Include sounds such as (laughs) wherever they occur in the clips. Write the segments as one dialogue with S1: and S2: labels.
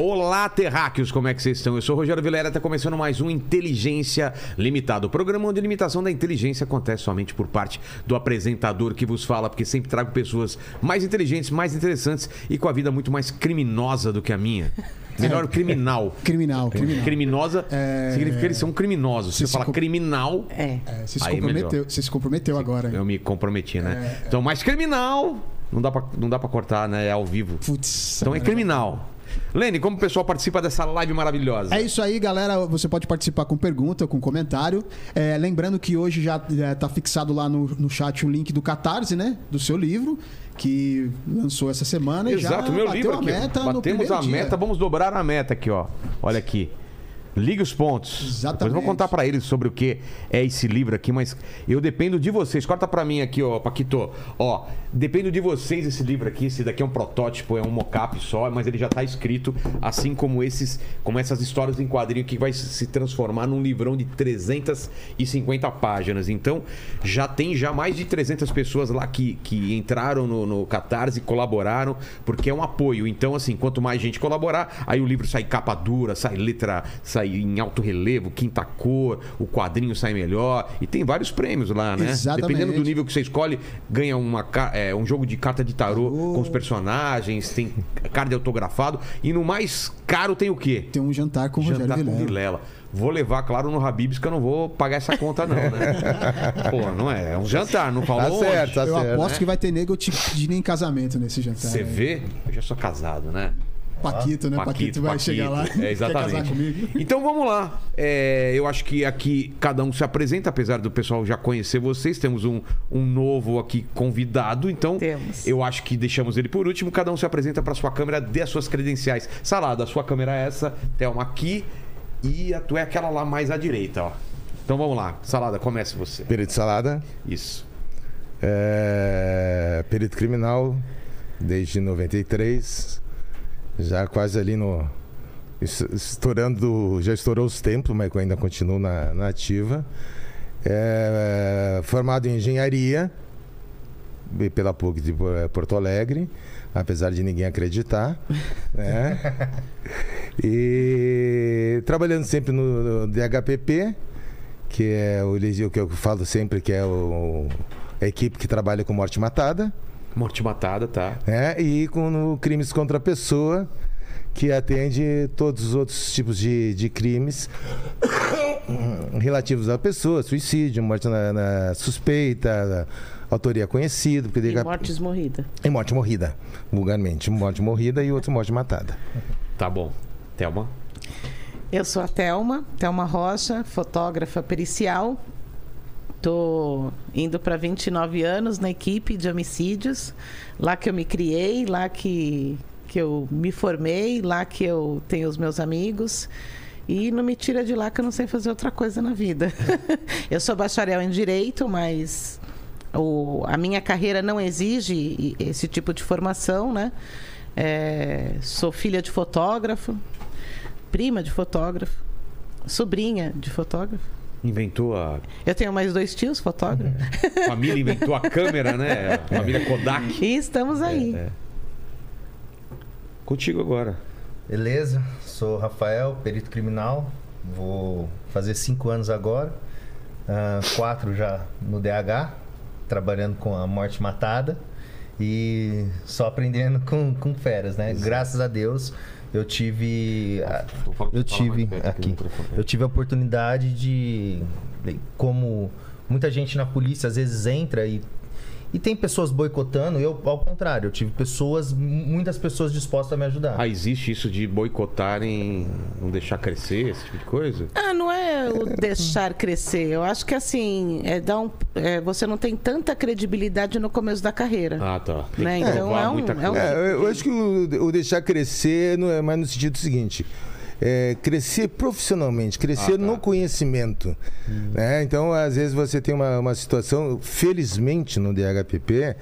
S1: Olá, terráqueos, como é que vocês estão? Eu sou o Rogério Vilera, está começando mais um Inteligência Limitada. O programa onde a limitação da inteligência acontece somente por parte do apresentador que vos fala, porque sempre trago pessoas mais inteligentes, mais interessantes e com a vida muito mais criminosa do que a minha. (laughs) Melhor criminal.
S2: Criminal, criminal.
S1: Criminosa significa que eles são criminosos. Se
S2: Se
S1: você fala
S2: com-
S1: criminal,
S3: É.
S2: É, você, se
S1: Aí
S2: comprometeu, você se comprometeu agora.
S1: eu me comprometi, né?
S2: É.
S1: Então, mais criminal. Não dá, pra, não dá pra cortar, né? É ao vivo.
S2: Putz.
S1: Então é criminal. Lene, como o pessoal participa dessa live maravilhosa?
S2: É isso aí, galera. Você pode participar com pergunta, com comentário. É, lembrando que hoje já está fixado lá no, no chat o link do Catarse, né? Do seu livro, que lançou essa semana. e já
S1: Exato, meu
S2: bateu
S1: livro
S2: a
S1: aqui.
S2: meta
S1: Batemos a
S2: dia.
S1: meta, vamos dobrar a meta aqui, ó. Olha aqui. Ligue os pontos.
S2: Exatamente.
S1: Depois eu vou contar pra eles sobre o que é esse livro aqui, mas eu dependo de vocês. Corta pra mim aqui, ó, Paquito. Ó, dependo de vocês esse livro aqui. Esse daqui é um protótipo, é um mockup só, mas ele já tá escrito, assim como esses, como essas histórias em quadrinho que vai se transformar num livrão de 350 páginas. Então, já tem já mais de 300 pessoas lá que, que entraram no, no Catarse, colaboraram, porque é um apoio. Então, assim, quanto mais gente colaborar, aí o livro sai capa dura, sai letra, sai em alto relevo, quinta cor, o quadrinho sai melhor. E tem vários prêmios lá, né?
S2: Exatamente.
S1: Dependendo do nível que você escolhe, ganha uma, é, um jogo de carta de tarô
S2: Tarô.
S1: com os personagens, tem card autografado. E no mais caro tem o quê?
S2: Tem um jantar com o Rogério
S1: Jantar com
S2: Vilela.
S1: Vou levar, claro, no Habibs, que eu não vou pagar essa conta, não, né? (laughs) Pô, não é. É um jantar, não falou
S4: Tá certo, tá
S2: Eu
S4: certo.
S2: aposto
S1: né?
S2: que vai ter nego te pedindo em casamento nesse jantar.
S1: Você vê? Eu já sou casado, né?
S2: Paquito, né? Paquito, vai chegar lá.
S1: É, exatamente.
S2: Quer casar comigo? (laughs)
S1: Então vamos lá. É, eu acho que aqui cada um se apresenta, apesar do pessoal já conhecer vocês. Temos um, um novo aqui convidado, então
S3: Temos.
S1: eu acho que deixamos ele por último. Cada um se apresenta para sua câmera, dê as suas credenciais. Salada, a sua câmera é essa, Thelma aqui e a tua é aquela lá mais à direita, ó. Então vamos lá. Salada, comece você.
S4: Perito Salada,
S1: Isso.
S4: é, perito criminal desde 93, já quase ali no. es- Estourando, já estourou os tempos, mas eu ainda continuo na, na ativa. É, formado em engenharia pela PUC de eh, Porto Alegre, apesar de ninguém acreditar. (laughs) né? E trabalhando sempre no, DHPP, que é o, o que eu falo sempre que é o, a equipe que trabalha com morte matada,
S1: Morte matada, tá?
S4: né? E com no crimes contra a pessoa, que atende todos os outros tipos de, de crimes (coughs) relativos à pessoa, suicídio, morte na, na suspeita, autoria conhecida, porque
S3: E
S4: DH
S3: mortes morridas.
S4: e morte morrida, vulgarmente, morte morrida e outra morte matada.
S1: Tá bom. Thelma.
S3: Eu sou a Thelma, Thelma Rocha, fotógrafa pericial. Tô indo para 29 anos na equipe de homicídios. Lá que eu me criei, lá que, que eu me formei, lá que eu tenho os meus amigos. E não me tira de lá que eu não sei fazer outra coisa na vida. (laughs) eu sou bacharel em direito, mas o, a minha carreira não exige esse tipo de formação, né? É, sou filha de fotógrafo, prima de fotógrafo, sobrinha de fotógrafo.
S1: Inventou a
S3: Eu tenho mais dois tios fotógrafos.
S1: família, inventou a câmera, né? A família Kodak. (laughs)
S3: E estamos aí.
S1: É. Contigo agora.
S5: Beleza, sou Rafael, perito criminal. Vou fazer cinco anos agora. Ah, quatro já no DH, trabalhando com a morte matada. E só aprendendo com, com feras, né? Graças a Deus eu tive. a-
S1: Fala- fala
S5: Eu tive aqui. Eu tive a oportunidade de. de- Como muita gente na polícia às vezes entra e. E tem pessoas boicotando, eu, ao contrário, eu tive pessoas, muitas pessoas dispostas a me ajudar.
S1: Ah, existe isso de boicotarem, não deixar crescer, esse tipo de coisa?
S3: Ah, não é o deixar crescer. Eu acho que assim, é dar um, é, você não tem tanta credibilidade no começo da carreira.
S1: Ah, tá.
S3: Né, então é um- é um-.
S4: É, eu eu acho que o, o deixar crescer não é mais no sentido seguinte. É crescer profissionalmente, crescer
S1: Ah, tá.
S4: no conhecimento. né? Então, às vezes, você tem uma, uma situação, felizmente no DHPP,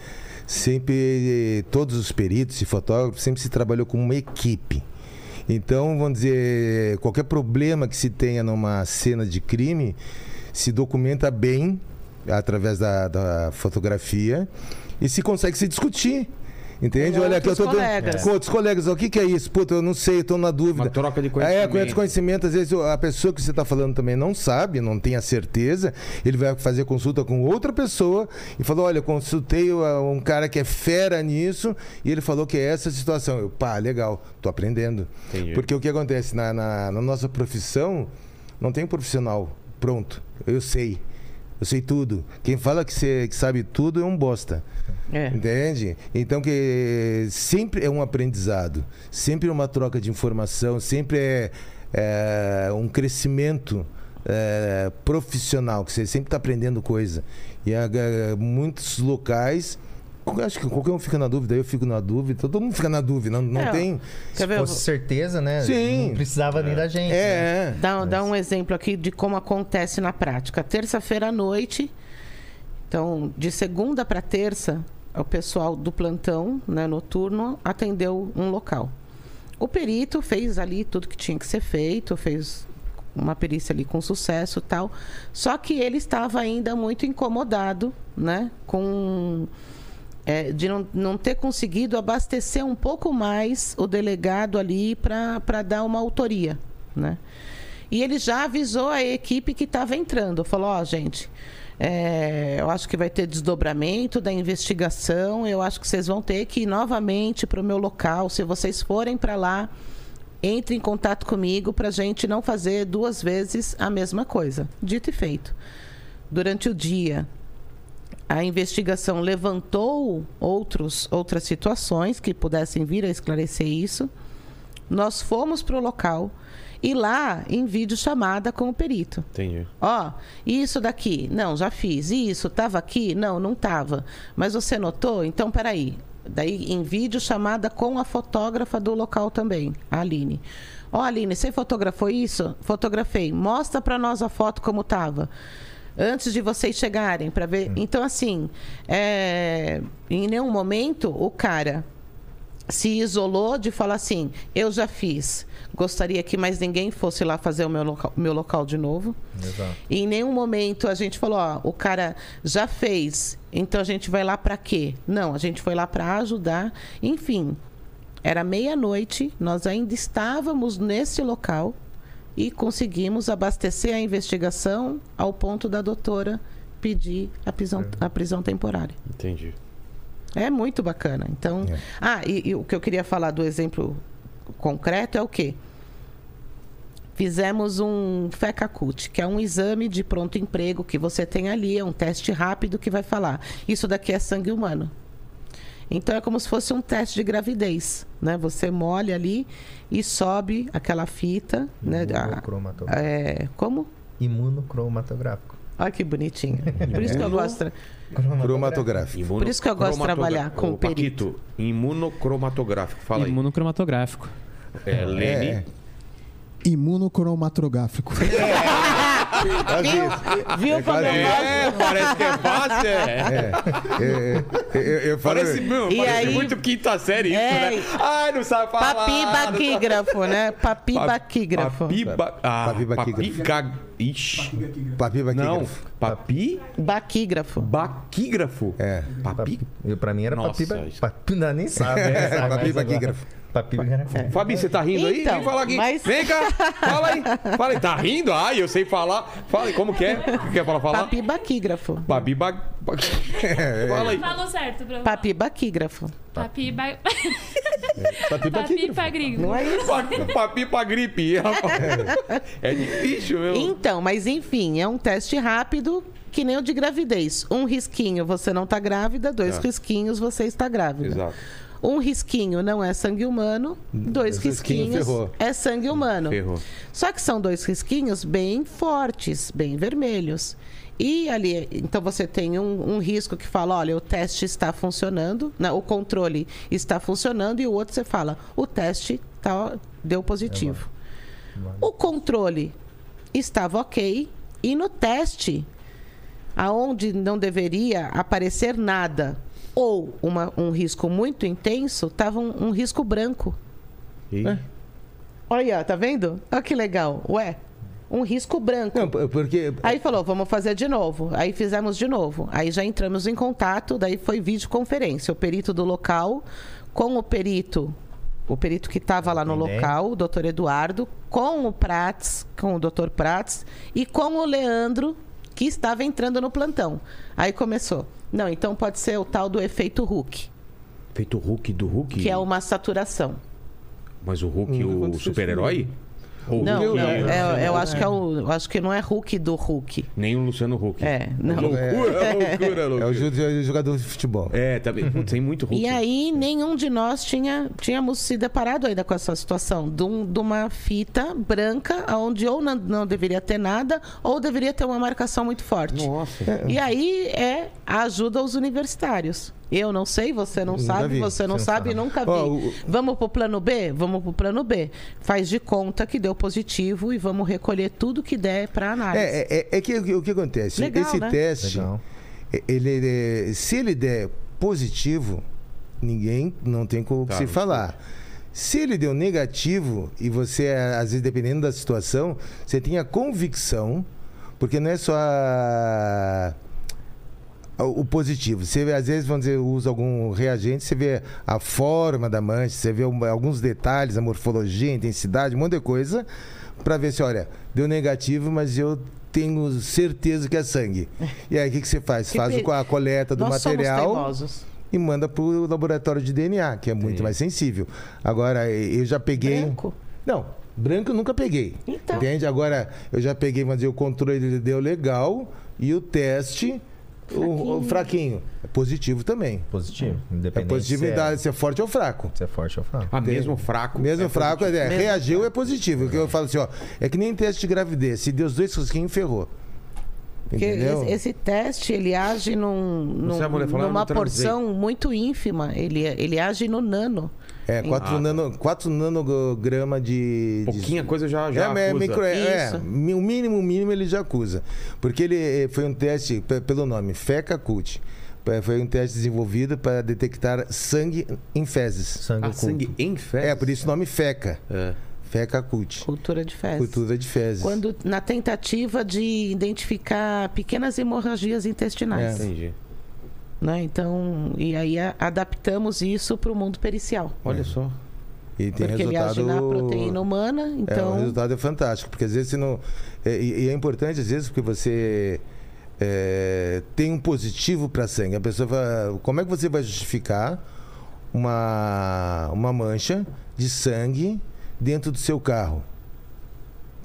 S4: sempre todos os peritos e fotógrafos sempre se trabalhou como uma equipe. Então, vamos dizer, qualquer problema que se tenha numa cena de crime se documenta bem através da, da fotografia e se consegue se discutir. Entende?
S3: Com
S4: Olha aqui, eu tô
S3: outros
S4: dando-
S3: colegas.
S4: com outros colegas. O que, que é isso? Puta, eu não sei, eu tô na dúvida.
S1: Uma troca de
S4: É,
S1: conhecimento.
S4: com esse conhecimento, às vezes a pessoa que você está falando também não sabe, não tem a certeza. Ele vai fazer consulta com outra pessoa e falou: Olha, eu consultei uh, um cara que é fera nisso e ele falou que é essa a situação. Eu, pá, legal, tô aprendendo.
S1: Entendi.
S4: Porque o que acontece? Na, na, na nossa profissão, não tem um profissional pronto. Eu sei. Eu sei tudo. Quem fala que, você, que sabe tudo é um bosta.
S3: É.
S4: Entende? Então que sempre é um aprendizado, sempre é uma troca de informação, sempre é, é um crescimento é, profissional, que você sempre está aprendendo coisa. E a- a- muitos locais, acho que qualquer um fica na dúvida, eu fico na dúvida, todo mundo fica na dúvida, não, não
S3: É,
S4: tem.
S5: Se
S3: ver?
S5: fosse certeza, né?
S4: Sim.
S5: Não precisava nem da gente. né?
S4: É, é.
S3: Dá, dá um exemplo aqui de como acontece na prática. Terça-feira à noite, então, de segunda para terça, o pessoal do plantão né, noturno atendeu um local. O perito fez ali tudo que tinha que ser feito, fez uma perícia ali com sucesso e tal. Só que ele estava ainda muito incomodado, né? Com é, de não, não ter conseguido abastecer um pouco mais o delegado ali para dar uma autoria, né? E ele já avisou a equipe que estava entrando, falou, ó, gente, é, eu acho que vai ter desdobramento da investigação, eu acho que vocês vão ter que ir novamente para o meu local, se vocês forem para lá, entre em contato comigo para a gente não fazer duas vezes a mesma coisa. Dito e feito. Durante o dia, a investigação levantou outros, outras situações que pudessem vir a esclarecer isso. Nós fomos para o local e lá em vídeo chamada com o perito.
S1: Entendi.
S3: Ó, isso daqui, não, já fiz. Isso, estava aqui? Não, não estava. Mas você notou? Então, peraí. Daí, em vídeo, chamada com a fotógrafa do local também, a Aline. Ó, Aline, você fotografou isso? Fotografei. Mostra para nós a foto como estava. Antes de vocês chegarem, para ver. Então, assim, é, em nenhum momento o cara se isolou de falar assim: eu já fiz, gostaria que mais ninguém fosse lá fazer o meu local, meu local de novo.
S5: Exato.
S3: E em nenhum momento a gente falou: ó, o cara já fez, então a gente vai lá para quê? Não, a gente foi lá para ajudar. Enfim, era meia-noite, nós ainda estávamos nesse local e conseguimos abastecer a investigação ao ponto da doutora pedir a prisão, a prisão temporária.
S1: Entendi.
S3: É muito bacana. Então,
S4: É.
S3: ah, e, e o que eu queria falar do exemplo concreto é o quê? Fizemos um FECACUT, que é um exame de pronto emprego que você tem ali, é um teste rápido que vai falar. Isso daqui é sangue humano. Então é como se fosse um teste de gravidez, né? Você molha ali e sobe aquela fita, né? A-
S5: Imunocromatográfico.
S3: é, como?
S5: Imunocromatográfico.
S3: Olha que bonitinho. Por isso que eu gosto.
S4: Cromatográfico.
S1: Imuno-
S3: Por isso que eu gosto de trabalhar com o perito.
S1: Paquito, imunocromatográfico. Fala aí.
S6: Imunocromatográfico.
S1: É, Lene.
S4: É.
S2: Imunocromatográfico. (laughs)
S3: Viu? Viu como gosto?
S1: É, parece que é fácil, é.
S4: É, é, eu, eu falo,
S1: Parece, meu,
S3: E
S1: parece
S3: aí-
S1: muito quinta série isso,
S3: É.
S1: né? Ai, não sabe falar.
S3: Papibaquígrafo, né? Papibaquígrafo.
S1: Papiba... Ah,
S4: Papibaquígrafo.
S1: Ixi.
S4: papi
S1: Não,
S4: baquígrafo.
S1: papi...
S3: Baquígrafo.
S1: Baquígrafo.
S4: É.
S1: Papi...
S5: Eu, pra mim era
S1: Nossa,
S5: papi... ba- papi... Não, nem sabe. né? Sabe
S4: Papi
S5: mais
S4: baquígrafo.
S5: Papi baquígrafo.
S1: Fabi, você tá rindo aí?
S3: Então,
S1: Vem falar aqui.
S3: mas-
S1: Vem cá, fala aí. Fala aí, tá rindo? Ai, eu sei falar. Fala aí, como que é? O que quer falar? falar?
S3: Papibaquígrafo.
S1: Papi... Ba... ba- (laughs) Fala aí.
S7: Falou certo pra
S3: Papibaquígrafo.
S7: Papi, ba... (laughs)
S4: Papi
S7: Papi
S4: baquígrafo.
S7: pagrigo.
S3: Não é isso?
S1: Pa- Papi pra gripe. (laughs) É difícil, meu.
S3: Então, mas enfim, é um teste rápido que nem o de gravidez. Um risquinho você não tá grávida, dois
S1: Tá.
S3: risquinhos você está grávida.
S1: Exato.
S3: Um risquinho não é sangue humano, dois
S4: Dois risquinhos, ferrou.
S3: é sangue humano.
S1: Ferrou.
S3: Só que são dois risquinhos bem fortes, bem vermelhos. E ali, então você tem um, um risco que fala, olha, o teste está funcionando, não, o controle está funcionando, e o outro você fala, o teste tá, deu positivo. O controle estava ok, e no teste, aonde não deveria aparecer nada, ou uma- um risco muito intenso, estava um- um risco branco.
S1: Ih,
S3: Olha, tá vendo? Olha que legal. Ué, um risco branco.
S4: Não, porque.
S3: Aí falou, vamos fazer de novo. Aí fizemos de novo. Aí já entramos em contato, daí foi videoconferência. O perito do local com o perito, o perito que estava lá no
S5: Atendente.
S3: local, o doutor Eduardo, com o Prats, com o doutor Prats e com o Leandro, que estava entrando no plantão. Aí começou. Não, então pode ser o tal do efeito Hulk,
S1: Feito o Hulk do Hulk.
S3: que é uma saturação.
S1: Mas o Hulk,
S4: Nunca
S1: o super-herói? O
S3: Não,
S1: Hulk-
S3: não, é- eu acho que é o, eu acho que não é Hulk do Hulk.
S1: Nem o Luciano Huck.
S3: É, não.
S1: Loucura, (laughs) loucura,
S4: É o
S1: loucura.
S4: ju- jogador de futebol.
S1: É, tá bem. Putz, tem muito Hulk.
S3: E aí, nenhum de nós tinha, tínhamos se deparado ainda com essa situação de, um- de uma fita branca, onde ou não, não deveria ter nada, ou deveria ter uma marcação muito forte.
S1: Nossa.
S3: E aí é a ajuda aos universitários. Eu não sei, você não
S4: Nunca
S3: sabe,
S4: vi,
S3: você não sabe,
S5: sabe.
S3: nunca vi.
S4: Ó, o-
S3: Vamos pro plano B? Vamos pro plano B. Faz de conta que deu positivo e vamos recolher tudo que der para análise.
S4: É, é, é que o que acontece?
S3: Legal,
S4: Esse
S3: né?
S4: teste,
S5: Legal.
S4: ele, é- se ele der positivo, ninguém não tem com o que
S1: Tá,
S4: se falar. Se ele deu negativo e você, às vezes, dependendo da situação, você tem a convicção, porque não é só a- o positivo. Você vê, às vezes, vamos dizer, usa algum reagente, você vê a forma da mancha, você vê alguns detalhes, a morfologia, a intensidade, um monte de coisa, para ver se, olha, deu negativo, mas eu tenho certeza que é sangue. E aí, o que, que você faz?
S3: Que
S4: Faz
S3: pe-
S4: o- a coleta do
S3: Nós somos
S4: material
S3: teimosos.
S4: e manda para o laboratório de DNA, que é muito
S1: Sim.
S4: mais sensível. Agora, eu já peguei.
S3: Branco.
S4: Não, branco eu nunca peguei.
S3: Então.
S4: Entende? Agora, eu já peguei, vamos dizer, o controle deu legal e o teste, o, o fraquinho. É positivo também.
S5: Positivo.
S4: É
S5: Independente
S4: positivo
S5: se
S4: em
S5: é,
S4: dar se é forte ou fraco.
S5: se é forte ou fraco.
S1: Ah, mesmo fraco.
S4: Mesmo
S1: é
S4: fraco,
S1: positivo.
S4: é,
S3: Mesmo
S4: reagiu é positivo. O que eu falo assim, ó, é que nem teste de gravidez. Se deu os dois risquinhos, ferrou.
S3: Porque
S4: Entendeu?
S3: esse, esse teste, ele age num, num-
S1: Você, a mulher falou, "Eu
S3: numa
S1: não transei."
S3: porção muito ínfima. Ele, ele age no nano.
S4: É, 4
S1: Ah, tá.
S4: nano, quatro nanograma de. de-
S1: Pouquinha coisa já, já
S4: é, é,
S1: acusa.
S4: micro, é, mi- o mínimo, o mínimo ele já acusa. Porque ele eh, foi um teste, pe- pelo nome, FECA-CUT. Foi um teste desenvolvido para detectar sangue em fezes.
S5: Sangue
S1: Ah, sangue em fé?
S4: É, por isso o nome FECA.
S1: É.
S4: FECA-CUT.
S3: Cultura de fezes.
S4: Cultura de fezes.
S3: Quando, na tentativa de identificar pequenas hemorragias intestinais.
S4: É.
S1: Entendi.
S3: Né? Então, e aí a- adaptamos isso para o mundo pericial.
S1: Olha só.
S4: E tem
S3: porque ele age
S4: resultado.
S3: na proteína humana,
S4: É, o
S3: então.
S4: resultado é fantástico, porque às vezes você não. é, e, e é importante, às vezes, porque você é, tem um positivo para sangue. A pessoa fala, como é que você vai justificar uma, uma mancha de sangue dentro do seu carro?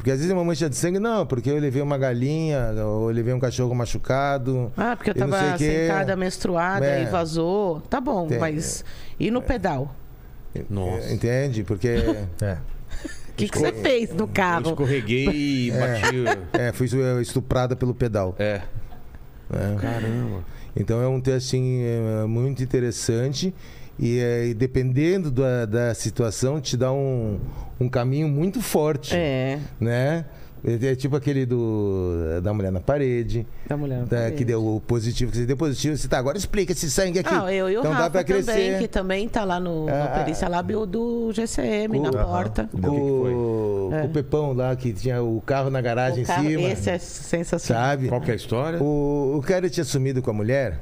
S4: Porque às vezes é uma mancha de sangue, não, porque eu levei uma galinha, ou eu levei um cachorro machucado.
S3: Ah, porque eu
S4: quê.
S3: sentada menstruada
S4: É.
S3: e vazou. Tá bom, mas. E no pedal?
S1: Nossa.
S4: Entende? Porque (laughs)
S5: É.
S3: O que, que você fez no
S1: Eu
S3: carro?
S1: escorreguei (laughs) e bati.
S4: é, fui estuprada pelo pedal.
S1: É.
S4: né?
S1: Caramba.
S4: Então é um teste assim, é, muito interessante e, é, e dependendo da, da situação te dá um, um caminho muito forte,
S3: É,
S4: né? É, é tipo aquele do da mulher na parede,
S3: da mulher.
S4: da- que deu o positivo, que você deu positivo, você tá agora explica esse sangue aqui.
S3: Ah, eu e o
S4: então
S3: Rafa
S4: dá pra
S3: também,
S4: crescer.
S3: que também tá lá no, no
S4: Ah,
S3: Perícia Lab o do GCM, na porta.
S4: Com,
S1: O que que foi?
S4: com o Pepão lá, que tinha o carro na garagem
S3: O carro-
S4: em cima.
S3: Esse é sensacional.
S4: Sabe?
S1: Qual que é a história?
S4: O, o cara tinha sumido com a mulher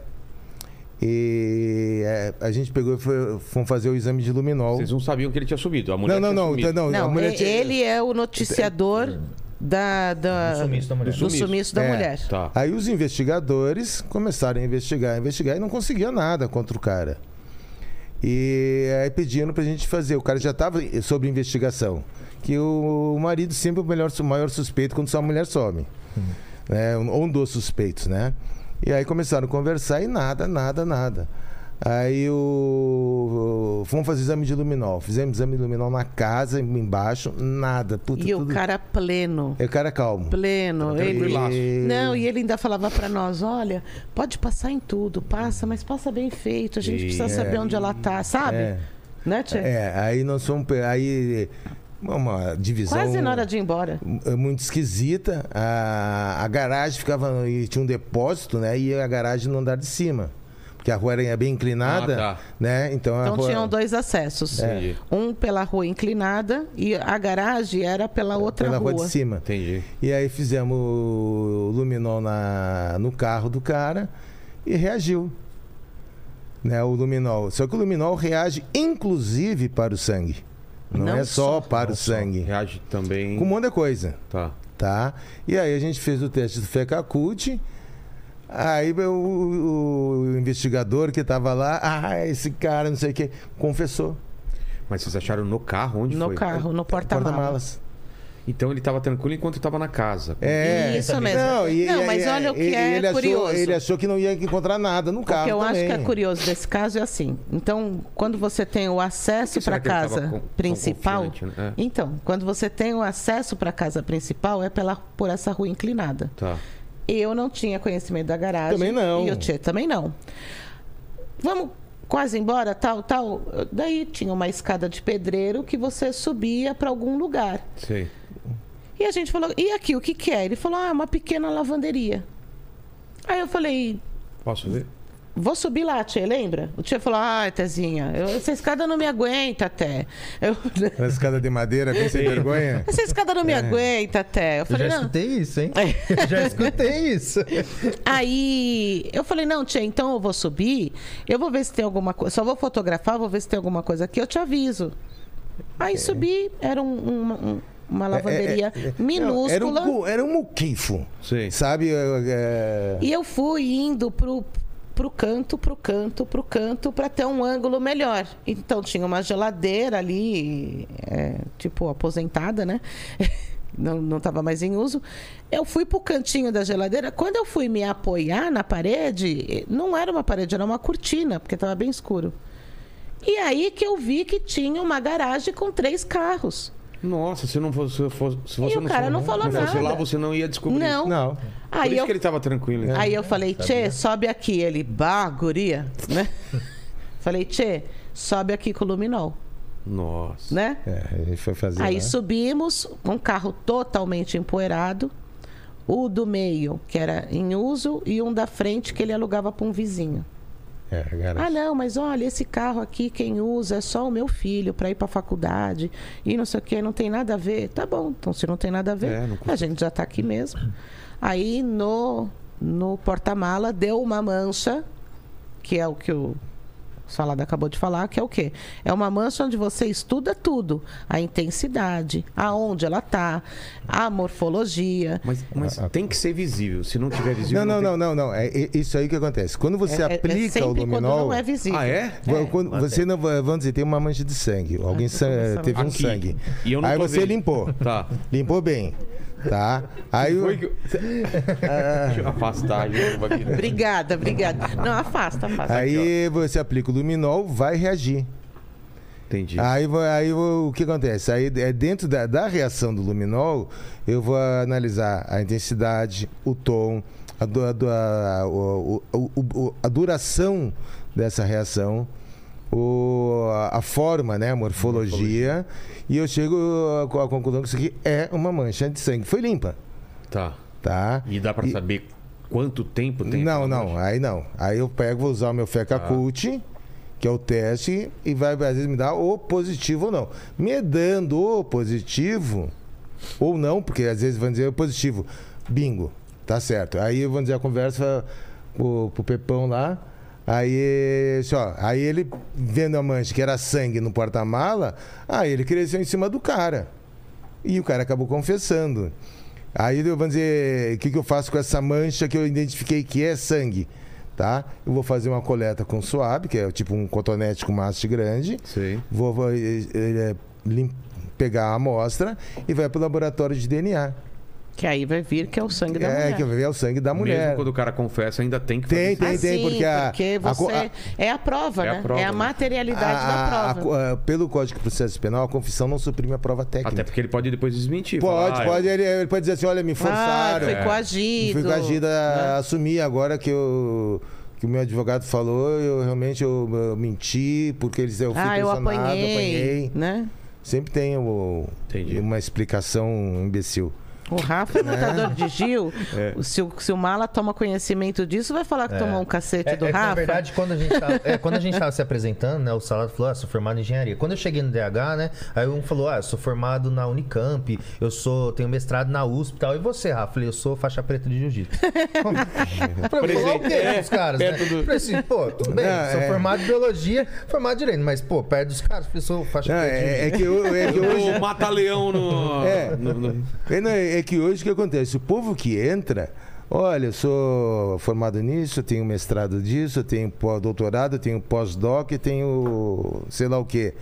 S4: e é, a gente pegou e foi, fomos fazer o exame de luminol.
S1: Vocês não sabiam que ele tinha subido. A mulher
S4: Não, não,
S1: tinha
S4: não, não, a
S3: Não,
S4: mulher
S3: e-
S4: tinha-
S3: ele é o noticiador da, da-
S5: Do sumiço da mulher.
S3: do
S1: sumiço.
S3: sumiço da
S4: É.
S3: mulher.
S1: Tá.
S4: Aí os investigadores começaram a investigar, investigar e não conseguia nada contra o cara. E aí pediram pra gente fazer. O cara já estava sob investigação. Que o, o marido sempre é o melhor, o maior suspeito quando sua mulher some. Né? Ou um dos suspeitos, né? E aí começaram a conversar e nada, nada, nada. Aí o, o- fomos fazer exame de luminol. Fizemos exame de luminol na casa, embaixo, nada. Puta,
S3: E o
S4: tudo-
S3: cara pleno.
S4: É o cara calmo.
S3: Pleno. Ele... Não, e ele ainda falava pra nós: olha, pode passar em tudo, passa, mas passa bem feito. A gente precisa
S1: É.
S3: saber onde ela tá, sabe?
S4: É.
S3: Né, Tia?
S4: É, aí nós fomos. Aí. Uma divisão.
S3: Quase na hora de ir embora.
S4: é muito esquisita. A, a garagem ficava. E tinha um depósito, né? E a garagem no andar de cima. porque a rua era bem inclinada,
S1: Ah, tá.
S4: né? Então,
S3: Então
S4: rua...
S3: tinham dois acessos.
S1: Entendi.
S3: Um pela rua inclinada e a garagem era pela outra
S4: pela rua
S3: rua.
S4: de cima.
S1: Entendi.
S4: E aí fizemos o luminol na, no carro do cara e reagiu. Né, o luminol. Só que o luminol reage inclusive para o sangue. Não,
S3: Não
S4: é só
S3: só.
S4: para o sangue.
S1: Reage também.
S4: Com um monte de coisa.
S1: Tá.
S4: tá? E aí a gente fez o teste do Fecacult. Aí o, o- o investigador que estava lá, ah, esse cara, não sei o quê, confessou.
S1: Mas vocês acharam no carro? Onde
S3: No
S1: foi?
S3: carro, no porta-malas.
S4: Porta-malas.
S1: Então ele tava tranquilo enquanto tava na casa.
S4: É,
S3: Isso mesmo.
S4: Não, e-
S3: Não,
S4: e-
S3: mas
S4: e-
S3: olha o que
S4: ele,
S3: é
S4: ele
S3: curioso.
S4: Achou, ele achou que não ia encontrar nada no
S3: O
S4: carro
S3: que eu acho
S4: também.
S3: que é curioso desse caso é assim. Então, quando você tem o acesso para casa
S1: com-
S3: principal,
S1: né? É.
S3: então, quando você tem o acesso para casa principal é pela por essa rua inclinada.
S1: Tá.
S3: Eu não tinha conhecimento da garagem.
S4: Também não.
S3: E o Tchê também não. Vamos quase embora, tal, tal. Daí tinha uma escada de pedreiro que você subia para algum lugar.
S1: Sei.
S3: E a gente falou, e aqui, o que, que é? Ele falou, ah, uma pequena lavanderia. Aí eu falei,
S1: Posso ver?
S3: vou subir lá, Tchê, lembra? O Tchê falou, ai, Tezinha, eu- essa escada não me aguenta até. Eu, (laughs)
S4: Na escada de madeira, bem sem vergonha.
S3: essa escada não me aguenta até. Eu
S5: Eu
S3: falei,
S5: já
S3: não.
S5: escutei isso, hein? já escutei isso. (laughs)
S3: Aí eu falei, não, tia, então eu vou subir, eu vou ver se tem alguma coisa. Só vou fotografar, vou ver se tem alguma coisa aqui, eu te aviso. Aí subi, era um- uma, um- uma lavanderia
S4: É, é, é,
S3: minúscula.
S4: Era um, era um muquifo.
S1: Sei.
S4: Sabe? é, é,
S3: E eu fui indo pro, pro canto, pro canto, pro canto, para ter um ângulo melhor. Então tinha uma geladeira ali, é, tipo aposentada, né? (laughs) Não, não estava mais em uso. Eu fui pro cantinho da geladeira. Quando eu fui me apoiar na parede, não era uma parede, era uma cortina, porque estava bem escuro. E aí que eu vi que tinha uma garagem com três carros.
S1: Nossa, se não fosse. Se, fosse, se você
S3: E o cara não falou
S1: não fosse
S3: nada.
S1: lá, você não ia descobrir.
S3: Não.
S4: Não.
S1: Por
S3: Aí
S1: isso
S3: eu
S1: que ele tava tranquilo. então.
S3: Aí eu falei, Tchê, sobe aqui. Ele, bah, guria, né? (laughs) falei, Tchê, sobe aqui com o luminol,
S1: Nossa.
S3: né?
S4: É, a gente foi fazer.
S3: Aí
S4: lá.
S3: subimos, um carro totalmente empoeirado, o do meio, que era em uso, e um da frente que ele alugava para um vizinho.
S4: É.
S3: Ah, não, mas olha, esse carro aqui, quem usa é só o meu filho para ir para faculdade e não sei o que, não tem nada a ver. Tá bom, então se não tem nada a ver,
S1: É,
S3: a gente já tá aqui mesmo. Aí no, no porta-mala deu uma mancha, que é o que o Salada acabou de falar, que é o quê? É uma mancha onde você estuda tudo. A intensidade, aonde ela tá, a morfologia.
S1: Mas, mas tem que ser visível. Se não tiver visível.
S4: Não, não,
S1: tem-
S4: não, não, não. É é isso aí que acontece. Quando você
S3: É- é- é
S4: aplica o
S3: sempre quando
S4: luminol.
S3: não é visível.
S1: Ah, é?
S4: vo- Quando você não vai- vamos dizer, tem uma mancha de sangue. Alguém
S3: começando.
S4: teve um
S1: Aqui.
S4: sangue.
S1: E eu não
S4: Aí você
S1: vendo.
S4: limpou.
S1: Tá.
S4: Limpou bem. Tá? Aí o-
S1: Foi que eu- Deixa eu afastar aqui.
S3: Obrigada, obrigada. Não, afasta, afasta.
S4: Aí você aplica o luminol, vai reagir.
S1: Entendi.
S4: Aí, vai- aí o que acontece? Aí é dentro da, da reação do luminol, eu vou analisar a intensidade, o tom, a, a a- o- a duração dessa reação, o- a, forma, né, a morfologia, e eu chego à à conclusão que isso aqui é uma mancha de sangue. Foi limpa,
S1: Tá.
S4: tá?
S1: E dá pra
S4: E-
S1: saber quanto tempo tem?
S4: Não, não,
S1: mancha?
S4: aí não. Aí eu pego, vou usar o meu Fecacult, que é o teste, e vai às vezes me dar o positivo ou não. Me dando o positivo, ou não, porque às vezes vão dizer o positivo, bingo, tá certo. Aí vão dizer a conversa pro, pro Pepão lá. Aí, assim, ó, aí ele vendo a mancha que era sangue no porta-mala, aí ele cresceu em cima do cara. E o cara acabou confessando. Aí eu vou dizer, o que, que eu faço com essa mancha que eu identifiquei que é sangue? Tá? Eu vou fazer uma coleta com suave, que é tipo um cotonete com masse grande.
S1: Sei.
S4: Vou, vou, lim- pegar a amostra e vai para o laboratório de DNA.
S3: Que aí vai vir que é o sangue da
S4: É,
S3: mulher.
S4: que vai ver o sangue da mulher.
S1: Mesmo quando o cara confessa, ainda tem que
S4: Tem,
S1: fazer
S4: tem,
S3: Ah, sim,
S4: porque a-
S3: porque
S4: a co-
S3: você
S4: a-
S3: é a prova,
S1: É a
S3: né?
S1: prova,
S3: é a
S1: né?
S3: materialidade
S4: A-
S3: da
S4: a-
S3: prova.
S4: a- pelo Código de Processo Penal, a confissão não suprime a prova técnica.
S1: Até porque ele pode depois desmentir.
S4: Pode,
S1: falar, ah,
S4: pode. Ele, ele pode dizer assim: olha, me
S3: ah,
S4: forçaram.
S3: foi
S1: É.
S3: coagido.
S4: Fui coagido a
S3: né?
S4: assumir agora que, eu, que o meu advogado falou, eu realmente eu, eu menti, porque eles eu fui
S3: Ah, eu apanhei,
S4: apanhei.
S3: né?
S4: Sempre tem o- uma explicação imbecil.
S3: O Rafa é lutador de Gil.
S1: É.
S3: Se, o, se o Mala toma conhecimento disso, vai falar que tomou um cacete
S5: É,
S3: do
S5: é
S3: Rafa.
S5: na verdade, quando a gente tava, é, quando a gente tava se apresentando, né, o Salado falou, ah, sou formado em engenharia. Quando eu cheguei no DH, né, aí um falou, ah, eu sou formado na Unicamp, eu sou, tenho mestrado na USP e tal. E você, Rafa? Eu falei, eu sou faixa preta de jiu-jitsu. falar o quê
S1: É,
S5: dos caras, né?
S1: do-
S5: Falei assim, pô, tudo bem,
S4: Não,
S5: sou
S4: é.
S5: formado em biologia, formado em direito, mas, pô, perto dos caras, eu sou faixa
S4: Não,
S5: preta de
S4: é, é
S5: jiu-jitsu.
S4: que, eu- é que (laughs) hoje.
S1: Mata-leão no...
S4: É.
S1: no- no-
S4: É, é que hoje o que acontece? O povo que entra, olha, eu sou formado nisso, eu tenho mestrado disso, eu tenho pós-doutorado, eu tenho pós-doc, tenho sei lá o quê.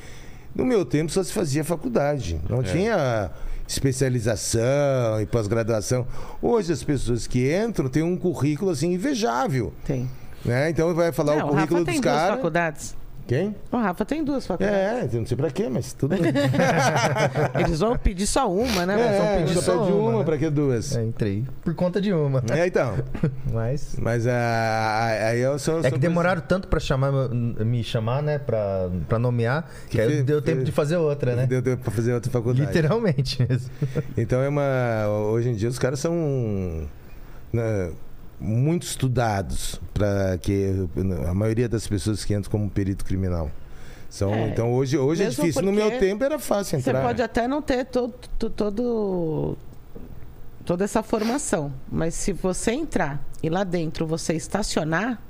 S4: No meu tempo só se fazia faculdade, não tinha especialização e pós-graduação. Hoje as pessoas que entram têm um currículo assim invejável,
S3: Tem.
S4: né? Então vai falar
S3: Não,
S4: o
S3: o
S4: currículo
S3: Rafa tem
S4: dos
S3: duas
S4: caras.
S3: faculdades.
S4: Quem?
S3: O Rafa tem duas faculdades.
S4: É, eu não sei pra quê, mas tudo bem. (laughs)
S3: Eles vão pedir só uma, né? Mas vão
S4: É,
S3: pedir
S4: só
S3: só
S4: pede
S3: uma.
S4: uma,
S5: né?
S4: pra que duas?
S5: É, entrei por conta de uma.
S4: É, então. (laughs)
S5: Mas...
S4: Mas ah, aí eu sou.
S5: É
S4: sou
S5: que demoraram tanto pra chamar, me chamar, né? Pra, pra nomear, que,
S4: Que
S5: aí deu tempo de fazer outra, né?
S4: Deu tempo pra fazer outra faculdade.
S5: Literalmente mesmo.
S4: Então é uma. Hoje em dia os caras são né, muito estudados para que a maioria das pessoas que entram como perito criminal. São,
S3: É,
S4: então hoje, hoje é difícil. No meu tempo era fácil
S3: Você
S4: entrar.
S3: pode até não ter todo, to- todo, toda essa formação, mas se você entrar e lá dentro você estacionar,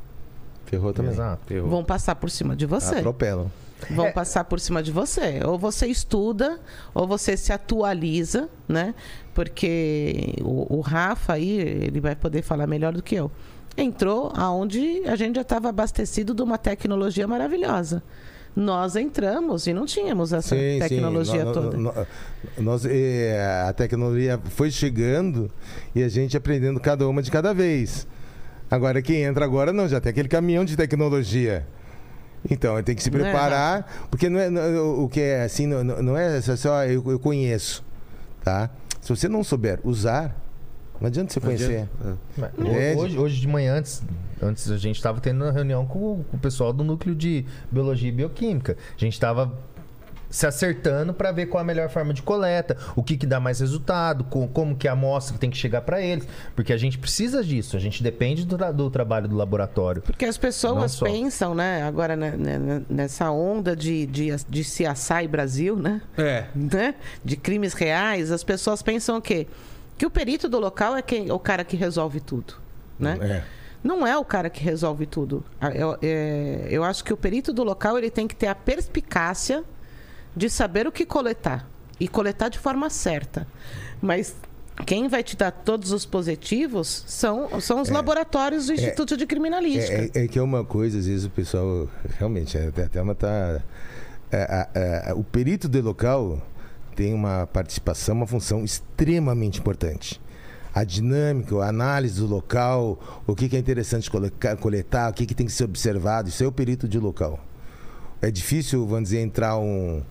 S4: Ferrou também.
S5: Exato.
S1: Ferrou.
S3: vão passar por cima de você.
S4: Atropelam.
S3: Vão
S5: É.
S3: passar por cima de você. Ou você estuda, ou você se atualiza, né? Porque o, o Rafa aí, ele vai poder falar melhor do que eu. Entrou aonde a gente já estava abastecido de uma tecnologia maravilhosa. Nós entramos e não tínhamos essa
S4: Sim,
S3: tecnologia
S4: sim.
S3: Toda.
S4: no- nós, eh, a tecnologia foi chegando e a gente aprendendo cada uma de cada vez. Agora, quem entra agora não, já tem aquele caminhão de tecnologia. Então, tem que se
S3: Não é,
S4: preparar, porque não é, não- o que é assim, não, não não é só, só eu, eu conheço, tá? Se você não souber usar, não adianta você conhecer.
S5: Mas
S4: Entende?
S5: Hoje, hoje de manhã, antes, antes a gente estava tendo uma reunião com, com o pessoal do núcleo de biologia e bioquímica. A gente estava se acertando para ver qual a melhor forma de coleta, o que, que dá mais resultado, co- como que a amostra tem que chegar para eles, porque a gente precisa disso, a gente depende do, do trabalho do laboratório.
S3: Porque as pessoas pensam, né? Agora né, nessa onda de, de, de CSI Brasil, né?
S1: É.
S3: né? De crimes reais, as pessoas pensam o quê? Que o perito do local é quem, o cara que resolve tudo, né?
S4: É.
S3: Não é o cara que resolve tudo. Ah, Eu, é, eu acho que o perito do local ele tem que ter a perspicácia de saber o que coletar e coletar de forma certa. Mas quem vai te dar todos os positivos são, são os laboratórios do Instituto de Criminalística.
S4: É, é- é que é uma coisa, às vezes o pessoal realmente é, até até uma tá é, a- a- o perito de local tem uma participação, uma função extremamente importante. A dinâmica, a análise do local, o que, que é interessante coletar, coletar, o que, que tem que ser observado, isso é o perito de local. É difícil, vamos dizer, entrar um,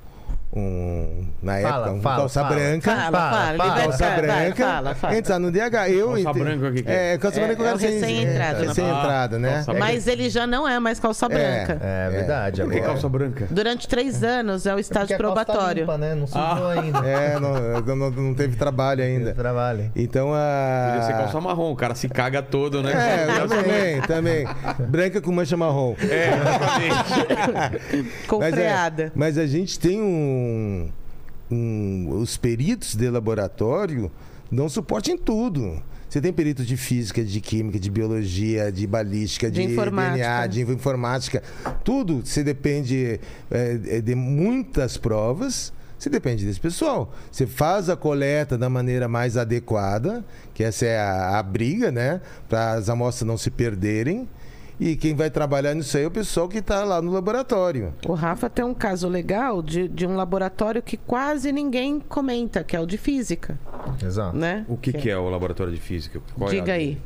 S4: um na
S5: Fala,
S4: época, um
S5: fala,
S4: calça
S5: fala.
S4: branca.
S3: Fala,
S5: Fala,
S3: fala,
S5: fala.
S4: Calça
S3: vai,
S4: branca,
S3: fala, fala.
S4: entrar no DH. Eu
S1: Calça branca, o que que é?
S4: É, calça
S3: É,
S4: branca
S3: é
S4: sem-
S3: recém-entrado,
S4: é,
S3: né?
S4: Recém-entrado, né?
S1: calça
S3: Mas ele já não é mais calça branca.
S5: É, verdade.
S1: Por que
S5: agora.
S1: calça branca?
S3: Durante três anos é o estágio
S5: a calça tá
S3: probatório.
S5: limpa, né? Não sujou
S1: Ah.
S5: ainda.
S4: É, não, não, não teve trabalho ainda.
S5: Trabalho.
S4: Então a.
S1: Podia ser calça marrom, o cara se caga todo, né?
S4: É, também, também. Branca com mancha marrom.
S1: É, exatamente. (laughs)
S3: Com
S4: é,
S3: freada.
S4: mas a gente tem um, um- Os peritos de laboratório dão suporte em tudo. Você tem peritos de física, de química, de biologia, de balística,
S3: De
S4: de. DNA, de informática. Tudo você depende é, de muitas provas. Você depende desse pessoal. Você faz a coleta da maneira mais adequada, que essa é a, a briga, né? Para as amostras não se perderem. E quem vai trabalhar nisso aí é o pessoal que está lá no laboratório.
S3: O Rafa tem um caso legal de, de um laboratório que quase ninguém comenta, que é o de física,
S5: Exato.
S3: né?
S1: O que, que é o laboratório de física? Qual é
S3: Diga
S1: a-
S3: aí.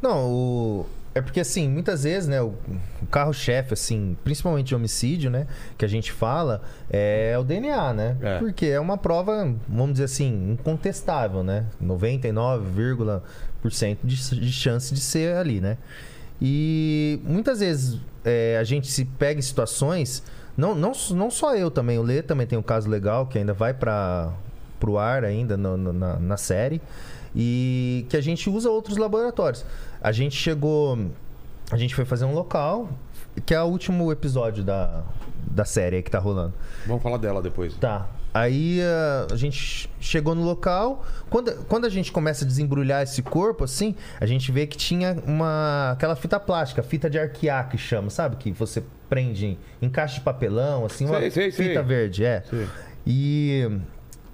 S5: Não, o... é porque assim, muitas vezes, né, o, o carro-chefe, assim, principalmente de homicídio, né, que a gente fala, é o DNA, né?
S1: É.
S5: Porque é uma prova, vamos dizer assim, incontestável, né? 99,% de, de chance de ser ali, né? E muitas vezes é, a gente se pega em situações, não, não, não só eu também, o Lê também tem um caso legal que ainda vai para pro ar ainda no- no- na, na série. E que a gente usa outros laboratórios. A gente chegou. A gente foi fazer um local, que é o último episódio da, da série aí que tá rolando.
S1: Vamos falar dela depois.
S5: Tá. Aí ah, a gente chegou no local. Quando, quando a gente começa a desembrulhar esse corpo, assim, a gente vê que tinha uma. aquela fita plástica, fita de arquear que chama, sabe? Que você prende em, em caixa de papelão, assim, uma
S1: Sei, sei,
S5: fita
S1: sei.
S5: verde, é.
S1: Sei.
S5: E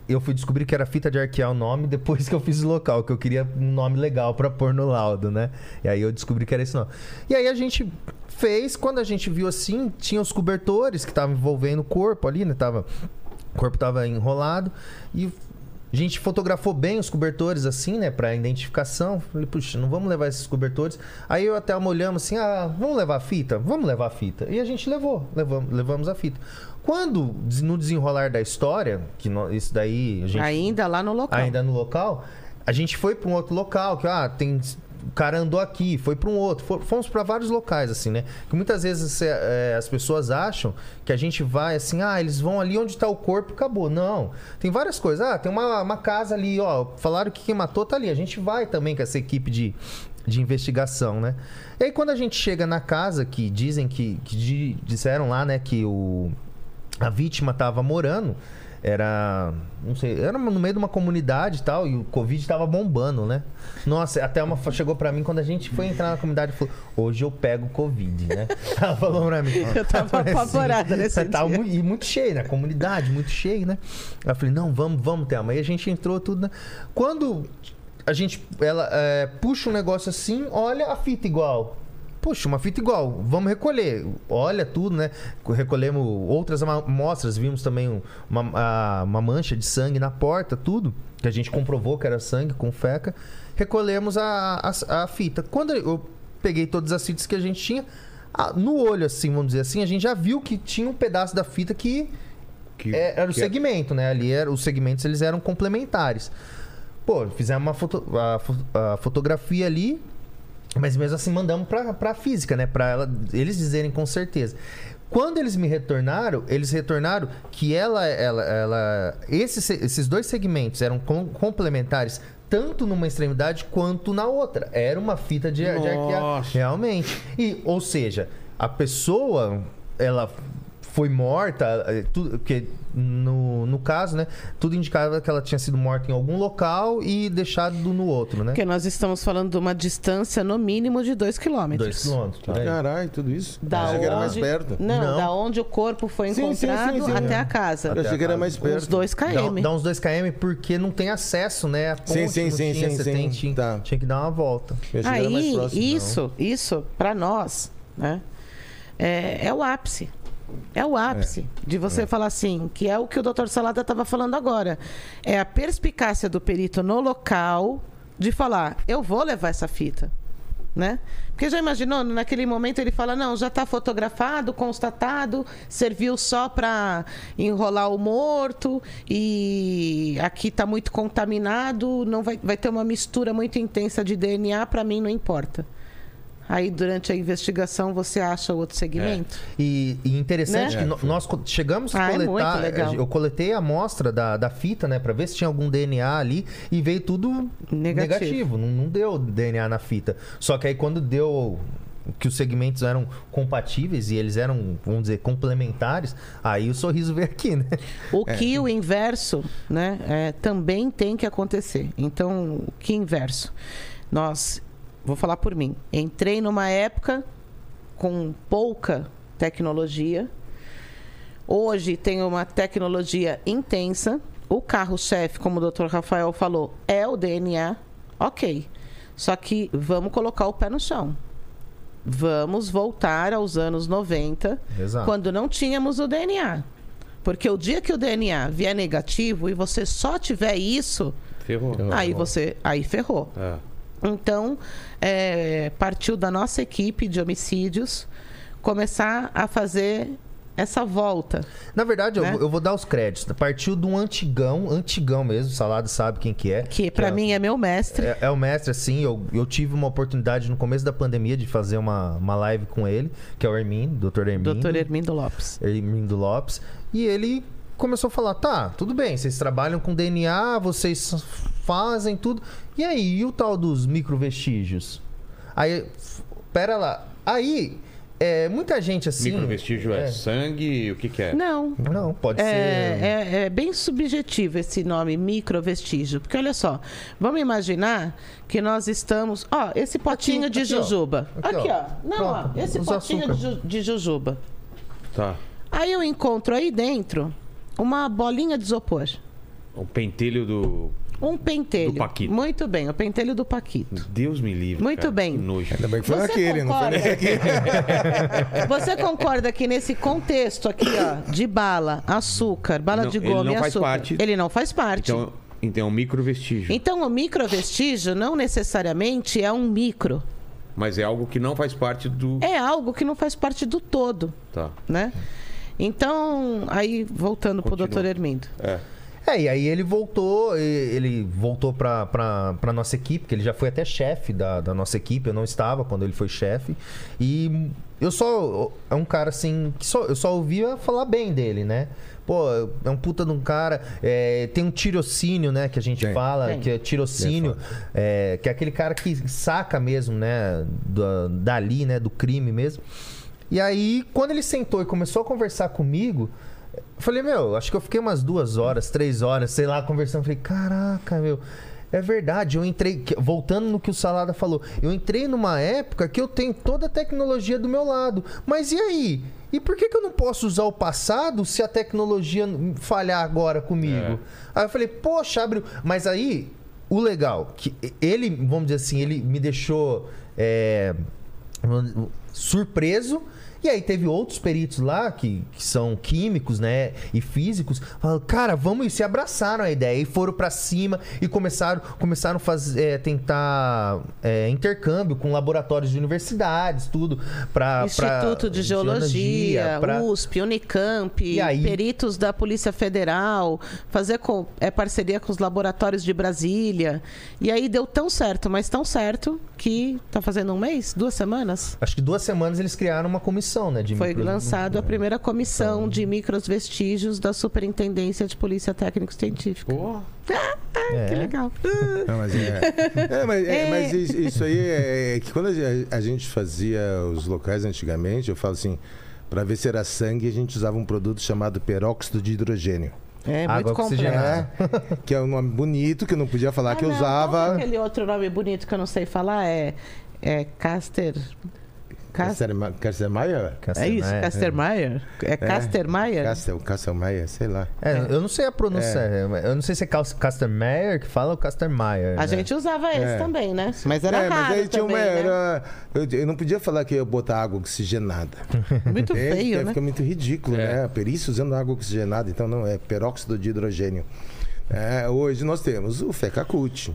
S5: eu fui descobrir que era fita de arquear o nome depois (laughs) que eu fiz o local, que eu queria um nome legal pra pôr no laudo, né? E aí eu descobri que era esse nome. E aí a gente fez, quando a gente viu assim, tinha os cobertores que estavam envolvendo o corpo ali, né? Tava, o corpo tava enrolado e a gente fotografou bem os cobertores assim, né, Pra identificação. Falei, puxa, não vamos levar esses cobertores. Aí eu até olhamos assim, ah, vamos levar a fita? Vamos levar a fita. E a gente levou, levamos, levamos a fita. Quando, no desenrolar da história, que nó- isso daí a gente
S3: Ainda lá no local.
S5: ainda no local, a gente foi para um outro local, que ah, tem o cara andou aqui, foi para um outro, fomos para vários locais assim, né? Que muitas vezes é, as pessoas acham que a gente vai assim, ah, eles vão ali onde está o corpo, acabou. Não, tem várias coisas. Ah, tem uma, uma casa ali, ó, falaram que quem matou tá ali. A gente vai também com essa equipe de de investigação, né? E aí quando a gente chega na casa que dizem que, que di- disseram lá, né, que o a vítima estava morando, era, não sei, era no meio de uma comunidade e tal, e o Covid estava bombando, né? Nossa, até uma chegou pra mim quando a gente foi entrar na comunidade e falou: "Hoje eu pego Covid", né? (laughs) Ela falou pra mim.
S3: Eu tava apavorada nesse
S5: Tava
S3: dia.
S5: e muito cheio, né? Comunidade muito cheio, né? Eu falei: "Não, vamos, vamos, Thelma". Aí a gente entrou tudo, né? Quando a gente ela é, puxa um negócio assim, olha a fita igual. Puxa, uma fita igual, vamos recolher. Olha tudo, né? Recolhemos outras amostras, vimos também um- uma, uma mancha de sangue na porta, tudo. Que a gente comprovou que era sangue com feca. Recolhemos a, a, a fita. Quando eu peguei todas as fitas que a gente tinha, no olho, assim, vamos dizer assim, a gente já viu que tinha um pedaço da fita que
S1: Que-
S5: é, era o
S1: que-
S5: segmento, né? Ali era, os segmentos eles eram complementares. Pô, fizemos uma foto- a, a fotografia ali, mas mesmo assim mandamos pra, pra física, né? Pra ela, eles dizerem com certeza. Quando eles me retornaram, eles retornaram que ela, ela, ela esses, se- esses dois segmentos eram com- complementares tanto numa extremidade quanto na outra. Era uma fita de, de arquear. Realmente. E, ou seja, a pessoa, ela foi morta, eh, tudo, porque no, no caso, né, tudo indicava que ela tinha sido morta em algum local e deixado no outro, né?
S3: Porque nós estamos falando de uma distância no mínimo de 2 quilômetros.
S5: Dois quilômetros. por aí.
S4: Caralho, tudo isso?
S3: Da
S4: Eu achei que era mais
S3: onde-
S4: perto.
S3: Não,
S5: Não.
S3: da onde o corpo foi
S4: Sim, sim, sim,
S3: encontrado
S4: sim.
S3: até a casa.
S4: Eu achei que era mais perto.
S3: Uns 2
S5: Dá,
S3: km.
S5: dá uns 2 km porque não tem acesso, né? A ponte
S4: Sim, sim,
S5: não
S4: sim,
S5: tinha,
S4: sim,
S5: você
S4: sim.
S5: tem- tinha,
S4: Tá.
S5: tinha que dar uma volta.
S4: Eu achei que era mais
S3: Aí,
S4: próximo, não.
S3: isso, isso, para nós, né? É, é o ápice. É o ápice de você falar assim, que é o que o doutor Salada estava falando agora. É a perspicácia do perito no local de falar, eu vou levar essa fita. Né? Porque já imaginou, naquele momento ele fala, não, já está fotografado, constatado, serviu só para enrolar o morto e aqui está muito contaminado, não vai, vai ter uma mistura muito intensa de DNA, para mim não importa. Aí durante a investigação você acha outro segmento?
S5: E, e interessante
S3: Né?
S5: que no- nós chegamos a
S3: Ah, é
S5: coletar.
S3: legal.
S5: Eu coletei a amostra da, da fita, né? Pra ver se tinha algum DNA ali e veio tudo
S3: Negativo.
S5: negativo. Não, não deu DNA na fita. Só que aí quando deu que os segmentos eram compatíveis e eles eram, vamos dizer, complementares, aí o sorriso veio aqui, né?
S3: O que o inverso, né, é, também tem que acontecer. Então, o que inverso? Nós, vou falar por mim, entrei numa época com pouca tecnologia. Hoje tem uma tecnologia intensa. O carro-chefe, como o Dr. Rafael falou, é o DNA. Ok. Só que vamos colocar o pé no chão. Vamos voltar aos anos 90,
S5: Exato.
S3: quando não tínhamos o DNA. Porque o dia que o DNA vier negativo e você só tiver isso,
S1: Ferrou.
S3: aí você aí ferrou.
S1: É.
S3: Então, é, partiu da nossa equipe de homicídios começar a fazer essa volta.
S5: Na verdade,
S3: Né?
S5: eu, vou- eu vou dar os créditos. Partiu de um antigão, antigão mesmo, o Salado sabe quem que é.
S3: Que para
S5: é-
S3: mim é meu mestre.
S5: É, é o mestre, assim, eu, eu tive uma oportunidade no começo da pandemia de fazer uma, uma live com ele, que é o Hermin, Dr. Hermin.
S3: Dr. Hermindo Lopes.
S5: Hermindo Lopes. E ele começou a falar: tá, tudo bem, vocês trabalham com DNA, vocês fazem tudo. E aí, e o tal dos microvestígios? Aí, pera lá. Aí, é, muita gente assim.
S1: Microvestígio é, sangue, o que, que é?
S3: Não.
S5: Não, pode
S3: É,
S5: ser.
S3: é, é bem subjetivo esse nome microvestígio, porque olha só, vamos imaginar que nós estamos, ó, esse potinho
S5: Aqui,
S3: de
S5: aqui, ó.
S3: jujuba,
S5: Aqui,
S3: aqui,
S5: ó.
S3: ó, não,
S5: Pronto,
S3: ó, esse potinho de, de jujuba.
S1: Tá.
S3: Aí eu encontro aí dentro uma bolinha de isopor,
S1: O pentelho do.
S3: Um pentelho.
S1: Do Paquito.
S3: Muito bem, o pentelho do Paquito.
S1: Deus me livre.
S3: Muito
S1: cara.
S3: bem.
S1: Que nojo.
S4: Ainda bem que foi
S3: Você
S4: aquele, não foi
S3: concorda?
S4: aquele. (laughs)
S3: Você concorda que nesse contexto aqui, ó, de bala, açúcar, bala
S1: Não,
S3: de
S1: ele
S3: goma
S1: não
S3: e
S1: faz
S3: açúcar,
S1: parte.
S3: ele não faz parte.
S1: Então, então é um microvestígio.
S3: Então, o microvestígio não necessariamente é um micro.
S1: Mas é algo que não faz parte do.
S3: É algo que não faz parte do todo,
S1: Tá.
S3: né? Então, aí voltando para o doutor Hermindo.
S1: É.
S5: É, e aí ele voltou, ele voltou pra, pra, pra nossa equipe, que ele já foi até chefe da, da nossa equipe, eu não estava quando ele foi chefe. E eu só. É um cara assim, que só, eu só ouvia falar bem dele, né? Pô, é um puta de um cara. é, tem um tirocínio, né? Que a gente
S4: Tem.
S5: fala,
S3: Tem.
S5: que é tirocínio, é, que é aquele cara que saca mesmo, né? Da, dali, né? Do crime mesmo. E aí, quando ele sentou e começou a conversar comigo, falei, meu, acho que eu fiquei umas duas horas, três horas, sei lá, conversando. Falei, caraca, meu. É verdade, eu entrei. Voltando no que o Salada falou, eu entrei numa época que eu tenho toda a tecnologia do meu lado. Mas e aí? E por que, que eu não posso usar o passado se a tecnologia falhar agora comigo? Aí eu falei, poxa, abriu. Mas aí, o legal, que ele, vamos dizer assim, ele me deixou. é, surpreso. E aí teve outros peritos lá que, que são químicos, né, e físicos, falaram, cara, vamos e se abraçaram a ideia e foram pra cima e começaram começaram a fazer é, tentar é, intercâmbio com laboratórios de universidades, tudo para
S3: Instituto de Geologia,
S5: pra-
S3: USP, Unicamp,
S5: E aí-
S3: peritos da Polícia Federal, fazer com, é, parceria com os laboratórios de Brasília. E aí deu tão certo, mas tão certo que tá fazendo um mês? Duas semanas?
S5: Acho que duas semanas eles criaram uma comissão, né, de
S3: Foi
S5: micro-
S3: lançado a primeira comissão de micros vestígios da Superintendência de Polícia Técnico Científica.
S1: Pô.
S5: É.
S3: Que legal.
S4: Não, mas é, (laughs) é, mas, é, mas isso, aí é, é que quando a, gente fazia os locais antigamente, eu falo assim, para ver se era sangue, a gente usava um produto chamado peróxido de hidrogênio.
S3: É
S5: Água
S3: muito complexo.
S5: oxigenada.
S4: É, que é um nome bonito, que eu não podia falar
S3: Ah,
S4: que eu
S3: não,
S4: usava.
S3: é aquele outro nome bonito que eu não sei falar é, é Caster. Cas-
S4: Castermaier?
S3: É isso, Castermaier? É Castermaier?
S4: Castel, Castelmaier, sei lá.
S5: É, eu não sei a pronúncia. Eu não sei se é Cas- Castermeyer que fala ou Castermeyer.
S3: A
S5: né?
S3: gente usava esse
S4: É.
S3: também, né? Mas era
S4: é, mas aí tinha
S3: também,
S4: uma.
S3: né?
S4: era- eu, eu não podia falar que ia botar água oxigenada. (laughs)
S3: Muito
S4: É,
S3: feio,
S4: é,
S3: né?
S4: Fica muito ridículo,
S1: É.
S4: né? A perícia usando água oxigenada, então não é peróxido de hidrogênio. É, hoje nós temos o Fecacult,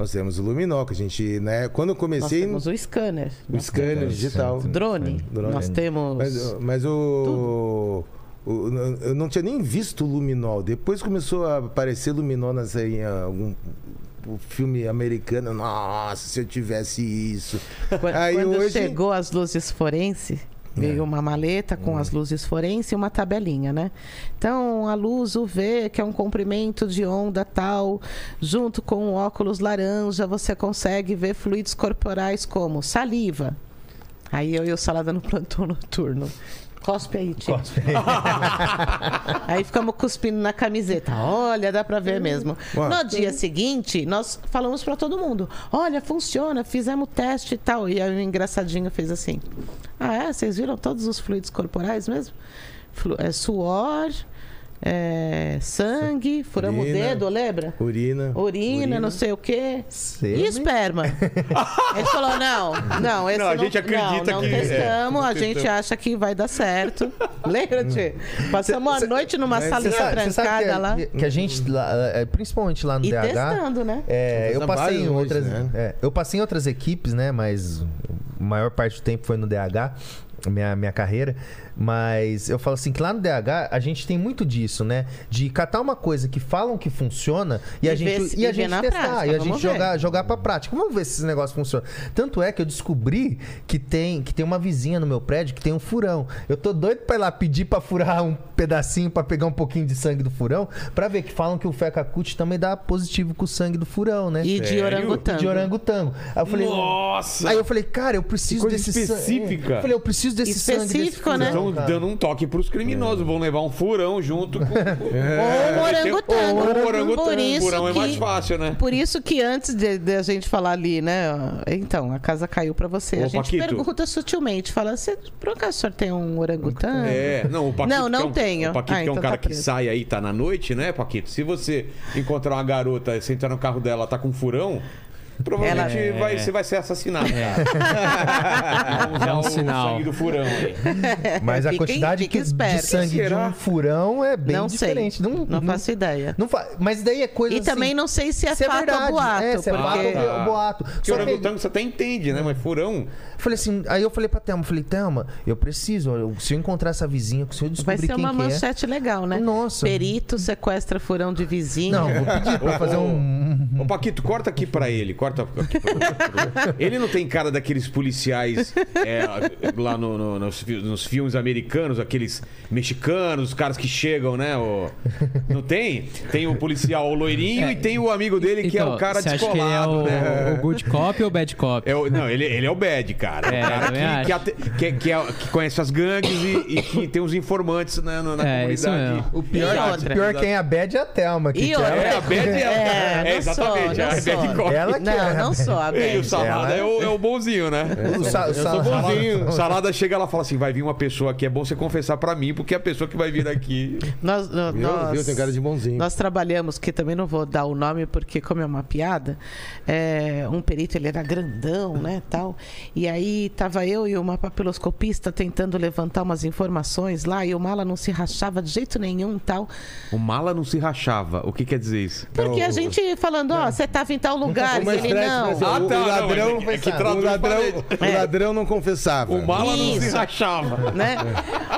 S4: nós temos o Luminol, que a gente, né? Quando eu
S3: Nós
S4: comecei
S3: temos o scanner.
S4: o scanner digital.
S3: Drone.
S4: Drone.
S3: Nós temos.
S4: Mas, mas o, o- Eu não tinha nem visto o Luminol. Depois começou a aparecer Luminol nessa, em algum o filme americano. Nossa, se eu tivesse isso.
S3: Quando,
S4: Aí
S3: quando
S4: hoje-
S3: chegou as luzes forense, veio uma maleta com as luzes forense e uma tabelinha, né? Então, a luz UV, que é um comprimento de onda tal, junto com o óculos laranja, você consegue ver fluidos corporais como saliva. Aí eu e o Salada no (laughs) plantão noturno. Cospe aí, tia.
S5: Cospe (laughs)
S3: Aí ficamos cuspindo na camiseta. Olha, dá pra ver mesmo.
S4: Ué.
S3: No dia seguinte, nós falamos pra todo mundo: olha, funciona, fizemos teste e tal. E aí o engraçadinho fez assim: ah, é? Vocês viram todos os fluidos corporais mesmo? Flu- é, suor, é, sangue, furamos o
S4: Urina.
S3: dedo, lembra?
S4: Urina.
S3: Urina, não sei o quê.
S5: Sêmen.
S3: E esperma? (laughs) gente falou, não, não, esse
S1: Não,
S3: não,
S1: a gente acredita
S3: não, não
S1: que- é,
S3: testamos,
S1: não
S3: a gente
S1: testamos.
S3: acha que vai dar certo. (laughs) Lembra, Tchê? Passamos
S5: Cê-
S3: a noite numa salinha
S5: sabe que,
S3: trancada lá.
S5: que- a gente, lá, é, principalmente lá no
S3: E
S5: DH.
S3: testando, né?
S5: é, eu passei em outras.
S4: noites, né?
S5: é, eu passei em outras equipes, né? Mas a maior parte do tempo foi no DH. Minha, minha carreira, mas eu falo assim que lá no DH a gente tem muito disso, né? De catar uma coisa que falam que funciona e, a
S3: E
S5: gente,
S3: ver se-
S5: e a gente testar,
S3: prática,
S5: e a gente
S3: ver.
S5: jogar, jogar pra prática. Vamos ver se esse negócio funciona. Tanto é que eu descobri que tem, que tem uma vizinha no meu prédio que tem um furão. Eu tô doido pra ir lá pedir pra furar um pedacinho pra pegar um pouquinho de sangue do furão, pra ver que falam que o Fecacute também dá positivo com o sangue do furão, né?
S3: E de orangotango.
S5: de orangotango. Aí eu falei,
S1: Nossa!
S5: Aí eu falei, cara, eu preciso
S1: coisa
S5: desse sangue.
S1: específica.
S5: Eu falei, eu preciso desse sangue. desse
S3: Específico, né?
S5: furão,
S1: Estão dando um toque pros criminosos. Vão levar um furão junto com. (laughs)
S3: Ou um orangotango.
S1: Ou um orangotango.
S3: Por isso
S1: furão é
S3: que-
S1: mais fácil, né?
S3: Por isso que antes de, de a gente falar ali, né? Então, a casa caiu pra você.
S1: Ô,
S3: a gente
S1: Paquito.
S3: pergunta sutilmente, fala, você, por acaso o senhor tem um orangotango?
S1: É, não, o Paquito
S3: Não,
S1: que
S3: não
S1: é um,
S3: tenho.
S1: O Paquito
S3: Ah,
S1: que é um
S3: então
S1: cara
S3: tá
S1: que sai aí, tá na noite, né, Paquito? Se você encontrar uma garota, você entrar no carro dela, tá com furão, provavelmente
S3: Ela-
S1: vai, você vai ser assassinado. (laughs) Vamos usar
S6: É um
S1: o
S6: sinal.
S1: sangue do furão aí.
S5: Mas a
S3: Fiquem-
S5: quantidade
S3: fiquem
S5: que- de sangue de um furão é bem
S3: não
S5: diferente.
S3: sei. Não, faço ideia.
S5: não fa- Mas daí é coisa
S3: E também
S5: assim,
S3: não sei se é
S5: se é verdade.
S3: ou boato.
S5: é, se é fato ou boato.
S1: Porque orangotango você até entende, né? Mas furão.
S5: Falei assim, aí eu falei pra Thelma, falei, Thelma, eu preciso, eu- se eu encontrar essa vizinha, se eu
S3: Vai
S5: descobrir
S3: ser
S5: quem
S3: uma
S5: que é...
S3: manchete legal, né?
S5: Nossa.
S3: Perito sequestra furão de vizinho.
S5: Não, vou pedir pra fazer um...
S1: Ô, Paquito, corta aqui pra ele. Corta pro- Ele não tem cara daqueles policiais é, lá no- no- nos, nos filmes americanos, aqueles mexicanos, os caras que chegam, né? o- Não tem? Tem o policial loirinho e tem o amigo dele que é o cara
S6: É. Então, você acha que ele é
S1: descolado,
S6: o,
S1: né?
S6: o good cop ou o bad cop?
S1: É o- não, ele, ele é o bad, cara.
S6: É,
S1: o cara que, que, ate- que- que é- que conhece as gangues e, e que tem os informantes né, na, na
S6: É, isso
S1: comunidade.
S6: mesmo.
S5: O pior,
S3: E
S5: o
S3: outra?
S5: pior quem é a bad é a Thelma. Que
S3: E outra?
S1: É, a bad é,
S3: É,
S1: é, exatamente.
S3: sou,
S1: a bad cop.
S5: Ela que
S3: Não,
S5: é.
S3: não sou a
S1: E o. Salada
S5: Ela-
S1: é o, é o bonzinho, né?
S5: O sa- o
S1: Eu sou
S5: sa-
S1: bonzinho. Salada chega lá e fala assim: vai vir uma pessoa aqui, é bom você confessar pra mim, porque é a pessoa que vai vir aqui.
S3: Nós, no-
S4: Viu?
S3: nós,
S4: Viu? Tem cara de bonzinho.
S3: nós trabalhamos, que também não vou dar o nome porque como é uma piada, é, um perito ele era grandão, né, tal. E aí tava eu e uma papiloscopista tentando levantar umas informações lá e o mala não se rachava de jeito nenhum, tal.
S1: O mala não se rachava. O que quer dizer isso?
S3: Porque a gente falando, ó, você tava em tal lugar,
S4: Uma
S3: ele não.
S4: mas,
S1: Ah,
S4: o,
S1: tá,
S4: o
S1: não,
S4: ladrão,
S1: é que- é que
S4: o ladrão,
S1: ele.
S4: o ladrão não confessava.
S1: O mala não se
S3: Isso.
S1: rachava.
S3: né?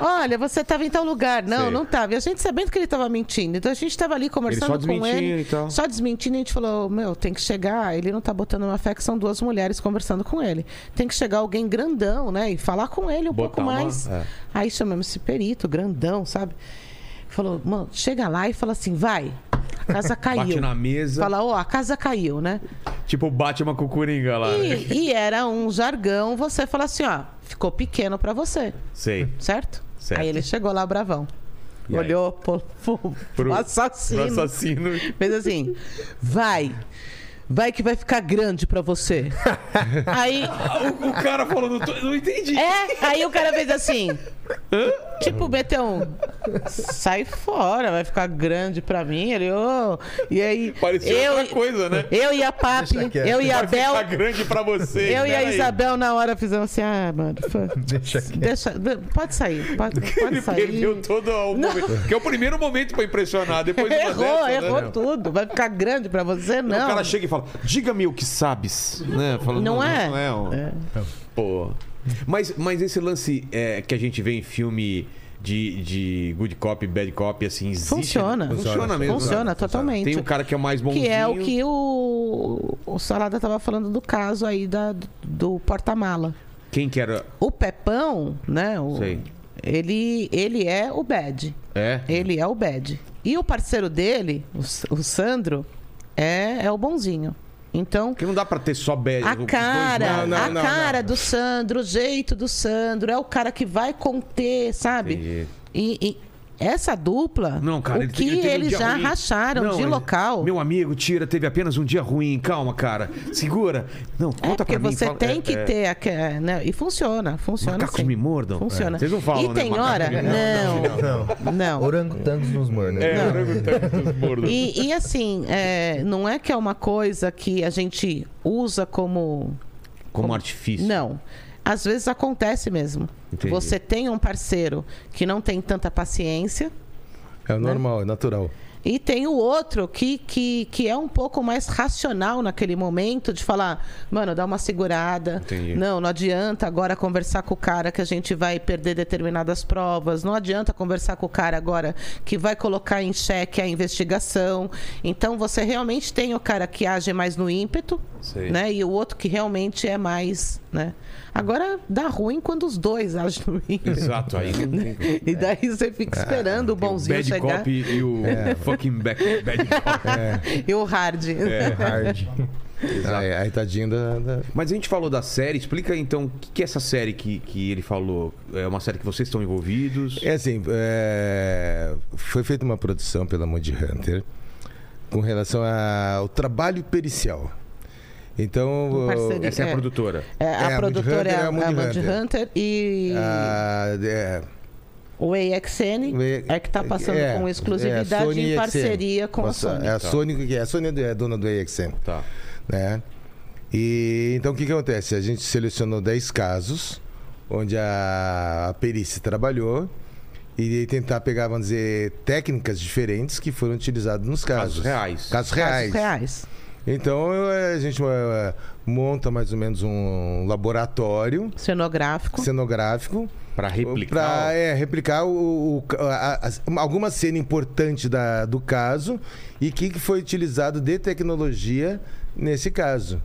S3: Olha, você estava em tal lugar. Não,
S1: Sei.
S3: não estava. E a gente sabendo que ele estava mentindo. Então a gente estava ali conversando
S1: só
S3: com ele.
S1: e tal.
S3: Só desmentindo. E a gente falou: Meu, tem que chegar. Ele não tá botando uma fé que são duas mulheres conversando com ele. Tem que chegar alguém grandão, né? E falar com ele um
S1: Botar
S3: pouco
S1: uma-
S3: mais.
S1: é.
S3: Aí chamamos esse perito, grandão, sabe? Falou: Mano, chega lá e fala assim: Vai. A casa caiu.
S1: Bate na mesa.
S3: Fala, ó, a casa caiu, né?
S1: Tipo o Batman com o Coringa lá.
S3: E, e era um jargão, você fala assim, ó, ficou pequeno pra você.
S1: Sei.
S3: Certo?
S1: Certo.
S3: Aí ele chegou lá bravão.
S1: E
S3: olhou pro- pro Pro- assassino.
S1: Pro assassino.
S3: Fez assim: vai. Vai que vai ficar grande pra você. (laughs) aí.
S1: O, o cara falou, não, tô- não entendi.
S3: É, aí o cara fez assim. Tipo, meteu um. Sai fora, vai ficar grande pra mim. Ele, ô. E aí.
S1: Parecia
S3: eu,
S1: outra coisa, né?
S3: Eu e a Papi, eu e a
S1: Vai
S3: Bel.
S1: ficar grande pra você.
S3: Eu e a
S1: Pera aí.
S3: Isabel na hora fizemos assim, ah, mano,
S5: Deixa
S3: deixa, de- pode sair, pode, (laughs) pode
S1: Ele
S3: sair.
S1: perdeu todo o momento. Que é o primeiro momento pra impressionar. Depois de
S3: Errou,
S1: dessa, né?
S3: errou tudo. Vai ficar grande pra você,
S1: O
S3: não.
S1: cara chega e fala, diga-me o que sabes. Né? Fala,
S3: Não é?
S1: Não é. um-
S3: É.
S1: Pô. Mas, mas esse lance é, que a gente vê em filme de, de good cop, bad cop, assim, existe.
S3: Funciona.
S1: né? Funciona mesmo.
S3: Funciona
S1: né?
S3: totalmente.
S1: Tem o cara que é o mais bonzinho.
S3: Que é o que o, o Salada tava falando do caso aí da, do porta-mala.
S1: Quem que era...
S3: O Pepão, né? O,
S1: Sei.
S3: Ele, ele é o bad.
S1: É?
S3: Ele é o bad. E o parceiro dele, o, o Sandro, é, é o bonzinho. Então,
S1: Porque não dá pra ter só bad.
S3: A cara,
S1: não.
S4: não,
S3: a
S4: não,
S3: cara do Sandro, o jeito do Sandro, é o cara que vai conter, sabe?
S1: Entendi.
S3: E, e essa dupla,
S1: Não, cara,
S3: o
S1: ele
S3: que
S1: teve um
S3: eles
S1: dia
S3: já
S1: ruim.
S3: racharam
S1: Não,
S3: de
S1: ele-
S3: local.
S1: Meu amigo, tira, teve apenas um dia ruim. Calma, cara. Segura. Não,
S3: É
S1: conta
S3: porque
S1: pra mim.
S3: você
S1: fala-
S3: tem
S1: é,
S3: que
S1: é,
S3: ter, né? E funciona, funciona
S1: Macacos
S3: sim.
S1: me mordam?
S3: Funciona.
S1: É. Vocês não falam,
S3: E
S1: né?
S3: tem
S1: Macacos
S3: hora?
S1: me
S3: Não, não.
S5: Orangotangos nos mordem.
S1: É, orangotangos mordam.
S3: E, e assim, é, não é que é uma coisa que a gente usa como
S1: Como artifício.
S3: Não. Às vezes acontece mesmo.
S1: Entendi.
S3: Você tem um parceiro que não tem tanta paciência.
S4: É normal, é natural.
S3: E tem o outro que, que, que é um pouco mais racional naquele momento de falar, mano, dá uma segurada.
S1: Entendi.
S3: Não, não adianta agora conversar com o cara que a gente vai perder determinadas provas. Não adianta conversar com o cara agora que vai colocar em xeque a investigação. Então você realmente tem o cara que age mais no ímpeto,
S1: Sei.
S3: né? E o outro que realmente é mais, né? Agora dá ruim quando os dois agem no ímpeto.
S1: Exato, aí.
S3: E daí você fica esperando o
S1: Tem o
S3: bonzinho
S1: bad
S3: chegar
S1: cop e o fucking back, bad cop. (laughs)
S3: e o hard.
S1: É.
S5: Hard.
S4: Aí, aí tadinho da, da-
S1: Mas a gente falou da série, explica então o que, que é essa série que, que ele falou. É uma série que vocês estão envolvidos?
S4: É assim, é, foi feita uma produção pela Moody Hunter com relação ao trabalho pericial. Então,
S3: parceria.
S1: Essa é a
S3: É.
S1: produtora.
S3: É,
S4: É,
S3: a
S4: a Moody
S3: produtora
S4: Hunter
S3: é a,
S4: é a
S3: a
S4: Hunter.
S3: Hunter e
S4: a- é,
S3: o AXN é que está passando
S4: é,
S3: com
S4: é,
S3: exclusividade
S4: Sony
S3: em
S4: e
S3: parceria com a
S4: Nossa,
S3: Sony.
S4: É a Sony que é a Sony é dona do AXN,
S1: Tá.
S4: né? E então o que que acontece? A gente selecionou 10 casos onde a, a perícia trabalhou e tentar pegar, vamos dizer, técnicas diferentes que foram utilizadas nos casos.
S1: Casos reais.
S4: Casos reais.
S3: Casos reais.
S4: Então eh, a gente eh, monta mais ou menos um laboratório
S3: Cenográfico.
S4: cenográfico
S1: Pra replicar.
S4: para é, replicar o, o- a- a- alguma cena importante da, do caso e o que, que foi utilizado de tecnologia nesse caso.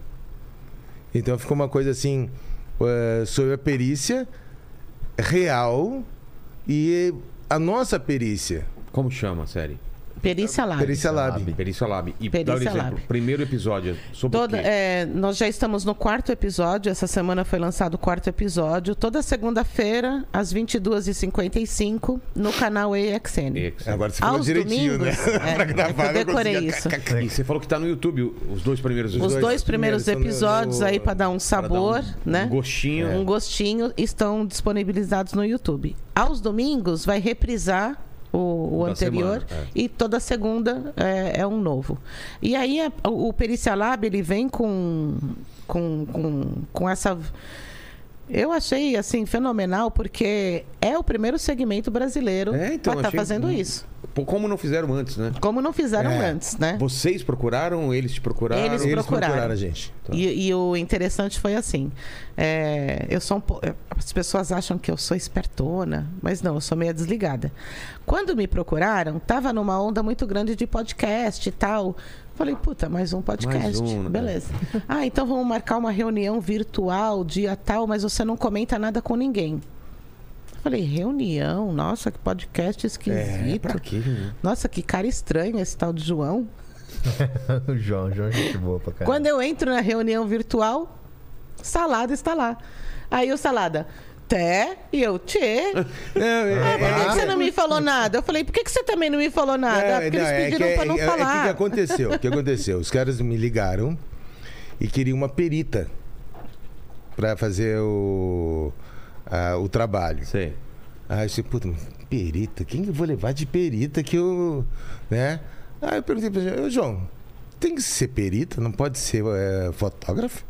S4: Então ficou uma coisa assim eh, sobre a perícia real e a nossa perícia.
S1: Como chama a série?
S3: Perícia Lab.
S4: Perícia Lab.
S1: Perícia Lab. E
S3: Perícia
S1: dá um exemplo.
S3: Lab.
S1: Primeiro episódio sobre
S3: Toda- é, nós já estamos no quarto episódio. Essa semana foi lançado o quarto episódio. Toda segunda-feira, às 22h55, no canal AXN.
S1: Ex-
S4: Agora você falou
S3: Aos
S4: direitinho,
S3: domingos,
S4: né? (laughs)
S3: é,
S4: Pra
S3: é
S4: gravar,
S3: eu decorei isso.
S1: E você falou que tá no YouTube, os dois primeiros
S3: Os
S4: dois
S3: dois, primeiros
S4: primeiros estão no-
S3: episódios aí para dar um sabor,
S1: um
S3: né?
S1: gostinho.
S3: Um gostinho estão disponibilizados no YouTube. Aos domingos vai reprisar o, o anterior
S1: semana, é.
S3: e toda segunda é, é um novo. E aí a- o Perícia Lab ele vem com, com, com, com essa eu achei assim fenomenal porque é o primeiro segmento brasileiro
S1: É, então,
S3: a estar
S1: achei
S3: fazendo isso.
S1: Como não fizeram antes, né?
S3: Como não fizeram
S4: É.
S3: antes, né?
S1: Vocês procuraram, eles te procuraram.
S3: Eles
S4: Eles
S3: procuraram.
S4: procuraram a gente.
S3: E, e o interessante foi assim: é, eu sou um po- as pessoas acham que eu sou espertona, mas não, eu sou meio desligada. Quando me procuraram, tava numa onda muito grande de podcast e tal. Falei, puta, mais um podcast.
S1: Mais um, né?
S3: Beleza. (laughs) ah, então vamos marcar uma reunião virtual, dia tal, mas você não comenta nada com ninguém. Falei, reunião? Nossa, que podcast esquisito.
S1: É, pra quê? né?
S3: Nossa, que cara estranho esse tal de João. (laughs)
S5: o João, João é gente boa pra caramba.
S3: Quando eu entro na reunião virtual, Salada está lá. Aí o Salada, Té, e eu, Tchê. (laughs) Ah, por que, que você não me falou nada? Eu falei, por que, que você também não me falou nada? Ah, porque eles
S4: é
S3: pediram
S4: que-
S3: pra não
S4: é- é-
S3: falar.
S4: O que, que aconteceu? O que aconteceu? Os caras me ligaram e queriam uma perita pra fazer o, a- o trabalho.
S1: Sei.
S4: Aí eu disse, puta, mas perita? Quem que eu vou levar de perita que eu. né? Aí eu perguntei pra ele, ô João, tem que ser perita? Não pode ser é, fotógrafo?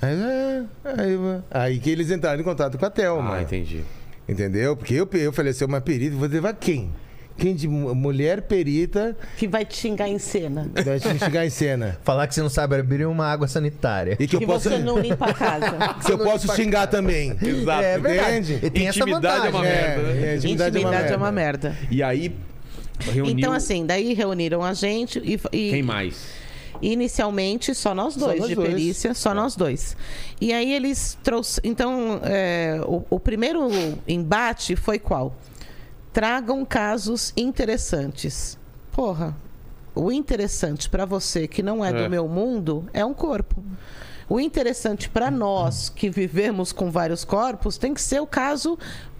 S4: Aí, é, aí, aí que eles entraram em contato com a Thelma.
S1: Ah, entendi.
S4: Entendeu? Porque eu, eu falei assim, uma perita, vou levar quem? Quem de mu- mulher perita
S3: Que vai te xingar em cena.
S4: vai te chegar em cena? (laughs)
S5: Falar que você não sabe abrir uma água sanitária.
S4: E que eu
S3: Que
S4: posso,
S3: você não limpa a casa. (laughs)
S4: que eu posso xingar também. (laughs)
S1: Exato.
S5: É verdade.
S4: Entende?
S5: E tem essa
S1: Intimidade é uma merda, né?
S4: É, intimidade,
S3: Intimidade
S4: é uma merda.
S3: merda.
S1: E aí, reuniu...
S3: Então, assim, daí reuniram a gente e. e
S1: Quem mais?
S3: Inicialmente, só nós
S4: Só
S3: dois,
S4: nós
S3: de
S4: dois.
S3: perícia, só nós dois. E aí eles trouxeram. Então, é, o, o primeiro embate foi qual? Tragam casos interessantes. Porra, o interessante para você que não é,
S1: É.
S3: do meu mundo é um corpo. O interessante para nós que vivemos com vários corpos tem que ser o caso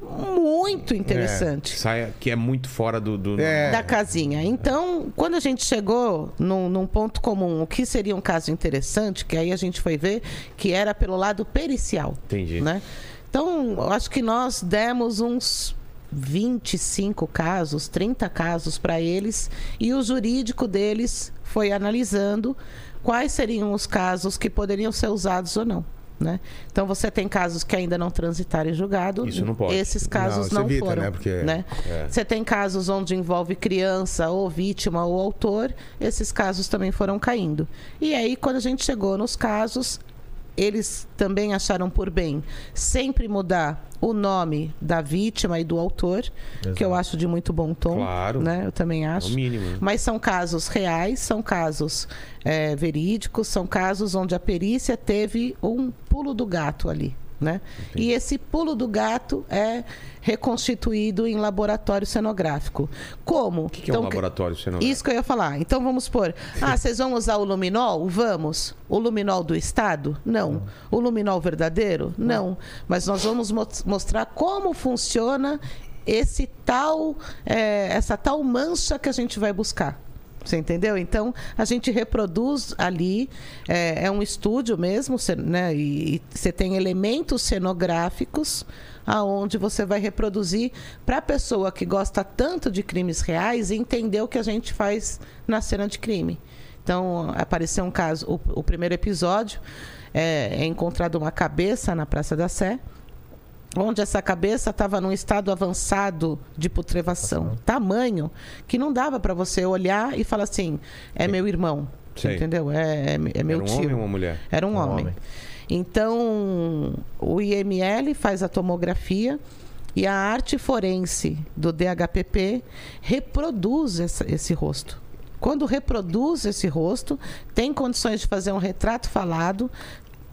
S3: muito interessante
S1: Saia que é muito fora do. do-
S4: É.
S3: da casinha. Então, quando a gente chegou num, num ponto comum, o que seria um caso interessante, que aí a gente foi ver que era pelo lado pericial.
S1: Entendi.
S3: Né? Então, eu acho que nós demos uns 25 casos, 30 casos para eles, e o jurídico deles foi analisando quais seriam os casos que poderiam ser usados ou não. Né? Então você tem casos que ainda não transitaram em julgado.
S1: Isso não pode.
S3: Esses casos
S4: Não,
S3: não,
S4: evita,
S3: foram.
S4: né? Porque-
S3: né?
S1: é.
S3: Você tem casos onde envolve criança ou vítima ou autor, esses casos também foram caindo. E aí, quando a gente chegou nos casos, eles também acharam por bem sempre mudar o nome da vítima e do autor, que eu acho de muito bom tom.
S1: Claro.
S3: Né? Eu também
S1: É
S3: acho.
S1: o mínimo.
S3: Mas são casos reais, são casos é, verídicos, são casos onde a perícia teve um pulo do gato ali. Né? E esse pulo do gato é reconstituído em laboratório cenográfico. Como?
S1: O que, que é um laboratório cenográfico?
S3: Isso que eu ia falar. Então vamos supor, (laughs) ah, vocês vão usar o luminol? Vamos. O luminol do Estado? Não. O luminol verdadeiro? Não. Mas nós vamos mo- mostrar como funciona esse tal, eh, essa tal mancha que a gente vai buscar. Você entendeu? Então, a gente reproduz ali, é, é um estúdio mesmo, né? E e você tem elementos cenográficos aonde você vai reproduzir para a pessoa que gosta tanto de crimes reais entender o que a gente faz na cena de crime. Então, apareceu um caso, o, o primeiro episódio é, é encontrado uma cabeça na Praça da Sé, onde essa cabeça estava num estado avançado de putrefação, tamanho que não dava para você olhar e falar assim, é meu irmão, entendeu? É, é, é meu
S1: Era um
S3: tio.
S1: homem ou uma mulher?
S3: Era um,
S5: Um
S3: homem.
S5: homem.
S3: Então, o IML faz a tomografia e a arte forense do DHPP reproduz essa- esse rosto. Quando reproduz esse rosto, tem condições de fazer um retrato falado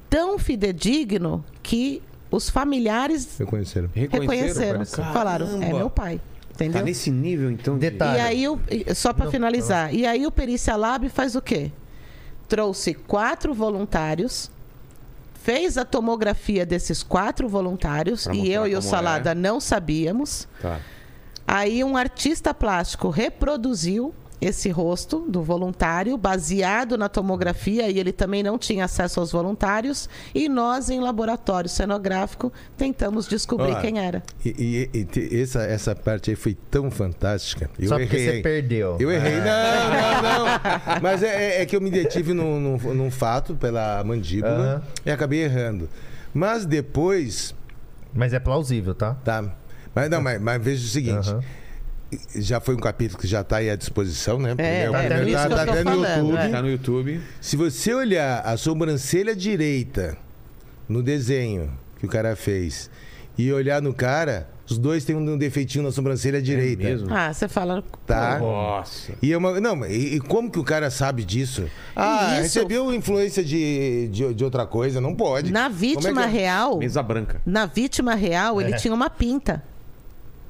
S3: tão fidedigno que os familiares
S4: Reconheceram.
S3: reconheceram,
S1: Caramba!
S3: falaram, é meu pai. Entendeu?
S1: Tá nesse nível, então? de-
S5: Detalhe.
S3: E aí, o- só para finalizar, e aí o Perícia Lab faz o quê? Trouxe quatro voluntários, fez a tomografia desses quatro voluntários,
S1: Pra
S3: e eu e o Salada
S1: é.
S3: não sabíamos.
S1: Tá.
S3: Aí um artista plástico reproduziu esse rosto do voluntário, baseado na tomografia, e ele também não tinha acesso aos voluntários, e nós, em laboratório cenográfico, tentamos descobrir
S4: Ó,
S3: quem era.
S4: E, e- e essa, essa parte aí foi tão fantástica. Eu
S5: Só porque
S4: errei,
S5: você
S4: hein?
S5: perdeu.
S4: Eu errei.
S5: Ah.
S4: Não, não, (laughs) não. Mas é, é- é que eu me detive num, num- num fato pela mandíbula e acabei errando. Mas depois.
S5: Mas é plausível, tá?
S4: Tá. Mas não, mas, mas veja o seguinte. Já foi um capítulo que já está aí à disposição, né?
S3: É,
S4: o
S5: tá
S4: tá- tá
S3: tô
S4: até no
S3: falando,
S4: YouTube.
S3: é.
S1: Tá no YouTube.
S4: Se você olhar a sobrancelha direita no desenho que o cara fez e olhar no cara, os dois têm um defeitinho na sobrancelha direita.
S1: mesmo?
S3: Ah, você fala.
S4: Tá?
S1: Nossa.
S4: E, é uma, não, e, e como que o cara sabe disso? Ah,
S3: Isso.
S4: recebeu influência de, de, de outra coisa, não pode.
S3: Na
S4: é
S3: vítima
S4: que-
S3: real,
S1: Mesa branca.
S3: na vítima real, ele tinha uma pinta.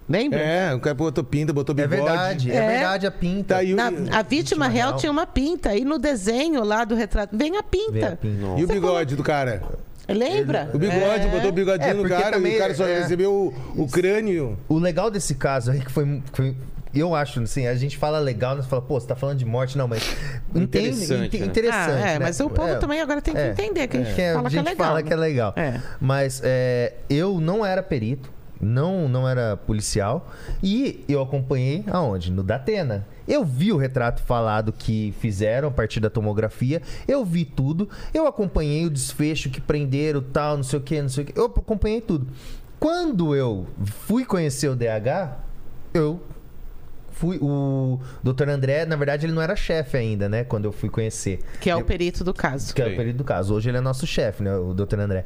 S3: Lembra?
S4: É, o cara botou pinta, botou
S5: É
S4: bigode.
S5: verdade, é,
S3: É.
S5: verdade a pinta.
S4: Tá, e, o,
S3: Na- a vítima,
S5: vítima
S3: real,
S5: real.
S3: tinha uma pinta. E no desenho lá do retrato, vem a
S5: Vê a
S3: pinta.
S5: pinta.
S4: e o bigode do cara?
S3: Lembra?
S4: O bigode,
S3: É.
S4: botou o bigodinho
S5: É,
S4: no cara e
S5: também
S4: o cara só
S5: é-
S4: recebeu o, o crânio.
S5: O legal desse caso aí que foi, foi- eu acho, assim, a gente fala legal, nós fala, pô, você tá falando de morte, não, mas (laughs)
S1: Interessante,
S5: entende,
S1: né?
S5: interessante,
S3: Ah, é,
S5: né?
S3: mas o povo
S5: É,
S3: também agora tem que
S5: é,
S3: entender que a gente
S5: que
S3: fala
S5: a
S3: que é
S5: gente
S3: legal.
S5: fala
S3: né?
S5: que é legal.
S3: É.
S5: Mas é, eu não era perito, não, não era policial e eu acompanhei aonde? No Datena. Eu vi o retrato falado que fizeram a partir da tomografia, eu vi tudo, eu acompanhei o desfecho que prenderam, tal, não sei o que, não sei o que. Eu acompanhei tudo. Quando eu fui conhecer o DH, eu fui o Dr. André, na verdade ele não era chefe ainda, né, quando eu fui conhecer.
S3: Que é o perito do caso.
S5: Que é
S1: Sim.
S5: o período do caso. Hoje ele é nosso chefe, né? O Dr. André.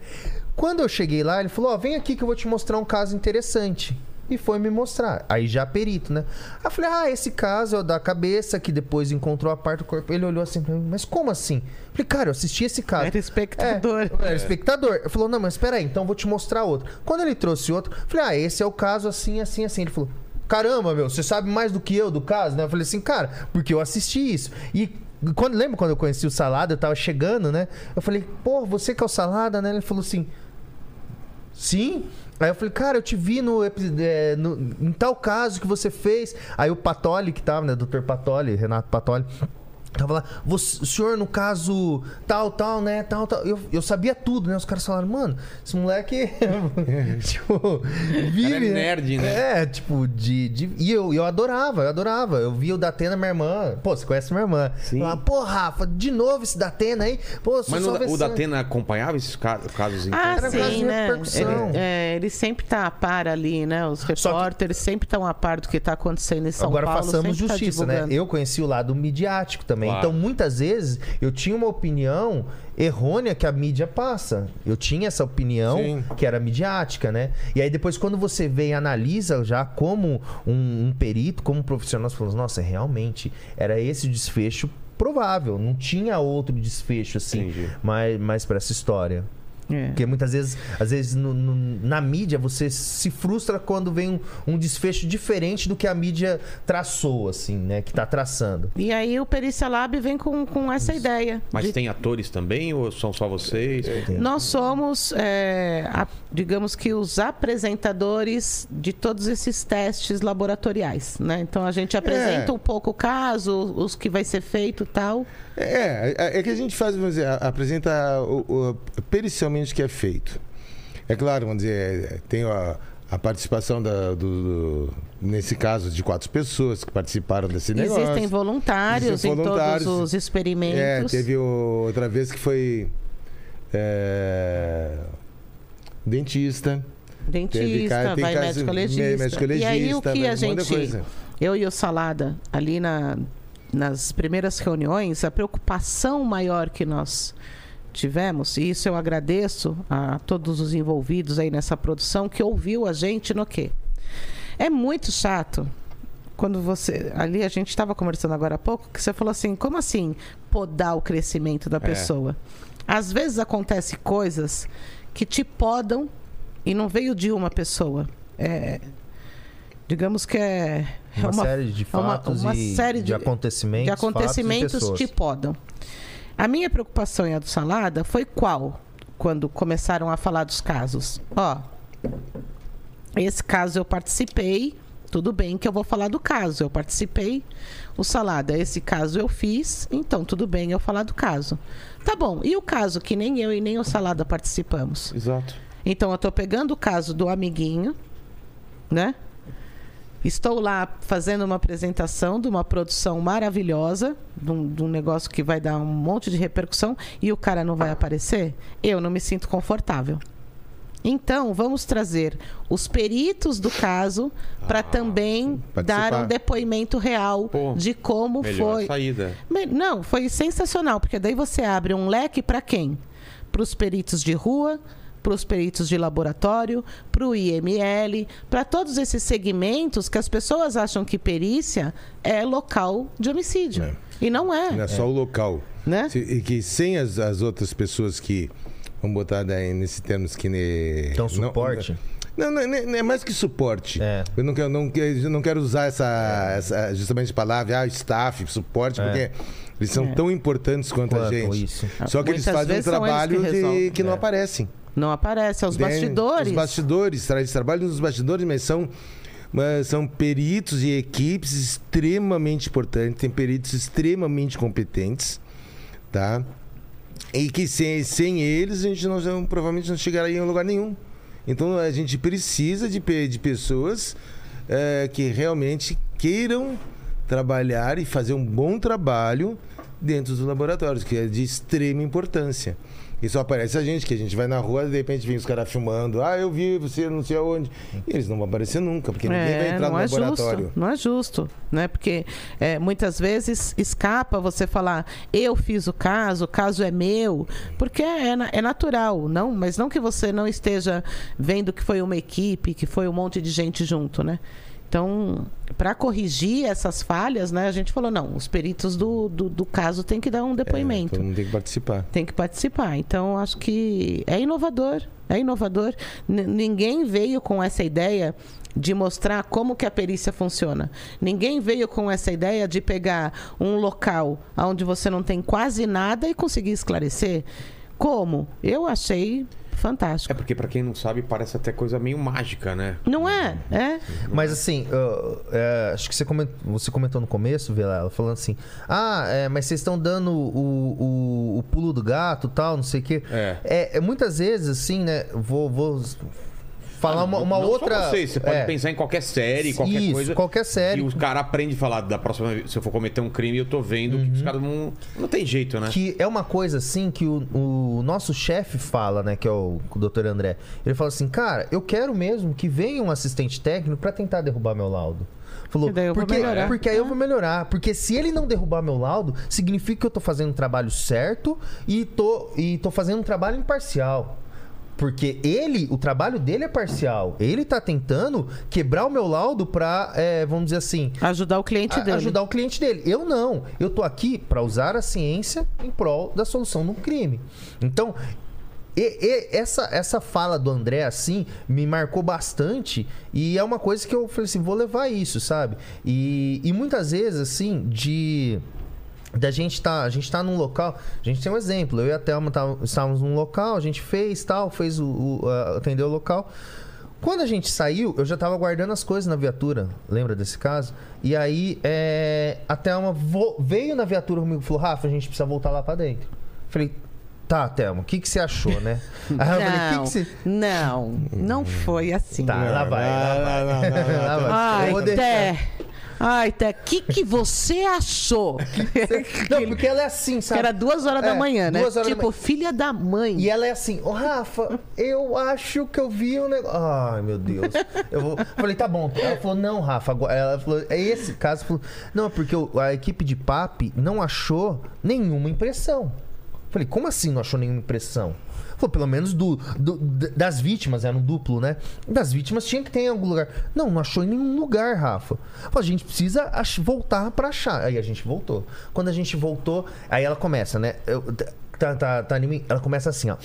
S5: Quando eu cheguei lá, ele falou: Ó, vem aqui que eu vou te mostrar um caso interessante. E foi me mostrar. Aí já perito, né? Aí eu falei: Ah, esse caso é o da cabeça que depois encontrou a parte do corpo. Ele olhou assim pra mim: Mas como assim? Eu falei: Cara, eu assisti esse caso.
S3: Era espectador.
S5: É, eu era espectador. Ele falou: Não, mas espera aí, então eu vou te mostrar outro. Quando ele trouxe outro, eu falei: Ah, esse é o caso assim, assim, assim. Ele falou: Caramba, meu, você sabe mais do que eu do caso, né? Eu falei assim, cara, porque eu assisti isso. E quando, lembra quando eu conheci o Salada, eu tava chegando, né? Eu falei, pô, você que é o Salada, né? Ele falou assim, sim. Aí eu falei, cara, eu te vi no, é, no- em tal caso que você fez. Aí o Patoli, que tava, né? Dr. Patoli, Renato Patoli. Tava lá, "Você- o senhor, no caso, tal, tal, né? Tal, tal. Eu, eu sabia tudo, né? Os caras falaram, mano, esse moleque. (laughs) tipo, vive.
S1: Cara é nerd, né?
S5: É, tipo, de. de... E eu, eu adorava, eu adorava. Eu via o Datena, minha irmã. Pô, você conhece minha irmã.
S1: Sim.
S5: Ela, Pô, Rafa, de novo esse Datena aí. Pô,
S1: Mas
S5: só
S1: o
S5: vexame."
S1: Datena acompanhava esses ca- casos
S3: Ah,
S5: Era caso
S3: sim,
S5: de
S3: né?
S5: repercussão.
S3: Ele, é, ele sempre tá a par ali, né? Os
S5: Só que-
S3: repórteres sempre estão a par do que tá acontecendo em São
S5: Agora
S3: Paulo.
S5: façamos
S3: sempre tá
S5: justiça, né?
S3: divulgando.
S5: Eu conheci o lado midiático também.
S1: Claro.
S5: Então, muitas vezes, eu tinha uma opinião errônea que a mídia passa. Eu tinha essa opinião
S4: Sim.
S5: que era midiática, né? E aí, depois, quando você vem e analisa já como um, um perito, como um profissional, você fala, nossa, realmente, era esse o desfecho provável. Não tinha outro desfecho, assim,
S1: Entendi.
S5: mais, mais para essa história.
S3: É.
S5: Porque muitas vezes, às vezes no- no- na mídia você se frustra quando vem um, um desfecho diferente do que a mídia traçou, assim, né? Que tá traçando.
S3: E aí o Perícia Lab vem com, com essa ideia.
S1: Mas
S3: de-
S1: tem atores também ou são só vocês?
S3: Nós somos, é, a- digamos que, os apresentadores de todos esses testes laboratoriais, né? Então a gente apresenta
S4: É.
S3: um pouco o caso, os que vai ser feito e tal.
S4: É, é, é que a gente faz, vamos dizer, apresenta o, o- pericialmente o que é feito. É claro, vamos dizer, é, tem a, a participação da- do, do- nesse caso, de quatro pessoas que participaram desse negócio.
S3: Existem voluntários
S4: Existem
S3: em
S4: voluntários.
S3: todos os
S4: É,
S3: experimentos.
S4: teve o- outra vez que foi é, dentista. Teve
S3: Dentista,
S4: cara- tem
S3: vai
S4: caso-
S3: médico legista.
S4: médico
S3: E aí o
S4: legista,
S3: que a gente,
S4: coisa.
S3: eu e o Salada, ali na, nas primeiras reuniões, a preocupação maior que nós tivemos, e isso eu agradeço a todos os envolvidos aí nessa produção que ouviu a gente no quê? É muito chato quando você. Ali a gente estava conversando agora há pouco, que você falou assim: como assim podar o crescimento da pessoa? Às vezes acontece coisas que te podam e não veio de uma pessoa. É, digamos que é. É
S5: Uma, série de
S3: é uma-
S5: fatos
S3: uma
S5: e
S3: série
S5: de, acontecimentos.
S3: de acontecimentos
S5: fatos e
S3: te podam. A minha preocupação e a do Salada foi qual? Quando começaram a falar dos casos. Ó, esse caso eu participei, tudo bem que eu vou falar do caso. Eu participei, o Salada, esse caso eu fiz, então tudo bem eu falar do caso. Tá bom, e o caso que nem eu e nem o Salada participamos?
S1: Exato.
S3: Então eu tô pegando o caso do amiguinho, né? Estou lá fazendo uma apresentação de uma produção maravilhosa, de um, de um negócio que vai dar um monte de repercussão, e o cara não vai aparecer? Eu não me sinto confortável. Então, vamos trazer os peritos do caso para também
S4: Participar.
S3: dar um depoimento real
S1: Pô,
S3: de como foi.
S1: saída.
S3: Não, foi sensacional, porque daí você abre um leque para quem? Para os peritos de rua, para os peritos de laboratório, para o IML, para todos esses segmentos que as pessoas acham que perícia é local de homicídio.
S4: É.
S3: E não é.
S4: Não é só o local.
S3: Né?
S4: Se- E que sem as, as outras pessoas que, vamos botar daí nesse termos que... Ne,
S5: Então,
S4: não-
S5: suporte.
S4: Não, não, não, é mais que suporte.
S5: É.
S4: Eu não quero, não, eu não quero usar essa, essa justamente palavra, ah, staff, suporte,
S5: É.
S4: porque eles são
S3: É.
S4: tão importantes quanto, a
S5: Quanto
S4: gente.
S5: isso.
S4: Só que eles
S3: Muitas
S4: fazem um
S3: eles
S4: trabalho
S3: que
S4: de- que não
S5: É.
S4: aparecem.
S3: Não aparece, é os
S4: Tem
S3: bastidores.
S4: Os bastidores, traz trabalho nos bastidores, mas são, são peritos e equipes extremamente importantes, tem peritos extremamente competentes, tá? E que sem, sem eles a gente não, provavelmente não chegaria em lugar nenhum. Então a gente precisa de, de pessoas eh, que realmente queiram trabalhar e fazer um bom trabalho dentro dos laboratórios, que é de extrema importância. E só aparece a gente, que a gente vai na rua, de repente vem os caras filmando, ah, eu vi você não sei aonde. E eles não vão aparecer nunca, porque ninguém vai entrar
S3: não
S4: no
S3: é
S4: laboratório.
S3: Justo, não é justo, né? Porque é, muitas vezes escapa você falar, eu fiz o caso, o caso é meu, porque é, na- é natural, não? Mas não que você não esteja vendo que foi uma equipe, que foi um monte de gente junto, né? Então, para corrigir essas falhas, né, a gente falou, não, os peritos do, do, do caso têm que dar um
S4: É,
S3: depoimento
S4: todo mundo tem que participar.
S3: tem que participar. Então, acho que é inovador. É inovador. N- ninguém veio com essa ideia de mostrar como que a perícia funciona. Ninguém veio com essa ideia de pegar um local onde você não tem quase nada e conseguir esclarecer. Como? Eu achei fantástico.
S1: É porque, pra quem não sabe, parece até coisa meio mágica, né?
S3: Não é? É.
S5: Mas assim, eu- é, acho que você comentou, você comentou no começo, Vilela, falando assim: ah, é, mas vocês estão dando o, o, o pulo do gato tal, não sei o quê.
S1: É.
S5: É, é muitas vezes, assim, né? Vou, vou falar uma, uma
S1: Ah, Não só
S5: outra.
S1: Você, você pode
S5: é,
S1: pensar em qualquer série, qualquer
S5: Isso,
S1: coisa.
S5: qualquer série.
S1: E os caras aprendem a falar da próxima vez. Se eu for cometer um crime, eu tô vendo que os caras não. Não tem jeito, né?
S5: Que é uma coisa assim que o, o nosso chefe fala, né? Que é o, o Dr. André. Ele fala assim, cara, eu quero mesmo que venha um assistente técnico pra tentar derrubar meu laudo. Falou, porque,
S3: melhorar.
S5: porque aí eu vou melhorar. Porque se ele não derrubar meu laudo, significa que eu tô fazendo um trabalho certo e tô, e tô fazendo um trabalho imparcial. Porque ele, o trabalho dele é parcial. Ele tá tentando quebrar o meu laudo pra, é, vamos dizer assim,
S3: Ajudar o cliente
S5: a-
S3: dele.
S5: ajudar o cliente dele. Eu não. Eu tô aqui para usar a ciência em prol da solução de um crime. Então, e- e- essa, essa fala do André, assim, me marcou bastante. E é uma coisa que eu falei assim, vou levar isso, sabe? E, e muitas vezes, assim, de da gente tá, a gente tá num local, a gente tem um exemplo, eu e a Thelma tá- estávamos num local, a gente fez tal, fez o, o a- atendeu o local. Quando a gente saiu, eu já tava guardando as coisas na viatura, lembra desse caso? E aí é, a Thelma vo- veio na viatura comigo e falou: Rafa, a gente precisa voltar lá pra dentro. Falei, tá, Thelma, o que, que você achou, né? Aí eu falei, "Que
S3: Não,
S5: que você.
S3: não, não foi assim.
S5: Tá, lá vai, lá vai. Lá vai.
S3: Ai. Té. Ai, o que, que você achou? (laughs)
S5: Não, porque ela é assim,
S3: Que
S5: sabe?
S3: era duas horas da
S5: É,
S3: manhã, né?
S5: duas horas da
S3: tipo,
S5: manhã.
S3: filha da mãe.
S5: E ela é assim, ô Rafa, eu acho que eu vi um negócio. Ai, meu Deus. Eu vou... falei, tá bom. Ela falou, não, Rafa, agora. Ela falou, é esse caso. Falou, não, é porque a equipe de PAP não achou nenhuma impressão. Falei, como assim não achou nenhuma impressão? Falou, pelo menos do, do- das vítimas, era um duplo, né? Das vítimas tinha que ter em algum lugar. Não, não achou em nenhum lugar, Rafa. A gente precisa voltar pra achar. Aí a gente voltou. Quando a gente voltou, aí ela começa, né? Eu- tá, tá, tá. Ela começa assim, ó.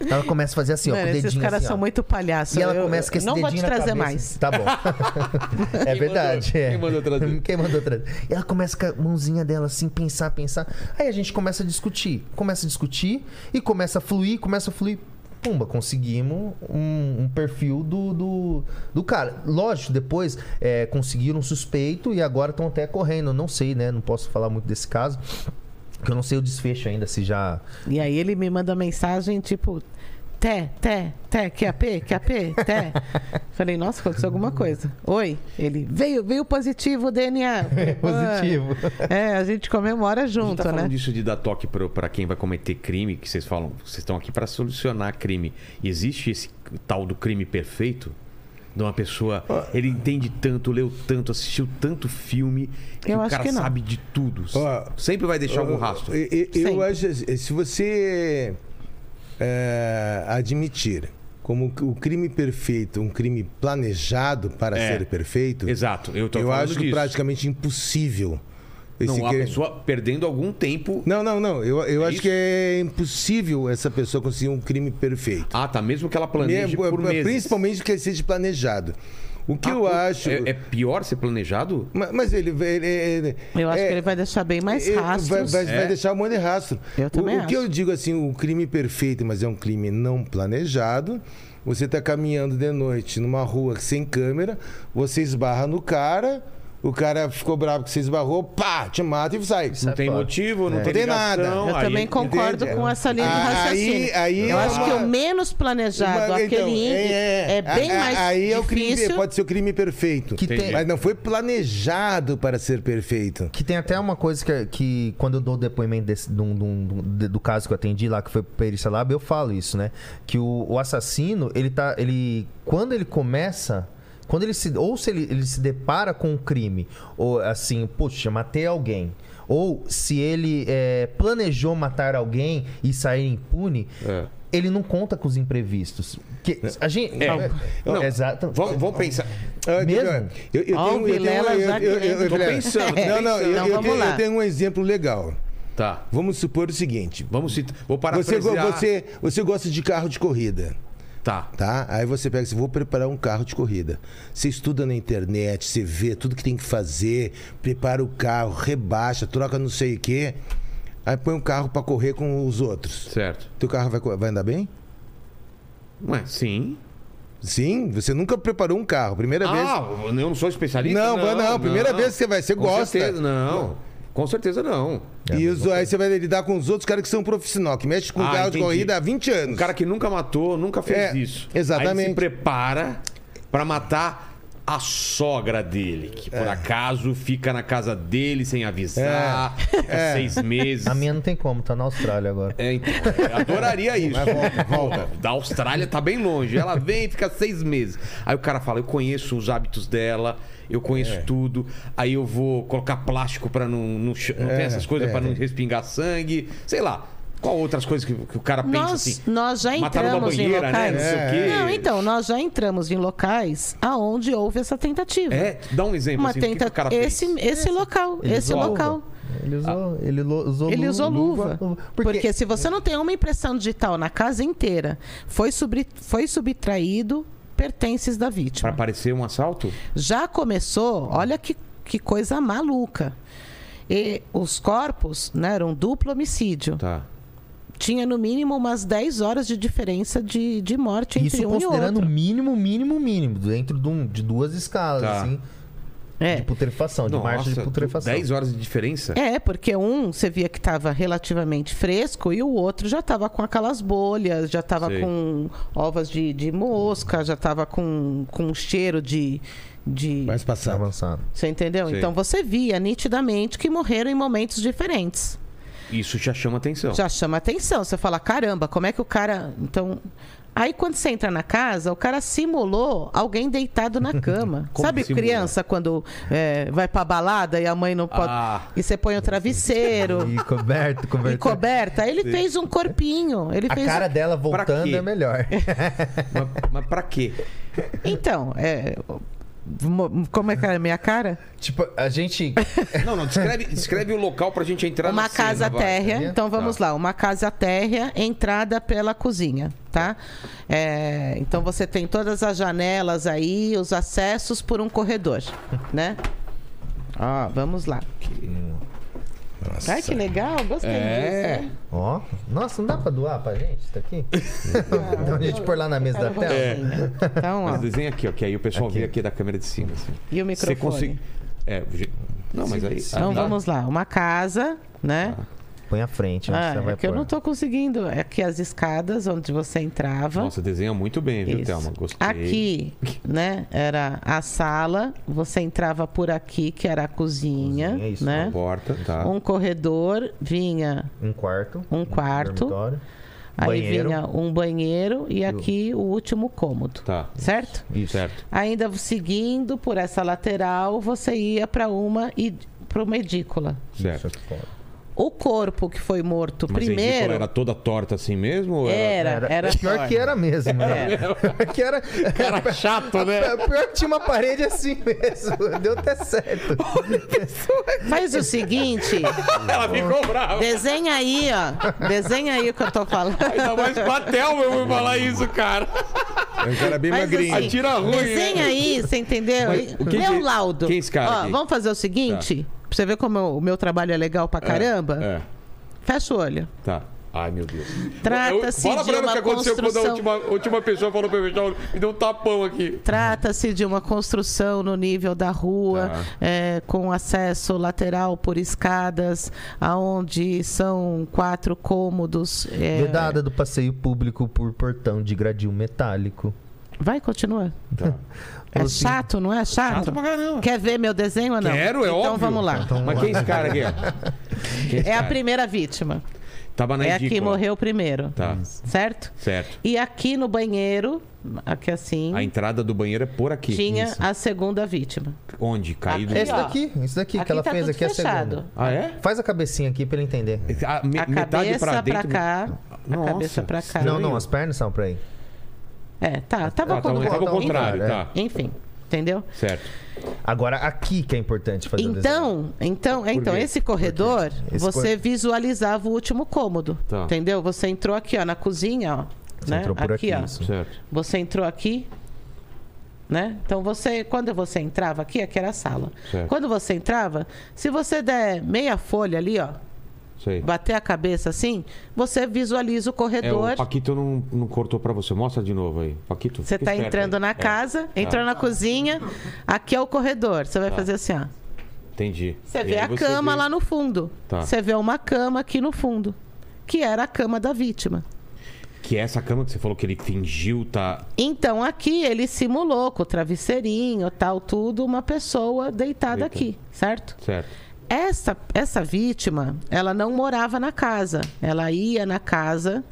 S5: Ela começa a fazer assim, ó,
S3: Mano,
S5: com o
S3: esses
S5: dedinho
S3: caras
S5: assim, ó.
S3: são muito palhaços.
S5: E ela
S3: Eu-
S5: começa com
S3: eu
S5: esse
S3: Não vou
S5: dedinho
S3: te
S5: na
S3: trazer
S5: cabeça.
S3: mais.
S5: Tá bom. (laughs) é verdade.
S1: mandou?
S5: é.
S1: Quem mandou trazer? (laughs)
S5: Quem mandou trazer? E ela começa com a mãozinha dela assim, pensar, pensar. Aí a gente começa a discutir. Começa a discutir e começa a fluir, começa a fluir. Pumba, conseguimos um, um perfil do, do, do cara. Lógico, depois é, conseguiram um suspeito e agora estão até correndo. Não sei, né? Não posso falar muito desse caso. Porque eu não sei o desfecho ainda, se já.
S3: E aí ele me manda mensagem tipo. Té, Té, Té, QAP, QAP, Té. (laughs) Falei, nossa, aconteceu alguma coisa. Oi. Ele, veio, veio positivo o DNA. (laughs)
S5: Positivo.
S3: É, a gente comemora
S1: A gente
S3: junto,
S1: tá falando
S3: né?
S1: disso de dar toque pro- pra quem vai cometer crime, que vocês falam, vocês estão aqui pra solucionar crime. Existe esse tal do crime perfeito? De uma pessoa, ele entende tanto, leu tanto, assistiu tanto filme, que
S3: Eu
S1: o
S3: acho
S1: cara
S3: que não.
S1: sabe de tudo.
S4: Ó,
S1: Sempre vai deixar algum rastro.
S4: Eu, eu- eu acho assim, se você é, admitir como o crime perfeito, um crime planejado para
S1: É.
S4: ser perfeito,
S1: Exato, eu tô
S4: eu acho
S1: disso.
S4: praticamente impossível. Esse
S1: Não, a
S4: cri-
S1: pessoa perdendo algum tempo.
S4: Não, não, não. Eu, eu
S1: É
S4: acho
S1: isso?
S4: que é impossível essa pessoa conseguir um crime perfeito.
S1: Ah, tá. Mesmo que ela planeje
S4: É,
S1: por meses.
S4: Principalmente que ele seja planejado. O que
S1: Ah,
S4: eu acho.
S1: É, é pior ser planejado?
S4: Ma- Mas ele. ele- ele-
S3: Eu acho
S4: é-
S3: que ele vai deixar bem mais
S4: ele
S3: rastros.
S4: Vai, vai-
S1: É.
S4: vai deixar um monte de rastro.
S3: Eu
S4: o,
S3: também
S4: o que
S3: acho.
S4: eu digo assim, o crime perfeito, mas é um crime não planejado. Você está caminhando de noite numa rua sem câmera, você esbarra no cara, o cara ficou bravo que você esbarrou, pá, te mata e sai.
S1: Não tem
S5: fora.
S1: motivo, não
S4: É.
S1: tem
S4: tem nada.
S3: Eu
S1: aí-
S3: também concordo
S4: entende?
S3: com essa linha de
S4: Aí-
S3: raciocínio.
S4: aí
S3: eu
S4: é
S3: acho que
S4: uma-
S3: o menos planejado,
S4: Mas,
S3: aquele
S4: então,
S3: índice, é, bem
S4: A-
S3: mais
S4: Aí é o crime,
S3: difícil.
S4: pode ser o crime perfeito.
S5: Que tem-
S4: Mas não foi planejado para ser perfeito.
S5: Que tem até uma coisa que, que quando eu dou o depoimento desse, de de um- de- do caso que eu atendi lá, que foi pro Perícia Lab, eu falo isso, né? Que o, o assassino, ele tá. Ele, quando ele começa. Quando ele se. Ou se ele, ele se depara com um crime, ou assim, puxa, matei alguém. Ou se ele é, planejou matar alguém e sair impune,
S1: É.
S5: ele não conta com os imprevistos. Que, a gente.
S1: É. Não,
S5: Exato.
S1: Vamos, vamos pensar.
S4: Ah,
S5: Mesmo?
S4: Eu, tenho, eu eu- eu- eu- eu-
S1: pensando,
S4: Não, não, eu.
S3: Então,
S4: eu tenho,
S3: lá.
S4: eu tenho um exemplo legal.
S1: Tá.
S4: Vamos supor o seguinte.
S1: Vamos citar. Vou
S4: Você,
S1: parafrasear.
S4: você, você gosta de carro de corrida,
S1: Tá.
S4: tá? Aí você pega assim, vou preparar um carro de corrida. Você estuda na internet, você vê tudo que tem que fazer, prepara o carro, rebaixa, troca não sei o quê. Aí põe um carro para correr com os outros.
S1: Certo.
S4: Teu carro vai, vai andar bem?
S1: Ué, sim.
S4: Sim, você nunca preparou um carro. Primeira vez.
S1: Ah, eu não sou especialista?
S4: Não, vai não. Primeira vez que você vai, você
S1: Com
S4: gosta.
S1: certeza, não. Com certeza não.
S4: E os- aí você vai lidar com os outros caras que são profissional, que mexem com
S1: Ah,
S4: carro de
S1: entendi.
S4: corrida há 20 anos.
S1: Um cara que nunca matou, nunca fez
S4: É,
S1: isso.
S4: exatamente.
S1: Aí se prepara pra matar a sogra dele, que por acaso fica na casa dele sem avisar, fica
S4: É.
S1: seis meses.
S5: A minha não tem como, tá na Austrália agora.
S1: É, então, eu adoraria isso.
S4: Mas volta, volta.
S1: Da Austrália tá bem longe. Ela vem e fica seis meses. Aí o cara fala: Eu conheço os hábitos dela, eu conheço
S4: É.
S1: tudo. Aí eu vou colocar plástico pra não. Não, não tem
S4: É,
S1: essas coisas
S4: é.
S1: pra não respingar sangue. Sei lá. Qual outras coisas que, que o cara pensa
S3: Nós,
S1: assim?
S3: nós já entramos em
S1: banheira, né?
S3: locais.
S1: Não sei o quê.
S3: Não, então, nós já entramos em locais aonde houve essa tentativa.
S1: É, dá um exemplo
S3: Uma
S1: assim, o que que,
S3: tenta...
S1: o cara
S3: esse,
S1: fez.
S3: esse local,
S5: Ele
S3: esse
S5: usou
S3: local.
S5: luva. Ele usou, ele lo- usou,
S3: Ele usou luva.
S5: Porque,
S3: Porque... se você não tem uma impressão digital na casa inteira, foi, subri- foi subtraído pertences da vítima.
S1: Pra parecer um assalto?
S3: Já começou, olha que, que coisa maluca. E os corpos né, eram duplo homicídio.
S1: Tá.
S3: Tinha no mínimo umas 10 horas de diferença de, de morte entre
S5: isso
S3: um e
S5: considerando o
S3: outro.
S5: mínimo, mínimo, mínimo, dentro de, um- de duas escalas,
S1: Tá.
S5: assim,
S3: É.
S5: de putrefação, de marcha de
S1: Nossa,
S5: putrefação.
S1: 10 horas de diferença?
S3: É, porque um você via que estava relativamente fresco e o outro já estava com aquelas bolhas, já estava com ovas de, de mosca, já estava com, com cheiro de. de...
S4: Mas
S5: Tá
S4: passar.
S5: avançado.
S3: Você entendeu?
S1: Sei.
S3: Então você via nitidamente que morreram em momentos diferentes.
S1: Isso já chama atenção.
S3: Já chama atenção. Você fala, caramba, como é que o cara. Então. Aí quando você entra na casa, o cara simulou alguém deitado na (laughs) cama. Sabe
S1: simula?
S3: criança quando é, vai pra balada e a mãe não pode.
S1: Ah.
S3: E você põe o travesseiro. (laughs)
S5: E coberto,
S3: E
S5: coberto.
S3: coberta. Aí ele fez um corpinho. Ele
S5: A
S3: fez
S5: cara dela
S1: Pra
S5: voltando é melhor. (laughs)
S1: Mas, mas pra quê?
S3: Então, é, como é que é a minha cara?
S5: tipo, a gente. (laughs)
S1: Não, não, descreve, descreve o local pra gente entrar
S3: uma
S1: na cena,
S3: casa
S1: vai.
S3: térrea.
S5: Tá.
S3: Então vamos lá, uma casa térrea, entrada pela cozinha, tá? É, então você tem todas as janelas aí, os acessos por um corredor, né? Ó, vamos lá.
S4: Nossa.
S3: Ai, que legal, gostei
S1: É.
S3: disso.
S5: Ó. Nossa, não dá pra doar pra gente? Isso aqui? então a gente pôr lá na mesa da tela.
S3: rosinha. Então, ó.
S1: Mas desenha aqui, ó, que aí o pessoal
S5: Aqui.
S1: vê aqui da câmera de cima. Assim.
S3: E o
S1: Você
S3: microfone?
S1: consegue. É, não, mas aí.
S3: Então
S1: ah, dá.
S3: vamos lá, uma casa, né?
S5: Põe à frente,
S3: Ah,
S5: você vai
S3: é que eu
S5: pôr.
S3: não tô conseguindo. É aqui as escadas onde você entrava.
S1: Nossa, desenha muito bem, viu. Thelma? Gostei.
S3: Aqui, (laughs) né, era a sala. Você entrava por aqui, que era a cozinha,
S5: Cozinha, isso,
S3: né?
S1: Porta, tá.
S3: Um corredor, vinha
S5: Um quarto.
S3: um quarto.
S5: dormitório.
S3: Aí
S5: Banheiro.
S3: vinha um banheiro e aqui o último cômodo.
S1: Tá.
S3: Certo?
S1: Isso. Certo.
S3: Ainda seguindo por essa lateral, você ia para uma e para uma edícula.
S1: Certo.
S5: Fora.
S3: O corpo que foi morto
S1: Mas a
S3: primeiro
S1: era toda torta assim mesmo? ou
S3: era, era,
S5: Pior que era mesmo, né? Pior (laughs) que era.
S1: Era chato, né? (laughs)
S5: Pior que tinha uma parede assim mesmo. Deu até certo. (laughs)
S3: Faz o seguinte,
S1: Ela ficou brava.
S3: desenha aí, ó. Desenha aí o que eu tô falando.
S1: Ainda mais com a Thelma eu vou falar isso, cara.
S4: É um cara bem
S3: Faz
S4: magrinho.
S3: assim,
S1: Tira ruim,
S3: Desenha
S1: né?
S3: aí, você entendeu?
S1: Mas o que
S3: Lê
S1: que-
S3: o laudo.
S1: quem é esse cara
S3: Ó,
S1: aqui?
S3: vamos fazer o seguinte, pra você ver como eu- o meu trabalho é legal pra caramba.
S1: É,
S3: Fecha o olho.
S1: tá. Ai, meu Deus.
S3: Trata-se
S1: Eu- Fala
S3: de
S1: pra ela o
S3: uma
S1: que aconteceu quando a
S3: construção-
S1: última, a última pessoa falou pra eu fechar o olho. Me deu um tapão aqui.
S3: Trata-se de uma construção no nível da rua,
S1: Tá.
S3: é, com acesso lateral por escadas, aonde são quatro cômodos. é,
S5: Vedada do passeio público por portão de gradil metálico.
S3: Vai, continua.
S1: Tá.
S3: É chato, não é chato?
S1: Chato pra caramba.
S3: Quer ver meu desenho ou não?
S1: Quero, é
S3: então
S1: óbvio.
S3: vamos lá.
S1: Mas quem é esse cara aqui? (laughs) Quem esse
S3: É a primeira vítima.
S1: Tava na
S3: É a que morreu primeiro.
S1: Tá.
S3: Certo?
S1: Certo.
S3: E aqui no banheiro, aqui assim,
S1: A entrada do banheiro é por aqui.
S3: tinha
S1: Isso.
S3: a segunda vítima.
S1: Onde? Caído.
S3: Aqui,
S5: Esse daqui, esse daqui que
S3: aqui
S5: ela
S3: tá
S5: fez aqui é a
S3: fechado.
S5: segunda.
S1: Ah, é?
S5: Faz a cabecinha aqui pra ele entender.
S1: A, me-
S3: A
S1: metade
S3: cabeça
S1: pra
S3: pra,
S1: dentro.
S3: cá, a
S1: Nossa.
S3: cabeça pra cá.
S5: Não, não, as pernas são pra aí.
S3: É, tá. Tava
S1: Ah,
S3: como
S1: tava, tava ao
S5: Enfim,
S1: contrário,
S5: é.
S1: tá.
S3: Enfim, entendeu?
S1: Certo.
S5: Agora aqui que é importante fazer o desenho.
S3: Então, então, então esse corredor,
S5: Esse
S3: você
S5: cor-
S3: visualizava o último cômodo,
S1: Tá.
S3: entendeu? Você entrou aqui, ó, na cozinha, ó,
S5: Você
S3: né?
S5: entrou por aqui,
S3: ó.
S5: isso.
S1: Certo.
S3: Você entrou aqui, né? Então você, quando você entrava aqui, aqui era a sala.
S1: Certo.
S3: Quando você entrava, se você der meia folha ali, ó,
S1: Sei.
S3: bater a cabeça assim, você visualiza o
S1: É,
S3: corredor.
S1: o Paquito não, não cortou pra você. Mostra de novo aí. Paquito.
S3: Você tá
S1: esperto
S3: entrando
S1: aí.
S3: na
S1: É,
S3: casa, entrou na cozinha, aqui é o corredor. Você vai
S1: Tá.
S3: fazer assim, ó.
S1: Entendi.
S3: Você
S1: E
S3: vê a cama
S1: vê-
S3: lá no fundo.
S1: Tá.
S3: Você vê uma cama aqui no fundo, que era a cama da vítima.
S1: Que é essa cama que você falou que ele fingiu, tá.
S3: Então aqui ele simulou com o travesseirinho, tal, tudo, uma pessoa deitada
S1: Deita.
S3: aqui, certo?
S1: Certo.
S3: Essa, essa vítima, ela não morava na casa. Ela ia na casa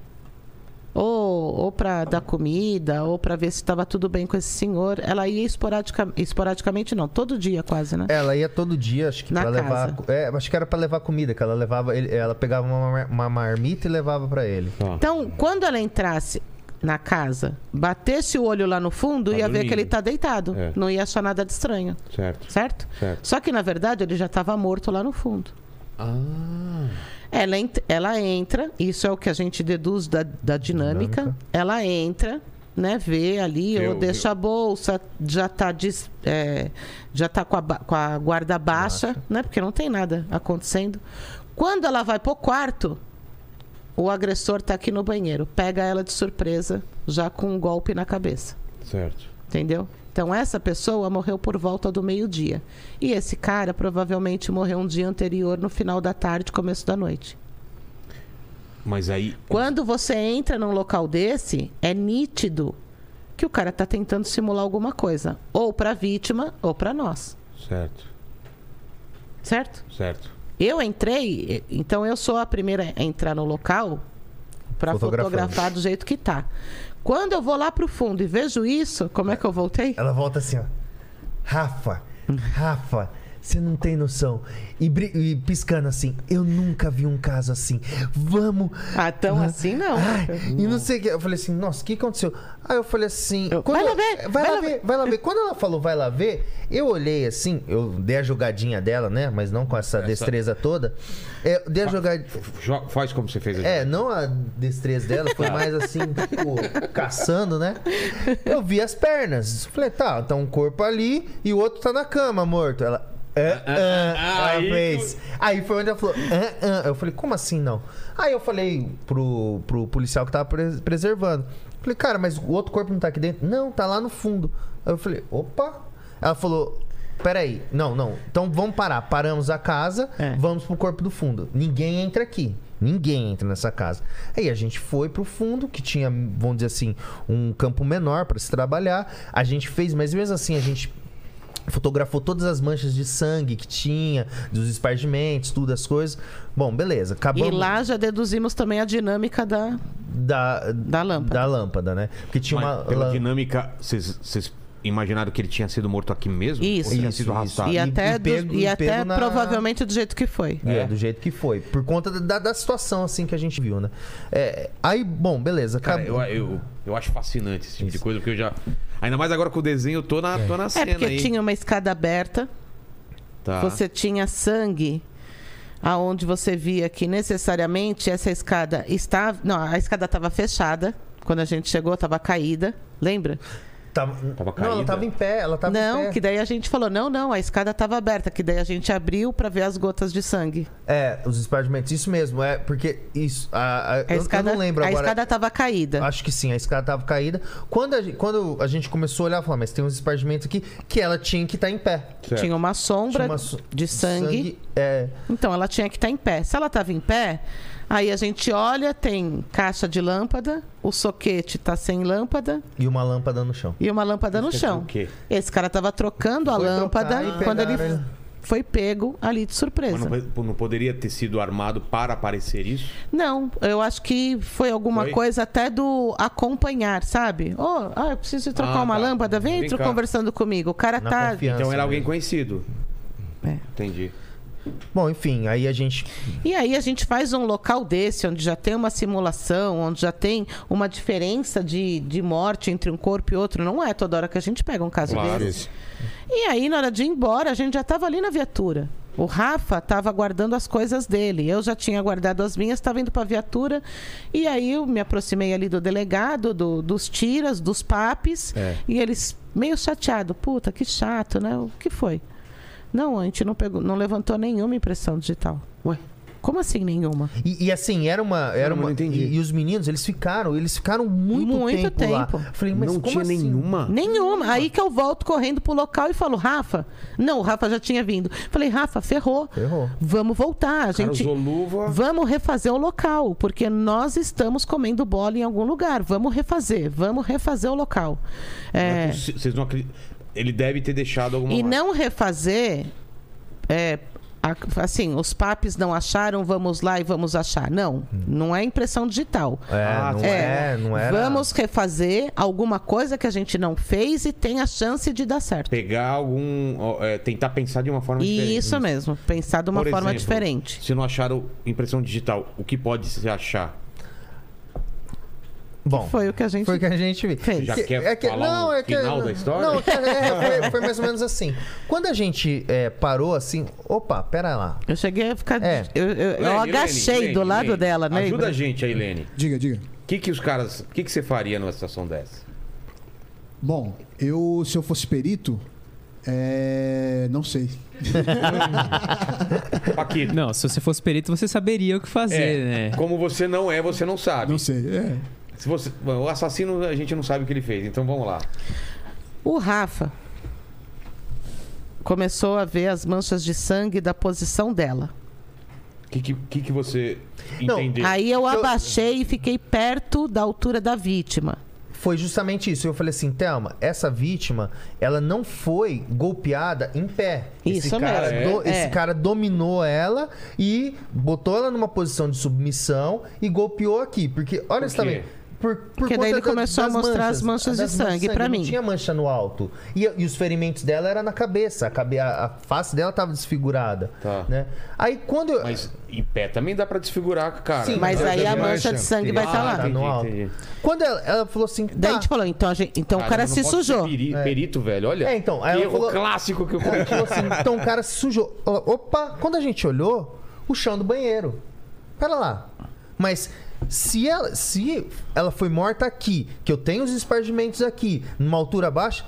S3: ou, ou para dar comida, ou para ver se estava tudo bem com esse senhor. Ela ia esporadica, esporadicamente, não, todo dia quase, né?
S5: Ela ia todo dia, acho que
S3: Na
S5: pra levar. É, acho que era pra levar comida, que ela levava. ela pegava uma, uma marmita e levava pra ele.
S1: Tá.
S3: Então, quando ela entrasse na casa, batesse o olho lá no fundo,
S1: Tá
S3: ia ver
S1: dormindo.
S3: que ele tá deitado.
S1: É.
S3: Não ia achar nada de estranho,
S1: Certo.
S3: certo?
S1: Certo.
S3: Só que, na verdade, ele já estava morto lá no fundo.
S1: Ah.
S3: Ela, ent- ela entra, isso é o que a gente deduz da, da dinâmica.
S5: Dinâmica.
S3: Ela entra, né? Vê ali,
S1: Vê
S3: ou deixa a bolsa, já tá, dis- é, já tá com, a, com a guarda baixa, né? Porque não tem nada acontecendo. Quando ela vai pro quarto, o agressor tá aqui no banheiro. Pega ela de surpresa, já com um golpe na cabeça.
S1: Certo.
S3: Entendeu? Então, essa pessoa morreu por volta do meio-dia. E esse cara provavelmente morreu um dia anterior, no final da tarde, começo da noite.
S1: Mas aí.
S3: Quando você entra num local desse, é nítido que o cara tá tentando simular alguma coisa. Ou pra vítima, ou pra nós.
S1: Certo.
S3: Certo?
S1: Certo.
S3: Eu entrei, então eu sou a primeira a entrar no local pra
S5: Fotografando.
S3: fotografar do jeito que tá. Quando eu vou lá pro fundo e vejo isso, como é que eu voltei?
S5: Ela volta assim, ó. Rafa, Rafa, você não tem noção. E, e piscando assim, eu nunca vi um caso assim. Vamos.
S3: Ah, tão assim não.
S5: Ai, e não sei o que. Eu falei assim, nossa, o que aconteceu? Aí eu falei assim.
S3: Eu, vai lá
S5: eu-
S3: ver,
S5: Vai, lá ver, vai lá ver. Quando ela falou, vai lá ver, eu olhei assim, eu dei a jogadinha dela, né? Mas não com essa, destreza toda. É, eu dei a jogadinha.
S1: Jo- Faz como você fez.
S5: É, não a destreza dela, foi mais assim, tipo, caçando, né? Eu vi as pernas. Falei, tá, tá um corpo ali e o outro tá na cama, morto. Ela. "Ah, ah",
S1: aí
S5: ela fez. Aí foi onde ela falou. "Ah, ah". Eu falei, como assim não? Aí eu falei pro, pro policial que tava pres- preservando. Falei, cara, mas o outro corpo não tá aqui dentro? Não, tá lá no fundo. Aí eu falei, opa. Ela falou. Peraí, não, não. Então vamos parar. Paramos a casa,
S3: É.
S5: vamos pro corpo do fundo. Ninguém entra aqui. Ninguém entra nessa casa. Aí a gente foi pro fundo, que tinha, vamos dizer assim, um campo menor para se trabalhar. A gente fez, mas mesmo assim a gente fotografou todas as manchas de sangue que tinha, dos espargimentos, tudo as coisas. Bom, beleza.
S3: E
S5: Acabamos
S3: lá já deduzimos também a dinâmica da,
S5: da,
S3: da lâmpada.
S5: da lâmpada, né? Porque tinha
S1: Mas
S5: uma
S1: pela dinâmica, vocês imaginaram que ele tinha sido morto aqui mesmo?
S3: Isso.
S1: Ou tinha
S5: Isso,
S1: sido
S5: isso.
S1: arrastado?
S3: E
S5: E-
S3: até,
S5: e
S3: do-
S5: pego-
S3: e
S5: e
S3: até
S5: na-
S3: provavelmente do jeito que foi.
S5: É,
S1: É.
S5: do jeito que foi. Por conta da, da situação, assim, que a gente viu, né? É, aí, bom, beleza.
S1: Cara, eu,
S5: acabou.
S1: eu, eu acho fascinante esse tipo de
S5: Isso.
S1: coisa, porque eu já. Ainda mais agora com o desenho, eu tô na, tô na
S3: É
S1: cena
S3: porque
S1: aí.
S3: tinha uma escada aberta,
S1: Tá.
S3: você tinha sangue, aonde você via que necessariamente essa escada estava. Não, a escada estava fechada. Quando a gente chegou, estava caída. Lembra?
S5: Tava,
S1: Tava
S5: não, ela
S1: caída.
S5: tava em pé, ela tava em
S3: não,
S5: pé.
S3: que daí a gente falou: não, não, a escada estava aberta. Que daí a gente abriu para ver as gotas de sangue.
S5: É, os espargimentos, isso mesmo, é porque isso. A, a-
S3: A
S5: eu,
S3: escada,
S5: eu não lembro
S3: a
S5: agora.
S3: escada estava caída.
S5: Acho que sim, a escada tava caída. Quando a, gente, quando a gente começou a olhar, falou, mas tem uns espargimentos aqui que ela tinha que estar em pé.
S1: Certo.
S3: Tinha uma sombra
S5: Tinha uma so-
S3: de sangue.
S5: é,
S3: Então ela tinha que estar em pé. Se ela estava em pé, aí a gente olha, tem caixa de lâmpada, o soquete está sem lâmpada
S5: e uma lâmpada no chão.
S3: e uma lâmpada no
S1: dizer
S3: chão.
S1: o quê?
S3: Esse cara estava trocando a
S5: Foi
S3: lâmpada
S5: trocar e
S3: quando ele foi pego ali de
S1: Mas
S3: surpresa.
S1: não, não poderia ter sido armado para aparecer isso?
S3: Não, eu acho que foi alguma
S1: Foi?
S3: coisa até do acompanhar, sabe? Oh, ah, eu preciso trocar
S1: Ah,
S3: uma
S1: tá.
S3: lâmpada, vem,
S1: Vem
S3: conversando comigo. O cara
S5: Na
S3: tá.
S1: Então era alguém
S5: mesmo.
S1: conhecido.
S3: É.
S1: Entendi.
S5: Bom, enfim, aí a gente.
S3: E aí a gente faz um local desse, onde já tem uma simulação, onde já tem uma diferença de, de morte entre um corpo e outro. Não é toda hora que a gente pega um caso
S1: Claro.
S3: desse. E aí, na hora de ir embora, a gente já estava ali na viatura. O Rafa estava guardando as coisas dele. Eu já tinha guardado as minhas, estava indo para a viatura. E aí eu me aproximei ali do delegado, do- dos tiras, dos papes.
S1: É.
S3: E eles meio chateado. Puta, que chato, né? O que foi? Não, a gente não, pegou, não levantou nenhuma impressão digital.
S1: Ué?
S3: Como assim nenhuma?
S5: E, e assim, era uma. Era
S1: Não,
S5: uma
S1: não entendi.
S5: E, e os meninos, eles ficaram, eles ficaram muito,
S3: Muito
S5: tempo, lá.
S3: tempo.
S5: Eu Falei, mas
S1: não
S5: como
S1: tinha
S5: assim?
S1: nenhuma.
S3: Nenhuma. Aí que eu volto correndo pro local e falo, Rafa. Não, o Rafa já tinha vindo. Falei, Rafa, ferrou.
S5: Ferrou.
S3: Vamos voltar. A
S1: cara
S3: gente.
S1: usou luva.
S3: Vamos refazer o local, porque nós estamos comendo bola em algum lugar. Vamos refazer, vamos refazer o local.
S1: É
S3: É,
S1: Vocês não acreditam. Ele deve ter deixado alguma
S3: e
S1: marca.
S3: não refazer, é, a- assim, os papis não acharam, vamos lá e vamos achar. Não, não é impressão digital.
S5: É,
S1: Ah,
S5: não
S3: É,
S5: é, não era.
S3: Vamos refazer alguma coisa que a gente não fez e tem a chance de dar certo.
S1: Pegar algum. é, tentar pensar de uma forma diferente.
S3: Isso mesmo, pensar de uma
S1: Por
S3: forma
S1: exemplo,
S3: diferente.
S1: Se não acharam impressão digital, o que pode se achar?
S5: Bom,
S3: Foi o que a gente
S5: foi o que a gente
S3: fez.
S1: Já
S5: Que-
S1: quer falar o final da história?
S5: Não, que- é, foi, foi mais ou menos (laughs) assim. Quando a gente é, parou assim, opa, pera lá.
S3: Eu cheguei a ficar.
S5: É.
S3: Eu, eu- eu
S1: Lene,
S3: agachei
S1: Lene,
S3: do
S1: Lene,
S3: lado
S1: Lene,
S3: dela, né?
S1: Ajuda a gente aí, Lene.
S2: Diga, diga.
S1: O que, que os caras. O que, que você faria numa situação dessa?
S2: Bom, eu, se eu fosse perito, é... não sei. (laughs)
S1: Paquito.
S6: Não, se você fosse perito, você saberia o que fazer,
S1: É,
S6: né?
S1: Como você não é, você não sabe.
S2: Não sei. É.
S1: Se você, o assassino a gente não sabe o que ele fez, então vamos lá.
S3: O Rafa começou a ver as manchas de sangue da posição dela.
S1: O que, que, que, você
S5: Não,
S1: entendeu?
S3: Aí eu abaixei e fiquei perto da altura da vítima.
S5: Foi justamente isso. Eu falei assim, Thelma, essa vítima, ela não foi golpeada em pé. esse
S3: Isso
S5: cara,
S3: mesmo.
S5: do-
S3: É.
S5: esse cara dominou ela e botou ela numa posição de submissão e golpeou aqui. Porque, olha
S1: Por
S5: isso
S1: quê?
S5: também. Por, por
S3: Porque daí ele começou a mostrar as manchas de sangue pra
S5: não
S3: mim.
S5: tinha mancha no alto. E, e os ferimentos dela era na cabeça. A, cabe, a, a face dela tava desfigurada.
S1: Tá.
S5: Né? Aí quando eu.
S1: Mas em pé também dá pra desfigurar, cara.
S5: Sim,
S3: Mas aí a mancha de sangue vai estar
S1: Ah,
S3: lá.
S5: tá no
S1: entendi,
S5: alto.
S1: entendi.
S5: Quando ela, ela falou assim.
S3: Daí a
S5: tá.
S3: gente falou, então, a gente- então o
S1: Cara,
S3: cara
S1: não
S3: se
S1: pode ser
S3: sujou.
S1: peri- Perito, velho, olha.
S5: É, então, aí
S1: erro
S5: falou-
S1: clássico que eu cometi.
S5: falou assim, então o cara se sujou. Ela, Opa, quando a gente olhou, o chão do banheiro. Pera lá. Mas se ela, se ela foi morta aqui, que eu tenho os espargimentos aqui, numa altura baixa,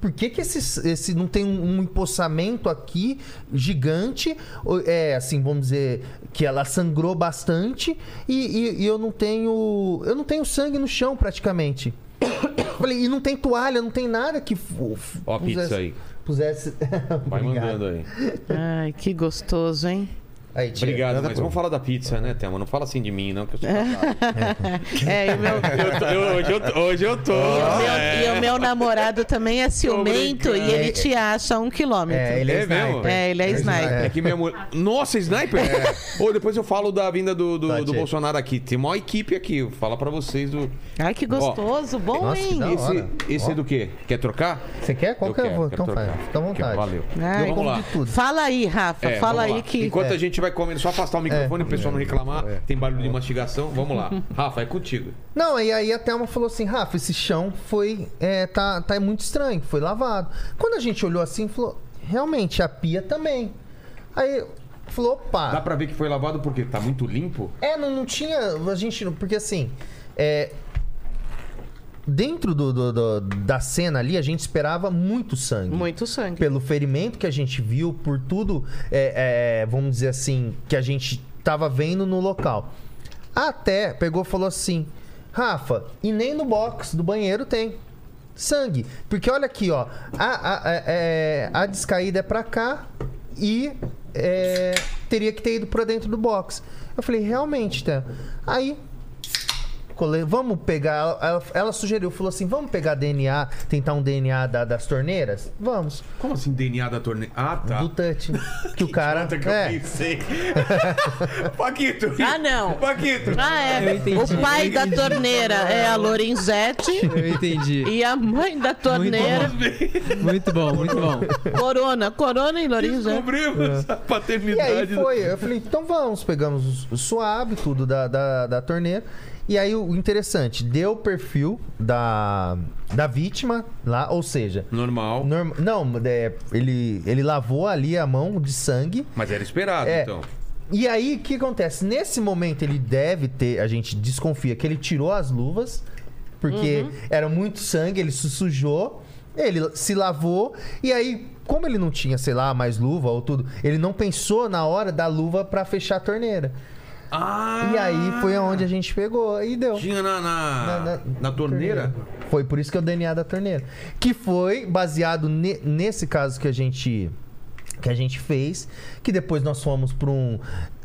S5: por que, que esse, esse não tem um, um empossamento aqui gigante? É, assim, vamos dizer, que ela sangrou bastante e, e- e eu não tenho. Eu não tenho sangue no chão praticamente. (coughs) Falei, e não tem toalha, não tem nada que.
S1: Ó a pizza aí.
S5: Pusesse. (laughs)
S1: Vai mandando aí.
S3: Ai, que gostoso, hein?
S5: Aí, tia,
S1: Obrigado, mas vamos falar da pizza, né, Thelma? Não fala assim de mim, não, que eu sou casado. (laughs)
S3: É, e o meu,
S1: Eu tô- eu- hoje, eu, tô- hoje eu tô.
S3: e o meu-
S1: é.
S3: e o meu namorado também é ciumento e ele te acha um quilômetro.
S5: É, ele é,
S1: É mesmo?
S5: sniper.
S3: É, ele é sniper.
S1: É que minha mulher. Nossa, sniper? Ô, depois eu falo da vinda do, do,
S5: Tá,
S1: do. Bolsonaro aqui. Tem uma equipe aqui. Eu falo pra vocês do.
S3: Ai, que gostoso. Bom,
S5: Nossa,
S3: hein?
S1: Esse, esse
S5: Ó.
S1: é do quê? Quer trocar?
S5: Você quer? Qual
S1: Eu
S5: que eu
S1: quero,
S5: vou?
S1: quero
S5: Então faz. Fica à vontade.
S1: Valeu.
S3: Ai,
S1: Então, vamos lá.
S5: tudo.
S3: Fala aí, Rafa.
S1: É,
S3: fala aí que.
S1: Enquanto
S5: É.
S1: a gente vai comendo, só afastar o microfone, o pessoal não reclamar. Tem barulho de mastigação. Vamos lá. (laughs) Rafa, é contigo.
S5: Não, e aí a Thelma falou assim, Rafa, esse chão foi. É, tá, tá muito estranho, foi lavado. Quando a gente olhou assim, falou, realmente, a pia também. Aí falou, opa.
S1: Dá pra ver que foi lavado porque tá muito limpo?
S5: É, não, não tinha. A gente. não- Porque assim. É, dentro do, do- do- da cena ali, a gente esperava muito sangue.
S3: Muito sangue.
S5: Pelo ferimento que a gente viu, por tudo, é, é, vamos dizer assim, que a gente tava vendo no local. Até pegou e falou assim: Rafa, e nem no box do banheiro tem sangue. Porque olha aqui, ó. A, a, a, é, a descaída é pra cá e é, teria que ter ido pra dentro do box. Eu falei, realmente, tá? Aí vamos pegar. Ela, ela- sugeriu, falou assim: vamos pegar DNA, tentar um DNA da- das torneiras? Vamos.
S1: Como assim DNA da torneira? Ah, tá.
S5: Do touch. (laughs) Que o cara.
S1: Que eu
S5: É,
S1: pensei. (laughs) Paquito.
S3: Ah, não.
S1: Paquito.
S3: Ah,
S6: Eu
S3: é.
S6: entendi,
S3: O pai
S6: eu
S3: da torneira é a Lorenzetti
S6: Eu entendi.
S3: e a mãe da torneira,
S6: Muito bom, muito bom.
S3: Corona. Corona e Lorenzetti.
S1: Descobrimos a
S5: E
S1: paternidade.
S5: aí
S1: do-
S5: foi, eu falei, então vamos, pegamos o suave, tudo da, da, da torneira. E aí o interessante, deu o perfil da, da vítima lá, ou seja,
S1: Normal.
S5: norm- não, é, ele, ele lavou ali a mão de sangue.
S1: Mas era esperado,
S5: É.
S1: então.
S5: E aí, o que acontece? Nesse momento, ele deve ter, a gente desconfia que ele tirou as luvas, porque era muito sangue, ele se sujou. Ele se lavou e aí, como ele não tinha, sei lá, mais luva ou tudo, ele não pensou na hora da luva pra fechar a torneira.
S1: Ah!
S5: E aí foi aonde a gente pegou e deu.
S1: Tinha na, na,
S5: Na- na-
S1: na torneira?
S5: Foi por isso que é o DNA da torneira. Que foi baseado ne- nesse caso que a gente que a gente fez, que depois nós fomos para um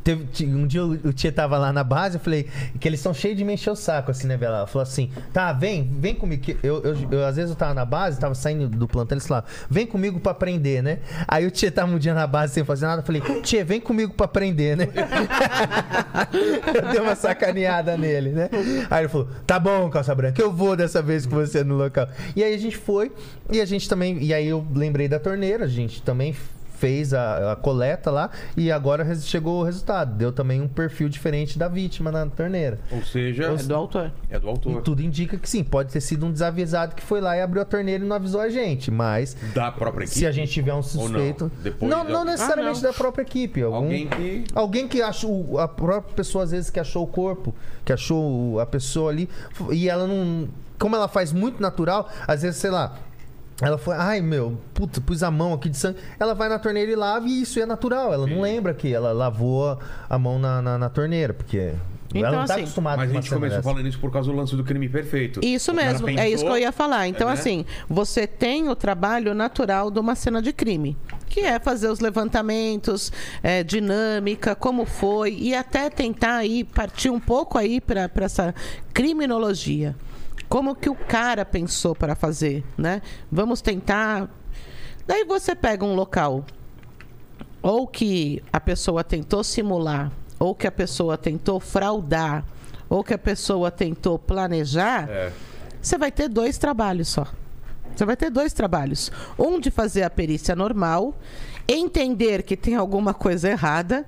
S5: teve- um dia o Tia tava lá na base, eu falei que eles são cheios de me encher o saco, assim, né, Bela? Ela falou assim: tá, vem, vem comigo. Eu, eu, eu, às vezes eu tava na base, tava saindo do plantão, eles falavam, vem comigo pra aprender, né? Aí o Tia tava um dia na base sem fazer nada, eu falei, Tia, vem comigo pra aprender, né? (laughs) eu dei uma sacaneada nele, né? Aí ele falou: tá bom, calça branca, eu vou dessa vez com você no local. E aí a gente foi, e a gente também. E aí eu lembrei da torneira, a gente também fez a, a coleta lá e agora chegou o resultado. Deu também um perfil diferente da vítima na torneira.
S1: Ou seja,
S3: É do autor.
S1: é do
S5: E
S1: autor.
S5: tudo indica que sim, pode ter sido um desavisado que foi lá e abriu a torneira e não avisou a gente. Mas
S1: Da própria equipe.
S5: se a gente tiver um suspeito.
S1: não? Depois
S5: não,
S1: de
S5: não necessariamente
S3: Ah, não.
S5: da própria equipe. Algum,
S1: Alguém que.
S5: Alguém que achou, a própria pessoa às vezes que achou o corpo, que achou a pessoa ali, e ela não. Como ela faz muito natural, às vezes, sei lá. Ela foi, ai meu, puta, pus a mão aqui de sangue. Ela vai na torneira e lava e isso é natural. Ela não lembra que ela lavou a mão na, na, na torneira, porque
S3: Então,
S5: ela não tá
S3: assim,
S5: acostumada
S1: Mas a gente começou
S5: dessa.
S1: falando isso por causa do lance do crime perfeito.
S3: Isso mesmo, é
S1: pensou-
S3: isso que eu ia falar. Então,
S1: né?
S3: assim, você tem o trabalho natural de uma cena de crime, que é fazer os levantamentos, é, dinâmica, como foi, e até tentar aí partir um pouco aí para essa criminologia. Como que o cara pensou para fazer, né? Vamos tentar. Daí você pega um local ou que a pessoa tentou simular, ou que a pessoa tentou fraudar, ou que a pessoa tentou planejar,
S1: É.
S3: você vai ter dois trabalhos só. Você vai ter dois trabalhos. Um de fazer a perícia normal, entender que tem alguma coisa errada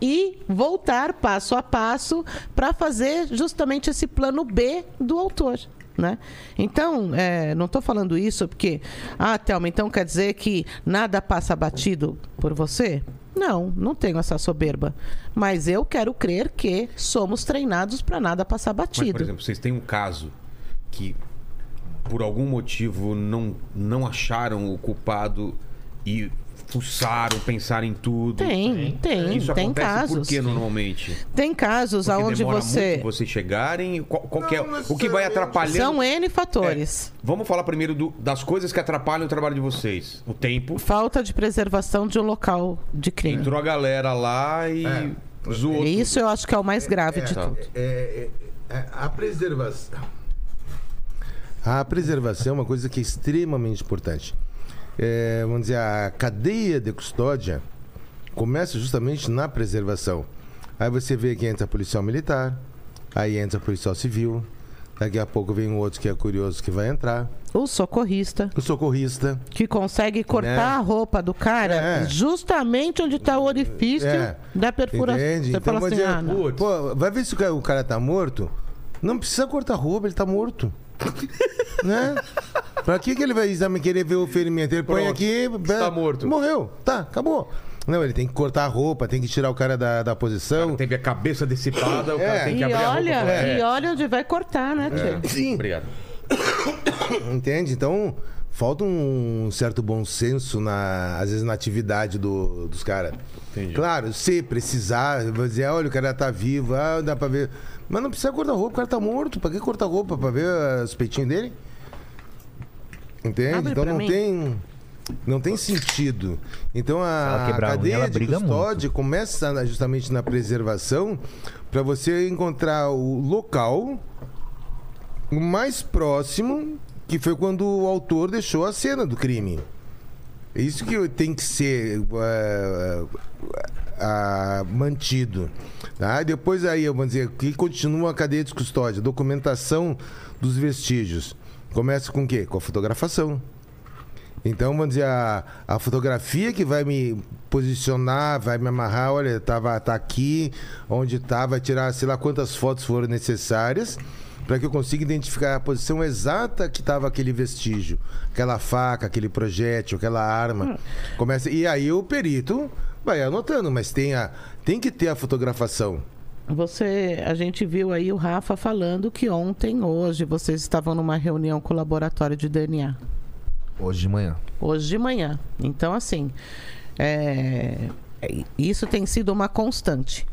S3: e voltar passo a passo para fazer justamente esse plano B do autor. Né? Então, é, não estou falando isso porque, ah, Thelma, então quer dizer que nada passa batido por você? Não, não tenho essa soberba. Mas eu quero crer que somos treinados para nada passar
S1: Mas,
S3: batido.
S1: por exemplo, vocês têm um caso que, por algum motivo, não, não acharam o culpado e fuçaram, pensaram em tudo.
S3: Tem, tem,
S1: Isso
S3: tem
S1: acontece
S3: casos.
S1: por que normalmente?
S3: Tem casos
S1: Porque
S3: aonde você
S1: muito vocês chegarem? Qual, qual que é-
S4: Não
S1: o que vai atrapalhando?
S3: são N fatores.
S1: Vamos falar primeiro do- das coisas que atrapalham o trabalho de vocês. O tempo.
S3: Falta de preservação de um local de crime.
S1: Entrou a galera lá e
S4: É.
S1: zoou. tudo.
S3: Isso eu acho que é o mais grave de
S1: tá.
S3: tudo.
S4: É, é, é, a preservação. A preservação é uma coisa que é extremamente importante. É, vamos dizer, a cadeia de custódia começa justamente na preservação. Aí você vê que entra a policial militar, aí entra a policial civil, daqui a pouco vem um outro que é curioso que vai entrar,
S3: O socorrista,
S4: o socorrista.
S3: que consegue cortar
S4: Né?
S3: a roupa do cara
S4: É.
S3: justamente onde está o orifício
S4: É.
S3: da perfuração.
S4: Entende?
S3: Você
S4: Então,
S3: assim,
S4: dizer,
S3: ah,
S4: pô, vai ver se o cara, o cara tá morto. Não precisa cortar roupa, ele tá morto. (laughs) né? Pra que, que ele vai exame- querer ver o ferimento? Ele põe
S1: Pronto.
S4: aqui.
S1: Está morto.
S4: Morreu. Tá, acabou. Não, ele tem que cortar a roupa, tem que tirar o cara da, da posição.
S1: cara teve a cabeça dissipada, o
S4: É.
S1: cara tem que
S3: E
S1: abrir a
S3: olha,
S1: roupa. É.
S3: e olha onde vai cortar, né, tio?
S4: Sim,
S1: Obrigado. (coughs)
S4: entende? Então, falta um certo bom senso, na, às vezes, na atividade do- dos caras.
S1: Entendi.
S4: Claro, se precisar, vou dizer, olha, o cara tá vivo, ah, dá pra ver. Mas não precisa cortar roupa, o cara tá morto. Pra que cortar roupa? Pra ver os peitinhos dele? Entende?
S3: Abre
S4: então não
S3: mim.
S4: tem. Não tem sentido. Então a
S5: quebrar
S4: cadeia de custódia começa justamente na preservação para você encontrar o local o mais próximo que foi quando o autor deixou a cena do crime. É Isso que tem que ser eh, ah, mantido. Tá? Depois aí, vou dizer, que continua a cadeia de custódia, documentação dos vestígios. Começa com o quê? Com a fotografação. Então, vamos dizer, a, a fotografia que vai me posicionar, vai me amarrar, olha, tava, tá aqui, onde tá, vai tirar, sei lá, quantas fotos foram necessárias para que eu consiga identificar a posição exata que estava aquele vestígio, aquela faca, aquele projétil, aquela arma. Começa e aí o perito vai anotando, mas tem a tem que ter a fotografação.
S3: Você, a gente viu aí o Rafa falando que ontem, hoje, vocês estavam numa reunião com o laboratório de DNA.
S7: Hoje de manhã.
S3: hoje de manhã. Então, assim, é, é- isso tem sido uma constante.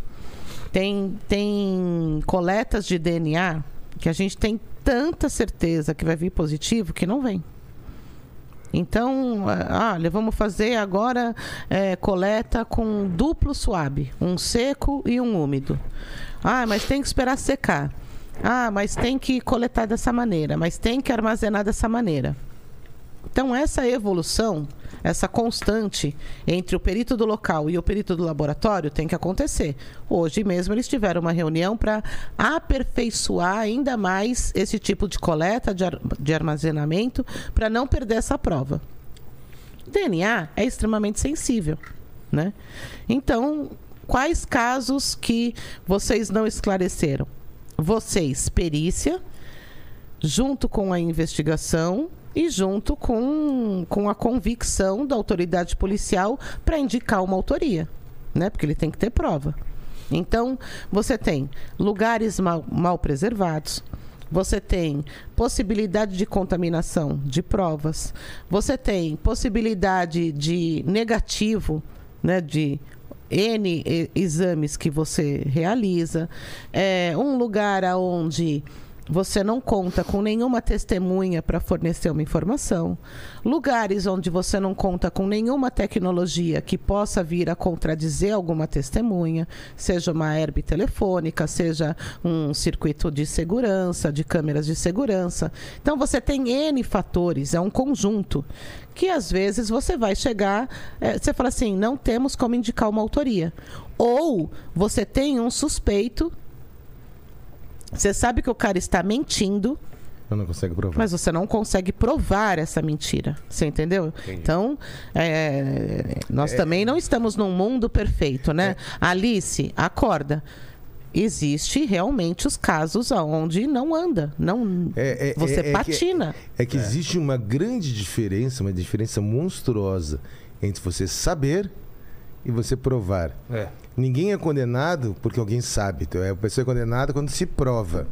S3: Tem, tem coletas de DNA que a gente tem tanta certeza que vai vir positivo que não vem. Então, ah, olha, vamos fazer agora é, coleta com duplo suave, um seco e um úmido. Ah, mas tem que esperar secar. Ah, mas tem que coletar dessa maneira, mas tem que armazenar dessa maneira. Então, essa evolução, essa constante entre o perito do local e o perito do laboratório tem que acontecer. Hoje mesmo eles tiveram uma reunião para aperfeiçoar ainda mais esse tipo de coleta, de, ar- de armazenamento, para não perder essa prova. DNA é extremamente sensível, né? Então, quais casos que vocês não esclareceram? Vocês, perícia, junto com a investigação e junto com, com a convicção da autoridade policial para indicar uma autoria, né? Porque ele tem que ter prova. Então, você tem lugares mal, mal preservados, você tem possibilidade de contaminação de provas, você tem possibilidade de negativo, né, de N exames que você realiza, é um lugar aonde você não conta com nenhuma testemunha para fornecer uma informação, lugares onde você não conta com nenhuma tecnologia que possa vir a contradizer alguma testemunha, seja uma herb telefônica, seja um circuito de segurança, de câmeras de segurança. Então você tem N fatores, é um conjunto que às vezes você vai chegar, eh, você fala assim, não temos como indicar uma autoria. Ou você tem um suspeito, você sabe que o cara está mentindo,
S4: Eu não consigo provar.
S3: mas você não consegue provar essa mentira. Você entendeu? Então, é, nós também não estamos num mundo perfeito, né? Alice, acorda. Existe realmente os casos onde não anda, não
S4: É, é,
S3: você
S4: é- é que-
S3: patina.
S4: É que existe uma grande diferença, uma diferença monstruosa entre você saber e você provar.
S1: É.
S4: Ninguém é condenado porque alguém sabe. Então, é, A pessoa é condenada quando se prova.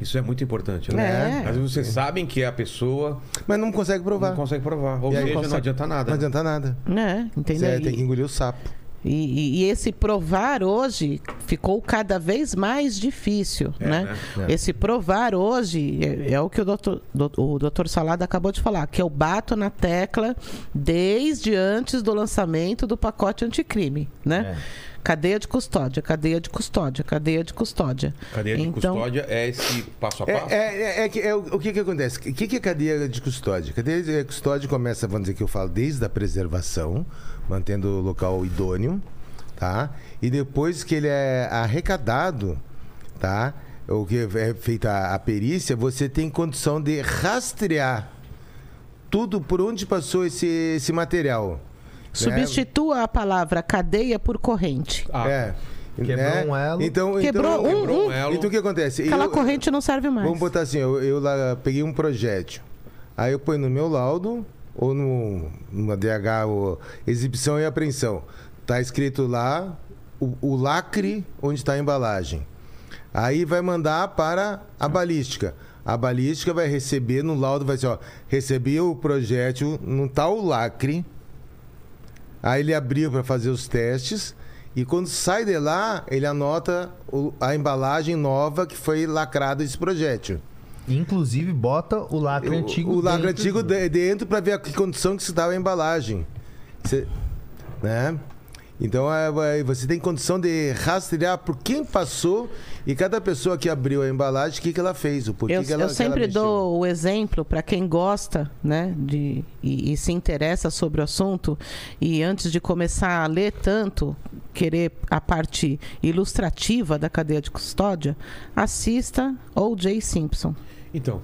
S1: Isso é muito importante, né?
S3: É.
S1: Às vezes vocês sabem que é a pessoa
S4: Mas não consegue provar.
S1: não consegue provar. Ou
S4: E aí
S1: seja, não
S4: consegue-
S1: adianta nada.
S4: Não adianta nada.
S3: né? Entendeu?
S4: Você tem que engolir o sapo.
S3: E, e- e esse provar hoje ficou cada vez mais difícil, né?
S4: É.
S3: Esse provar hoje é, é o que o doutor, do- o doutor Salada acabou de falar, que eu bato na tecla desde antes do lançamento do pacote anticrime, né? Cadeia de custódia, cadeia de custódia, cadeia de custódia.
S1: Cadeia de
S3: Então,
S1: custódia é esse passo a
S4: É,
S1: passo?
S4: é, é, é é o o que, que acontece? O que, que é cadeia de custódia? Cadeia de custódia começa, vamos dizer que eu falo, desde a preservação, mantendo o local idôneo, tá? E depois que ele é arrecadado, tá? O que é feita a, perícia, você tem condição de rastrear tudo por onde passou esse, esse material. né?
S3: Substitua a palavra cadeia por corrente.
S1: Ah,
S4: É.
S5: Quebrou
S4: né?
S5: um elo.
S4: Então,
S3: Quebrou
S4: então,
S3: um-
S1: Quebrou um elo.
S4: Então o que acontece?
S3: Aquela
S4: Eu-
S3: corrente não serve mais.
S4: Vamos botar assim, eu, eu lá peguei um projétil. Aí eu ponho no meu laudo ou numa DH, ou exibição e apreensão. Tá escrito lá o, o lacre onde está a embalagem. Aí vai mandar para a balística. A balística vai receber no laudo, vai ser, ó, recebi o projétil no tal lacre. Aí ele abriu para fazer os testes. E quando sai de lá, ele anota o- a embalagem nova que foi lacrada esse projétil.
S5: Inclusive, bota o lacre
S4: O-
S5: antigo.
S4: O lacre
S5: dentro
S4: antigo dentro para ver a condição que estava a embalagem. Cê- né? Então é, vai- você tem condição de rastrear por quem passou e cada pessoa que abriu a embalagem, o que, que ela fez, o porquê
S3: Eu,
S4: que ela
S3: eu
S4: que
S3: sempre
S4: ela
S3: dou o exemplo para quem gosta, né, de, e, e se interessa sobre o assunto, e antes de começar a ler tanto, querer a parte ilustrativa da cadeia de custódia, assista O.J. Simpson.
S1: Então,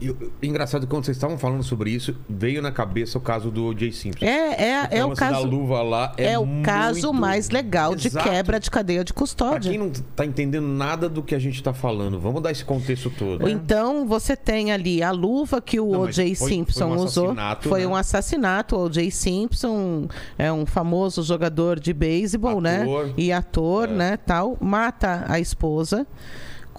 S1: eu- engraçado quando vocês estavam falando sobre isso, veio na cabeça o caso do O.J. Simpson.
S3: É, é, é o
S1: lance da
S3: caso.
S1: luva lá
S3: É, o
S1: muito-
S3: caso mais legal de
S1: Exato.
S3: quebra de cadeia de
S1: Pra
S3: custódia.
S1: quem não tá entendendo nada do que a gente tá falando, vamos dar esse contexto todo.
S3: Então você tem ali a luva que o O.J. Simpson
S1: foi um
S3: usou.
S1: assassinato,
S3: Foi
S1: né?
S3: um assassinato. O O.J. Simpson é um famoso jogador de beisebol, né? E ator,
S1: É.
S3: né? Tal. Mata a esposa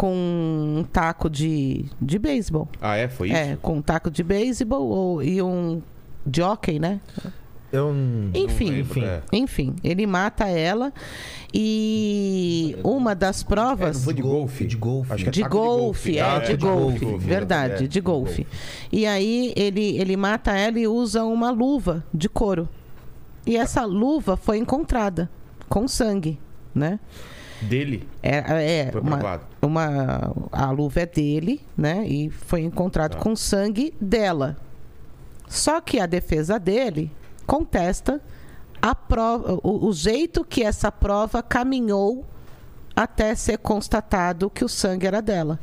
S3: com um taco de, de beisebol.
S1: Ah, é? Foi isso?
S3: É, com um taco de beisebol ou- e um jockey, né?
S5: Eu não-
S3: Enfim,
S1: lembro,
S5: enfim.
S1: é.
S3: enfim, ele mata ela e uma das
S1: É,
S3: provas
S1: não foi de golfe?
S5: De golfe.
S1: Acho que é
S3: de golfe, é,
S1: Taco
S3: de golfe,
S5: golfe,
S3: verdade,
S5: é,
S3: de golfe. E aí ele, ele mata ela e usa uma luva de couro. E essa luva foi encontrada com sangue, né?
S1: Dele?
S3: É, é
S1: Foi
S3: uma,
S1: provado.
S3: Uma a luva é dele, né? E foi encontrado
S1: Tá.
S3: com sangue dela. Só que a defesa dele contesta a prova, o, o jeito que essa prova caminhou até ser constatado que o sangue era dela.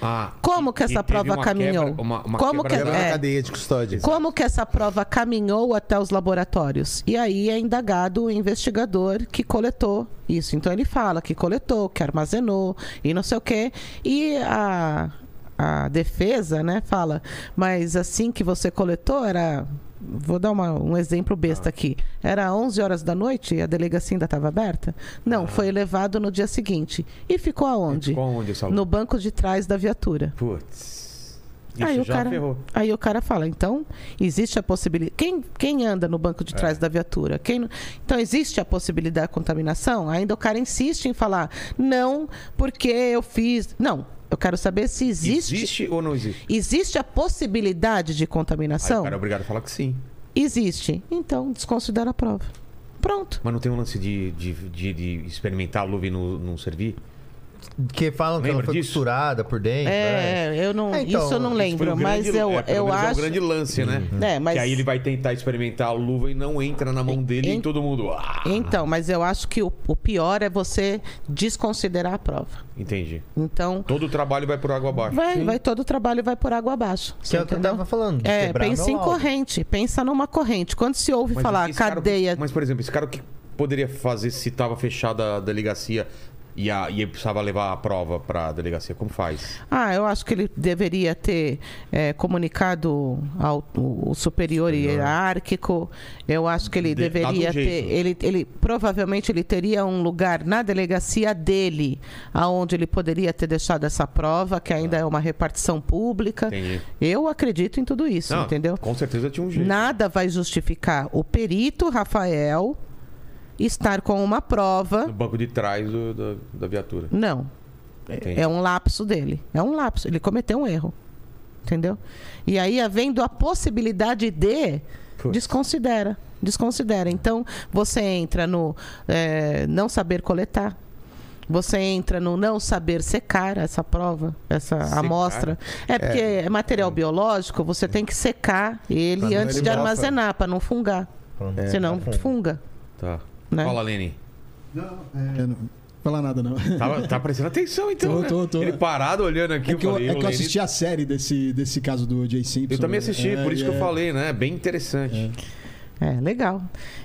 S1: Ah,
S3: Como que essa prova
S1: uma
S3: caminhou?
S1: quebra- uma- uma
S3: Como que- É.
S4: cadeia de custódia.
S3: Como que essa prova caminhou até os laboratórios? E aí é indagado o investigador que coletou isso. Então ele fala que coletou, que armazenou e não sei o quê. E a, a defesa, né, fala, mas assim que você coletou era. Vou dar uma- um exemplo besta aqui. Era 11 horas da noite e a delegacia ainda estava aberta? Não, foi levado no dia seguinte. E ficou aonde?
S1: Ficou onde essa
S3: No banco de trás da viatura.
S1: Putz. Isso
S3: Aí o,
S1: já
S3: cara,
S1: ferrou.
S3: aí o cara fala, então, existe a possibilidade. Quem, quem anda no banco de
S1: É.
S3: trás da viatura? Quem... Então, existe a possibilidade de contaminação? Ainda o cara insiste em falar, não, porque eu fiz. Não, eu quero saber se existe.
S1: Existe ou não existe?
S3: Existe a possibilidade de
S1: Aí
S3: contaminação?
S1: o cara é obrigado a falar que sim.
S3: Existe. Então, desconsidera a prova. Pronto.
S1: Mas não tem um lance de, de, de, de experimentar a luva e não, não servir?
S5: Que falam que ela foi
S1: disso?
S5: costurada por dentro. né?
S3: É, eu não,
S5: É, então,
S3: isso eu não lembro,
S1: o
S3: mas
S1: grande-
S3: eu,
S1: é,
S3: eu
S1: menos É
S3: acho.
S1: um grande lance, né?
S3: É, mas-
S1: Que aí ele vai tentar experimentar a luva e não entra na mão dele
S3: Em-
S1: e todo mundo. Ah,
S3: Então, mas eu acho que o, o pior é você desconsiderar a prova.
S1: entendi.
S3: Então,
S1: Todo o trabalho vai por água abaixo.
S3: vai, vai todo o trabalho vai por água abaixo.
S5: Que é o que eu tava falando. de
S3: É, pensa em corrente, pensa numa corrente. Quando se ouve
S1: Mas
S3: falar
S1: esse cara-
S3: cadeia.
S1: mas, por exemplo, esse cara o que poderia fazer se estava fechada a delegacia e, a, e ele precisava levar a prova para a delegacia? Como faz?
S3: Ah, eu acho que ele deveria ter é, comunicado ao o, superior hierárquico. Eu acho que ele
S1: De-
S3: deveria
S1: um
S3: ter. Ele, ele provavelmente ele teria um lugar na delegacia dele, aonde ele poderia ter deixado essa prova, que ainda é uma repartição pública.
S1: Entendi.
S3: Eu acredito em tudo isso,
S1: Não,
S3: entendeu?
S1: Com certeza tinha um jeito.
S3: Nada vai justificar o perito Rafael estar com uma prova.
S1: No banco de trás do- da, da viatura.
S3: Não.
S1: Entendi.
S3: É um lapso dele. É um lapso. Ele cometeu um erro. Entendeu? E aí, havendo a possibilidade de,
S1: Putz.
S3: desconsidera. Desconsidera. Então, você entra no é, não saber coletar. Você entra no não saber secar essa prova, essa
S1: Secar?
S3: amostra. É porque é, material biológico, você tem que secar ele
S4: Pra
S3: antes
S4: ele
S3: de armazenar, para não fungar.
S5: Pronto.
S3: Senão funga.
S1: Tá.
S3: Né?
S1: Fala, Lene.
S2: Não, é, não falar nada não.
S1: Tá, tá prestando atenção, (laughs) então.
S2: Tô,
S1: né?
S2: tô, tô.
S1: Ele parado olhando aqui.
S2: É que eu,
S1: falei,
S2: é
S1: o
S2: que eu assisti a série desse, desse caso do Jay Simpson.
S1: Eu também assisti,
S2: É,
S1: por isso que eu
S2: é-
S1: falei, né? Bem interessante.
S3: É, legal.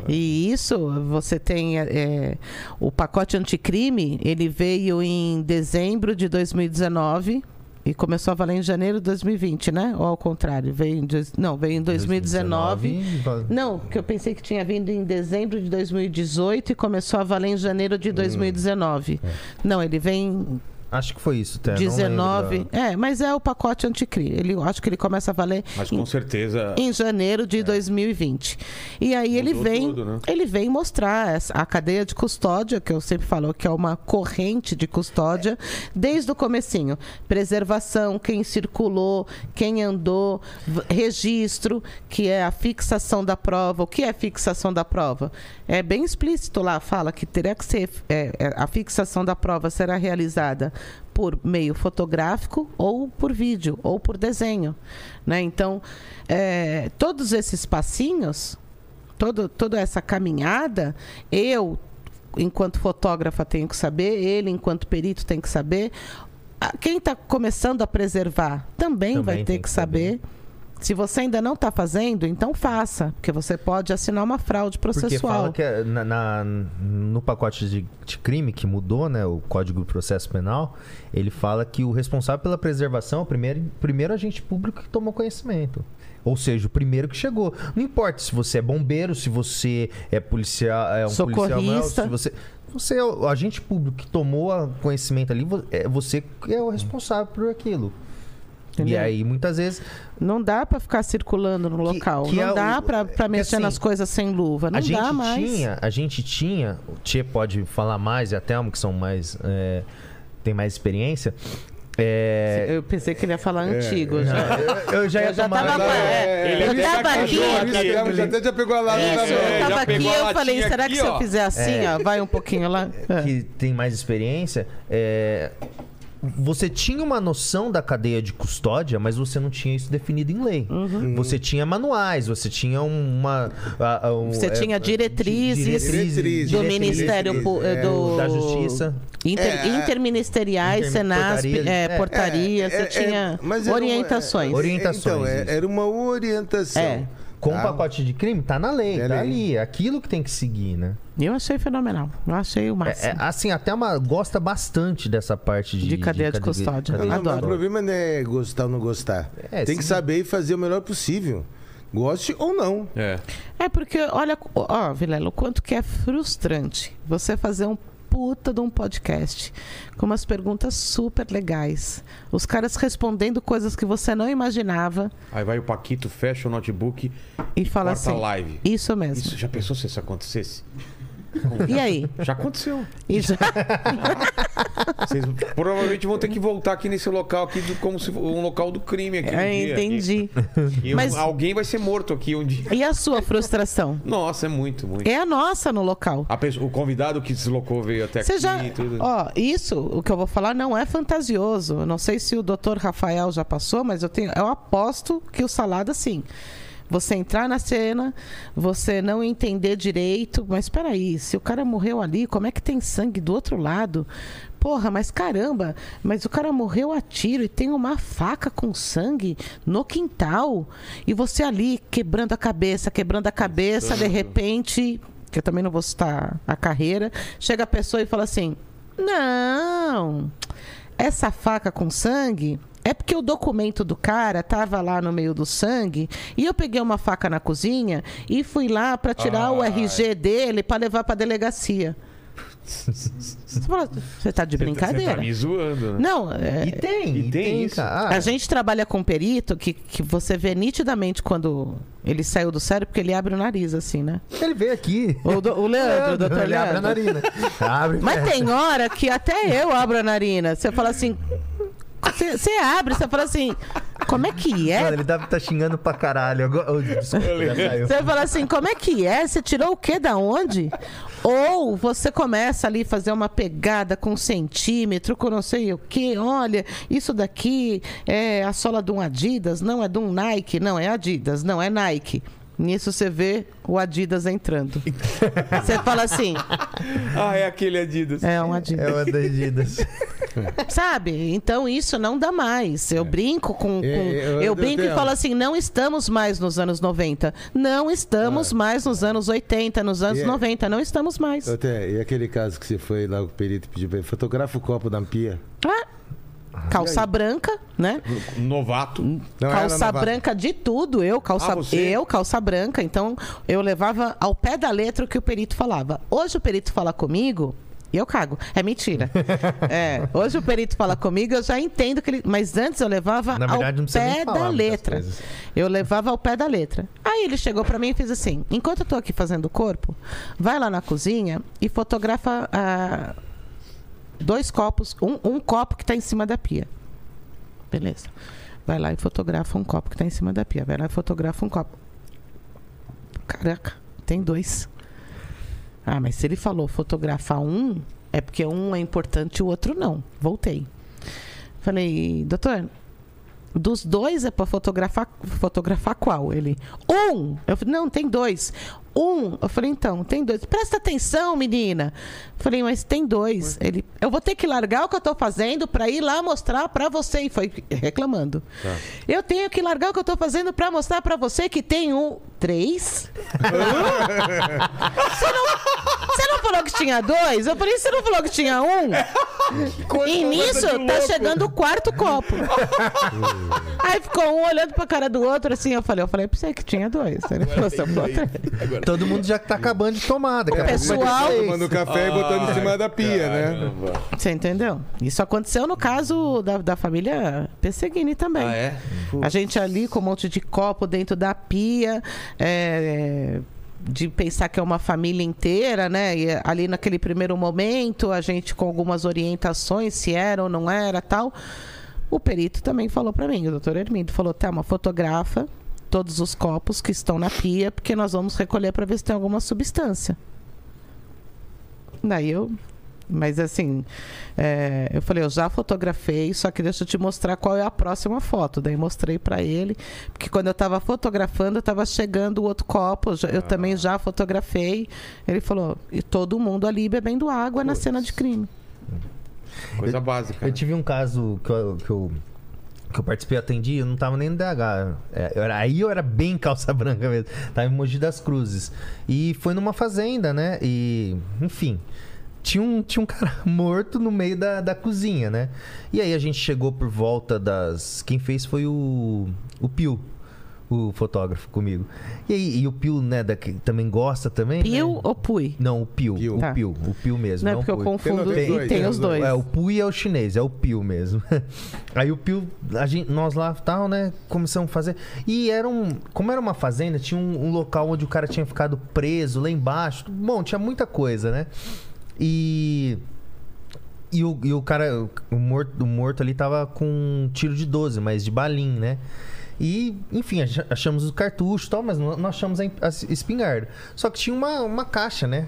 S3: E isso, você tem é, o pacote anticrime, ele veio em dezembro de 2019 e começou a valer em janeiro de 2020, né? Ou ao contrário, veio em, não, veio em 2019.
S5: 2019,
S3: Não, que eu pensei que tinha vindo em dezembro de 2018 e começou a valer em janeiro de 2019. Não, ele vem
S5: Acho que foi isso, até. não lembro
S3: 19.
S5: da-
S3: É, mas é o pacote anticrime. Ele, eu acho que ele começa a valer
S1: Mas
S3: em
S1: com certeza.
S3: em janeiro de 2020. E aí ele
S1: Mudou
S3: vem,
S1: tudo, né?
S3: ele vem mostrar essa- a cadeia de custódia, que eu sempre falo que é uma corrente de custódia, desde o comecinho. Preservação, quem circulou, quem andou, registro, que é a fixação da prova. O que é fixação da prova? É bem explícito lá, fala que terá que ser é, é, a fixação da prova será realizada por meio fotográfico ou por vídeo ou por desenho, né? Então, é, todos esses passinhos, todo, toda essa caminhada, eu, enquanto fotógrafa, tenho que saber, ele, enquanto perito, tem que saber. Quem está começando a preservar também,
S5: Também
S3: vai ter que
S5: que
S3: saber. Se você ainda não está fazendo, então faça, porque você pode assinar uma fraude
S5: Porque
S3: processual.
S5: fala que é na, na- no pacote de, de crime que mudou, né, o Código do Processo Penal, ele fala que o responsável pela preservação é o primeiro, primeiro agente público que tomou conhecimento. Ou seja, o primeiro que chegou. Não importa se você é bombeiro, se você é policial, é um policial,
S3: Socorrista.
S5: se você você é o agente público que tomou conhecimento ali, é você é o responsável por aquilo. E
S3: Entendeu?
S5: aí, muitas vezes,
S3: Não dá pra ficar circulando no
S5: Que-
S3: local.
S5: que
S3: não
S5: é
S3: dá pra
S5: que
S3: mexer
S5: assim,
S3: nas coisas sem luva. Não
S5: a gente
S3: dá mais.
S5: tinha, a gente tinha, o Tchê pode falar mais e a Thelma, que são mais. é, tem mais experiência. É,
S3: Eu pensei que ele ia falar antigo. Já.
S5: eu já ia
S3: Eu já
S5: tomar-
S3: tava, é,
S1: Ele
S3: eu
S1: já
S3: tava aqui.
S4: Já até já pegou a lata
S3: Isso,
S4: na
S3: eu
S1: É, já
S3: tava aqui eu falei, será
S1: aqui,
S3: que se eu
S1: ó.
S3: fizer assim, ó, vai um pouquinho lá? É.
S5: que tem mais experiência, é, você tinha uma noção da cadeia de custódia, mas você não tinha isso definido em lei.
S3: Uhum.
S5: Você tinha manuais, você tinha uma. a- a- um-
S3: Você
S5: é,
S3: tinha diretrizes
S4: Diretrizes,
S3: do
S4: diretrizes,
S3: Ministério pu-
S4: é,
S3: do
S5: da Justiça.
S3: Inter-
S4: É,
S3: interministeriais,
S5: intermi-
S3: Senasp,
S5: portarias.
S3: é,
S5: É,
S3: portaria, você tinha
S4: mas era uma-
S3: orientações.
S4: é,
S5: Orientações,
S4: Então, é-
S5: isso.
S4: era uma orientação.
S3: É.
S5: Com o
S4: Tá.
S5: pacote de crime, tá na lei,
S4: É
S5: tá
S4: lei.
S5: ali. É aquilo que tem que seguir, né?
S3: Eu achei fenomenal. Eu achei o
S5: É,
S3: máximo.
S5: é, assim, até uma gosta bastante dessa parte de,
S3: De cadeia de custódia.
S4: Não, não,
S3: Adoro.
S4: O problema não é gostar ou não gostar.
S5: É,
S4: Tem que
S5: sim.
S4: saber e fazer o melhor possível. Goste ou não.
S1: É.
S3: É porque, olha, ó, Vilela, o quanto que é frustrante você fazer um puta de um podcast com umas perguntas super legais. Os caras respondendo coisas que você não imaginava
S1: Aí vai o Paquito, fecha o notebook
S3: e fala
S1: corta
S3: assim.
S1: live.
S3: Isso mesmo.
S1: Isso, já pensou se isso acontecesse? (laughs)
S3: E aí?
S1: Já aconteceu.
S3: Já- (laughs)
S1: Vocês provavelmente vão ter que voltar aqui nesse local aqui do- como se um local do crime aqui. um
S3: É, entendi.
S1: E, e
S3: Mas-
S1: alguém vai ser morto aqui um dia.
S3: E a sua frustração? (laughs)
S1: Nossa, é muito, muito.
S3: É a nossa no local.
S1: A pessoa- o convidado que deslocou veio até
S3: Você
S1: aqui
S3: já.
S1: e tudo.
S3: Ó, isso, o que eu vou falar não é fantasioso. Eu não sei se o doutor Rafael já passou, mas eu tenho. Eu aposto que o salada sim. Você entrar na cena, você não entender direito, mas peraí, se o cara morreu ali, como é que tem sangue do outro lado? Porra, mas caramba, mas o cara morreu a tiro e tem uma faca com sangue no quintal. E você ali quebrando a cabeça, quebrando a cabeça, de repente, que eu também não vou citar a carreira, chega a pessoa e fala assim: Não, essa faca com sangue é porque o documento do cara tava lá no meio do sangue e eu peguei uma faca na cozinha e fui lá para tirar o
S1: Ai.
S3: RG dele para levar para delegacia. Você fala, você tá de
S1: Você
S3: brincadeira?
S1: tá me zoando, né?
S3: Não, é,
S5: E tem,
S1: E tem
S5: tem,
S1: isso.
S5: cara.
S3: a gente trabalha com perito que, que você vê nitidamente quando ele saiu do sério, porque ele abre o nariz, assim, né?
S5: Ele veio aqui.
S3: O, do- o Leandro, o doutor
S5: ele abre a
S3: Leandro.
S5: narina. (laughs) Abre,
S3: Mas tem hora que até eu abro a narina. Você fala assim. Você você abre, você fala assim. Como é que é?
S5: Mano, ele deve tá xingando pra caralho. Desculpa.
S3: Você fala assim, como é que é? Você tirou o que da onde? Ou você começa ali a fazer uma pegada com um centímetro, com não sei o que. Olha, isso daqui é a sola de um Adidas, não é de um Nike, não é Adidas, não é Nike. Nisso você vê o Adidas entrando. (laughs) Você fala assim,
S1: Ah, é aquele Adidas.
S3: é um Adidas.
S5: É das Adidas. (laughs)
S3: Sabe? Então isso não dá mais. Eu brinco com. com-
S4: É, eu-
S3: eu,
S4: eu
S3: brinco e
S4: tenho-
S3: falo assim: não estamos mais nos anos 90. Não estamos mais nos anos 80, nos anos
S4: É.
S3: 90. Não estamos mais.
S4: Até, e aquele caso que você foi lá, o perito pediu pra ele, fotografa o copo da pia.
S3: Ah, calça branca, né?
S1: Novato.
S4: Não
S3: calça
S4: novato.
S3: branca de tudo, eu, calça,
S1: Ah,
S3: eu, calça branca. Então, eu levava ao pé da letra o que o perito falava. Hoje o perito fala comigo e eu cago. É mentira. (laughs) É, hoje o perito fala comigo, eu já entendo que ele. Mas antes eu levava
S5: Na verdade,
S3: ao pé da letra. Eu levava ao pé da letra. Aí ele chegou pra mim e fez assim: enquanto eu tô aqui fazendo o corpo, vai lá na cozinha e fotografa ah, dois copos, um, um copo que tá em cima da pia. Beleza. Vai lá e fotografa um copo que tá em cima da pia. Vai lá e fotografa um copo. Caraca, tem dois. Ah, mas se ele falou fotografar um, é porque um é importante e o outro não. Voltei. Falei, doutor, dos dois é para fotografar, fotografar qual? Ele, um. Eu falei, não, tem dois. Um. Eu falei, então, tem dois. Presta atenção, menina. Eu falei, mas tem dois. Ele, eu vou ter que largar o que eu tô fazendo para ir lá mostrar para você. E foi reclamando. Eu tenho que largar o que eu tô fazendo para mostrar para você que tem um. Três? (laughs) você, não, Você não falou que tinha dois? Eu falei, você não falou que tinha um? e nisso, tá chegando o quarto copo. Aí ficou um olhando pra cara do outro, assim, eu falei, eu falei pra você que tinha dois. Ele falou, três.
S5: Todo mundo já tá acabando de tomar. Daqui a pouco vai ter
S3: pessoal-.
S4: Tomando café e botando em cima da pia, né?
S3: Você entendeu? Isso aconteceu no caso da, da família Pesseguini também.
S1: Ah, é?
S3: A gente ali com um monte de copo dentro da pia, é, de pensar que é uma família inteira, né? E ali naquele primeiro momento, a gente com algumas orientações, se era ou não era tal. O perito também falou para mim, o doutor Hermindo falou, Thelma, fotografa todos os copos que estão na pia, porque nós vamos recolher para ver se tem alguma substância. Daí eu mas assim, é, eu falei, eu já fotografei, só que deixa eu te mostrar qual é a próxima foto. Daí mostrei pra ele, porque quando eu tava fotografando, eu tava chegando o outro copo, eu eu também já fotografei. Ele falou, e todo mundo ali bebendo água na cena de crime.
S1: Coisa básica.
S5: Eu
S1: né?
S5: tive um caso que eu, que eu, que eu participei, atendi, eu não tava nem no DH. É, eu era- aí eu era bem calça (laughs) branca mesmo. Tava em Mogi das Cruzes. E foi numa fazenda, né? E, enfim. Tinha um, tinha um cara (laughs) morto no meio da, da cozinha, né? E aí a gente chegou por volta das. Quem fez foi o, o Pio, o fotógrafo comigo. E aí, e o Pio, né, da, que também gosta também.
S3: Pio
S5: né?
S3: ou Pui?
S5: Não, o Pio.
S4: Pio.
S5: O
S3: Tá.
S5: Pio. O Pio mesmo.
S3: Não é
S5: não
S3: porque eu
S5: Pui.
S3: confundo
S4: Tem
S3: e tem
S4: tem
S3: os
S4: os
S3: dois.
S5: É, o Pui é o chinês, é o Pio mesmo. (laughs) Aí o Pio, a gente, nós lá tal, né? Começamos a fazer. E era um. Como era uma fazenda, tinha um, um local onde o cara tinha ficado preso lá embaixo. Bom, tinha muita coisa, né? E. E o, e o cara, o morto, o morto ali tava com um tiro de 12, mas de balim, né? E, enfim, ach- achamos o cartucho e tal, mas não, não achamos a, espingarda. Só que tinha uma, uma caixa, né?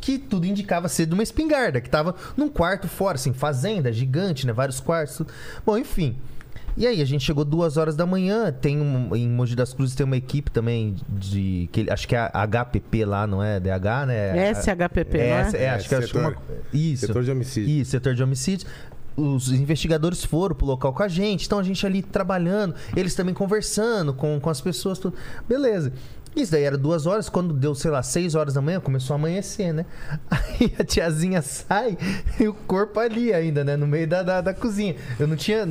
S5: que tudo indicava ser de uma espingarda, que tava num quarto fora, assim, fazenda, gigante, né? Vários quartos. tudo. Bom, enfim. E aí, a gente chegou duas horas da manhã, tem um, em Mogi das Cruzes tem uma equipe também de. Que, acho que é a HPP lá, não é? DH, né?
S3: SHPP,
S5: é,
S3: não é?
S5: é, acho que que
S4: setor-
S5: uma, Isso.
S4: Setor de homicídio.
S5: Isso, setor de homicídios. Os investigadores foram pro local com a gente, então a gente ali trabalhando, eles também conversando com, com as pessoas, tudo. Beleza. Isso daí era duas horas, quando deu, sei lá, seis horas da manhã, começou a amanhecer, né? (laughs) Aí a tiazinha sai e o corpo ali ainda, né? No meio da, da, da cozinha. Eu não tinha.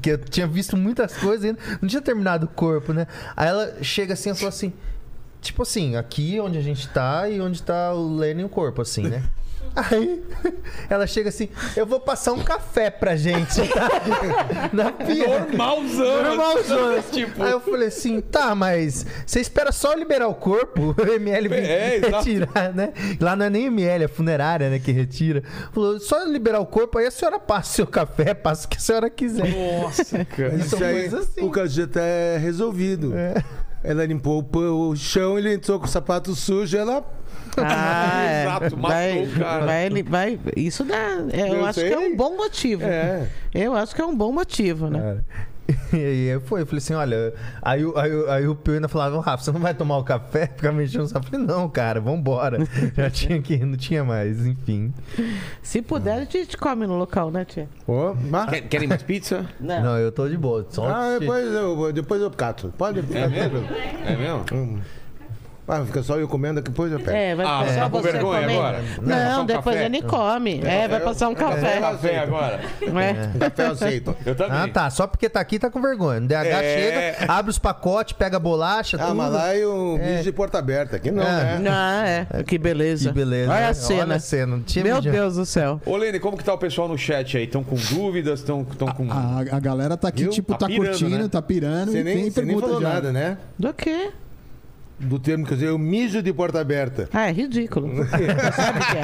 S5: que eu tinha visto muitas coisas ainda, não tinha terminado o corpo, né? Aí ela chega assim e falou assim. Tipo assim, aqui onde a gente tá e onde tá o Lenny e o corpo, assim, né? Aí (laughs) ela chega assim, eu vou passar um café pra gente, tá? (laughs) Na pia.
S1: Normalzão.
S5: Normalzona.
S1: Tipo-
S5: Aí eu falei assim, tá, mas você espera só liberar o corpo, (laughs) o ML vir
S1: É,
S5: retirar, né? Lá não é nem ML, é funerária, né, que retira. Falou, só liberar o corpo, aí a senhora passa o seu café, passa o que a senhora quiser.
S1: Nossa, cara.
S5: São
S4: Isso aí,
S5: assim.
S4: o caso já tá resolvido. Ela limpou o, chão, ele entrou com o sapato sujo, ela.
S3: Ah, é. (laughs)
S1: Exato, matou
S3: vai,
S1: o cara.
S3: Vai, ele- vai, isso dá. é, eu
S4: Eu
S3: acho
S4: sei.
S3: que é um bom motivo.
S4: É.
S3: Eu acho que é um bom motivo, né?
S5: Cara. (laughs) E aí eu fui, eu falei assim, olha, aí, o- aí, aí o Pio ainda falava, "Ô, Rafa, você não vai tomar o café? Ficar mexendo. Eu falei, não, cara, vambora. (laughs) Já tinha que ir, não tinha mais, enfim.
S3: Se puder, a gente come no local, né, tia?
S4: Mas-
S1: Quer- Querem mais pizza? (laughs)
S5: Não, eu tô de boa. Só
S4: Ah, depois eu, depois eu cato. Pode ficar
S1: É mesmo? É mesmo?
S4: Hum. Ah, fica só eu comendo, depois eu pego.
S3: É, vai
S1: Ah,
S3: passar
S1: tá com
S3: você
S1: vergonha
S3: comendo.
S1: agora? Vai
S3: Não,
S1: um
S3: depois
S1: café?
S3: ele come. É, vai passar um café.
S1: Café agora.
S3: É.
S4: Café eu aceito. (laughs)
S1: Eu também.
S5: Ah, tá. Só porque tá aqui, tá com vergonha. No DH
S1: É.
S5: chega, abre os pacotes, pega a bolacha,
S4: Ah,
S5: tudo.
S4: mas lá é o vídeo de porta aberta. Aqui não,
S5: É.
S4: né?
S3: Ah, é. Que beleza.
S5: Que beleza.
S3: Olha a cena.
S5: Olha a cena. Não tinha
S3: Meu. Deus do céu.
S1: Ô, Lene, como que tá o pessoal no chat aí? Estão com dúvidas? Estão com...
S2: A, a galera tá aqui,
S1: Viu?
S2: tipo,
S1: Tá
S2: tá,
S1: pirando,
S2: curtindo,
S1: né?
S2: tá pirando
S4: Você nem,
S2: tem
S4: você nem
S2: pergunta
S4: falou
S2: já.
S4: nada, né?
S3: Do quê?
S4: Do termo que eu usei, o mijo de porta aberta.
S3: Ah, é ridículo. (laughs) Sabe o que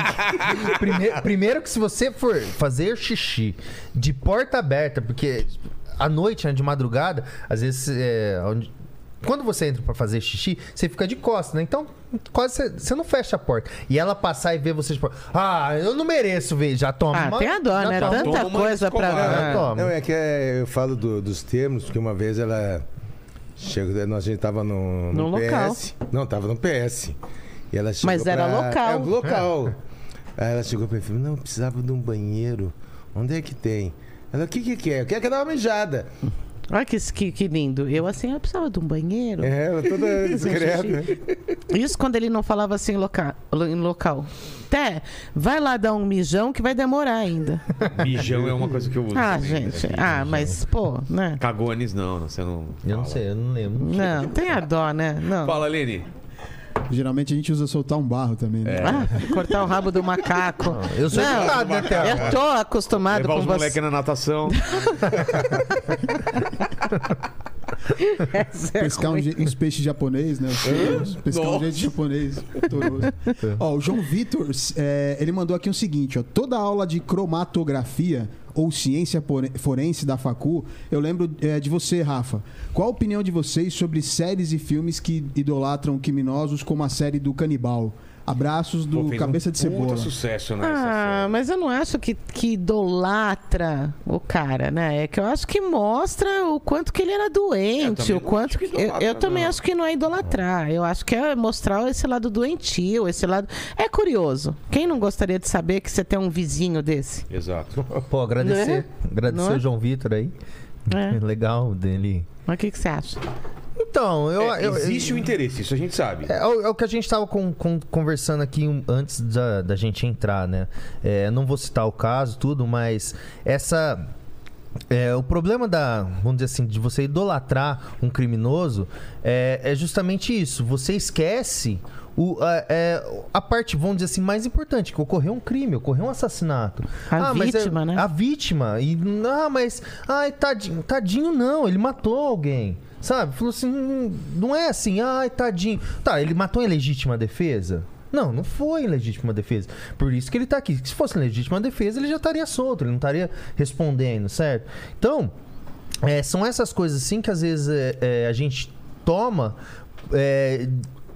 S3: é?
S5: Primeiro, primeiro que se você for fazer xixi de porta aberta, porque à noite, né, de madrugada, às vezes é, onde- quando você entra pra fazer xixi, você fica de costas, né? Então, quase você, você não fecha a porta. E ela passar e ver você de porta. Ah, eu não mereço ver. Já toma.
S3: Ah,
S5: uma-
S3: tem a dó, né?
S5: toma.
S3: Tanta
S1: Toma
S3: coisa pra.
S1: escovada.
S5: Já toma.
S4: Não, é que é- eu falo do- dos termos, porque uma vez ela chegou, nós- a gente tava no, no
S3: No local.
S4: PS. Não, tava no PS. E ela chegou
S3: Mas era
S4: pra-
S3: local.
S4: É, local. (laughs) Aí ela chegou pra mim e falou, não, precisava de um banheiro. Onde é que tem? Ela, o que que quer? Eu quero que uma mijada.
S3: Olha que, que, que lindo. Eu, assim, eu precisava de um banheiro.
S4: É, ela toda (laughs) discreta. né?
S3: Isso quando ele não falava assim em loca- em local. Té, vai lá dar um mijão que vai demorar ainda. (laughs)
S1: Mijão é uma coisa que eu uso.
S3: Ah,
S1: também,
S3: gente.
S1: né?
S3: Ah, mas, pô, né?
S1: Cagones não, você não.
S5: Eu não
S1: fala.
S5: sei, eu não lembro.
S3: Não, tem a dó, né? Não.
S1: Fala, Lene.
S2: Geralmente a gente usa soltar um barro também, né?
S3: Ah, cortar o rabo do macaco.
S5: Eu sou
S3: Não,
S5: né, Theo?
S3: Eu tô acostumado
S1: Levar
S3: com
S1: os
S3: você.
S1: moleques na natação. (laughs)
S3: Essa é
S2: Pescar um uns peixes japonês, né? Peixes, Pescar um
S1: Nossa.
S2: jeito japonês. Toroso. Ó, o João Vitor, é, ele mandou aqui o seguinte, ó. Toda aula de cromatografia ou ciência forense da facu, eu lembro é, de você, Rafa. Qual a opinião de vocês sobre séries e filmes que idolatram criminosos como a série do Canibal? Abraços do
S1: Pô,
S2: Cabeça
S1: um
S2: de Cebola.
S1: Sucesso, né?
S3: Ah, mas eu não acho que, que idolatra o cara, né? É que eu acho que mostra o quanto que ele era doente, o quanto
S1: que
S3: que. Eu, eu também acho que não é idolatrar. Eu acho que é mostrar esse lado doentio, esse lado. É curioso. Quem não gostaria de saber que você tem um vizinho desse?
S1: Exato.
S5: Pô, agradecer.
S3: Né?
S5: Agradecer
S3: Não é?
S5: o João Vitor aí.
S3: É.
S5: Legal dele.
S3: Mas o que, que você acha?
S5: Então, eu.
S1: É,
S5: eu-
S1: existe o interesse, isso a gente sabe.
S5: É, o- é o que a gente estava conversando aqui antes da, da gente entrar, né? É, não vou citar o caso, tudo, mas essa. é, o problema da, vamos dizer assim, de você idolatrar um criminoso é, é justamente isso. Você esquece o, a, é, a parte, vamos dizer assim, mais importante, que ocorreu um crime, ocorreu um assassinato.
S3: A
S5: mas é-
S3: vítima, né?
S5: A vítima. E, ah, mas. Ai, tadinho, tadinho não, ele matou alguém. Sabe? Falou assim, "Hum, não é assim, ai, tadinho. Tá, ele matou em legítima defesa? Não, não foi em legítima defesa. Por isso que ele tá aqui. Se fosse em legítima defesa, ele já estaria solto, ele não estaria respondendo, certo? Então, é, são essas coisas assim que às vezes é, é, a gente toma é,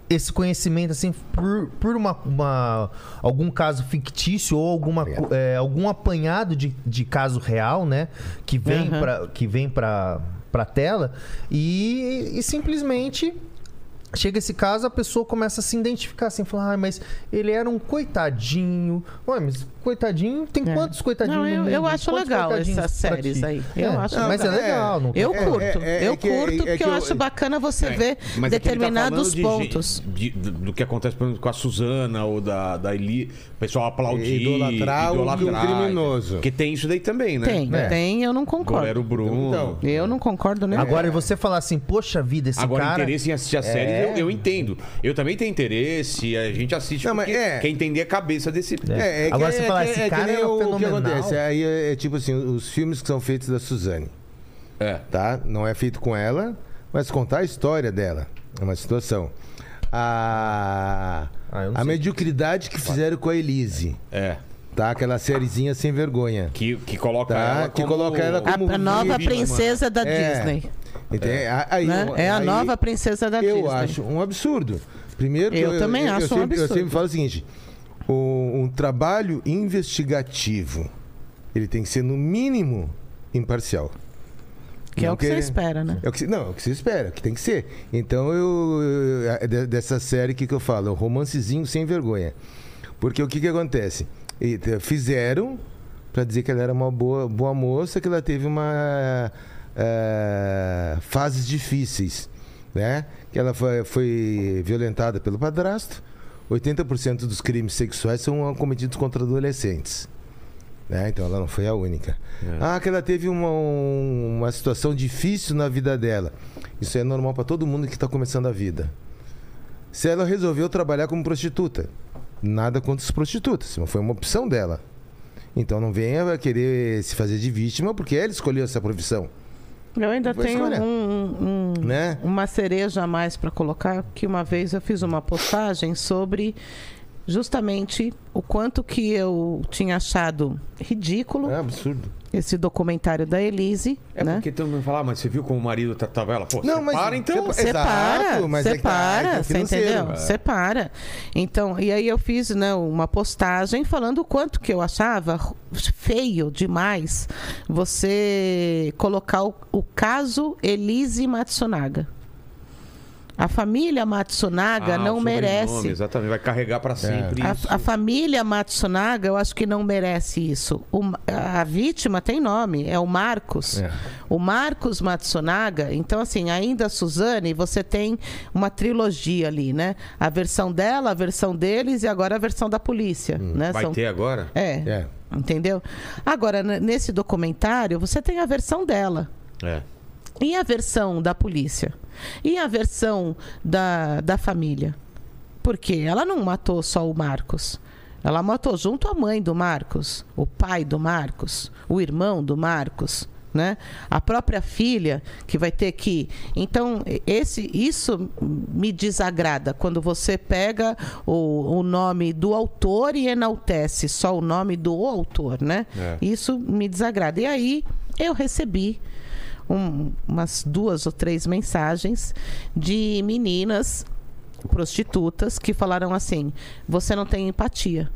S5: esse conhecimento assim por, por uma, uma- algum caso fictício ou alguma, é, algum apanhado de, de caso real, né? Que vem
S3: Aham.
S5: para que vem para para tela e, e simplesmente Chega esse caso, a pessoa começa a se identificar assim, falar, ah, mas ele era um coitadinho. Ué, mas coitadinho, tem
S3: É.
S5: quantos coitadinhos
S3: Não,
S5: no
S3: eu,
S5: mundo?
S3: eu acho
S5: Quantos
S3: legal essas séries aí. Eu
S5: É,
S3: acho
S5: Mas é
S3: legal.
S5: não
S3: Eu
S1: É,
S3: curto,
S1: é, é
S3: eu curto
S1: é
S3: porque
S1: que
S3: eu,
S1: eu-
S3: acho bacana você
S1: É,
S3: ver
S1: mas é tá
S3: determinados
S1: de
S3: pontos.
S1: gente- de- do, do que acontece, por exemplo, com a Suzana ou da, da Eli, o pessoal aplaudir.
S4: Idolatrar o- um criminoso.
S1: Porque tem isso daí também, né?
S3: Tem,
S5: É.
S3: tem, eu não concordo.
S1: Goleiro Bruno.
S4: Então,
S3: Eu não concordo nem
S5: Agora, você falar assim, poxa vida, esse
S1: Agora,
S5: cara...
S1: interesse em assistir a série,
S5: É.
S1: eu, eu entendo. Eu também tenho interesse, a gente assiste
S4: Não, mas é.
S1: quer entender a cabeça desse.
S4: É, é
S5: Agora
S4: é,
S5: você fala,
S4: que-
S5: esse
S4: é que
S5: cara é
S4: o, o que
S5: fenomenal.
S4: acontece. Aí é, é tipo assim, os filmes que são feitos da Suzane,
S1: É.
S4: tá? Não é feito com ela, mas contar a história dela. É uma situação. A,
S5: Ah, eu não
S4: a
S5: sei.
S4: mediocridade que fizeram com a Elise,
S1: É.
S4: tá? Aquela sériezinha sem vergonha.
S1: Que, que coloca
S4: Tá,
S1: ela
S4: que
S1: como...
S4: coloca ela
S3: a,
S4: como
S3: a nova
S4: vítima.
S3: princesa da
S4: É.
S3: Disney.
S4: Entende? Aí-
S3: né? É a nova princesa da
S4: eu
S3: Disney.
S4: acho um absurdo. Primeiro, que
S3: Eu também acho um
S4: sempre, Eu
S3: absurdo.
S4: sempre falo o seguinte: o- um trabalho investigativo ele tem que ser no mínimo imparcial.
S3: Que é
S4: Não
S3: o que você espera, né?
S4: É o que, não, é o que você espera, que tem que ser. Então eu, eu- é de- dessa série que que eu falo, é um romancezinho sem vergonha. Porque o que que acontece? E, te- Fizeram para dizer que ela era uma boa, boa moça, que ela teve uma eh, fases difíceis, né? Que ela foi, foi violentada pelo padrasto. 80% dos crimes sexuais são cometidos contra adolescentes. Né? Então ela não foi a única. Ah, que ela teve uma, um- uma situação difícil na vida dela. Isso é normal para todo mundo que está começando a vida. Se ela resolveu trabalhar como prostituta, nada contra os prostitutas, mas foi uma opção dela. Então não venha querer se fazer de vítima porque ela escolheu essa profissão,
S3: Eu ainda tenho um- um-
S4: né?
S3: uma cereja a mais para colocar, que uma vez eu fiz uma postagem sobre justamente o quanto que eu tinha achado ridículo
S4: É absurdo.
S3: Esse documentário da Elise,
S1: É
S3: né?
S1: porque todo mundo fala, ah, mas você viu como o marido tratava ela? Pô,
S4: Não, mas-
S1: para então.
S4: Separa-
S3: Separa,
S4: Exato, mas é que tá- é que é
S3: separa, você entendeu?
S4: É.
S3: Separa. Então, e aí eu fiz né, uma postagem falando o quanto que eu achava feio demais você colocar o, o caso Elise Matsunaga. A família Matsunaga
S1: Ah,
S3: não merece.
S1: Exatamente, vai carregar pra sempre isso.
S3: A, a família Matsunaga, eu acho que não merece isso. O a vítima tem nome, é o Marcos.
S4: É.
S3: O Marcos Matsunaga. Então, assim, ainda a Suzane, você tem uma trilogia ali, né? A versão dela, a versão deles e agora a versão da polícia. né?
S1: Hum, Vai
S3: São-
S1: ter agora?
S3: É,
S4: É.
S3: entendeu? Agora, nesse documentário, você tem a versão dela.
S1: É.
S3: E a versão da polícia? E a versão da, da família? Porque ela não matou só o Marcos. Ela matou junto a mãe do Marcos, o pai do Marcos, o irmão do Marcos, né? A própria filha que vai ter que. Então esse isso me desagrada quando você pega o, o nome do autor e enaltece só o nome do autor, né?
S1: É.
S3: Isso me desagrada. E aí eu recebi um- umas duas ou três mensagens de meninas prostitutas que falaram assim: você não tem empatia.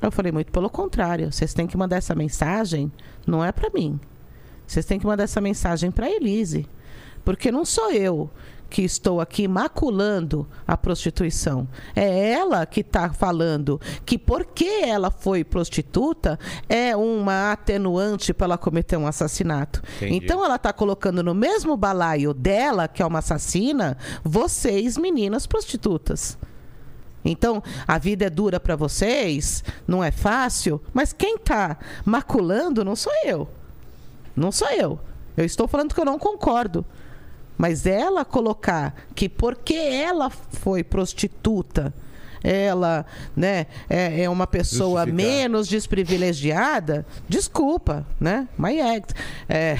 S3: Eu falei, muito pelo contrário, vocês têm que mandar essa mensagem, não é para mim. Vocês têm que mandar essa mensagem para Elise. Porque não sou eu que estou aqui maculando a prostituição. É ela que está falando que porque ela foi prostituta é uma atenuante para ela cometer um assassinato.
S1: Entendi.
S3: Então ela está colocando no mesmo balaio dela, que é uma assassina, vocês, meninas prostitutas. Então, a vida é dura para vocês, não é fácil, mas quem está maculando não sou eu. Não sou eu. Eu estou falando que eu não concordo. Mas ela colocar que porque ela foi prostituta, ela né, é, é uma pessoa menos desprivilegiada, desculpa, né? My act. É,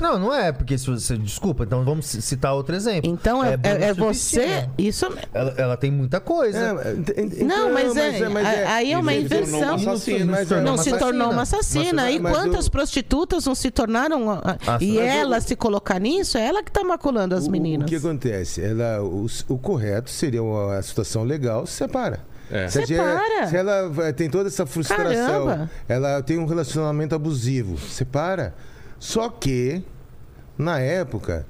S5: Não, não é, porque se você. Desculpa, então vamos citar outro exemplo.
S3: então é,
S5: Bruna
S3: é- é você. Isso.
S5: Ela, ela tem muita coisa.
S4: É, ent- ent-
S3: Não,
S4: então,
S3: mas é- aí é uma
S1: Ele se tornou
S3: inversão.
S1: um assassino.
S4: Mas é
S3: não
S4: uma
S3: se tornou uma assassina.
S4: Mas-
S3: e
S4: mas
S3: quantas prostitutas não se tornaram. ah, e
S5: mas
S3: ela se colocar nisso, é ela que está maculando as
S4: O-
S3: meninas.
S4: O, que acontece? Ela, o, o correto seria uma, a situação legal, separa.
S1: É.
S4: Se, a gente-
S3: Separa.
S4: se ela vai- tem toda essa frustração,
S3: Caramba.
S4: ela tem um relacionamento abusivo, separa. Só que, na época,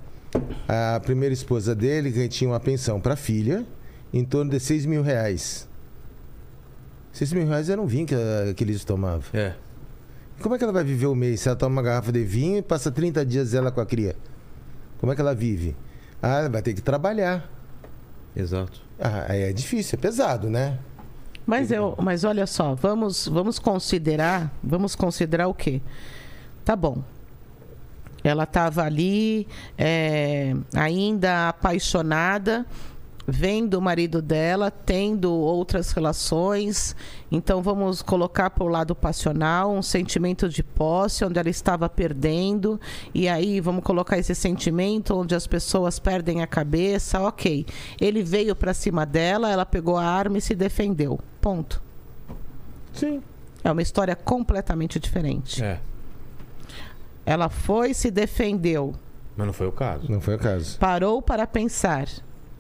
S4: a primeira esposa dele ganha- tinha uma pensão para a filha em torno de 6 mil reais. 6 mil reais era um vinho que, a- que eles tomavam.
S1: É.
S4: Como é que ela vai viver o mês se ela toma uma garrafa de vinho e passa 30 dias ela com a cria? Como é que ela vive? Ah, ela vai ter que trabalhar.
S1: Exato.
S4: Ah, é difícil, é pesado, né?
S3: Mas eu, mas olha só, vamos, vamos considerar, vamos considerar o quê? Tá bom. Ela estava ali, é, ainda apaixonada, vendo o marido dela, tendo outras relações. Então vamos colocar para o lado passional, um sentimento de posse, onde ela estava perdendo. E aí vamos colocar esse sentimento onde as pessoas perdem a cabeça. Ok. Ele veio para cima dela, ela pegou a arma e se defendeu. Ponto.
S4: Sim.
S3: É uma história completamente diferente.
S1: É.
S3: Ela foi, se defendeu,
S1: Mas não foi o caso.
S4: Não foi o caso.
S3: parou para pensar.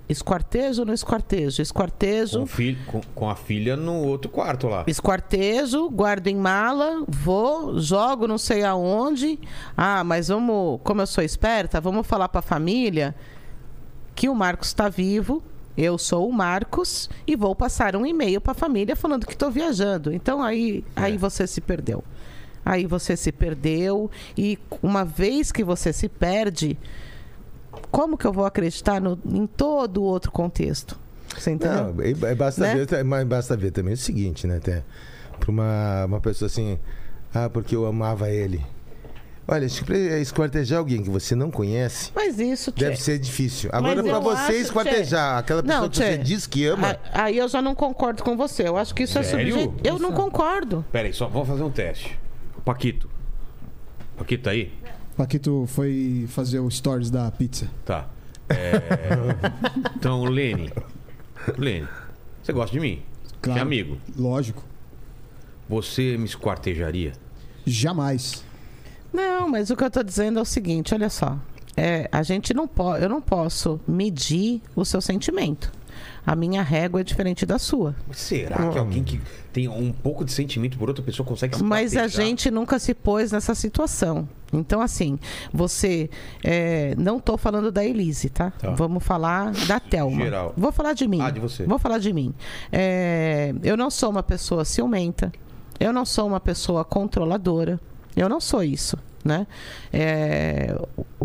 S3: Esquartejo ou não esquartejo? Esquartejo.
S1: Com, fi- com- com a filha no outro quarto lá.
S3: Esquartejo, guardo em mala, vou, jogo não sei aonde. Ah, mas vamos, como eu sou esperta, vamos falar para a família que o Marcos está vivo. Eu sou o Marcos e vou passar um e-mail para a família falando que estou viajando. Então aí, aí você se perdeu. Aí você se perdeu e uma vez que você se perde, como que eu vou acreditar no- em todo o outro contexto? Você entendeu?
S4: Não, basta,
S3: Né?
S4: ver, mas basta ver também o seguinte, né, até Para uma, uma pessoa assim, ah, porque eu amava ele. Olha, pra esquartejar alguém que você não conhece
S3: Mas isso, Tchê,
S4: deve ser difícil. Agora, para você
S3: acho,
S4: esquartejar aquela pessoa
S3: Não,
S4: que você
S3: Tchê.
S4: diz que ama,
S3: Aí eu já não concordo com você. Eu acho que isso
S1: Sério?
S3: é subjetivo. Eu não concordo.
S1: Pera aí, só vamos fazer um teste. O Paquito. Paquito tá aí?
S2: Paquito foi fazer o stories da pizza.
S1: Tá. É, (laughs) Então, Lene. Lene, você gosta de mim?
S2: Claro.
S1: É amigo.
S2: Lógico.
S1: Você me esquartejaria?
S2: Jamais.
S3: Não, mas o que eu tô dizendo é o seguinte, olha só. É, a gente não pode, eu não posso medir o seu sentimento. A minha régua é diferente da sua.
S1: Mas será que alguém que tem um pouco de sentimento por outra pessoa consegue se
S3: Mas a gente nunca se pôs nessa situação. Então, assim, você. é, não tô falando da Elise, tá?
S1: Tá.
S3: Vamos falar da Thelma.
S1: Geral.
S3: Vou falar de mim.
S1: Ah, de você.
S3: Vou falar de mim. É, eu não sou uma pessoa ciumenta. Eu não sou uma pessoa controladora. Eu não sou isso, né? É,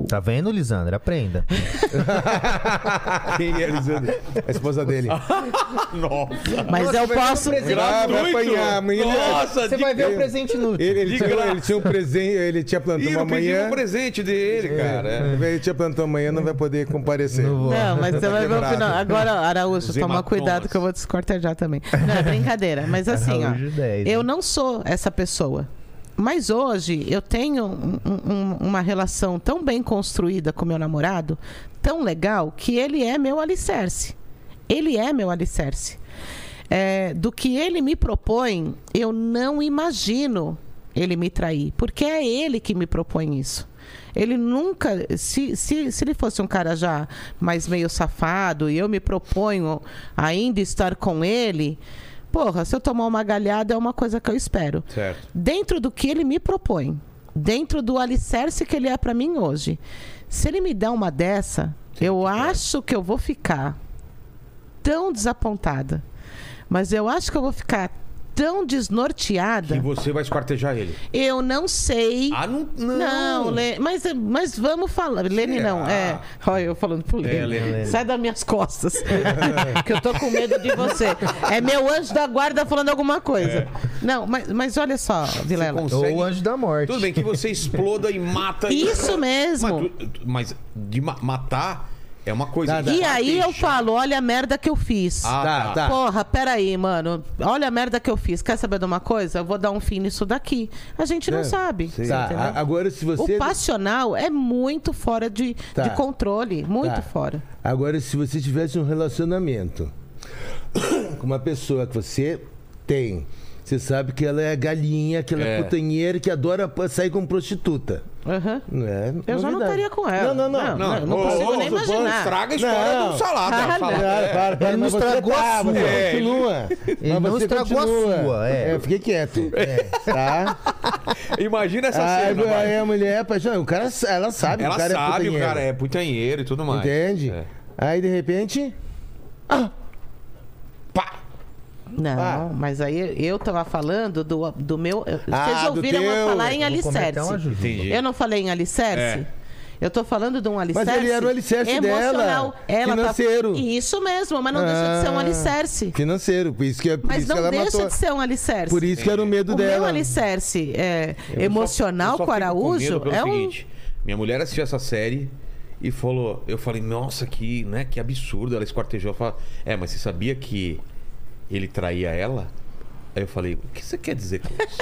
S5: Tá vendo, Lisandra? Aprenda. (laughs)
S4: Quem é, Lisandro? A esposa dele. (laughs)
S1: Nossa!
S3: mas eu posso.
S4: Ah, vai apanhar. Amanhã ele-
S1: Nossa,
S5: Você
S1: de-
S5: vai ver o presente inútil.
S4: Ele, ele, tinha, ele tinha um presente, ele tinha plantado
S1: Ih,
S4: uma
S1: não pedi
S4: manhã.
S1: um presente dele, cara. é.
S4: Ele tinha plantado amanhã, não vai poder comparecer.
S5: Não vou.
S3: Não, mas você vai ver o final. Agora, Araújo,
S1: Os
S3: toma
S1: hematomas.
S3: cuidado que eu vou descortejar também. Não, é brincadeira. Mas (laughs) assim, ó.
S5: Araújo 10,
S3: Eu
S5: né?
S3: não sou essa pessoa. Mas hoje eu tenho um- um- uma relação tão bem construída com meu namorado, tão legal, que ele é meu alicerce. Ele é meu alicerce. É, do que ele me propõe, eu não imagino ele me trair, porque é ele que me propõe isso. Ele nunca. Se, se, se ele fosse um cara já mais meio safado e eu me proponho ainda estar com ele, porra, se eu tomar uma galhada é uma coisa que eu espero.
S1: Certo.
S3: Dentro do que ele me propõe, dentro do alicerce que ele é para mim hoje. Se ele me der uma dessa, eu acho que eu vou ficar tão desapontada. Mas eu acho que eu vou ficar tão desnorteada.
S1: E você vai esquartejar ele.
S3: Eu não sei.
S1: Ah, não. Não,
S3: Não, Lê, mas, mas vamos falar. Lene não, é. Olha, eu falando pro Lene.
S1: É, Lene.
S3: Sai das minhas costas. (laughs) que eu tô com medo de você. É meu anjo da guarda falando alguma coisa. Não, mas, mas olha só, Vilela.
S5: Ou
S1: consegue-
S5: o anjo da morte.
S1: Tudo bem que você exploda e mata.
S3: Isso mesmo.
S1: Mas, mas de ma- matar é uma coisa.
S4: Tá, tá.
S3: E aí eu falo, olha a merda que eu fiz.
S1: Ah,
S4: Tá,
S1: tá.
S4: tá.
S3: Porra, peraí, mano. Olha a merda que eu fiz. Quer saber de uma coisa? Eu vou dar um fim nisso daqui. A gente não
S4: É,
S3: sabe.
S4: Tá, agora se você.
S3: O passional é muito fora de,
S4: Tá.
S3: de controle. Muito
S4: Tá.
S3: fora.
S4: Agora, se você tivesse um relacionamento (coughs) com uma pessoa que você tem, você sabe que ela é galinha, que ela é,
S1: É.
S4: putanheira, que adora sair com prostituta. Não é?
S3: Eu já não estaria com ela.
S4: Não, não, não.
S3: Não,
S1: Não,
S3: não consigo
S1: ô,
S3: nem
S1: ô,
S3: imaginar.
S1: Estraga a história
S4: Não.
S1: do salada.
S3: Ah,
S1: salada.
S4: Para,
S1: É.
S4: para, para,
S5: Ele não estragou a
S4: tá,
S5: sua.
S1: É,
S4: continua.
S5: ele
S4: Mas
S5: não
S4: você
S5: estragou a sua, é.
S4: fiquei quieto. Tá? (laughs)
S1: Imagina essa
S4: Aí,
S1: cena.
S4: aí a mulher, é apaixonada. o cara, ela sabe,
S1: Ela
S4: o cara é
S1: sabe, o
S4: putanheiro.
S1: cara é putanheiro e tudo mais.
S4: Entende?
S1: É.
S4: Aí, de repente...
S1: Pá!
S3: Não,
S4: Ah.
S3: mas aí eu tava falando do, do meu.
S4: Ah,
S3: Vocês
S4: do
S3: ouviram eu falar em
S5: cometer
S3: alicerce. Eu não falei em alicerce?
S1: É.
S3: Eu tô falando de um alicerce.
S4: ele era o alicerce
S3: emocional.
S4: dela,
S3: Ela
S4: financeiro.
S3: Tá... Isso mesmo, mas não deixa de ser um
S4: Ah,
S3: alicerce.
S4: Financeiro, por isso que, por
S3: Mas
S4: isso que
S3: não
S4: ela
S3: deixa
S4: matou.
S3: de ser um alicerce.
S4: Por isso que era o medo
S3: o
S4: dela.
S3: meu alicerce é,
S1: Eu
S3: emocional
S1: só- eu só
S3: com o Araújo é um.
S1: seguinte, minha mulher assistiu essa série e falou, eu falei, nossa, que, né, que absurdo, ela esquartejou. Falei, é, mas você sabia que ele traía ela? Aí eu falei, o que você quer dizer com isso?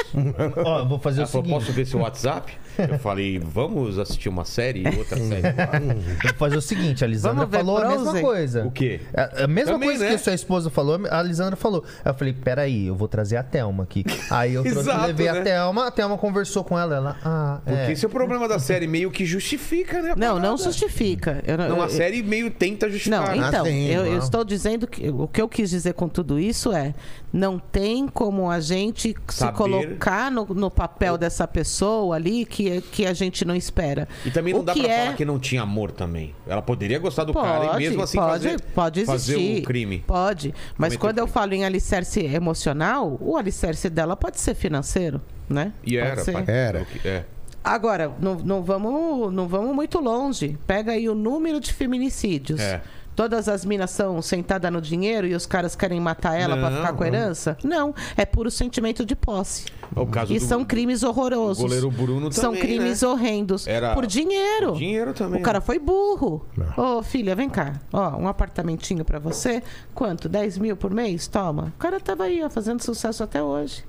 S1: (laughs)
S5: Ó, vou fazer
S1: Ela
S5: o
S1: falou,
S5: seguinte.
S1: posso ver seu WhatsApp? Eu falei, vamos assistir uma série e outra série. (laughs)
S5: Eu vou fazer o seguinte, a Lisandra
S3: Vamos ver
S5: falou a mesma
S3: Frozen?
S5: coisa.
S1: O quê?
S5: A, a mesma
S1: Também,
S5: coisa
S1: né?
S5: que sua esposa falou, a Lisandra falou. Aí eu falei, peraí, eu vou trazer a Thelma aqui. Aí eu (laughs) trouxe,
S1: Exato,
S5: levei
S1: né?
S5: a Thelma, a Thelma conversou com ela, ela, ah,
S1: Porque
S5: é.
S1: esse é o problema da série, meio que justifica, né? a
S3: Não, não
S1: parada.
S3: justifica. Eu,
S1: Não, a
S3: eu-
S1: série meio tenta justificar.
S3: Não, então,
S4: sim,
S3: eu, eu
S5: não.
S3: estou dizendo que o que eu quis dizer com tudo isso é não tem como a gente se
S1: Saber.
S3: colocar no, no papel dessa pessoa ali que, que a gente não espera.
S1: E também não
S3: O
S1: dá
S3: que
S1: pra
S3: é-
S1: falar que não tinha amor também. Ela poderia gostar do cara e
S3: Pode,
S1: mesmo assim
S3: pode,
S1: fazer,
S3: pode
S1: fazer
S3: existir.
S1: o crime.
S3: Pode. Mas quando eu
S1: crime.
S3: falo em alicerce emocional, o alicerce dela pode ser financeiro, né?
S1: E
S3: Pode
S1: era.
S4: Era.
S1: É.
S3: Agora, não, não, vamos, não vamos muito longe. Pega aí o número de feminicídios.
S1: É.
S3: Todas as minas são sentadas no dinheiro e os caras querem matar ela pra
S1: Não,
S3: ficar com a herança? Não, é puro sentimento de posse.
S1: O caso
S3: E
S1: do
S3: são crimes horrorosos.
S1: o goleiro Bruno
S3: São
S1: também,
S3: crimes
S1: né?
S3: horrendos.
S1: Era-
S3: Por dinheiro.
S1: dinheiro também.
S3: O cara foi burro. Ô, filha, vem cá. Ó, um apartamentinho pra você. Quanto? 10 mil por mês? Toma. O cara tava aí, ó, fazendo sucesso até hoje.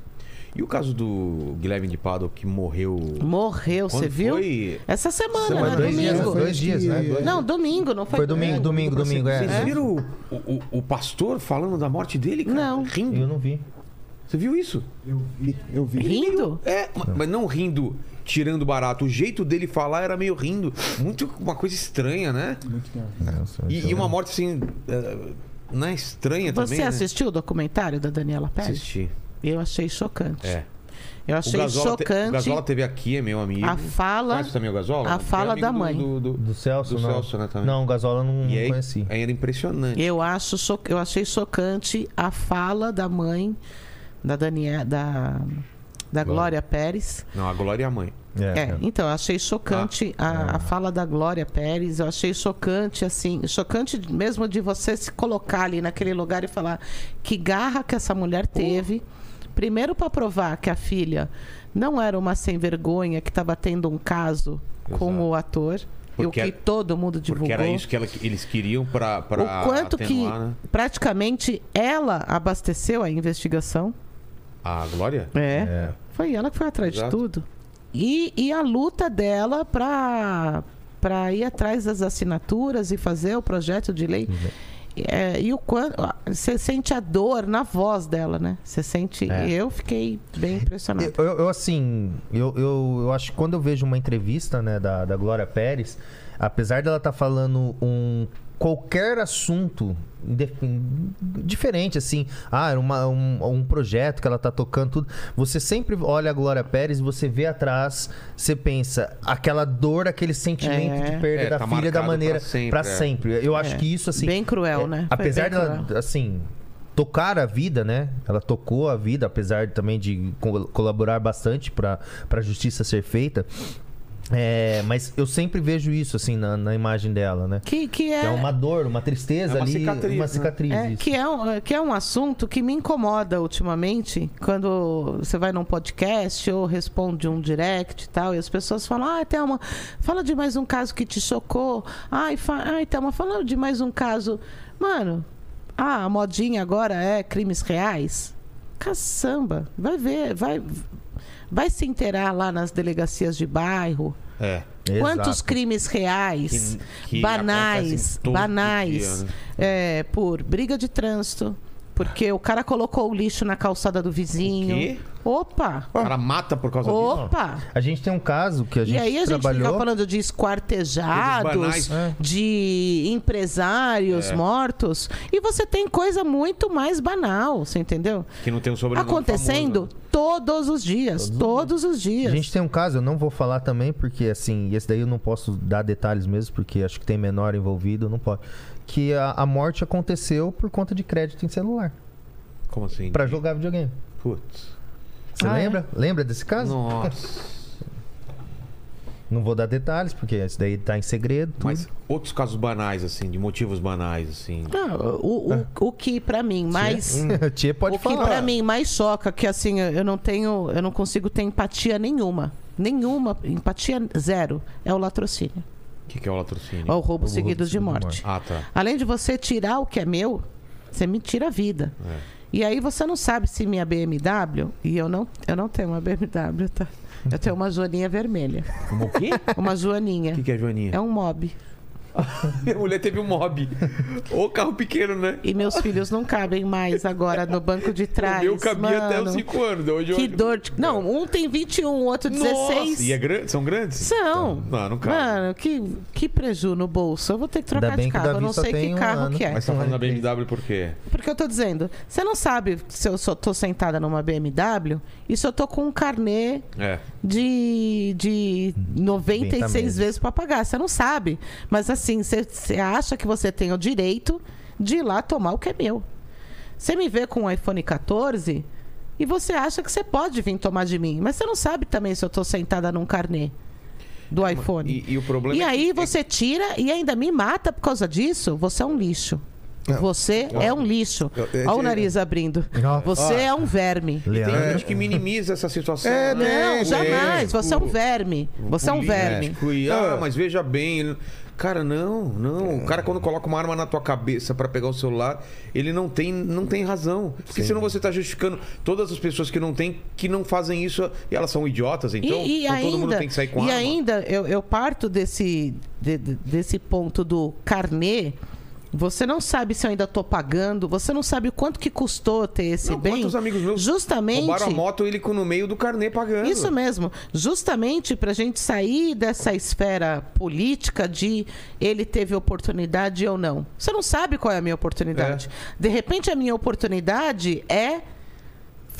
S1: E o caso do Guilherme de Pado que morreu.
S3: Morreu, você viu?
S1: foi?
S3: Essa semana,
S5: Semana,
S3: né?
S5: dois dias,
S3: Domingo.
S5: dois dias, né? Dois-
S3: Não, domingo, não foi
S5: Foi domingo, domingo, domingo, é.
S1: Vocês
S5: É.
S1: viram o, o, o pastor falando da morte dele, cara?
S3: Não.
S1: Rindo.
S5: Eu não vi.
S1: Você viu isso?
S2: Eu vi, eu vi.
S3: Rindo?
S1: É, ma- mas não rindo, tirando barato. O jeito dele falar era meio rindo. Muito uma coisa estranha, né?
S2: Muito.
S5: Nossa,
S1: E, e uma morte assim. é, Não é estranha
S3: Você
S1: também, né?
S3: assistiu o documentário da Daniela Pérez?
S1: Assisti.
S3: Eu achei chocante.
S1: É.
S3: Eu
S1: O
S3: achei
S1: Gazola, te- o
S3: chocante
S1: Gazola teve aqui, é meu amigo.
S3: a fala.
S1: Conhece também o Gazola?
S3: a fala
S1: é amigo
S3: da mãe.
S1: Do, do, do-
S5: Do Celso,
S1: do
S5: não.
S1: Celso, né, também.
S5: Não, o Gasola não,
S1: E
S5: não
S1: aí,
S5: conheci.
S1: impressionante.
S3: Eu acho cho- eu achei chocante a fala da mãe da Daniela da da Glória Pérez.
S1: Não, a Glória é a mãe.
S3: É, então, eu achei chocante
S1: Ah.
S3: a, a fala da Glória Pérez. Eu achei chocante, assim, chocante mesmo de você se colocar ali naquele lugar e falar que garra que essa mulher teve. Primeiro, para provar que a filha não era uma sem vergonha que estava tendo um caso com
S1: Exato.
S3: o ator. e o
S1: Porque
S3: que todo mundo divulgou.
S1: Porque era isso que ela- eles queriam pra
S3: o quanto que
S1: atenuar, né?
S3: praticamente ela abasteceu a investigação.
S1: A Glória?
S3: É.
S5: É.
S3: Foi ela que foi atrás
S1: Exato.
S3: de tudo. E, e a luta dela para para ir atrás das assinaturas e fazer o projeto de lei. É, e o quanto você sente a dor na voz dela, né? Você sente.
S5: É.
S3: Eu fiquei bem impressionada.
S5: Eu, eu- eu, assim, eu, eu, eu acho que quando eu vejo uma entrevista né, da, da Glória Pérez, apesar dela estar falando um qualquer assunto diferente, assim, ah, uma- um, um projeto que ela tá tocando, tudo. Você sempre olha a Glória Pérez e você vê atrás, você pensa, aquela dor, aquele sentimento
S3: É.
S5: de perda
S1: É,
S5: da
S1: tá
S5: filha da maneira
S1: pra sempre,
S5: pra
S1: é.
S5: sempre. Eu acho
S3: É.
S5: que isso, assim.
S3: bem cruel,
S5: é,
S3: né? Foi
S5: Apesar dela,
S3: cruel.
S5: assim, tocar a vida, né? Ela tocou a vida, apesar de- também de co- colaborar bastante para a justiça ser feita. É, mas eu sempre vejo isso, assim, na, na imagem dela, né?
S3: Que, que
S5: Que
S3: é,
S5: é uma dor, uma tristeza
S1: É uma
S5: ali,
S1: cicatriz,
S5: uma
S1: né?
S5: cicatriz.
S3: É,
S5: isso.
S3: que, é um, que é um assunto que me incomoda ultimamente, quando você vai num podcast ou responde um direct e tal, e as pessoas falam, ah, Thelma, fala de mais um caso que te chocou. Ai, fa... Ai Thelma, fala de mais um caso. Mano, ah, a modinha agora é crimes reais? Caçamba, vai ver, vai, vai se inteirar lá nas delegacias de bairro.
S1: É.
S3: Quantos
S5: Exato.
S3: crimes reais,
S1: Que- que
S3: banais, banais,
S1: dia, né?
S3: é, por briga de trânsito, porque o cara colocou o lixo na calçada do vizinho.
S1: O quê?
S3: Opa!
S1: O cara mata por causa disso.
S3: Opa!
S5: A gente tem um caso que a gente
S3: E aí a gente
S5: trabalhou.
S3: fica falando de esquartejados.
S5: É.
S3: de empresários
S1: É.
S3: mortos, e você tem coisa muito mais banal, você entendeu?
S1: Que não tem um sobrenome
S3: Acontecendo
S1: famoso,
S3: todos os dias, todos os dias.
S5: A gente tem um caso, eu não vou falar também, porque assim, esse daí eu não posso dar detalhes mesmo, porque acho que tem menor envolvido, não pode. Que a, a morte aconteceu por conta de crédito em celular,
S1: Como assim?
S5: Pra jogar videogame.
S1: Putz.
S5: Você
S3: Ah, é?
S5: lembra? Lembra desse caso?
S1: Nossa.
S5: Não vou dar detalhes, porque esse daí tá em segredo. tudo.
S1: Mas outros casos banais, assim, de motivos banais, assim.
S3: Não, o, o, o que pra mim mais (laughs)
S5: Tia pode
S3: o que
S5: falar.
S3: pra mim mais choca que assim eu não tenho eu não consigo ter empatia nenhuma nenhuma empatia zero é o latrocínio
S1: O que, que é o latrocínio?
S3: é o roubo
S5: roubo
S3: seguido de
S5: de
S3: morte
S1: Ah, tá.
S3: além de você tirar o que é meu você me tira a vida
S1: É.
S3: e aí você não sabe se minha BMW e eu não eu não tenho uma BMW tá eu tenho uma joaninha vermelha
S1: Como o quê?
S3: uma joaninha
S1: O que, que é Joaninha?
S3: é um mob
S1: Minha (laughs) mulher teve um mob. Ô carro pequeno, né?
S3: e meus filhos não cabem mais agora no banco de trás (laughs)
S1: o meu cabia até os
S3: mano.
S1: 5 anos. Hoje
S3: Que
S1: eu...
S3: dor de... Não, um tem 21, o outro 16.
S1: Nossa, e é grande? São grandes?
S3: São.
S1: Não, não cabe.
S3: Mano, que, que preju no bolso. Eu vou ter que trocar de carro. Eu não sei que
S5: um
S3: carro
S5: ano.
S3: que é.
S1: Mas tá falando da BMW por quê?
S3: Porque eu tô dizendo, você não sabe se eu só tô sentada numa BMW e se eu tô com um carnê
S1: É.
S3: de, de 96
S5: meses.
S3: vezes pra pagar. Você não sabe. Mas assim, você, você acha que você tem o direito de ir lá tomar o que é meu. Você me vê com um iPhone 14 e você acha que você pode vir tomar de mim. Mas você não sabe também se eu tô sentada num carnê do iPhone.
S1: E, e o problema
S3: E
S1: é
S3: aí
S1: que-
S3: você tira e ainda me mata por causa disso? Você é um lixo. Você é um lixo.
S4: Eu- eu-
S3: Olha o nariz abrindo. Você é um verme.
S1: Tem
S5: Leandro.
S1: gente que minimiza essa situação.
S4: É,
S1: né?
S3: Não,
S4: É,
S3: jamais. Você é um verme. Você é um verme.
S1: E, ah, mas veja bem. Cara, não, não. O cara, quando coloca uma arma na tua cabeça pra pegar o celular, ele não tem, não tem razão. Porque senão você tá justificando todas as pessoas que não têm, que não fazem isso, e elas são idiotas, então,
S3: e, e
S1: então
S3: ainda,
S1: todo mundo tem que sair com
S3: e
S1: arma.
S3: ainda eu, eu parto desse, de- de- desse ponto do carnê Você não sabe se eu ainda tô pagando, você não sabe o quanto que custou ter esse
S1: Não,
S3: bem.
S1: quantos amigos meus
S3: Justamente.
S1: Roubaram a moto ele com no meio do carnê pagando.
S3: Isso mesmo. Justamente para a gente sair dessa esfera política de ele teve oportunidade ou não. Você não sabe qual é a minha oportunidade. De repente, a minha oportunidade é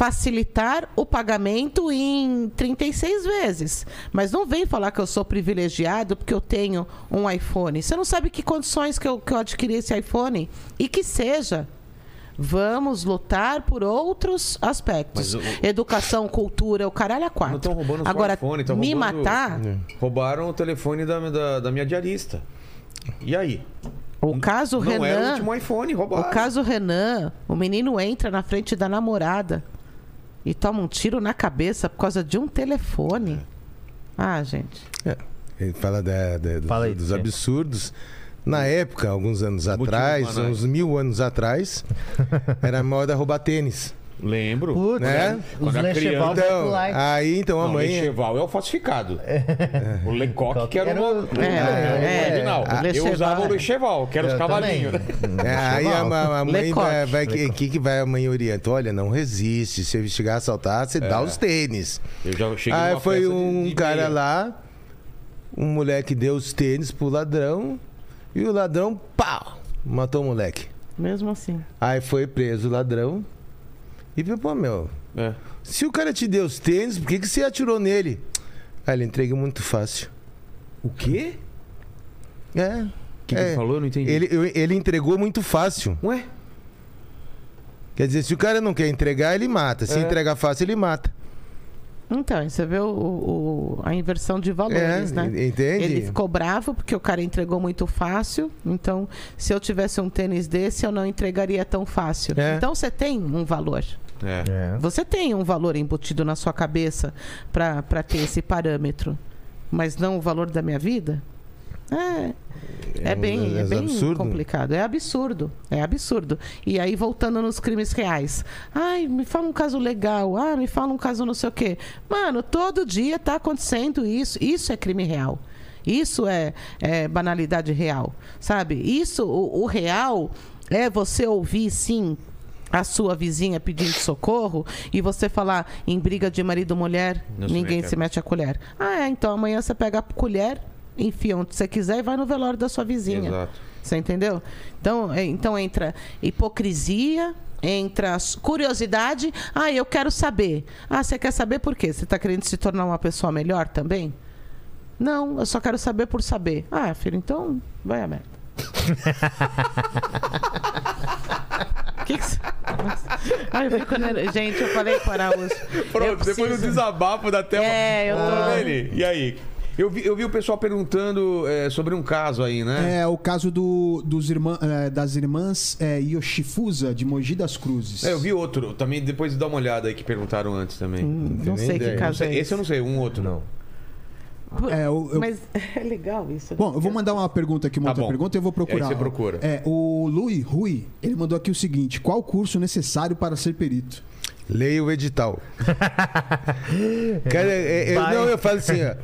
S3: facilitar o pagamento em 36 vezes. Mas não vem falar que eu sou privilegiado porque eu tenho um iPhone. Você não sabe que condições que eu, que eu adquiri esse iPhone. E que seja. Vamos lutar por outros aspectos.
S1: O-
S3: Educação, cultura, o caralho a quatro.
S1: Não estão roubando o
S3: Agora,
S1: iPhone, tão
S3: me
S1: roubando-
S3: matar,
S1: Roubaram o telefone da, da, da minha diarista. E aí?
S3: o caso
S1: não era o
S3: Renan...
S1: último iPhone,
S3: O
S1: roubaram.
S3: caso Renan, o menino entra na frente da namorada e toma um tiro na cabeça por causa de um telefone. Ah, gente.
S4: É, ele fala da- da- dos,
S5: Fala aí,
S4: dos
S5: Tchê.
S4: absurdos. Na época, alguns anos atrás, uns mil anos atrás, (laughs) era moda roubar tênis.
S1: Lembro.
S5: Putz,
S4: Né?
S5: os
S1: Quando era
S5: Lecheval
S4: Então, aí então a
S1: Não,
S4: mãe.
S1: Lecheval é o falsificado. O Lecoque que era
S5: Era
S1: o,
S5: o-
S1: o-
S3: É,
S1: o original.
S3: é,
S1: Eu
S3: Lecheval.
S1: usava o Lecheval, que era os cavalinhos. (laughs)
S4: É, aí a, a- a mãe
S3: Lecoque.
S4: vai, vai que, que que vai a mãe orienta? Olha, não resiste. Se ele chegar a assaltar, você dá os tênis.
S1: Eu já cheguei
S4: Aí
S1: numa
S4: foi
S1: festa de-
S4: um
S1: de
S4: cara
S1: meia.
S4: lá, um moleque deu os tênis pro ladrão e o ladrão, pau, matou o moleque.
S3: Mesmo assim.
S4: Aí foi preso o ladrão e pô, meu,
S1: É.
S4: se o cara te deu os tênis, por que, que você atirou nele? Aí ele entrega muito fácil.
S1: O quê?
S4: É.
S1: O que, que
S4: É.
S1: ele falou? Eu não entendi.
S4: Ele, eu- ele entregou muito fácil.
S1: Ué?
S4: Quer dizer, se o cara não quer entregar, ele mata. Se
S1: É.
S4: entregar fácil, ele mata.
S3: Então, você vê o, o- a inversão de valores,
S4: é,
S3: né?
S4: entende?
S3: Ele ficou bravo porque o cara entregou muito fácil. Então, se eu tivesse um tênis desse, eu não entregaria tão fácil.
S4: É.
S3: Então, você tem um valor.
S1: É.
S5: É.
S3: Você tem um valor embutido na sua cabeça para ter esse parâmetro, mas não o valor da minha vida? É, é,
S4: um-
S3: bem, é
S4: é
S3: bem
S4: absurdo.
S3: complicado. É absurdo. É absurdo. E aí, voltando nos crimes reais. Ai, me fala um caso legal. Ah, me fala um caso não sei o quê. Mano, todo dia tá acontecendo isso. Isso é crime real. Isso é, é banalidade real. Sabe? Isso, o, o real é você ouvir, sim, a sua vizinha pedindo socorro e você falar em briga de marido e mulher,
S1: Não
S3: ninguém se mete a colher. Ah, é, então amanhã você pega a colher, enfia onde você quiser e vai no velório da sua vizinha.
S1: Exato.
S3: Você entendeu? Então, é, então entra hipocrisia, entra curiosidade. Ah, eu quero saber. Ah, você quer saber por quê? Você está querendo se tornar uma pessoa melhor também? Não, eu só quero saber por saber. Ah, filho, então vai a merda. (laughs) (laughs) que que Ai, eu fico ner- Gente, eu falei para os.
S1: Pronto, depois do desabafo da Thelma.
S3: É, eu tô-
S1: Lene, E aí? Eu vi, eu vi o pessoal perguntando é, sobre um caso aí, né?
S2: É o caso do, dos irmã, é, das irmãs é, Yoshifusa, de Mogi das Cruzes.
S1: É, eu vi outro, também depois dá uma olhada aí que perguntaram antes também.
S3: Hum, Não sei que
S4: ideia.
S1: Não
S3: caso
S1: sei,
S3: é
S1: esse
S3: esse.
S1: eu não sei, um outro.
S5: Não.
S2: É, eu- eu-
S3: Mas (laughs) é legal isso. né?
S2: Bom, eu vou mandar uma pergunta aqui, uma
S1: Tá
S2: outra
S1: bom.
S2: pergunta, e eu vou procurar.
S1: Aí você procura.
S2: É, o Lui Rui, ele mandou aqui o seguinte: qual o curso necessário para ser perito?
S4: Leia o edital. Cara, é- é-
S5: Vai.
S4: não, eu falo assim, ó.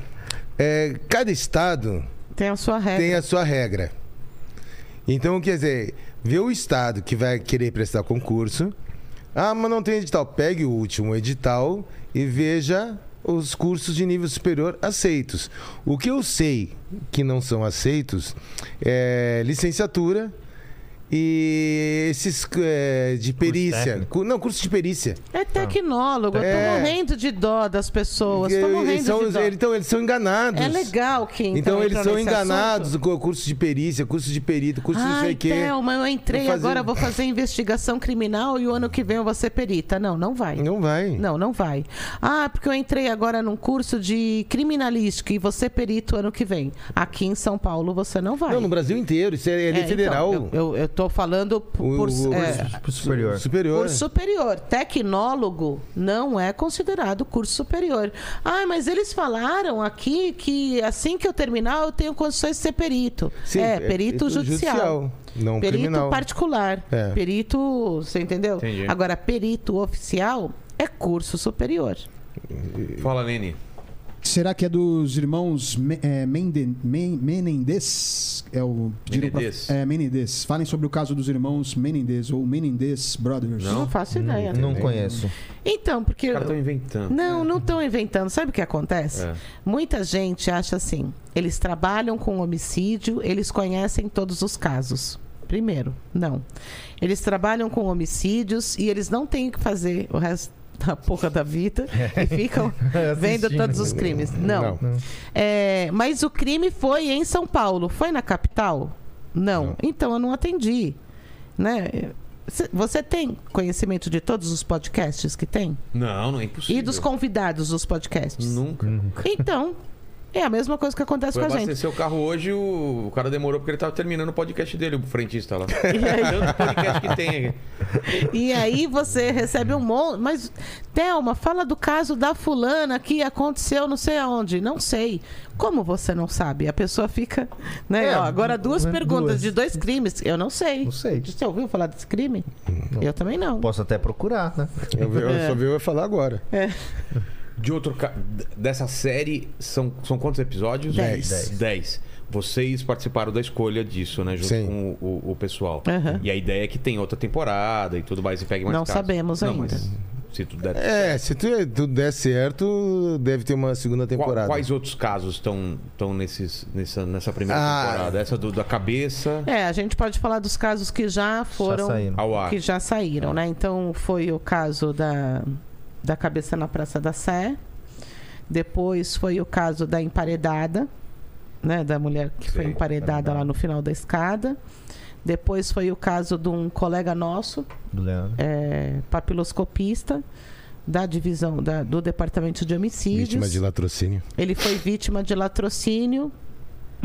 S4: é, cada estado
S3: Tem a sua regra.
S4: tem a sua regra. Então, quer dizer, vê o estado que vai querer prestar concurso. Ah, mas não tem edital. Pegue o último edital e veja os cursos de nível superior aceitos. O que eu sei que não são aceitos é licenciatura e esses é, de perícia.
S5: técnico.
S4: Cu- Não, curso de perícia.
S3: É tecnólogo, eu tô
S4: É.
S3: morrendo de dó das pessoas. Tô morrendo
S4: são,
S3: de dó.
S4: eles- então, eles são enganados.
S3: É legal que então,
S4: Então, eles são enganados
S3: assunto.
S4: com o curso de perícia, curso de perito, curso de não sei
S3: Ai,
S4: o quê.
S3: Thelma, eu entrei
S4: Vou fazer-
S3: agora, vou fazer investigação criminal e o ano que vem eu vou ser perita. Não, não vai.
S4: Não vai.
S3: Não, não vai. Ah, porque eu entrei agora num curso de criminalística e você perito ano que vem. Aqui em São Paulo você não vai.
S4: Não, no Brasil inteiro. Isso é, é lei
S3: É, então,
S4: federal.
S3: eu, eu, eu tô falando por,
S4: O-
S3: por-
S4: o-
S3: é,
S5: superior.
S4: Superior.
S3: Curso superior. Tecnólogo não é considerado curso superior. Ah, mas eles falaram aqui que assim que eu terminar eu tenho condições de ser perito.
S4: Sim,
S3: é, perito judicial.
S4: Não
S3: Perito
S4: criminal.
S3: particular.
S4: É.
S3: Perito, você entendeu?
S1: Entendi.
S3: Agora, perito oficial é curso superior.
S1: Fala, Lene.
S2: Será que é dos irmãos é, Men- Menendez? É o pediram pra-
S1: Menendez.
S2: É, Menendez. Falem sobre o caso dos irmãos Menendez ou Menendez Brothers.
S3: Não, faço ideia.
S5: Não conheço.
S3: Então, porque.
S1: Os caras estão inventando.
S3: Não, não estão inventando. Sabe o que acontece?
S1: É.
S3: Muita gente acha assim: eles trabalham com homicídio, eles conhecem todos os casos. Primeiro, não. Eles trabalham com homicídios e eles não têm o que fazer o resto da porra da vida (laughs) e ficam (laughs) vendo todos os crimes. Não.
S4: Não.
S3: É, mas o crime foi em São Paulo. Foi na capital? Não.
S4: Não.
S3: Então eu não atendi. Né? Cê- Você tem conhecimento de todos os podcasts que tem?
S1: Não, não é impossível.
S3: E dos convidados dos podcasts?
S1: Nunca.
S3: Então, é a mesma coisa que acontece
S1: Foi
S3: com a gente.
S1: abastecer o carro hoje, o... o cara demorou porque ele tava terminando o podcast dele, o frentista lá.
S3: E aí,
S1: Tanto podcast que tem aqui.
S3: e aí você recebe um monte. Mas, Thelma, fala do caso da fulana que aconteceu não sei aonde. Não sei. Como você não sabe? A pessoa fica. Né?
S5: É,
S3: Ó, agora, duas
S5: né,
S3: perguntas
S5: duas.
S3: de dois crimes. Eu não sei.
S5: Não sei.
S3: Você ouviu falar desse crime? Eu também não.
S5: Posso até procurar, né?
S4: Eu, vi- eu
S3: É.
S4: só vi eu falar agora.
S1: De outro ca... Dessa série, são, são quantos episódios?
S3: Dez.
S5: Dez.
S1: Dez. Vocês participaram da escolha disso, né? Junto
S4: Sim.
S1: com o, o- o pessoal.
S3: Aham.
S1: E a ideia é que tem outra temporada e tudo mais. E pegue mais
S3: Não
S1: casos.
S3: sabemos
S1: Não,
S3: ainda.
S1: mas se tudo der
S4: É, se tu- tudo der certo, deve ter uma segunda temporada.
S1: quais outros casos estão estão nesses nessa, nessa primeira
S4: Ah.
S1: temporada? Essa do, da cabeça
S3: É, a gente pode falar dos casos que já foram.
S1: ar.
S3: que já saíram, né? Então foi o caso da, da cabeça na Praça da Sé. Depois foi o caso da emparedada, né? Da mulher que foi
S1: Sim,
S3: emparedada lá no final da escada. Depois foi o caso de um colega nosso, é, papiloscopista, da divisão da- do Departamento de Homicídios.
S4: Vítima de latrocínio.
S3: Ele foi vítima de latrocínio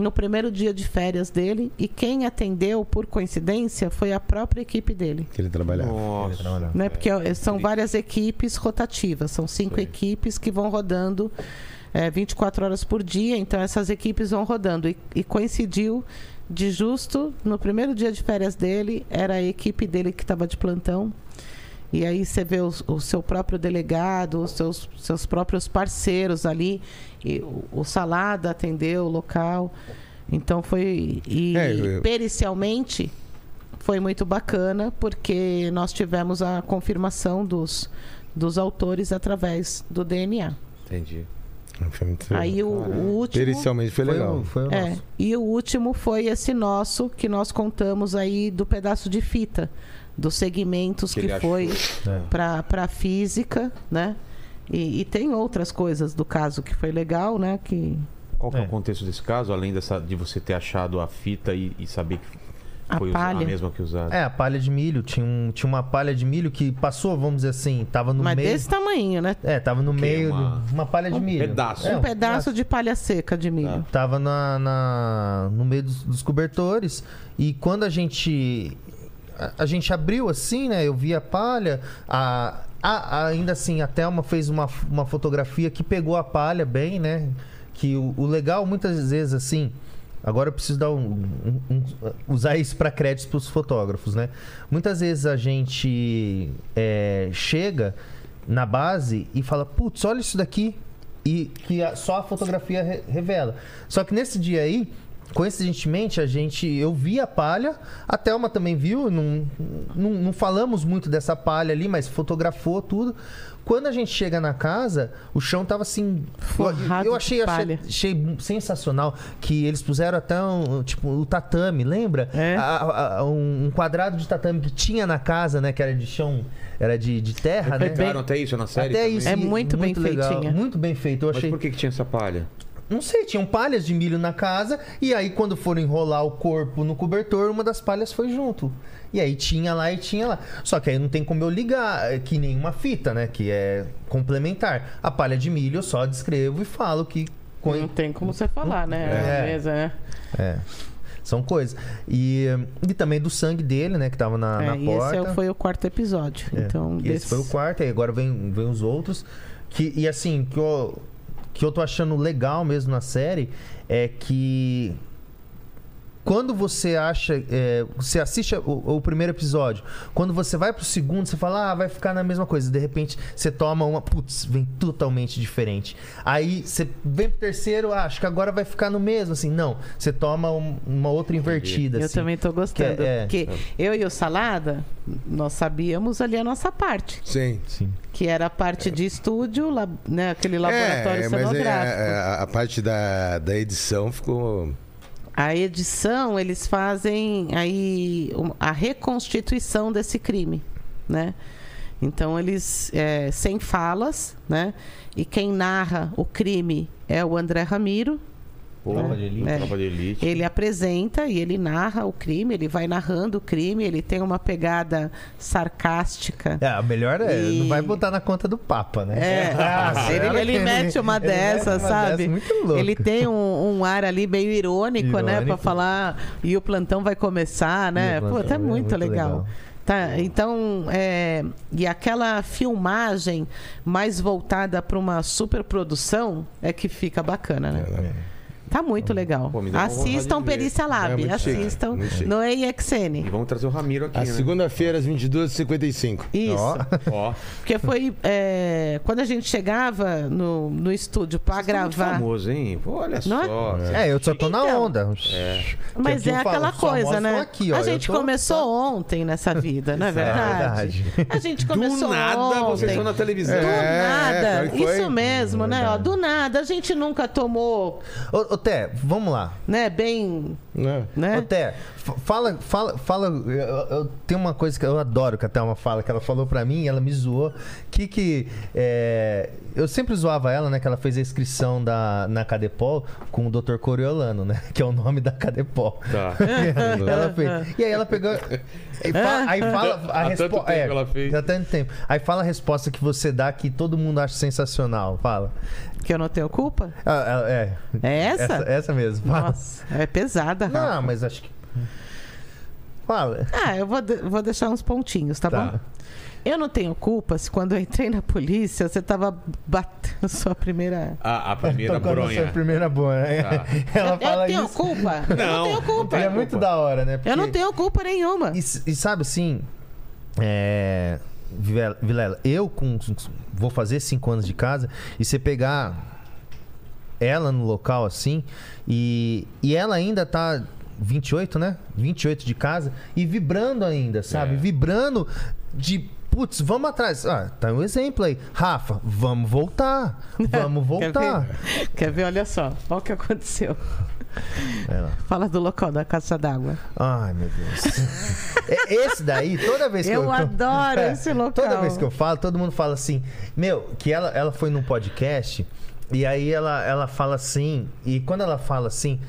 S3: no primeiro dia de férias dele e quem atendeu, por coincidência, foi a própria equipe dele.
S4: Que ele trabalhava.
S5: Ele
S1: Nossa.
S5: trabalhava.
S3: Né? Porque é, são várias equipes rotativas, são cinco
S1: Sim.
S3: equipes que vão rodando é, 24 horas por dia, então essas equipes vão rodando. E, e coincidiu de justo no primeiro dia de férias dele, era a equipe dele que estava de plantão. E aí você vê os- o, seu próprio delegado, os seus, seus próprios parceiros ali. E o, o Salada atendeu o local. Então foi. E
S4: É, eu-
S3: pericialmente foi muito bacana, porque nós tivemos a confirmação dos, dos autores através do DNA.
S1: Entendi.
S4: Foi muito-
S3: Aí o, o último.
S4: Pericialmente foi
S5: Foi
S4: legal.
S5: foi o
S3: É,
S5: nosso.
S3: e o último foi esse nosso que nós contamos aí do pedaço de fita, dos segmentos
S1: Que
S3: que, foi
S5: É.
S3: para para física, né? E, e tem outras coisas do caso que foi legal, né? Que
S1: Qual que é.
S5: É.
S1: o contexto desse caso, além dessa, de você ter achado a fita e, e saber que
S3: a
S1: foi usa- a
S3: palha.
S1: mesma que usaram?
S5: É, a palha de milho. Tinha, um, tinha uma palha de milho que passou, vamos dizer assim, tava no
S3: Mas
S5: meio.
S3: desse tamanho, né?
S5: É, tava no
S1: Que
S5: meio.
S1: uma-
S5: de Uma palha de
S1: um
S5: milho.
S1: pedaço.
S5: É,
S3: um pedaço de palha seca de milho.
S5: Tava na, na- no meio dos, dos cobertores. E quando a gente. A, a gente abriu assim, né? Eu vi a palha. A, a- ainda assim, a Thelma fez uma, uma fotografia que pegou a palha bem, né? Que o, o legal, muitas vezes, assim. Agora eu preciso dar um, um- um- usar isso para créditos para os fotógrafos, né? Muitas vezes a gente é, chega na base e fala, putz, olha isso daqui. E que a- só a fotografia re- revela. Só que nesse dia aí, coincidentemente, a gente. Eu vi a palha, a Thelma também viu, não, não, não falamos muito dessa palha ali, mas fotografou tudo. Quando a gente chega na casa, o chão tava assim.
S3: Forrado
S5: eu achei, achei,
S3: palha.
S5: achei sensacional que eles puseram até um, tipo, o tatame, lembra?
S3: É.
S5: A- a- um quadrado de tatame que tinha na casa, né? Que era de chão, era de, de terra, né?
S1: Pegaram até isso na série?
S5: Até
S1: também?
S5: isso.
S3: É
S5: e
S3: muito bem
S5: legal,
S3: feitinha.
S5: Muito bem feito. Eu
S1: Mas
S5: achei.
S1: por que, que tinha essa palha?
S5: Não sei, tinham palhas de milho na casa. E aí, quando foram enrolar o corpo no cobertor, uma das palhas foi junto. E aí tinha lá e tinha lá. Só que aí não tem como eu ligar, é, que nem uma fita, né? Que é complementar. A palha de milho eu só descrevo e falo que.
S3: Não tem como você falar, né?
S5: É.
S3: Beleza, né?
S5: É. São coisas. E, e também do sangue dele, né? Que tava na,
S3: É,
S5: na porta.
S3: esse é- foi o quarto episódio.
S5: É.
S3: Então, desse-
S5: Esse foi o quarto, e agora vem, vem os outros. Que, e assim, que eu, que eu tô achando legal mesmo na série é que quando você acha, é, você assiste o, o primeiro episódio, quando você vai pro segundo, você fala, ah, vai ficar na mesma coisa. De repente, você toma uma, putz, vem totalmente diferente. Aí você vem pro terceiro, ah, acho que agora vai ficar no mesmo, assim. Não, você toma um- uma outra invertida.
S3: Eu
S5: assim.
S3: também tô gostando.
S5: Que é- é.
S3: porque eu e o Salada, nós sabíamos ali a nossa parte.
S4: Sim.
S5: Sim.
S3: Que era a parte de estúdio, lab- né, aquele laboratório
S4: é, mas é,
S3: cenográfico.
S4: a, a parte da, da edição ficou.
S3: A edição, eles fazem aí a reconstituição desse crime, né? Então eles é, sem falas, né? E quem narra o crime é o André Ramiro.
S1: Pô,
S5: Tropa de elite.
S3: É.
S1: Tropa de elite.
S3: Ele apresenta e ele narra o crime, ele vai narrando o crime, ele tem uma pegada sarcástica.
S5: É, a melhor é,
S3: E-
S5: não vai botar na conta do Papa, né?
S3: É,
S5: Nossa, (laughs)
S3: ele, ele mete uma
S5: ele mete
S3: dessa,
S5: uma
S3: sabe?
S5: dessa muito louca.
S3: Ele tem um, um ar ali meio irônico, né? Pra
S5: Irônico.
S3: falar. E o plantão vai começar, né? Pô, tá
S5: é
S3: muito,
S5: muito
S3: legal.
S5: legal.
S3: Tá, então, é, e aquela filmagem mais voltada para uma superprodução é que fica bacana, né? Tá muito legal.
S1: Pô,
S3: Assistam. Perícia Lab,
S4: É
S3: assistam
S4: chique.
S3: no
S1: E
S3: EXN.
S1: vamos trazer o Ramiro aqui,
S4: A
S1: né?
S4: segunda-feira, às 22h55.
S3: Isso.
S5: Ó,
S3: Porque foi é, quando a gente chegava no, no estúdio para
S1: Você tá muito
S3: gravar.
S1: famoso, hein? Pô, olha
S3: Não é?
S1: só.
S5: É, eu só tô na
S3: Então.
S5: onda.
S3: Mas
S5: Que
S3: é
S5: eu falo,
S3: aquela coisa, né?
S5: aqui, ó,
S3: a gente
S5: tô-
S3: começou ontem nessa vida, não (laughs) é verdade?
S5: verdade.
S3: A gente
S1: Do
S3: começou
S1: nada,
S3: ontem.
S1: vocês estão na televisão.
S3: Do
S4: É,
S3: nada, isso mesmo, né? Ó, do nada, a gente nunca tomou,
S5: Ô, ô Té, vamos lá.
S3: né, bem,
S4: Né?
S3: né?
S5: Ô, Té, fa- fala, fala, fala. Eu, eu- tem uma coisa que eu adoro que a Thelma fala, que ela falou pra mim ela me zoou. Que que. é, eu sempre zoava ela, né? Que ela fez a inscrição da, na Cadepol com o Dr. Coriolano, né? Que é o nome da Cadepol.
S1: Tá. (laughs)
S5: ela fez. E aí ela pegou. Aí fala, aí fala a resposta.
S1: tempo ela fez.
S5: Há tanto tempo. Aí fala a resposta que você dá que todo mundo acha sensacional. Fala.
S3: Que eu não tenho culpa.
S5: Ah, ah, é.
S3: É essa?
S5: Essa, essa mesmo.
S3: Nossa, é pesada, Rafa.
S5: Não, mas acho que. Fala.
S3: Ah, eu vou, de- vou deixar uns pontinhos, tá,
S5: Tá.
S3: bom? Eu não tenho culpa se quando eu entrei na polícia você tava batendo sua primeira.
S1: A, a primeira bronha.
S5: sua primeira bonha.
S1: Tá. (laughs)
S5: Ela
S3: eu,
S5: fala
S3: eu tenho
S5: isso.
S3: culpa? eu
S1: Não,
S3: não tenho culpa.
S5: E é muito da hora, né?
S3: Eu não
S5: Porque-
S3: tenho culpa nenhuma.
S5: E, e sabe assim, é, Vilela, eu com, vou fazer cinco anos de casa e você pegar ela no local assim e, e ela ainda tá 28, né? 28 de casa e vibrando ainda, sabe?
S1: É.
S5: Vibrando de Putz, vamos atrás. Ah, tá um exemplo aí. Rafa, vamos voltar. (laughs) Vamos
S3: Quer
S5: voltar.
S3: ver? Quer ver? Olha só. Olha o que aconteceu.
S5: Lá.
S3: Fala do local da caixa d'água.
S5: Ai, meu Deus. É, esse daí, toda vez que eu.
S3: Eu adoro
S5: É,
S3: esse local.
S5: Toda vez que eu falo, todo mundo fala assim, meu, que ela, ela foi num podcast e aí ela, ela fala assim, e quando ela fala assim,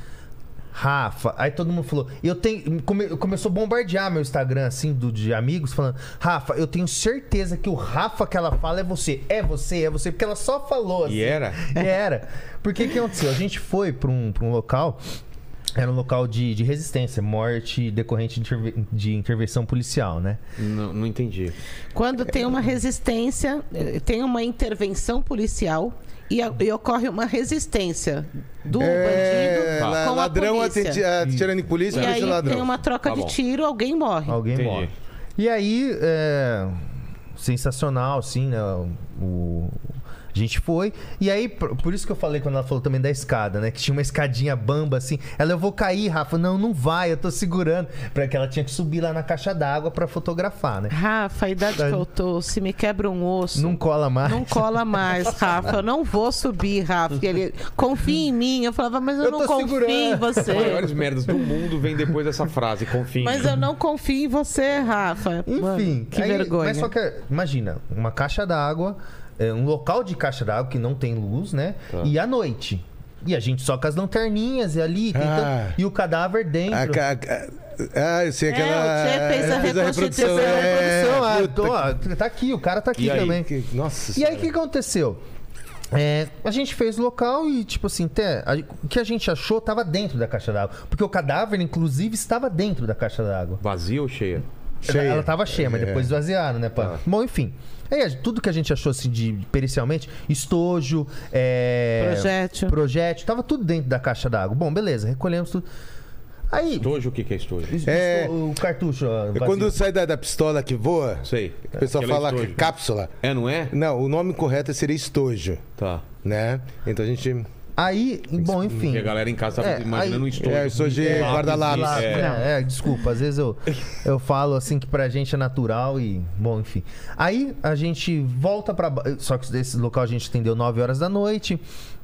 S5: Rafa, aí todo mundo falou, eu tenho. Come, começou a bombardear meu Instagram, assim, do, de amigos, falando, Rafa, eu tenho certeza que o Rafa que ela fala é você. É você, é você, porque ela só falou assim.
S1: E era? (laughs)
S5: E era. Porque o que aconteceu? A gente foi pra um, pra um local. Era um local de, de resistência, morte decorrente de, interve- de intervenção policial, né?
S1: Não, não entendi.
S3: Quando tem uma resistência, eh, tem uma intervenção policial e, a- e ocorre uma resistência do
S4: É,
S3: bandido
S4: la-
S3: com a
S4: ladrão
S3: polícia.
S4: atenti- atirando em polícia,
S3: E
S4: polícia
S3: aí
S4: ladrão.
S3: tem uma troca
S1: Tá
S3: de tiro, alguém morre.
S5: Alguém
S1: Entendi.
S5: morre. E aí, é, sensacional, assim, né? O, a gente foi. E aí, por, por isso que eu falei quando ela falou também da escada, né? Que tinha uma escadinha bamba, assim. Ela, eu vou cair, Rafa. Não, não vai, eu tô segurando. Pra que ela tinha que subir lá na caixa d'água pra fotografar, né?
S3: Rafa, a idade que eu tô, se me quebra um osso.
S5: Não cola mais.
S3: Não cola mais, (laughs) Rafa. Eu não vou subir, Rafa. E ele, confia em mim. Eu falava, mas eu,
S5: Eu
S3: não confio em
S5: segurando.
S1: As
S3: você.
S1: maiores merdas do mundo vem depois dessa frase, confia em
S3: Mas
S1: mim.
S3: eu não confio em você, Rafa.
S5: Enfim,
S3: Mano, que
S5: aí-
S3: vergonha.
S5: Mas só que, imagina, uma caixa d'água, é, um local de caixa d'água que não tem luz, né?
S1: Tá.
S5: E à noite. E a gente só com as lanterninhas e ali,
S4: Ah.
S5: e o cadáver dentro.
S4: A ca- ca- Ah, eu sei
S3: É,
S4: aquela.
S3: o Tchê fez a reconstituição.
S4: É,
S5: Produção, ah,
S4: puta
S5: tô, ó, tá aqui, o cara tá aqui
S1: E aí?
S5: também.
S4: que- Nossa
S5: E aí o que aconteceu? É, a gente fez o local e, tipo assim, até, a- o que a gente achou tava dentro da caixa d'água. Porque o cadáver, inclusive, estava dentro da caixa d'água.
S1: Vazia ou cheia?
S5: Ela,
S4: Cheia.
S5: ela tava cheia, mas
S4: É.
S5: depois esvaziaram, né? Pá?
S1: Tá.
S5: Bom, enfim. A- tudo que a gente achou assim de pericialmente, estojo, é,
S3: Projétil.
S5: projétil, tava tudo dentro da caixa d'água. Bom, beleza, recolhemos tudo. Aí,
S1: Estojo, o que que é estojo?
S4: É.
S5: o cartucho, ó,
S4: É. Quando sai da, da pistola que voa,
S1: Sei.
S4: o pessoal
S1: Aquela
S4: fala
S1: estojo.
S4: cápsula.
S1: É, não é?
S4: Não, o nome correto seria estojo,
S1: Tá.
S4: né? Então a gente.
S5: Aí, bom, enfim.
S1: E a galera em casa tá
S5: É,
S1: imaginando
S5: aí-
S1: um estojo.
S4: É, de guarda-lápis.
S5: Lá-
S1: É.
S5: é, é, desculpa, às vezes eu, eu falo assim que pra gente é natural e. Bom, enfim. Aí a gente volta pra. Só que desse local a gente atendeu 9 horas da noite.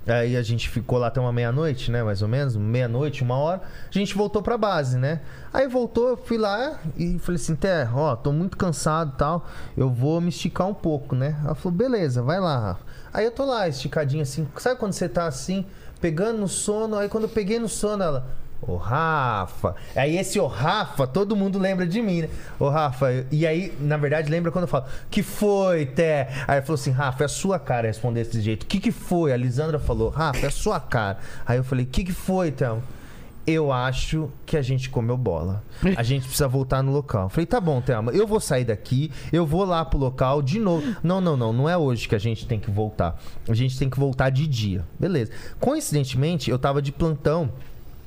S5: Aí a gente ficou lá até uma meia-noite, né? Mais ou menos, meia-noite, uma hora. A gente voltou pra base, né? Aí voltou, eu fui lá e falei assim: Té, ó, tô muito cansado e tal. Eu vou me esticar um pouco, né? Ela falou: beleza, vai lá, Rafa. Aí eu tô lá, esticadinho assim. Sabe quando você tá assim, pegando no sono? Aí quando eu peguei no sono, ela. Ô Rafa. Aí esse ô Rafa, todo mundo lembra de mim, né? Ô Rafa. E aí, na verdade, lembra quando eu falo, que foi, Té? Aí falou assim, Rafa, é a sua cara responder desse jeito. Que que foi? A Lisandra falou, Rafa, é a sua cara. Aí eu falei, que que foi, Théo? Eu acho que a gente comeu bola. A gente precisa voltar no local. Falei, tá bom, Thelma, eu vou sair daqui, eu vou lá pro local de novo. Não, não, não, não é hoje que a gente tem que voltar. A gente tem que voltar de dia. Beleza. Coincidentemente, eu tava de plantão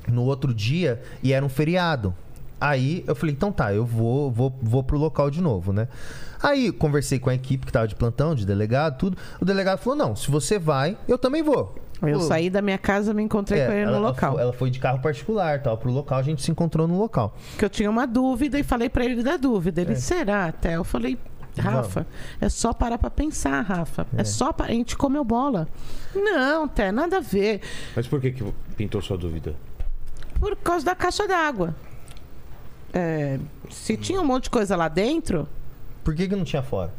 S5: no outro dia e era um feriado. Aí eu falei, então tá, eu vou, vou, vou pro local de novo, né? Aí conversei com a equipe que tava de plantão, de delegado, tudo. O delegado falou: não, se você vai, eu também vou.
S3: Eu
S5: Pô,
S3: saí da minha casa, me encontrei
S5: é,
S3: com ele
S5: ela,
S3: no local.
S5: Ela foi de carro particular, tal, pro local, a gente se encontrou no local.
S3: Que eu tinha uma dúvida e falei pra ele da dúvida.
S5: É.
S3: Ele, será até? Eu falei, Rafa, é só parar pra pensar, Rafa. É, só para A gente comeu bola. Não, Té, nada a ver.
S1: Mas por que que pintou sua dúvida?
S3: Por causa da caixa d'água. É, se tinha um monte de coisa lá dentro,
S5: Por que, que não tinha fora?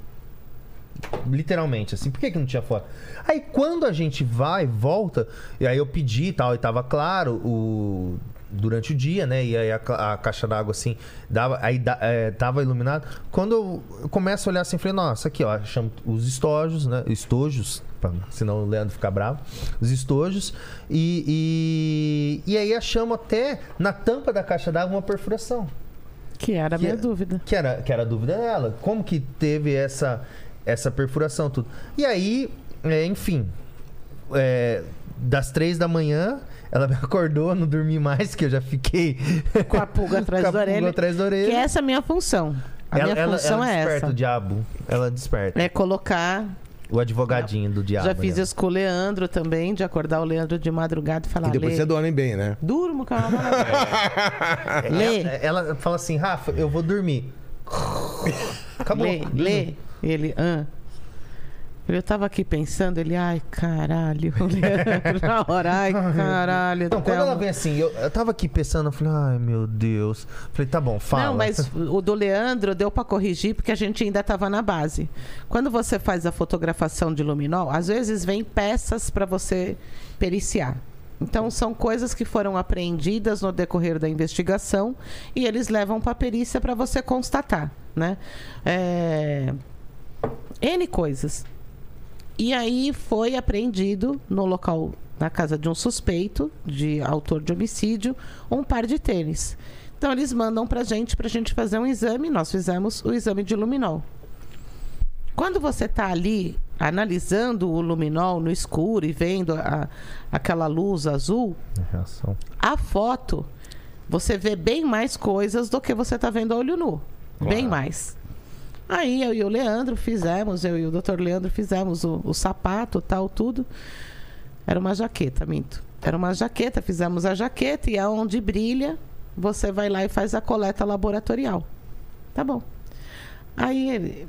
S5: Literalmente, assim, por que, que não tinha fora? Aí quando a gente vai, volta, e aí eu pedi e tal, e tava claro o. Durante o dia, né? E aí a, a caixa d'água, assim, dava, aí da- é, tava iluminado. Quando eu, começo a olhar assim, falei, nossa, aqui, ó, chamo os estojos, né? Estojos, pra, senão o Leandro fica bravo. Os estojos. E, e, e aí achamos até na tampa da caixa d'água uma perfuração.
S3: que era a
S5: Que
S3: minha
S5: é-
S3: dúvida.
S5: Que era, que era a dúvida dela. Como que teve essa, essa perfuração, tudo. E aí, é, enfim, é, das três da manhã, ela me (laughs) acordou, não dormi mais, que eu já fiquei (laughs)
S3: Com a pulga atrás (laughs)
S5: com a
S3: da orelha.
S5: pulga atrás da orelha.
S3: Que essa é a minha função. A
S5: ela,
S3: minha
S5: ela-
S3: função
S5: ela
S3: é
S5: desperta
S3: essa.
S5: o diabo. Ela desperta.
S3: É colocar.
S5: O advogadinho do diabo.
S3: Já fiz
S5: né?
S3: isso com o Leandro também, de acordar o Leandro de madrugada e falar.
S4: E depois
S3: "Lê,
S4: você dorme bem, né?
S3: Durmo, calma. Lê,
S5: Ela, ela fala assim, Rafa, eu vou dormir. Acabou.
S3: lê, lê. Ele, ah. Eu tava aqui pensando, ele, ai, caralho. (laughs) Na hora, ai, (laughs) caralho.
S5: Então, quando
S3: Thelma."
S5: ela vem assim, eu, eu tava aqui pensando, eu falei, ai meu Deus. Falei, tá bom, fala.
S3: Não, mas o do Leandro deu pra corrigir porque a gente ainda tava na base. Quando você faz a fotografação de luminol, às vezes vem peças para você periciar. Então são coisas que foram apreendidas no decorrer da investigação e eles levam para perícia para você constatar, né? É... N coisas. E aí foi apreendido no local, na casa de um suspeito, de autor de homicídio, um par de tênis. Então eles mandam pra gente, pra gente fazer um exame. Nós fizemos o exame de luminol. Quando você tá ali analisando o luminol no escuro e vendo a- aquela luz azul, a foto você vê bem mais coisas do que você tá vendo a olho nu. Bem mais. Aí eu e o Leandro fizemos, eu e o doutor Leandro fizemos o, o sapato, tal, tudo. Era uma jaqueta, minto. Era uma jaqueta, fizemos a jaqueta e aonde brilha, você vai lá e faz a coleta laboratorial. Tá bom. Aí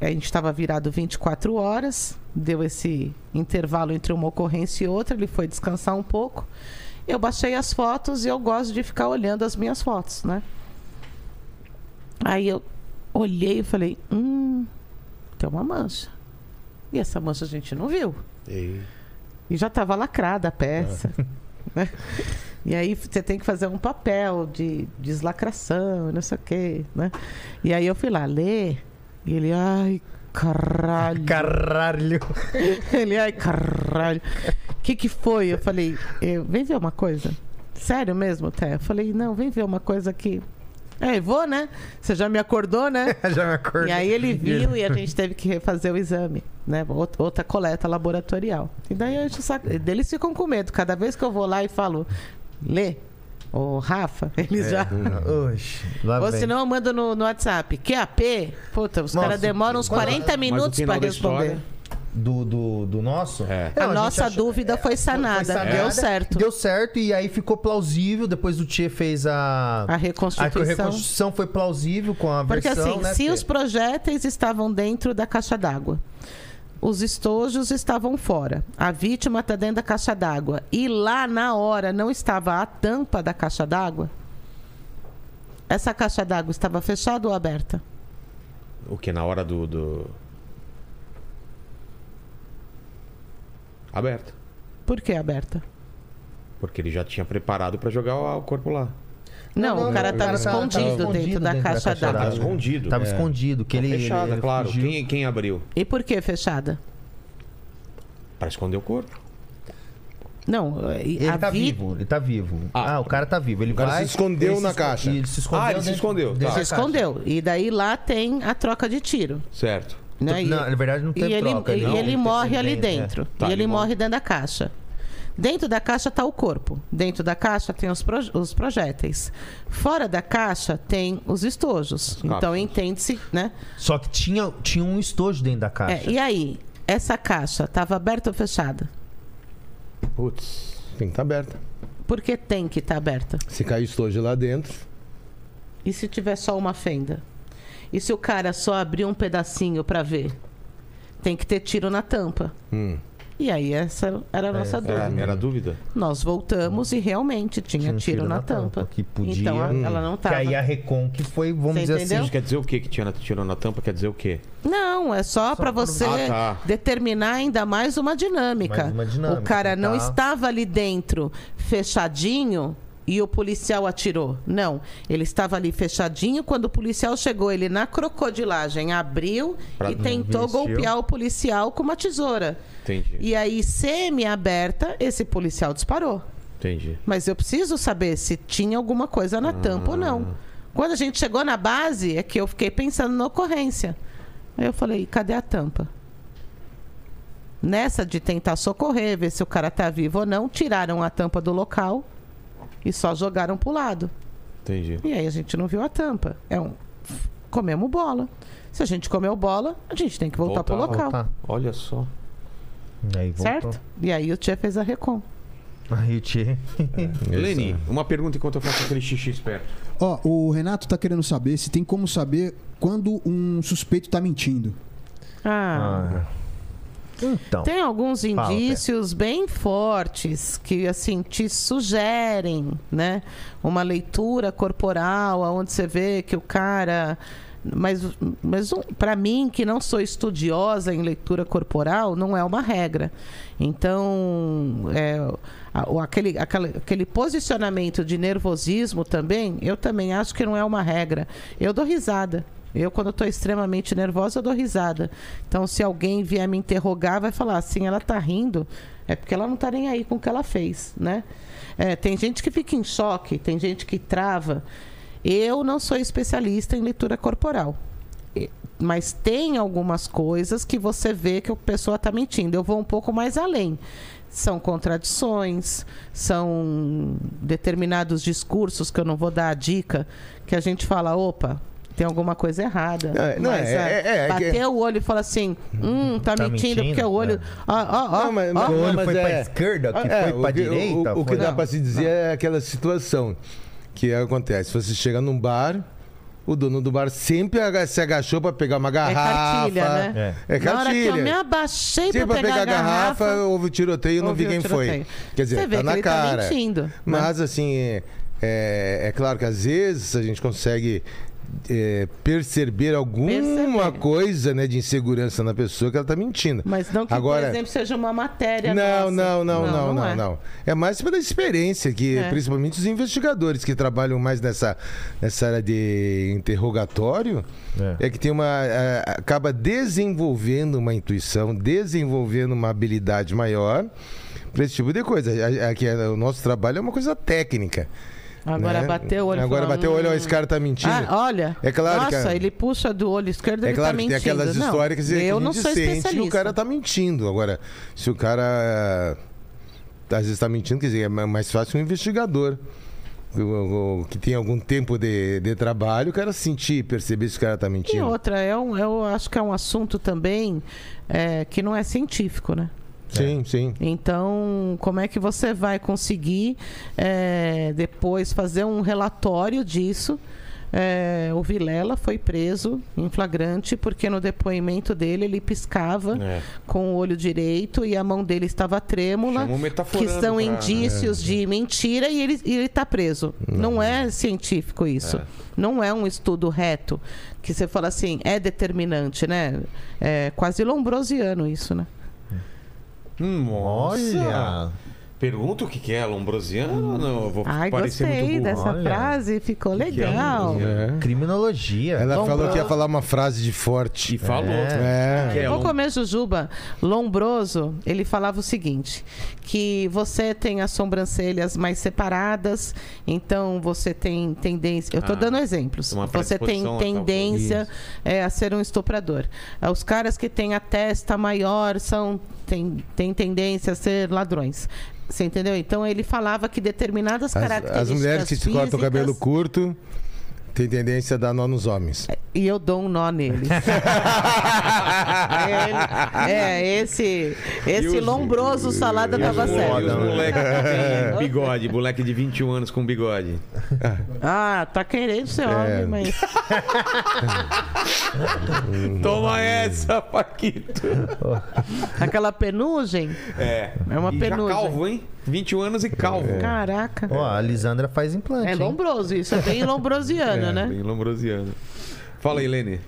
S3: a gente estava virado 24 horas, deu esse intervalo entre uma ocorrência e outra, ele foi descansar um pouco. Eu baixei as fotos e eu gosto de ficar olhando as minhas fotos, né? Aí eu olhei e falei, hum, tem uma mancha. E essa mancha a gente não viu.
S4: E-
S3: E já estava lacrada a peça. (laughs) né? E aí você tem que fazer um papel de deslacração, não sei o quê, né? E aí eu fui lá ler. E ele, ai, caralho.
S5: Caralho. (laughs)
S3: Ele, ai, caralho. O que que foi? Eu falei, vem ver uma coisa. Sério mesmo, Té? Eu falei, não, vem ver uma coisa aqui. É, vou, né? Você já me acordou, né? (laughs)
S5: Já me acordei.
S3: E aí ele (laughs) viu e a gente teve que refazer o exame, né? Out- Outra coleta laboratorial. E daí a gente saca... eles ficam com medo. Cada vez que eu vou lá e falo, lê, Ô, Rafa, (laughs) eles já.
S5: Oxe,
S3: Ou senão eu mando no, no WhatsApp. QAP? Puta, os caras demoram uns
S5: quando-
S3: 40
S1: Mas o
S3: minutos para responder.
S1: história-
S5: Do, do, do nosso?
S1: É.
S3: A
S5: gente
S3: nossa
S5: achou-
S3: dúvida foi sanada, deu certo.
S5: Deu certo e aí ficou plausível. Depois o Tchê fez a.
S3: A reconstituição.
S5: A reconstrução foi plausível com a
S3: Porque
S5: versão,
S3: assim,
S5: né,
S3: se
S5: Tchê?
S3: os projéteis estavam dentro da caixa d'água, os estojos estavam fora, a vítima está dentro da caixa d'água e lá na hora não estava a tampa da caixa d'água, essa caixa d'água estava fechada ou aberta?
S1: O que? Na hora do. do... Aberto.
S3: Por que aberta?
S1: Porque ele já tinha preparado pra jogar o o corpo lá.
S3: Não,
S5: não,
S3: o cara estava
S5: tava
S3: escondido,
S5: escondido
S3: dentro, da
S5: dentro da
S3: caixa d'água.
S1: Tava
S5: d'água.
S1: escondido.
S5: Tava
S1: É.
S5: escondido. Que
S1: Tá
S5: ele,
S1: fechada,
S5: ele
S1: claro. Quem, quem abriu?
S3: E por que fechada?
S1: Pra esconder o corpo.
S3: Não,
S5: Ele
S3: a
S5: tá
S3: vi-
S5: vivo, ele tá vivo.
S1: Ah,
S5: Ah, o cara tá vivo. Ele
S4: o cara
S5: vai,
S4: se escondeu
S5: ele
S4: na
S5: se
S4: caixa.
S5: Ele se escondeu.
S1: Ah, ele se
S5: dentro-
S1: escondeu,
S5: dentro
S1: tá.
S5: da
S3: se escondeu. E daí lá tem a troca de tiro.
S1: Certo.
S3: Né? E-
S5: Não, na verdade não
S3: E
S5: teve
S3: ele,
S5: troca.
S3: e
S5: não.
S3: ele morre ali dentro.
S1: Tá,
S3: e
S1: ele
S3: ele
S1: morre.
S3: morre dentro da caixa. Dentro da caixa está o corpo. Dentro da caixa tem os, proj- os projéteis. Fora da caixa tem os estojos. então entende-se, né?
S5: Só que tinha, tinha um estojo dentro da caixa.
S3: É, e aí, essa caixa estava aberta ou fechada?
S1: Putz.
S4: Tem que estar aberta.
S3: Por que tem que estar aberta?
S4: Se cair estojo lá dentro,
S3: E se tiver só uma fenda? E se o cara só abrir um pedacinho para ver? Tem que ter tiro na tampa.
S4: hum,
S3: E aí, essa era a nossa dúvida.
S1: Era, era dúvida?
S3: Nós voltamos e realmente tinha,
S5: Tinha um
S3: tiro, na, tampa.
S5: Que podia.
S3: Então a- ela não
S5: Que
S3: estava.
S5: aí a Recon que foi, vamos
S3: Você
S5: dizer
S3: entendeu?
S1: Isso
S5: assim.
S1: quer dizer o quê que tinha na, tirou na tampa? Quer dizer o quê?
S3: Não, é só, para você
S1: Ah, tá.
S3: determinar ainda mais uma dinâmica.
S5: Mais uma dinâmica,
S3: o cara não
S5: tá.
S3: estava ali dentro fechadinho e o policial atirou. Não, ele estava ali fechadinho quando o policial chegou, ele na crocodilagem abriu
S1: Pra-
S3: e tentou
S5: vestiu.
S3: golpear o policial com uma tesoura.
S1: Entendi.
S3: E aí, semi-aberta, esse policial disparou.
S1: Entendi.
S3: Mas eu preciso saber se tinha alguma coisa na tampa ou não. Quando a gente chegou na base, é que eu fiquei pensando na ocorrência. Aí eu falei, cadê a tampa? Nessa de tentar socorrer, ver se o cara tá vivo ou não, tiraram a tampa do local e só jogaram pro lado.
S1: Entendi.
S3: E aí a gente não viu a tampa. É um. Comemos bola. Se a gente comeu bola, a gente tem que voltar, pro
S1: Voltar,
S3: local.
S5: Voltar.
S1: Olha só.
S5: Aí voltou.
S3: Certo? E aí o Tia fez a recon.
S5: Aí o Tchê. (laughs)
S1: Leni, uma pergunta enquanto eu faço aquele xixi esperto.
S2: Ó, o Renato tá querendo saber se tem como saber quando um suspeito tá mentindo.
S3: Ah.
S5: Ah. Então.
S3: Tem alguns indícios bem fortes que assim te sugerem, né? Uma leitura corporal, onde você vê que o cara mas, mas um, para mim, que não sou estudiosa em leitura corporal, não é uma regra. Então, é, a- aquele, aquele, aquele posicionamento de nervosismo também, eu também acho que não é uma regra. Eu dou risada. Eu, quando estou extremamente nervosa, eu dou risada. Então, se alguém vier me interrogar, vai falar assim, ela tá rindo, é porque ela não tá nem aí com o que ela fez, né? É, tem gente que fica em choque, tem gente que trava. Eu não sou especialista em leitura corporal. Mas tem algumas coisas que você vê que a pessoa está mentindo. Eu vou um pouco mais além. São contradições, são determinados discursos que eu não vou dar a dica, que a gente fala, opa, tem alguma coisa errada.
S4: É, não,
S3: Mas,
S4: é-
S3: ah,
S4: é- é que-
S3: bater o olho e falar assim, hum, tá,
S5: Tá
S3: mentindo,
S5: mentindo?
S3: porque o olho.
S5: É.
S3: Ó, ó, ó.
S4: Não,
S5: O olho
S4: mas
S5: foi pra
S4: é-
S5: esquerda, que
S4: É,
S5: foi pra
S4: o
S5: direita.
S4: O, o que dá pra se dizer é aquela situação que acontece. Você chega num bar, o dono do bar sempre se agachou pra pegar uma garrafa.
S3: cartilha, né?
S4: É
S3: Na hora que eu
S4: cartilha.
S3: me abaixei
S4: Sempre
S3: pra pegar,
S4: a garrafa, houve o tiroteio, eu não vi quem foi. Quer dizer,
S3: Você vê
S4: tá
S3: que
S4: na
S3: ele tá
S4: cara.
S3: mentindo, né?
S4: Mas assim, é, é, é claro que às vezes a gente consegue é, perceber alguma
S3: Perceber.
S4: coisa né, de insegurança na pessoa que ela tá mentindo.
S3: Mas não que,
S4: Agora,
S3: por exemplo, seja uma matéria.
S4: não,
S3: nossa.
S4: não, não, não, não,
S3: é.
S4: não. É mais pela experiência que,
S3: É.
S4: principalmente os investigadores que trabalham mais nessa, nessa área de interrogatório,
S5: É.
S4: é, que tem uma é, acaba desenvolvendo uma intuição, desenvolvendo uma habilidade maior para esse tipo de coisa. A- a- que é- o nosso trabalho é uma coisa técnica.
S3: Agora
S4: né?
S3: bateu o olho e
S4: Agora
S3: fala,
S4: bateu o olho, ó,
S3: hum.
S4: esse cara tá mentindo.
S3: Ah, olha.
S4: É claro que
S3: Nossa,
S4: a-
S3: ele puxa do olho esquerdo,
S4: É
S3: ele
S4: claro
S3: tá
S4: que tem
S3: mentindo.
S4: aquelas
S3: Não,
S4: histórias que,
S3: eu não sou
S4: sente
S3: especialista.
S4: que o cara tá mentindo. Agora, se o cara às vezes tá mentindo, quer dizer, é mais fácil um investigador que tem algum tempo de, de trabalho, o cara sentir, perceber se o cara tá
S3: E
S4: mentindo.
S3: outra, é um, eu acho que é um assunto também é, que não é científico, né?
S4: Sim, sim.
S3: Então, como é que você vai conseguir é, depois fazer um relatório disso? É, o Vilela foi preso em flagrante porque no depoimento dele ele piscava
S1: É.
S3: com o olho direito e a mão dele estava trêmula, que são
S1: pra-
S3: indícios de mentira e ele ele está preso. Não, é científico isso. Não é um estudo reto que você fala assim é determinante, né? É quase lombrosiano isso, né?
S1: Nossa.
S5: Olha!
S1: Pergunta o que, que é, Lombrosiano? Não, eu vou
S3: Ai,
S1: parecer
S3: gostei
S1: muito burro.
S3: dessa
S5: Olha.
S3: frase, ficou
S1: é
S3: legal.
S4: É.
S5: Criminologia.
S4: Ela
S3: Lombroso.
S4: falou que ia falar uma frase de forte.
S1: E falou.
S4: É.
S1: Que é
S3: Vou
S1: lom-
S3: comer jujuba. Lombroso, ele falava o seguinte: que você tem as sobrancelhas mais separadas, então você tem tendência. Eu estou
S1: Ah,
S3: dando exemplos. Você tem tendência é, a ser um estuprador. Os caras que têm a testa maior são tem, tem tendência a ser ladrões. Você entendeu? Então ele falava que determinadas
S4: As,
S3: características.
S4: as mulheres que cortam o cabelo curto têm tendência a dar nó nos homens.
S3: E eu dou um nó neles. (laughs) É, ele- é, esse, esse
S1: os-
S3: lombroso salada
S1: E
S3: tava certo.
S1: e os moleque (laughs) que tem bigode, moleque de 21 anos com bigode.
S3: Ah, tá querendo ser
S4: É.
S3: homem, mas. (laughs)
S1: Toma essa, Paquito.
S3: Aquela penugem.
S1: É.
S3: É uma
S1: e
S3: penugem.
S1: Já calvo, hein? 21 anos e calvo.
S3: Caraca.
S5: Ó, a Lisandra faz implante.
S3: É
S5: hein?
S3: lombroso, isso é bem (laughs) lombrosiano,
S1: É,
S3: né?
S1: Bem lombrosiano. Fala aí, Lene.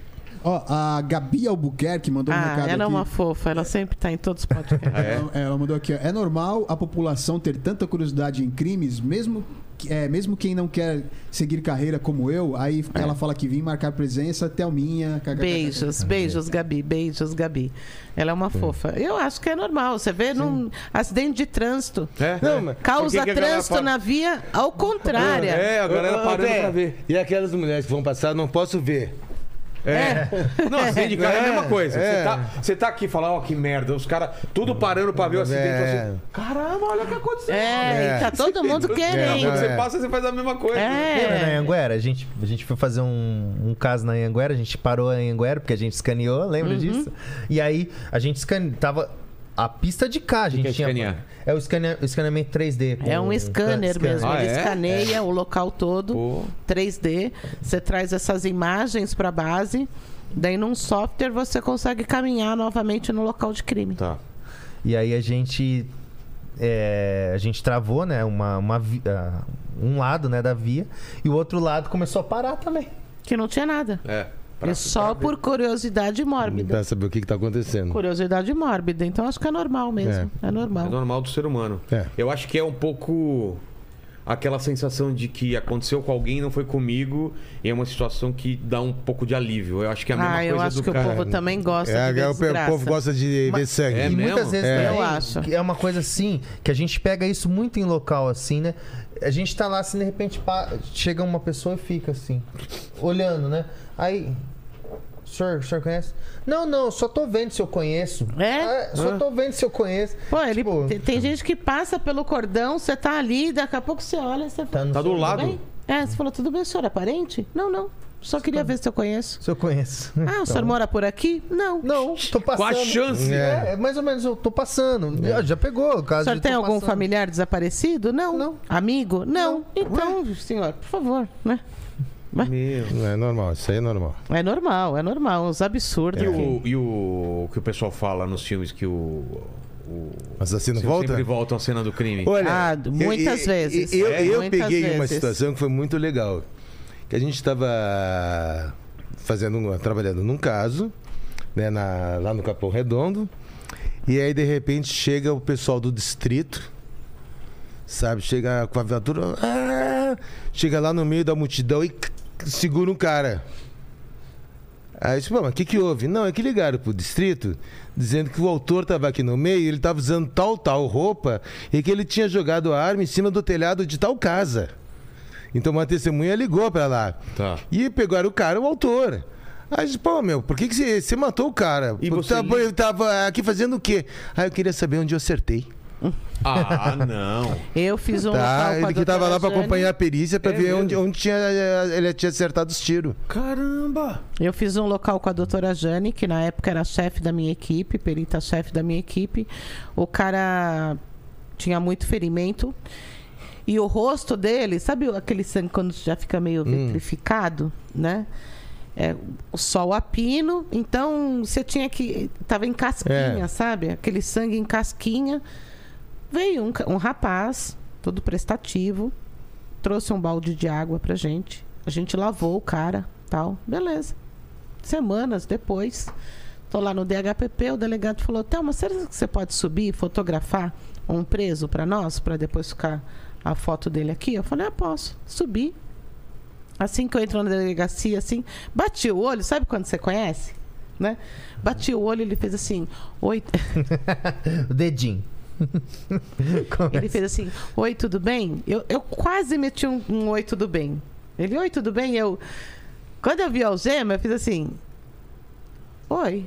S2: Ó, a Gabi Albuquerque mandou um
S3: Ah,
S2: recado
S3: ela é
S2: aqui.
S3: uma fofa, ela sempre tá em todos os podcasts.
S2: Ela, (laughs) ela mandou aqui, ó. É normal a população ter tanta curiosidade em crimes, mesmo, é, mesmo quem não quer seguir carreira como eu. Aí ela fala que vim marcar presença, Thelminha. kkk.
S3: Beijos, beijos, Gabi, beijos, Gabi. Ela é uma fofa. Eu acho que é normal. Você vê num acidente de trânsito.
S1: É?
S4: Não, mas-
S3: Causa
S1: que que
S3: trânsito
S1: para-
S3: na via ao contrário.
S1: É, a galera parando pra ver.
S4: E aquelas mulheres que vão passar, não posso ver.
S1: É. Não, acidente de carro é a mesma coisa. Você
S4: É.
S1: tá, você tá aqui falando, ó, que merda. Os caras tudo parando pra ver o acidente.
S4: É.
S1: Você, Caramba, olha o que aconteceu.
S3: É, tá todo mundo (laughs)
S1: É,
S3: querendo.
S1: quando você
S4: É.
S1: passa, você faz a mesma coisa.
S5: Lembra na
S3: É.
S5: Anhanguera? A gente, a gente foi fazer um, um caso na Anhanguera, a gente parou a Anhanguera porque a gente escaneou, lembra
S3: Uhum.
S5: disso? E aí a gente escaneou, tava a pista de cá, a gente
S1: que é
S5: tinha...
S1: escanear?
S5: É o, escane- o escaneamento 3D. com-
S3: É um scanner
S5: scanner.
S3: mesmo.
S1: Ah,
S3: Ele
S1: é?
S3: escaneia o local todo,
S1: Pô.
S3: 3D. Você traz essas imagens para base. Daí, num software, você consegue caminhar novamente no local de crime.
S1: Tá.
S5: E aí a gente... é, a gente travou, né? Uma, uma ah, um lado né, da via e o outro lado começou a parar também.
S3: Que não tinha nada.
S1: É. Pra-
S3: É só por curiosidade mórbida.
S4: Pra saber o que, que tá acontecendo.
S3: Curiosidade mórbida. Então, acho que é normal mesmo. É,
S1: É
S3: normal.
S1: normal do ser humano.
S4: É.
S1: Eu acho que é um pouco aquela sensação de que aconteceu com alguém, não foi comigo, e é uma situação que dá um pouco de alívio. Eu acho que é a mesma
S3: Ah,
S1: coisa
S3: eu acho
S1: do
S3: que
S1: cara.
S3: o povo também gosta
S4: É,
S3: de ver
S4: é, o, povo gosta de ver sangue.
S1: É
S5: e
S1: mesmo?
S5: muitas vezes
S4: É.
S5: também,
S3: Eu acho.
S5: que é uma coisa assim, que a gente pega isso muito em local assim, né? A gente tá lá assim, de repente pá, chega uma pessoa e fica assim, olhando, né? Aí, senhor, o senhor conhece? Não, não, só tô vendo se eu conheço.
S3: É?
S5: Ah, só tô vendo se eu conheço.
S3: Pô, ele,
S5: Tipo,
S3: tem, tem gente que passa pelo cordão, você tá ali, daqui a pouco você olha e você
S5: Tá
S1: Tá do lado.
S3: Bem? É, você falou, tudo bem, o senhor é parente? Não, não. Só queria ver se eu conheço.
S5: Se eu conheço. (laughs)
S3: Ah, o senhor mora por aqui? Não.
S5: Não, tô passando.
S1: Qual a chance?
S5: É, é mais ou menos, eu tô passando. Já- Já pegou o
S3: O
S5: caso
S3: senhor
S5: de
S3: tem algum
S5: passando.
S3: familiar desaparecido? Não.
S5: Não.
S3: Amigo? Não. Então, senhor, por favor, né?
S1: Meu.
S4: Não, é normal, isso aí é normal.
S3: É normal, é normal. Os absurdos.
S1: E,
S3: aqui.
S1: o, e o que o pessoal fala nos filmes que o. o
S4: Assassino
S1: sempre
S4: volta?
S1: voltam à cena do crime.
S4: Olha,
S3: Ah, muitas
S4: eu-
S3: vezes.
S4: Eu,
S3: É,
S4: eu
S3: muitas
S4: peguei uma
S3: vezes.
S4: situação que foi muito legal. Que a gente estava fazendo, trabalhando num caso, né, na- lá no Capão Redondo. E aí, de repente, chega o pessoal do distrito, sabe? Chega com a viatura, ah, chega lá no meio da multidão e segura um cara. Aí eu disse, "Pô, mas o que, que houve? Não, é que ligaram pro distrito dizendo que o autor estava aqui no meio, ele estava usando tal, tal roupa e que ele tinha jogado a arma em cima do telhado de tal casa. Então uma testemunha ligou para lá.
S1: Tá.
S4: E pegaram o cara, o autor. Aí eu disse, pô, meu, por que, que você, você matou o cara?
S1: E você
S4: tá-
S1: li-
S4: pô, ele tava aqui fazendo o quê? Aí eu queria saber onde eu acertei.
S1: Ah, não.
S3: Eu fiz um
S4: Tá,
S3: local com a
S4: ele que tava
S3: doutora
S4: lá pra acompanhar a perícia pra
S1: É
S4: ver onde,
S1: mesmo?
S4: onde tinha, ele tinha acertado os tiros.
S1: Caramba!
S3: Eu fiz um local com a doutora Jane, que na época era chefe da minha equipe, perita chefe da minha equipe. O cara tinha muito ferimento. E o rosto dele, sabe aquele sangue quando já fica meio vitrificado, né? É, o sol a pino, então você tinha que. Tava em casquinha,
S4: É.
S3: sabe? Aquele sangue em casquinha. Veio um, um rapaz, todo prestativo, trouxe um balde de água pra gente. A gente lavou o cara, tal. Beleza. Semanas depois, tô lá no DHPP, o delegado falou: Thelma, será que você pode subir fotografar um preso pra nós, pra depois ficar a foto dele aqui? Eu falei: Ah, posso. Subi. Assim que eu entro na delegacia, assim, bati o olho, sabe quando você conhece? Né? Bati o olho, ele fez assim: Oi. (laughs)
S5: O dedinho. (laughs)
S3: Ele fez assim: Oi, tudo bem? Eu, eu quase meti um, um Oi, tudo bem. Ele, Oi, tudo bem? Eu. Quando eu vi a algema, eu fiz assim: Oi.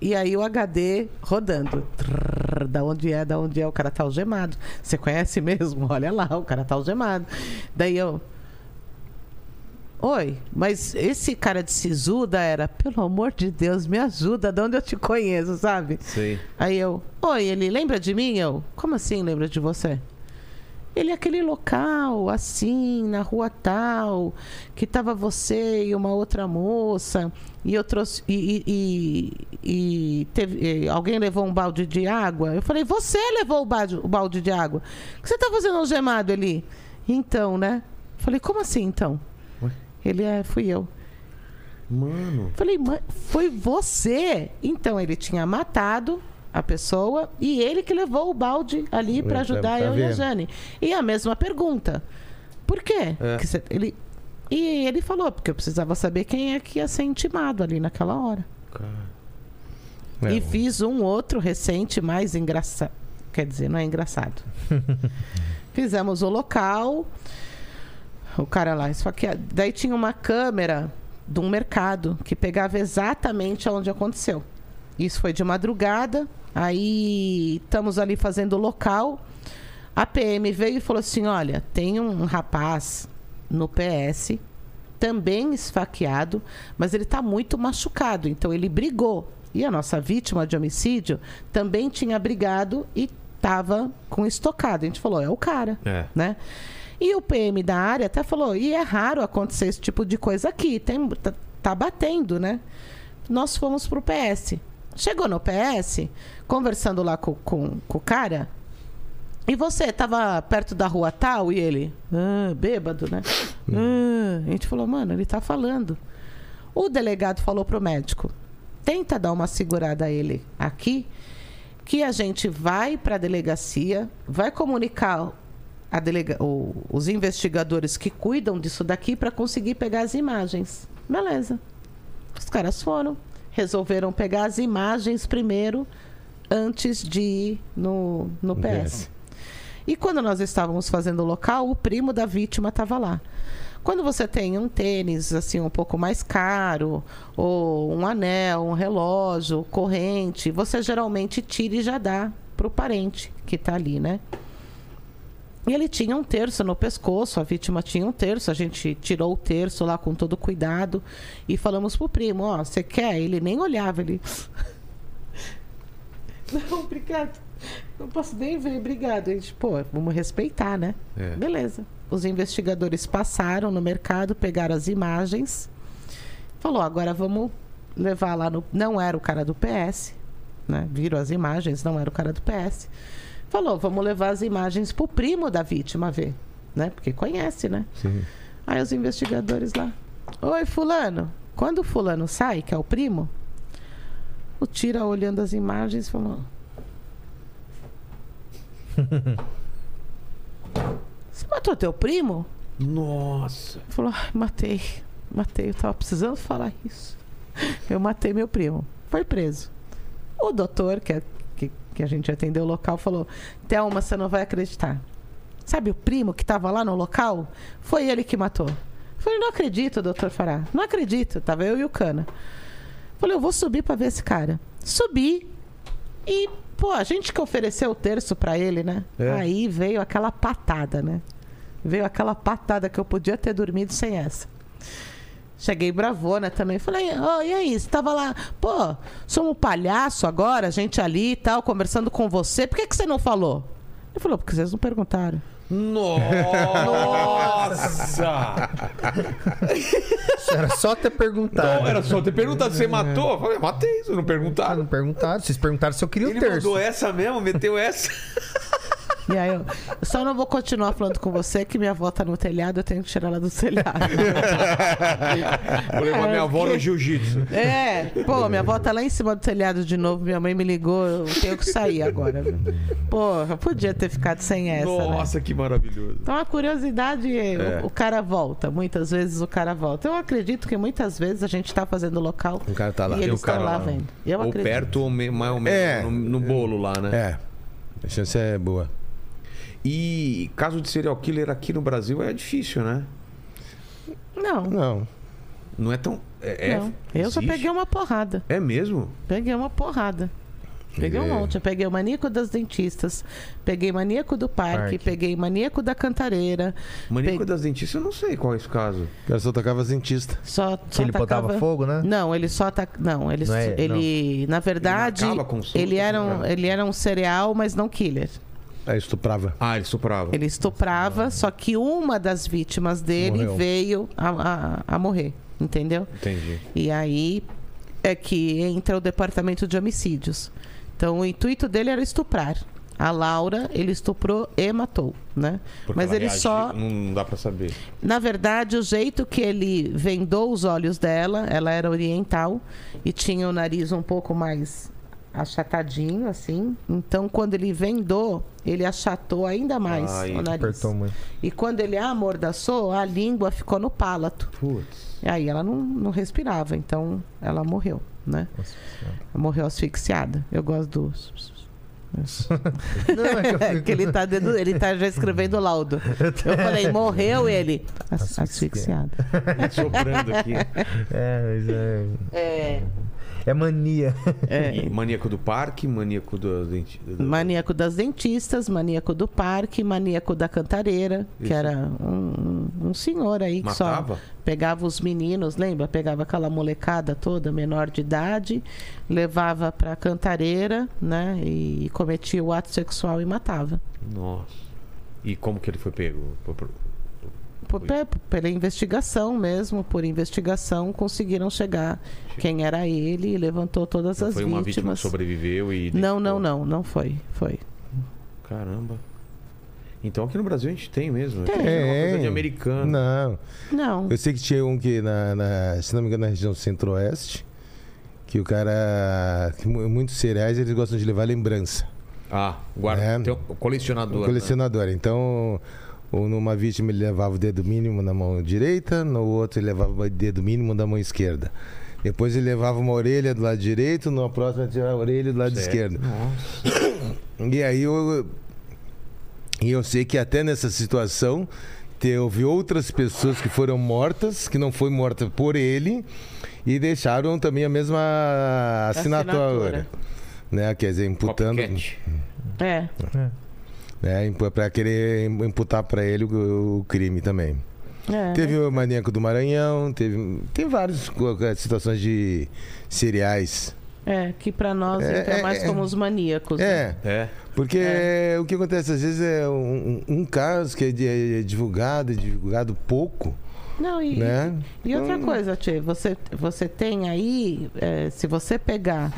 S3: E aí o HD rodando. Trrr, da onde é, da onde é? O cara tá algemado. Você conhece mesmo? (laughs) Olha lá, o cara tá algemado. Daí eu. Oi, mas esse cara de sisuda era, pelo amor de Deus, me ajuda, de onde eu te conheço, sabe?
S1: Sei.
S3: Aí eu, oi, ele lembra de mim? Eu, como assim lembra de você? Ele é aquele local, assim, na rua tal, que tava você e uma outra moça, e eu trouxe. E, e, e- e teve, alguém levou um balde de água. Eu falei, você levou o balde, o balde de água. O que você tá fazendo algemado ali? Então, né? Eu falei, como assim então? Ele é, fui eu.
S1: Mano.
S3: Falei, mãe, foi você? Então ele tinha matado a pessoa e ele que levou o balde ali para
S4: Tá-
S3: ajudar
S4: tá
S3: eu e a
S4: vendo?
S3: Jane. E a mesma pergunta. Por quê?
S1: É.
S3: Que cê- ele, e ele falou, porque eu precisava saber quem é que ia ser intimado ali naquela hora.
S4: É,
S3: E fiz um outro recente mais engraçado. Quer dizer, não é engraçado. (laughs) Fizemos o local. O cara lá esfaqueado. Daí tinha uma câmera de um mercado que pegava exatamente onde aconteceu. Isso foi de madrugada. Aí estamos ali fazendo o local. A PM veio e falou assim: olha, tem um rapaz no PS, também esfaqueado, mas ele está muito machucado. Então ele brigou. E a nossa vítima de homicídio também tinha brigado e estava com estocado. A gente falou: é o cara
S1: É.
S3: né? E o PM da área até falou, e é raro acontecer esse tipo de coisa aqui, tem, tá, tá batendo, né? Nós fomos pro PS. Chegou no PS, conversando lá com, com, com o cara, e você tava perto da rua tal? E ele, ah, bêbado, né? Ah, a gente falou, mano, ele tá falando. O delegado falou pro médico, tenta dar uma segurada a ele aqui, que a gente vai para a delegacia, vai comunicar delega o- os investigadores que cuidam disso daqui para conseguir pegar as imagens. Beleza. Os caras foram, resolveram pegar as imagens primeiro, antes de ir no, no PS. E quando nós estávamos fazendo o local, o primo da vítima estava lá. Quando você tem um tênis assim um pouco mais caro, ou um anel, um relógio, corrente, você geralmente tira e já dá para o parente que está ali, né? E ele tinha um terço no pescoço, a vítima tinha um terço, a gente tirou o terço lá com todo cuidado e falamos pro primo, ó, você quer? Ele nem olhava, ele. (laughs) Não, obrigado. Não posso nem ver, obrigado. A gente, pô, vamos respeitar, né?
S1: É.
S3: Beleza. Os investigadores passaram no mercado, pegaram as imagens. Falou, agora vamos levar lá no. Não era o cara do PS, né? Viram as imagens, não era o cara do PS. Falou, vamos levar as imagens pro primo da vítima ver, né? Porque conhece, né?
S4: Sim.
S3: Aí os investigadores lá. Oi, fulano. Quando o fulano sai, que é o primo, o tira olhando as imagens falou. Você matou teu primo?
S1: Nossa.
S3: Falou, matei. Matei, eu tava precisando falar isso. Eu matei meu primo. Foi preso. O doutor, que, é- que, a gente atendeu o local, falou: Thelma, você não vai acreditar. Sabe o primo que tava lá no local? Foi ele que matou. Eu falei, não acredito, doutor Fará. Não acredito. Tava eu e o Cana. Falei, eu vou subir pra ver esse cara. Subi. E, pô, a gente que ofereceu o terço pra ele, né?
S1: É.
S3: Aí veio aquela patada, né? Veio aquela patada que eu podia ter dormido sem essa. Cheguei bravona também. Falei, ô, e aí? Você tava lá, pô, somos um palhaço agora, a gente ali e tal, conversando com você. Por que, que você não falou? Ele falou, porque vocês não perguntaram.
S1: Nossa!
S5: Era só ter perguntado.
S1: Não, era só ter perguntado, você matou? Eu falei, matei, vocês não
S5: Ah, não
S1: perguntaram.
S5: perguntaram. Vocês perguntaram se eu queria o
S1: Ele
S5: terço.
S1: mandou essa mesmo, meteu essa.
S3: E aí eu, eu só não vou continuar falando com você que minha avó tá no telhado, eu tenho que tirar ela do telhado. (laughs)
S1: Vou levar minha avó no jiu-jitsu.
S3: É, pô, minha avó tá lá em cima do telhado de novo, minha mãe me ligou, eu tenho que sair agora. Porra, podia ter ficado sem essa, né?
S1: Nossa, que maravilhoso.
S3: Então a curiosidade,
S1: É.
S3: o, o cara volta. Muitas vezes o cara volta. Eu acredito que muitas vezes a gente tá fazendo local
S4: O cara tá lá.
S3: e eles
S1: o cara
S3: estão lá
S1: lá.
S3: vendo. Eu
S1: ou
S3: acredito.
S1: perto ou mais ou menos
S4: É.
S1: no, no bolo lá, né?
S4: É. A chance é boa.
S1: E caso de serial killer aqui no Brasil é difícil, né?
S3: Não,
S4: Não.
S1: Não é tão. É, é-
S3: não. Eu já
S1: existe?
S3: peguei uma porrada.
S1: É mesmo?
S3: Peguei uma porrada. Peguei um
S4: É.
S3: monte. Eu peguei o maníaco das dentistas, peguei maníaco do parque,
S5: Parque.
S3: peguei maníaco da cantareira.
S1: Maníaco
S3: Pe-
S1: das dentistas, eu não sei qual é esse caso.
S4: O cara só tocava dentista.
S3: Só,
S5: Que
S3: só
S5: ele
S3: tacava...
S5: botava fogo, né?
S3: Não, ele só tá. Não, ele,
S5: Não é-
S3: ele na verdade,
S1: consulta,
S3: ele era, um,
S1: marcava.
S3: ele era um cereal, mas não killer.
S4: Aí estuprava.
S1: Ah, ele estuprava.
S3: Ele estuprava, só que uma das vítimas dele
S4: Morreu.
S3: veio a, a, a morrer, entendeu?
S1: Entendi.
S3: E aí é que entra o departamento de homicídios. Então o intuito dele era estuprar. A Laura, ele estuprou e matou, né?
S1: Porque
S3: Mas ele
S1: reagiu-
S3: só
S1: Não dá pra saber.
S3: na verdade, o jeito que ele vendou os olhos dela, ela era oriental e tinha o nariz um pouco mais achatadinho, assim. Então, quando ele vendou, ele achatou ainda mais
S1: Ai,
S3: o nariz.
S5: Muito.
S3: E quando ele amordaçou, a língua ficou no pálito.
S1: Putz.
S3: E aí ela não, não respirava, então ela morreu, né? Morreu asfixiada. Eu gosto do.
S5: É (laughs) que
S3: ele tá, ele tá já escrevendo o laudo. (laughs) Eu falei, morreu ele. As- Asfixiado. (laughs)
S1: Sobrando aqui.
S5: É, mas é,
S3: É,
S5: é mania.
S3: é, (laughs)
S1: maníaco do parque, maníaco do do-
S3: maníaco das dentistas, maníaco do parque, maníaco da cantareira, que
S1: Isso.
S3: era um, um- um senhor aí que
S1: Matava?
S3: só pegava os meninos, lembra? Pegava aquela molecada toda, menor de idade, levava pra cantareira, né? E cometia o ato sexual e matava.
S1: Nossa. E como que ele foi pego? Por-
S3: pe- pela investigação mesmo, por investigação, conseguiram chegar quem era ele e levantou todas
S1: Não
S3: as
S1: foi uma vítima
S3: vítimas.
S1: que sobreviveu e.
S3: Não, não, não, não foi. Foi.
S1: Caramba. Então aqui no Brasil a gente tem mesmo.
S3: Tem.
S1: Achei que era uma coisa de
S4: É.
S1: americano.
S4: Não.
S3: Não.
S4: Eu sei que tinha um que, na, na- se não me engano, na região centro-oeste, que o cara. Que muitos cereais eles gostam de levar lembrança.
S1: Ah, guarda.
S4: É.
S1: Tem um colecionador.
S4: Um
S1: né?
S4: colecionador. Então, ou numa vítima ele levava o dedo mínimo na mão direita, no outro ele levava o dedo mínimo da mão esquerda. Depois ele levava uma orelha do lado direito, na próxima ele tirava a orelha do lado
S1: Certo.
S4: esquerdo.
S1: Nossa.
S4: E aí eu. E eu sei que até nessa situação teve outras pessoas que foram mortas, que não foi morta por ele, e deixaram também a mesma assinatura.
S3: Assinatura.
S4: Né? Quer dizer, imputando.
S1: Copycat.
S3: É.
S4: Né? Para querer imputar para ele o, o crime também.
S3: é.
S4: Teve o Maníaco do Maranhão, teve. Tem várias situações de cereais.
S3: É, que pra nós
S4: É,
S3: entra
S4: é,
S3: mais
S4: é.
S3: como os maníacos. né?
S4: É.
S1: É.
S4: Porque o que acontece às vezes é um, um- um caso que é, é divulgado, é divulgado pouco,
S3: Não, e,
S4: né?
S3: e outra
S4: Então-
S3: coisa, Tchê, você, você tem aí, é, se você pegar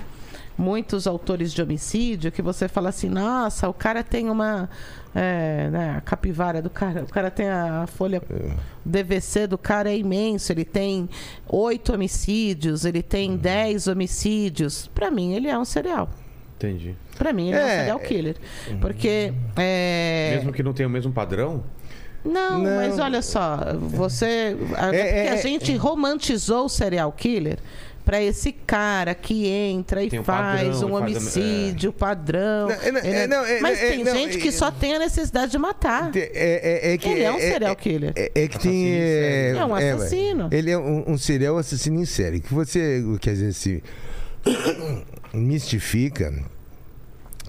S3: muitos autores de homicídio, que você fala assim, nossa, o cara tem uma. é, né, a capivara do cara, o cara tem a folha DVC do cara é imenso, ele tem oito homicídios, ele
S4: Uhum.
S3: tem dez homicídios. Pra mim, ele é um serial.
S1: Entendi.
S3: Pra mim, ele é, um
S4: É,
S3: serial killer. Porque. é,
S1: Mesmo que não tenha o mesmo padrão?
S3: Não,
S4: Não.
S3: mas olha só, você. a-
S4: É,
S3: porque
S4: é,
S3: a
S4: é,
S3: gente romantizou o serial killer pra esse cara que entra e
S1: Tem um
S3: faz
S1: padrão,
S3: um
S1: faz
S3: homicídio, padrão.
S4: É, não, é, não, é,
S3: mas
S4: é,
S3: tem gente que
S4: é-
S3: só tem a necessidade de matar.
S4: É, é- é que
S3: Ele é um serial killer.
S4: É, é que tem. É,
S3: É um
S4: é,
S3: assassino.
S4: ele é um, um serial assassino em série. Que você, quer dizer, se (coughs) mistifica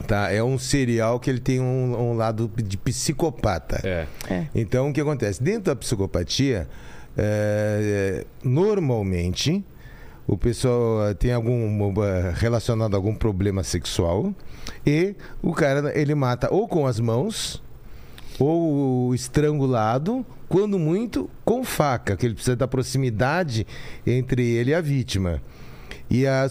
S4: Tá? É um serial que ele tem um, um lado de psicopata.
S1: É.
S4: Então, o que acontece? Dentro da psicopatia, é, normalmente, o pessoal eh, tem algum eh, relacionado a algum problema sexual e o cara ele mata ou com as mãos ou estrangulado, quando muito com faca, que ele precisa da proximidade entre ele e a vítima. E a,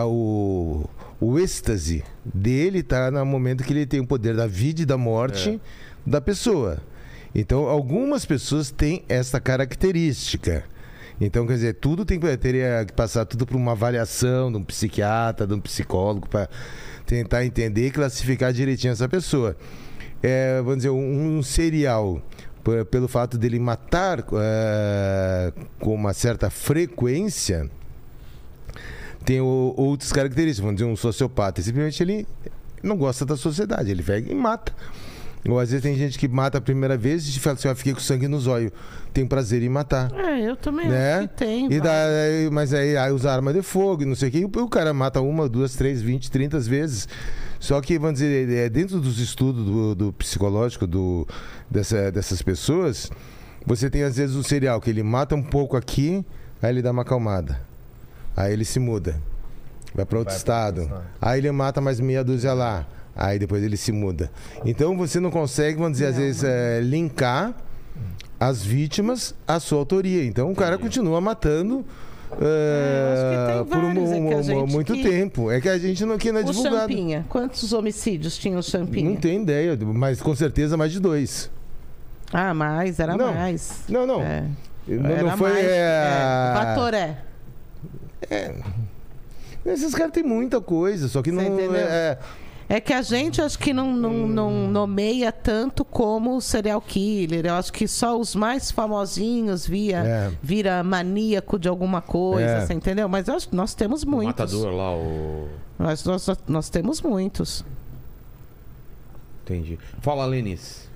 S4: a- o, o êxtase dele está no momento que ele tem o poder da vida e da morte da pessoa. Então, algumas pessoas têm essa característica. Então, quer dizer, tudo tem que teria que passar tudo por uma avaliação de um psiquiatra, de um psicólogo, para tentar entender e classificar direitinho essa pessoa. É, vamos dizer, um, um serial, pelo fato dele matar é, com uma certa frequência, tem o- outras características. Vamos dizer, um sociopata, simplesmente ele não gosta da sociedade, ele pega e mata. Ou às vezes tem gente que mata a primeira vez e fala assim: eu fiquei com sangue nos olhos, tenho prazer em matar.
S3: É, eu também
S4: Né?
S3: acho que tem.
S4: E daí, mas aí, aí usa arma de fogo e não sei o que. E o cara mata uma, duas, três, vinte, trinta vezes. Só que, vamos dizer, é, dentro dos estudos do, do psicológico do, dessa- dessas pessoas, você tem às vezes um serial que ele mata um pouco aqui, aí ele dá uma acalmada. Aí ele se muda. Vai para outro
S5: Vai pra
S4: estado.
S5: outro estado.
S4: Aí ele mata mais meia dúzia lá. Aí depois ele se muda. Então você não consegue, vamos dizer, às vezes, é, linkar as vítimas à sua autoria. Então o cara continua matando.
S3: É, que
S4: é, por um-
S3: é
S4: um- muito
S3: que-
S4: tempo. É que a gente não, aqui não é
S3: O
S4: divulgado.
S3: Champinha. Quantos homicídios tinha o Champinha?
S4: Não tem ideia, mas com certeza mais de dois.
S3: Ah, mais, era
S4: Não.
S3: mais.
S4: Não, não.
S3: É.
S4: Não,
S3: Era
S4: não foi.
S3: mais,
S4: é,
S3: é, Batoré.
S4: Esses caras têm muita coisa, só que
S3: Você
S4: não. É,
S3: que a gente acho que não, não, não nomeia tanto como o serial killer. Eu acho que só os mais famosinhos via,
S4: É.
S3: vira maníaco de alguma coisa,
S4: É.
S3: você entendeu? Mas eu acho que nós temos
S1: O
S3: muitos.
S1: matador lá, o.
S3: Nós, nós, nós temos muitos.
S1: Entendi. Fala, Lenis.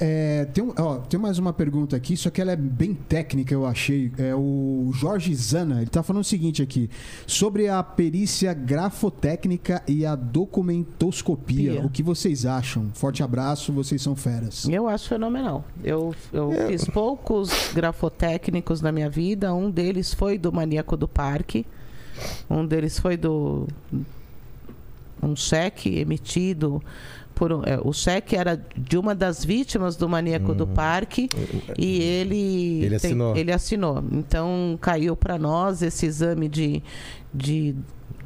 S2: É, tem, um- ó, tem mais uma pergunta aqui, só que ela é bem técnica, eu achei. É o Jorge Zana, ele tá falando o seguinte aqui: sobre a perícia grafotécnica e a documentoscopia.
S3: Pia.
S2: O que vocês acham? Forte abraço, vocês são feras.
S3: Eu acho fenomenal. Eu, eu
S4: É.
S3: fiz poucos grafotécnicos na minha vida. Um deles foi do Maníaco do Parque. Um deles foi do. Um cheque emitido por. um- é, o cheque era de uma das vítimas do Maníaco do Parque. E ele.
S4: Uhum. Ele assinou.
S3: ele assinou. Então caiu para nós esse exame de. de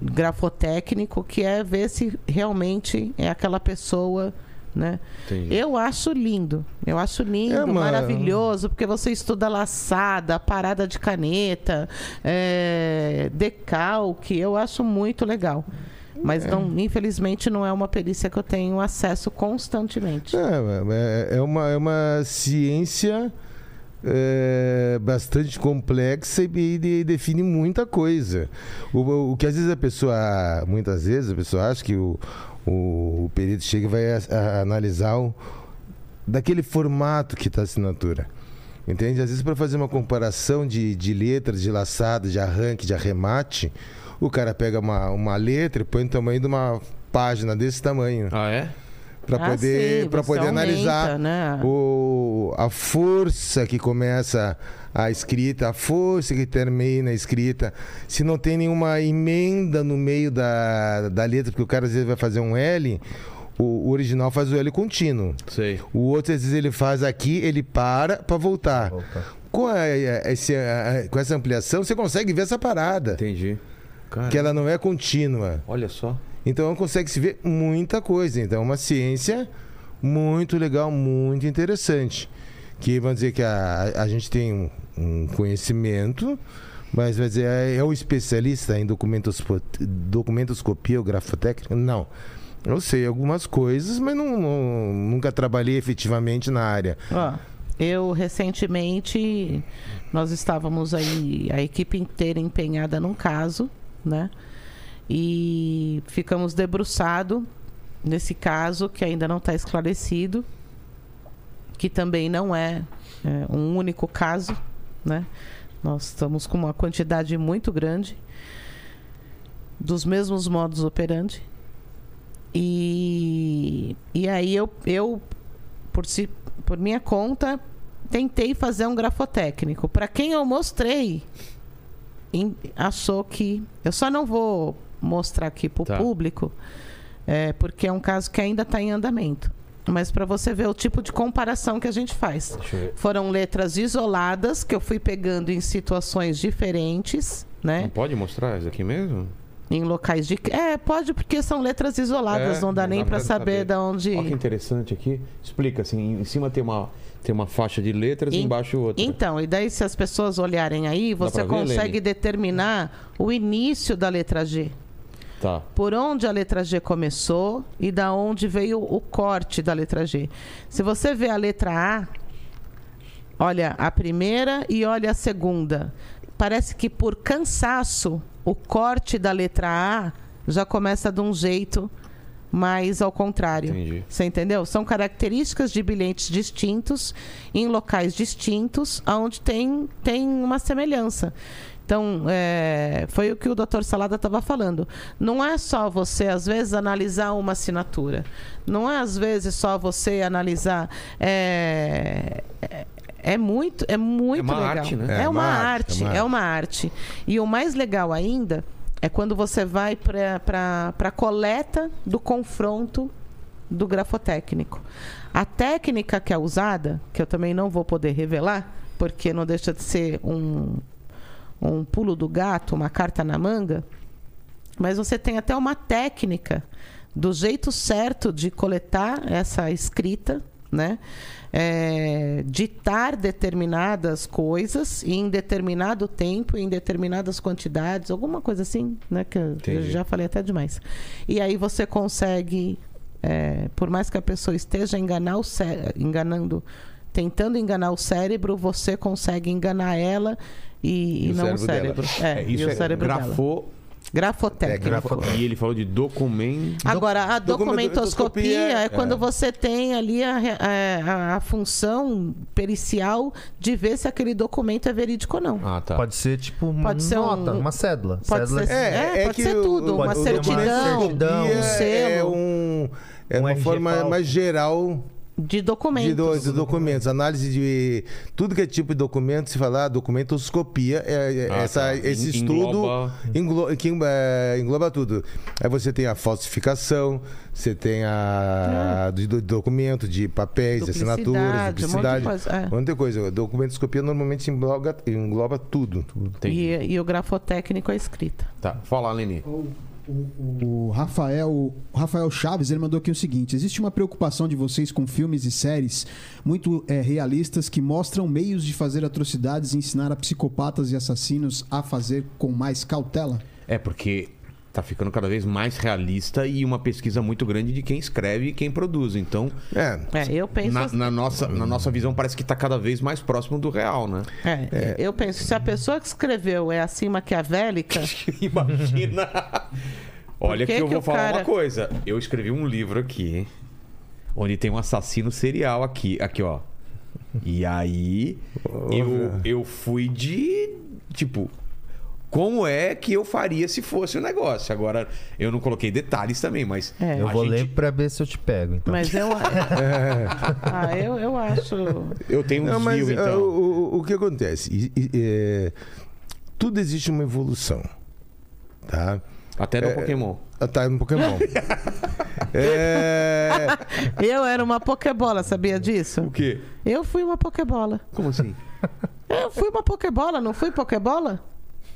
S3: grafotécnico que é ver se realmente é aquela pessoa né?
S1: Entendi.
S3: Eu acho lindo. Eu acho lindo,
S4: É,
S3: maravilhoso, porque você estuda laçada, parada de caneta, é, decalque. Eu acho muito legal. Mas não, infelizmente não é uma perícia que eu tenho acesso constantemente.
S4: É, é, é uma, é uma ciência é, bastante complexa e, de- define muita coisa. O, o que às vezes a pessoa, muitas vezes a pessoa acha que o, o, o perito chega e vai a- a- analisar o, daquele formato que está a assinatura. Entende? Às vezes para fazer uma comparação de, de letras, de laçada, de arranque, de arremate, o cara pega uma, uma letra e põe no tamanho de uma página desse tamanho
S1: Ah, é?
S4: para
S3: Ah,
S4: poder
S3: sim,
S4: para poder
S3: aumenta,
S4: analisar
S3: né?
S4: o, a força que começa a escrita, a força que termina na escrita. Se não tem nenhuma emenda no meio da, da letra, porque o cara às vezes vai fazer um L, o, o original faz o L contínuo.
S1: Sei.
S4: O outro, às vezes, ele faz aqui, ele para para voltar.
S5: Opa.
S4: Com, a- a- esse- a- a- com essa ampliação, você consegue ver essa parada.
S1: Entendi. Cara,
S4: Que ela não é contínua.
S1: olha só.
S4: Então consegue se ver muita coisa. Então é uma ciência muito legal, muito interessante. Que vamos dizer que a, a gente tem um, um conhecimento, mas vai dizer, é, é o especialista em documentospo- documentoscopia ou grafotécnica? Não. Eu sei algumas coisas, mas não, não- nunca trabalhei efetivamente na área.
S3: Ó, eu recentemente nós estávamos aí a equipe inteira empenhada num caso, né? E ficamos debruçado nesse caso que ainda não está esclarecido, que também não é, é, um único caso, né? Nós estamos com uma quantidade muito grande dos mesmos modos operandi. E, e aí eu, eu por, si, por minha conta, tentei fazer um grafotécnico. Para quem eu mostrei, achou que. Eu só não vou mostrar aqui para o
S1: Tá.
S3: público, é, porque é um caso que ainda está em andamento. Mas para você ver o tipo de comparação que a gente faz. Foram letras isoladas que eu fui pegando em situações diferentes,
S1: Não
S3: né?
S1: pode mostrar isso aqui mesmo?
S3: Em locais de. É, pode, porque são letras isoladas,
S1: É,
S3: não dá nem para saber
S1: saber.
S3: de onde.
S1: Olha que interessante aqui. Explica assim, em cima tem uma, tem uma faixa de letras e embaixo outra.
S3: Então, e daí se as pessoas olharem aí, você
S1: ver,
S3: consegue
S1: Lene?
S3: determinar o início da letra G.
S1: Tá.
S3: Por onde a letra G começou e da onde veio o corte da letra G. Se você vê a letra A, olha a primeira e olha a segunda. Parece que por cansaço, o corte da letra A já começa de um jeito mais ao contrário.
S1: Entendi.
S3: Você entendeu? São características de bilhetes distintos, em locais distintos, onde tem, tem uma semelhança. Então, é, foi o que o Dr. Salada estava falando. Não é só você, às vezes, analisar uma assinatura. Não é, às vezes, só você analisar. É, é, é muito, é muito
S1: É uma
S3: legal.
S1: arte, né?
S3: É, uma,
S4: arte,
S3: arte,
S4: é uma
S3: é uma arte. E o mais legal ainda é quando você vai para a coleta do confronto do grafotécnico. A técnica que é usada, que eu também não vou poder revelar, porque não deixa de ser um, um pulo do gato, uma carta na manga, mas você tem até uma técnica do jeito certo de coletar essa escrita, né? É, ditar determinadas coisas em determinado tempo, em determinadas quantidades, alguma coisa assim, né? Que eu- eu já falei até demais. E aí você consegue, é, por mais que a pessoa esteja enganar enganando, tentando enganar o cérebro, você consegue enganar ela e,
S1: E
S3: e não o
S1: cérebro dela.
S3: É,
S1: isso
S3: e o
S1: é
S3: cérebro dela.
S1: Grafo...
S3: Grafotécnico.
S1: E ele falou de documento.
S3: Agora, a
S4: Documentoscopia
S3: é quando
S1: é.
S3: você tem ali a, re- a- a função pericial de ver se aquele documento é verídico ou não.
S1: Ah, tá.
S5: Pode ser tipo uma
S3: Pode ser um-
S5: nota, uma cédula.
S3: Pode
S5: cédula
S3: ser- É, pode ser tudo,
S5: uma
S4: o-
S5: certidão, certidão,
S4: é
S3: um selo.
S4: um- é
S5: Um
S4: uma
S5: RG
S4: forma mais geral
S3: De
S4: de,
S3: documentos.
S4: do- de documentos. Análise de tudo que é tipo de documento, se falar documentoscopia, é, é
S1: Ah,
S4: essa,
S1: tá.
S4: esse estudo
S1: engloba-
S4: englo- que é, engloba tudo. Aí você tem a falsificação, você tem a de, do- documento, de papéis, de assinaturas,
S3: Duplicidade, um monte de coisa, é.
S4: Monte de coisa. Documentoscopia normalmente engloba, engloba tudo.
S1: Entendi.
S3: E, e o grafotécnico é escrita.
S1: Tá. Fala, Leni.
S2: O Rafael, o Rafael Chaves, ele mandou aqui o seguinte: existe uma preocupação de vocês com filmes e séries muito eh, realistas que mostram meios de fazer atrocidades e ensinar a psicopatas e assassinos a fazer com mais cautela?
S1: É porque tá ficando cada vez mais realista e uma pesquisa muito grande de quem escreve e quem produz. Então,
S4: É.
S3: É, eu penso.
S1: na,
S3: assim-
S1: na nossa, na nossa visão, parece que tá cada vez mais próximo do real, né?
S3: é, Eu penso, se a pessoa que escreveu é assim maquiavélica, (laughs)
S1: Imagina. Olha
S3: que
S1: que, eu vou falar
S3: cara-
S1: uma coisa. Eu escrevi um livro aqui, onde tem um assassino serial aqui, aqui ó. E aí eu, eu fui de tipo como é que eu faria se fosse o negócio? Agora eu não coloquei detalhes também, mas
S3: É.
S5: Eu vou
S1: gente-
S5: ler pra ver se eu te pego. Então.
S3: mas eu. (laughs) ah, eu, eu acho.
S1: eu tenho um
S4: Não,
S1: desvio,
S4: ah,
S1: então.
S4: o, o- o que acontece? E- e- é, tudo existe uma evolução. Tá?
S1: Até no
S4: é-
S1: Pokémon.
S4: Tá no Pokémon. (laughs) é, (laughs)
S3: Eu era uma Pokébola, sabia disso?
S1: O quê?
S3: Eu fui uma Pokébola.
S1: Como assim?
S3: Eu fui uma Pokébola, não fui Pokébola?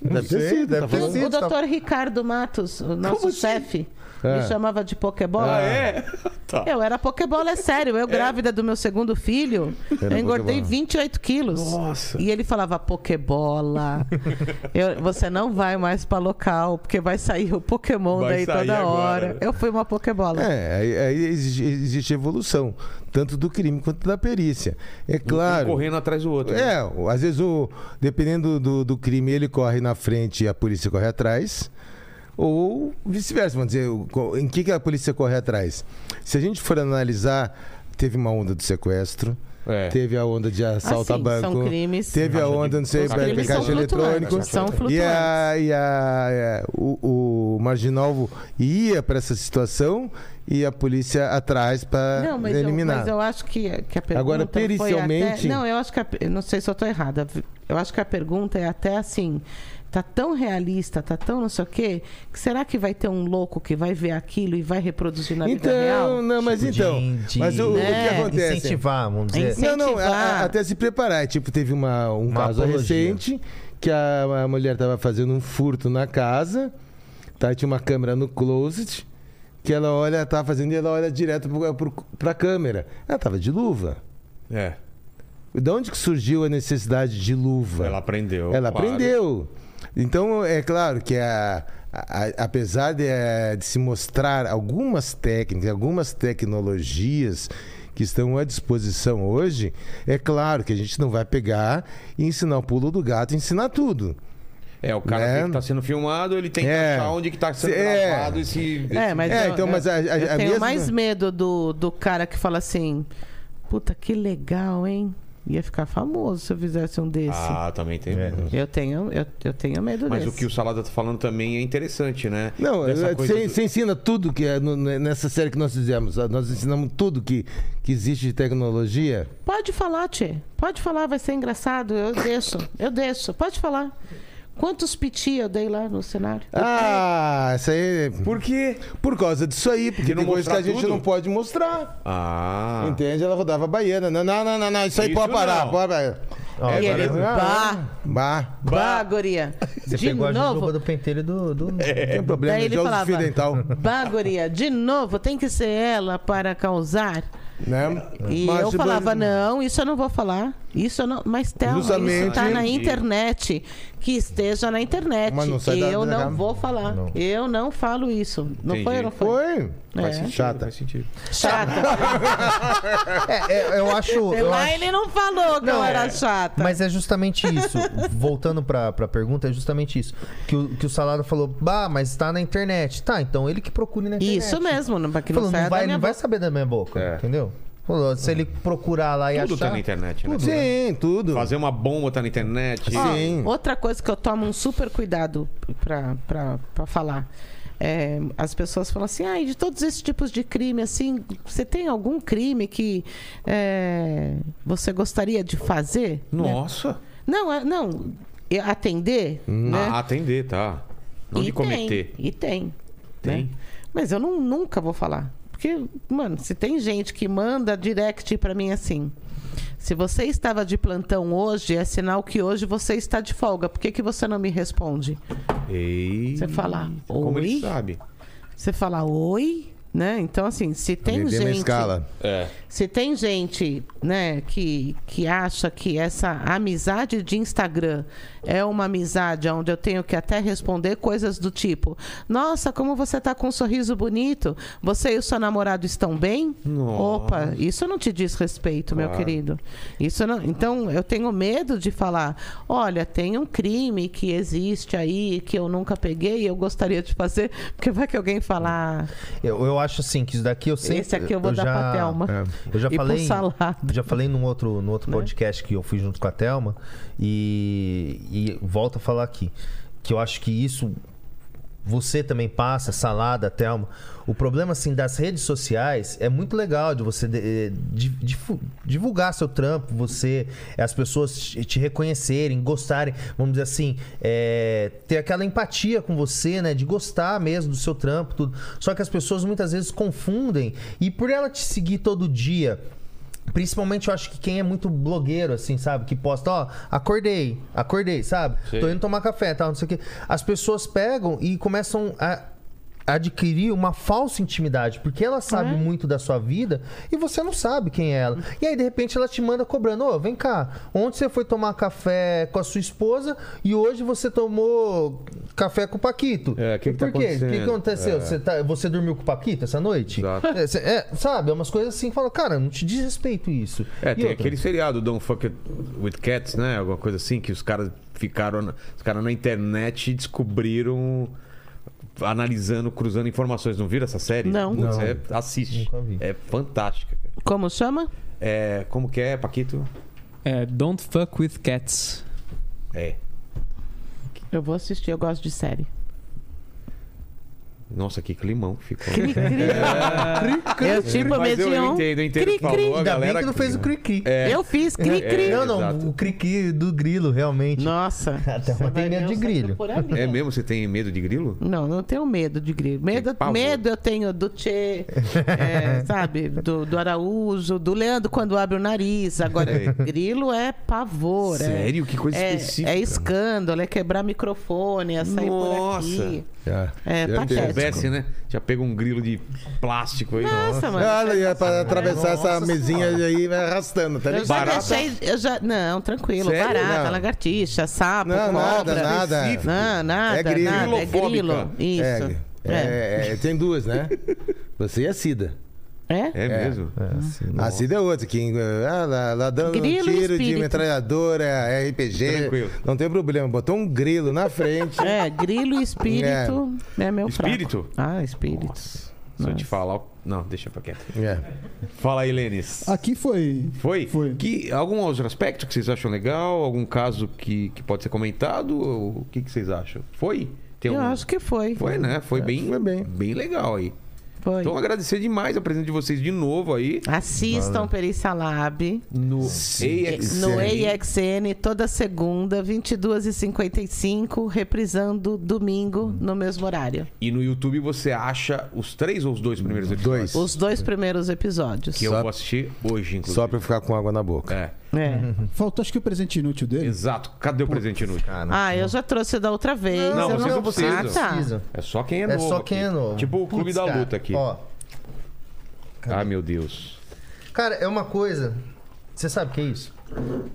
S4: Deve ter
S5: sei,
S4: sido,
S5: deve ter
S4: tá
S3: O,
S4: falando.
S5: sido.
S3: o doutor Ricardo Matos, o nosso
S1: Como assim?
S4: É.
S3: me chamava de Pokébola.
S1: Ah, é? (laughs) Tá.
S3: Eu era Pokébola, é sério. Eu, grávida do meu segundo filho,
S4: Era
S3: eu engordei
S4: Pokébola.
S3: 28 quilos.
S1: Nossa.
S3: E ele falava, Pokébola, (laughs) eu- você não vai mais pra local, porque vai sair o Pokémon
S1: Vai
S3: daí toda
S1: agora,
S3: hora.
S1: né?
S3: Eu fui uma Pokébola.
S4: É, aí, aí existe, existe evolução, tanto do crime quanto da perícia. É
S1: Um
S4: claro.
S1: correndo atrás do outro. né?
S4: É, às vezes, o, dependendo do, do crime, ele corre na frente e a polícia corre atrás. Ou vice-versa, vamos dizer, em que, que a polícia corre atrás? Se a gente for analisar, teve uma onda do sequestro,
S1: É.
S4: teve a onda de assalto
S3: Ah,
S4: a
S3: sim,
S4: banco,
S3: são crimes.
S4: teve a onda,
S1: de-
S4: não sei, de caixa
S3: são
S4: eletrônico.
S3: flutuantes, são
S4: E, a,
S3: flutuantes.
S4: e a, é, o, o marginal ia para essa situação e a polícia atrás para
S3: Não, mas eu,
S4: eliminar.
S3: mas eu acho que, que a pergunta
S4: Agora,
S3: foi
S4: pericialmente-
S3: até... Não, eu acho que... A, não sei se eu estou errada. Eu acho que a pergunta é até assim... Tá tão realista, tá tão não sei o quê, que será que vai ter um louco que vai ver aquilo e vai reproduzir na vida real?
S4: Então, não, mas
S5: Tipo,
S4: então.
S5: de- de-
S4: mas o, o
S3: É,
S4: que acontece?
S5: Incentivar, vamos dizer.
S3: Incentivar.
S4: Não, não, a- a- até se preparar. Tipo, teve uma, um
S5: Uma
S4: caso
S5: apologia.
S4: recente que a, a mulher tava fazendo um furto na casa, tá? Tinha uma câmera no closet, que ela olha, tava fazendo e ela olha direto pro, pro, pra câmera. Ela tava de luva.
S1: É.
S4: De onde que surgiu a necessidade de luva?
S1: Ela aprendeu.
S4: Ela
S1: claro.
S4: aprendeu. Então, é claro que a, a- a- apesar de, eh, de se mostrar algumas técnicas, algumas tecnologias que estão à disposição hoje, é claro que a gente não vai pegar e ensinar o pulo do gato, ensinar tudo.
S1: É, o cara
S4: Né?
S1: que tá sendo filmado, ele tem que
S4: É.
S1: achar onde que tá sendo
S4: É.
S1: gravado e se...
S3: É, mas
S4: É,
S3: eu,
S4: então, mas a- a-
S3: eu
S4: a
S3: tenho
S4: mesma-
S3: mais medo do, do cara que fala assim: puta, que legal, hein? Ia ficar famoso se eu fizesse um desse.
S1: Ah, também tem.
S5: É.
S3: Eu, tenho, eu, eu tenho medo
S1: Mas
S3: desse.
S1: o que o Salada tá falando também é interessante, né?
S4: Não, eh,
S1: coisa
S4: você,
S1: do-
S4: ensina tudo que é no- nessa série que nós fizemos. Nós ensinamos tudo que, que existe de tecnologia.
S3: Pode falar, Tchê. Pode falar, vai ser engraçado. Eu deixo, eu deixo. Pode falar. Quantos piti eu dei lá no cenário?
S4: Ah, isso aí.
S1: Por quê?
S4: Por causa disso aí, porque
S1: não
S4: tem coisa que a gente
S1: tudo?
S4: não pode mostrar.
S1: Ah.
S4: Entende? Ela rodava baiana. Não, não, não, não, não, isso aí
S1: Isso
S4: pode parar.
S1: não.
S4: Pode parar.
S3: E
S5: agora
S3: ele, bah,
S4: Bah,
S3: bah, guria.
S5: Você
S3: De
S5: pegou a
S3: novo.
S5: do pentelho do... do...
S4: não tem problema,
S3: Daí ele falava,
S4: dental.
S3: bah, guria, de novo, tem que ser ela para causar.
S4: Né?
S3: E
S4: Mas,
S3: eu falava, não, isso eu não vou falar. Isso eu não. Mas Thelma, isso tá na internet. Que esteja na internet.
S4: Mas não sai da-
S3: eu
S4: da
S3: não
S4: cama.
S3: vou falar.
S5: Não.
S3: Eu não falo isso. Não
S1: Entendi.
S3: foi ou não foi?
S4: Foi.
S3: É.
S1: Faz sentido,
S4: Chata.
S1: Faz sentido.
S3: Chata. (laughs)
S5: É, é, eu acho... eu
S3: Lá
S5: acho...
S3: ele não falou que eu era
S5: é.
S3: chata.
S5: Mas é justamente isso. Voltando pra, pra pergunta, é justamente isso. Que o, que o Salado falou, bah, mas tá na internet. Tá, então ele que procure na internet.
S3: Isso mesmo, não- pra que não
S5: Falou,
S3: saia
S5: não
S3: da
S5: vai,
S3: minha
S5: não vai
S3: boca.
S5: saber da minha boca,
S1: É.
S5: entendeu? Se ele procurar lá e
S1: Tudo
S5: achar...
S1: tá na internet, né?
S4: Sim, tudo.
S1: Fazer uma bomba tá na internet.
S3: Ó,
S4: Sim.
S3: outra coisa que eu tomo um super cuidado pra, pra, pra falar. É, as pessoas falam assim, ah, de todos esses tipos de crime, assim, você tem algum crime que é, você gostaria de fazer?
S1: Nossa.
S3: Não, é- não. Atender, né?
S1: Ah, atender, tá. Não
S3: e
S1: de cometer.
S3: Tem, e tem.
S1: Tem?
S3: né? Mas eu não, nunca vou falar. Porque, mano, se tem gente que manda direct pra mim assim. Se você estava de plantão hoje, é sinal que hoje você está de folga. Por que, que você não me responde?
S1: Ei.
S3: Você fala,
S1: Como ele
S3: oi?
S1: sabe.
S3: Você fala oi, né? Então, assim, se tem gente.
S4: escala.
S1: É.
S3: Se tem gente, né, que, que acha que essa amizade de Instagram é uma amizade onde eu tenho que até responder coisas do tipo: Nossa, como você tá com um sorriso bonito, você e o seu namorado estão bem?
S1: Nossa.
S3: Opa, isso não te diz respeito, meu
S1: Claro.
S3: querido. Isso não. Então, eu tenho medo de falar: Olha, tem um crime que existe aí que eu nunca peguei e eu gostaria de fazer, porque vai que alguém falar.
S5: Eu, eu acho assim, que isso daqui eu sempre...
S3: Esse aqui eu vou dar
S5: já,
S3: pra Thelma.
S5: É. Eu já
S3: E
S5: falei, já falei num outro, no outro
S3: Né?
S5: podcast que eu fui junto com a Thelma e, e volto a falar aqui que eu acho que isso você também passa, Salada, Thelma. O problema, assim, das redes sociais é muito legal de você de- de- difu- divulgar seu trampo, você, as pessoas te te reconhecerem, gostarem, vamos dizer assim, é, ter aquela empatia com você, né? De gostar mesmo do seu trampo, tudo. Só que as pessoas muitas vezes confundem e por ela te seguir todo dia, Principalmente eu acho que quem é muito blogueiro, assim, sabe? Que posta, ó, acordei, acordei, sabe?
S1: Sim.
S5: Tô indo tomar café, tal, não sei o quê. As pessoas pegam e começam a adquirir uma falsa intimidade, porque ela sabe
S3: É.
S5: muito da sua vida e você não sabe quem é ela. E aí, de repente, ela te manda cobrando, ô, vem cá, ontem você foi tomar café com a sua esposa e hoje você tomou café com o Paquito.
S1: É, que que tá
S5: Por quê? O que que aconteceu?
S1: É.
S5: Você, tá- você dormiu com o Paquito essa noite?
S1: Exato.
S5: É, é, sabe, é umas coisas assim, fala, cara, não te diz respeito isso.
S1: É,
S5: E
S1: tem
S5: outra?
S1: aquele seriado Don't Fuck It With Cats, né? Alguma coisa assim, que os caras ficaram. na- Os caras na internet descobriram. Analisando, cruzando informações. Não viram essa série?
S3: Não.
S1: Putz,
S5: Não.
S1: é- assiste.
S5: Nunca vi.
S1: É fantástica, cara.
S3: Como chama?
S1: É, como que é, Paquito?
S6: É, don't fuck with cats.
S1: É.
S3: Eu vou assistir, eu gosto de série.
S1: Nossa, que climão que ficou.
S3: Cri, cri. Eu tipo
S1: Mas eu
S3: medium.
S1: entendo, eu entendo
S3: Cri, cri.
S5: Ainda bem
S1: galera
S5: que não fez o cri-cri.
S1: É.
S3: Eu fiz cri, cri.
S5: não, não,
S1: exato.
S5: o cri-cri do grilo, realmente.
S3: Nossa. (laughs)
S5: Até
S3: você
S5: uma tem medo de
S3: eu
S5: grilo.
S3: por ali.
S1: É mesmo? Você tem medo de grilo?
S3: Não, não tenho medo de grilo. Medo, medo eu tenho do Tchê, (laughs) é, sabe? Do, do Araújo, do Leandro quando abre o nariz. Agora,
S1: É.
S3: grilo é pavor. é-
S1: Sério? Que coisa
S3: é,
S1: específica.
S3: É escândalo, é quebrar microfone, é sair por
S1: Nossa.
S3: aqui.
S4: Já.
S3: É
S1: Se
S3: patético.
S1: Soubesse, né? Já pega um grilo de plástico aí.
S3: Nossa, mano.
S4: Ah, ia pra atravessar essa mesinha aí vai arrastando, tá
S3: Eu já
S1: Barata?
S3: deixei. Eu já, não, tranquilo.
S1: Sério?
S3: Barata,
S4: Não.
S3: lagartixa, sapo,
S4: Não, nada,
S3: cobra.
S4: nada.
S3: Não, nada,
S4: É grilo.
S3: nada. É grilo. Isso.
S4: É, é, é, tem duas, né? Você e a Cida.
S3: É?
S1: É, mesmo?
S4: A Cida é outra, que ah, lá, lá dando
S3: Grilo
S4: um tiro de metralhadora, RPG.
S1: Tranquilo.
S4: Não tem problema, botou um grilo na frente. (laughs)
S3: É, grilo e espírito é, meu fraco.
S1: Espírito?
S3: Ah, espírito.
S1: Se eu te falar. Não, deixa pra quieto.
S4: É.
S1: Fala aí, Lênis.
S2: Aqui foi.
S1: Foi?
S2: Foi.
S1: Que, algum outro aspecto que vocês acham legal? Algum caso que, que pode ser comentado? Ou O que, que vocês acham? Foi? Tem
S3: Eu
S1: algum-
S3: acho que foi.
S1: Foi, né? Foi, bem,
S4: foi bem.
S1: bem legal aí.
S3: Foi.
S1: Então, agradecer demais a presença de vocês de novo aí.
S3: Assistam Perícia Lab
S1: No AXN.
S3: no AXN toda segunda, 22h55, reprisando domingo no mesmo horário.
S1: E no YouTube você acha os três ou os dois primeiros episódios?
S4: Dois.
S3: Os dois primeiros episódios.
S1: Que eu
S4: Só-
S1: vou assistir hoje, inclusive.
S4: Só pra eu ficar com água na boca.
S1: É,
S3: É. (laughs)
S2: Faltou acho que o presente inútil dele.
S1: exato. Cadê o presente inútil?
S5: Cara,
S3: Ah, eu já trouxe da outra vez.
S1: Não,
S3: eu
S1: vocês não
S3: Ah,
S1: precisam.
S3: tá.
S5: precisa.
S1: É só quem é,
S5: É
S1: novo.
S5: só quem
S1: aqui.
S5: é novo.
S1: Tipo o Clube
S5: Putz,
S1: da
S5: cara,
S1: Luta aqui.
S5: Ó,
S1: Ah, meu Deus.
S5: cara, é uma coisa. Você sabe o que é isso?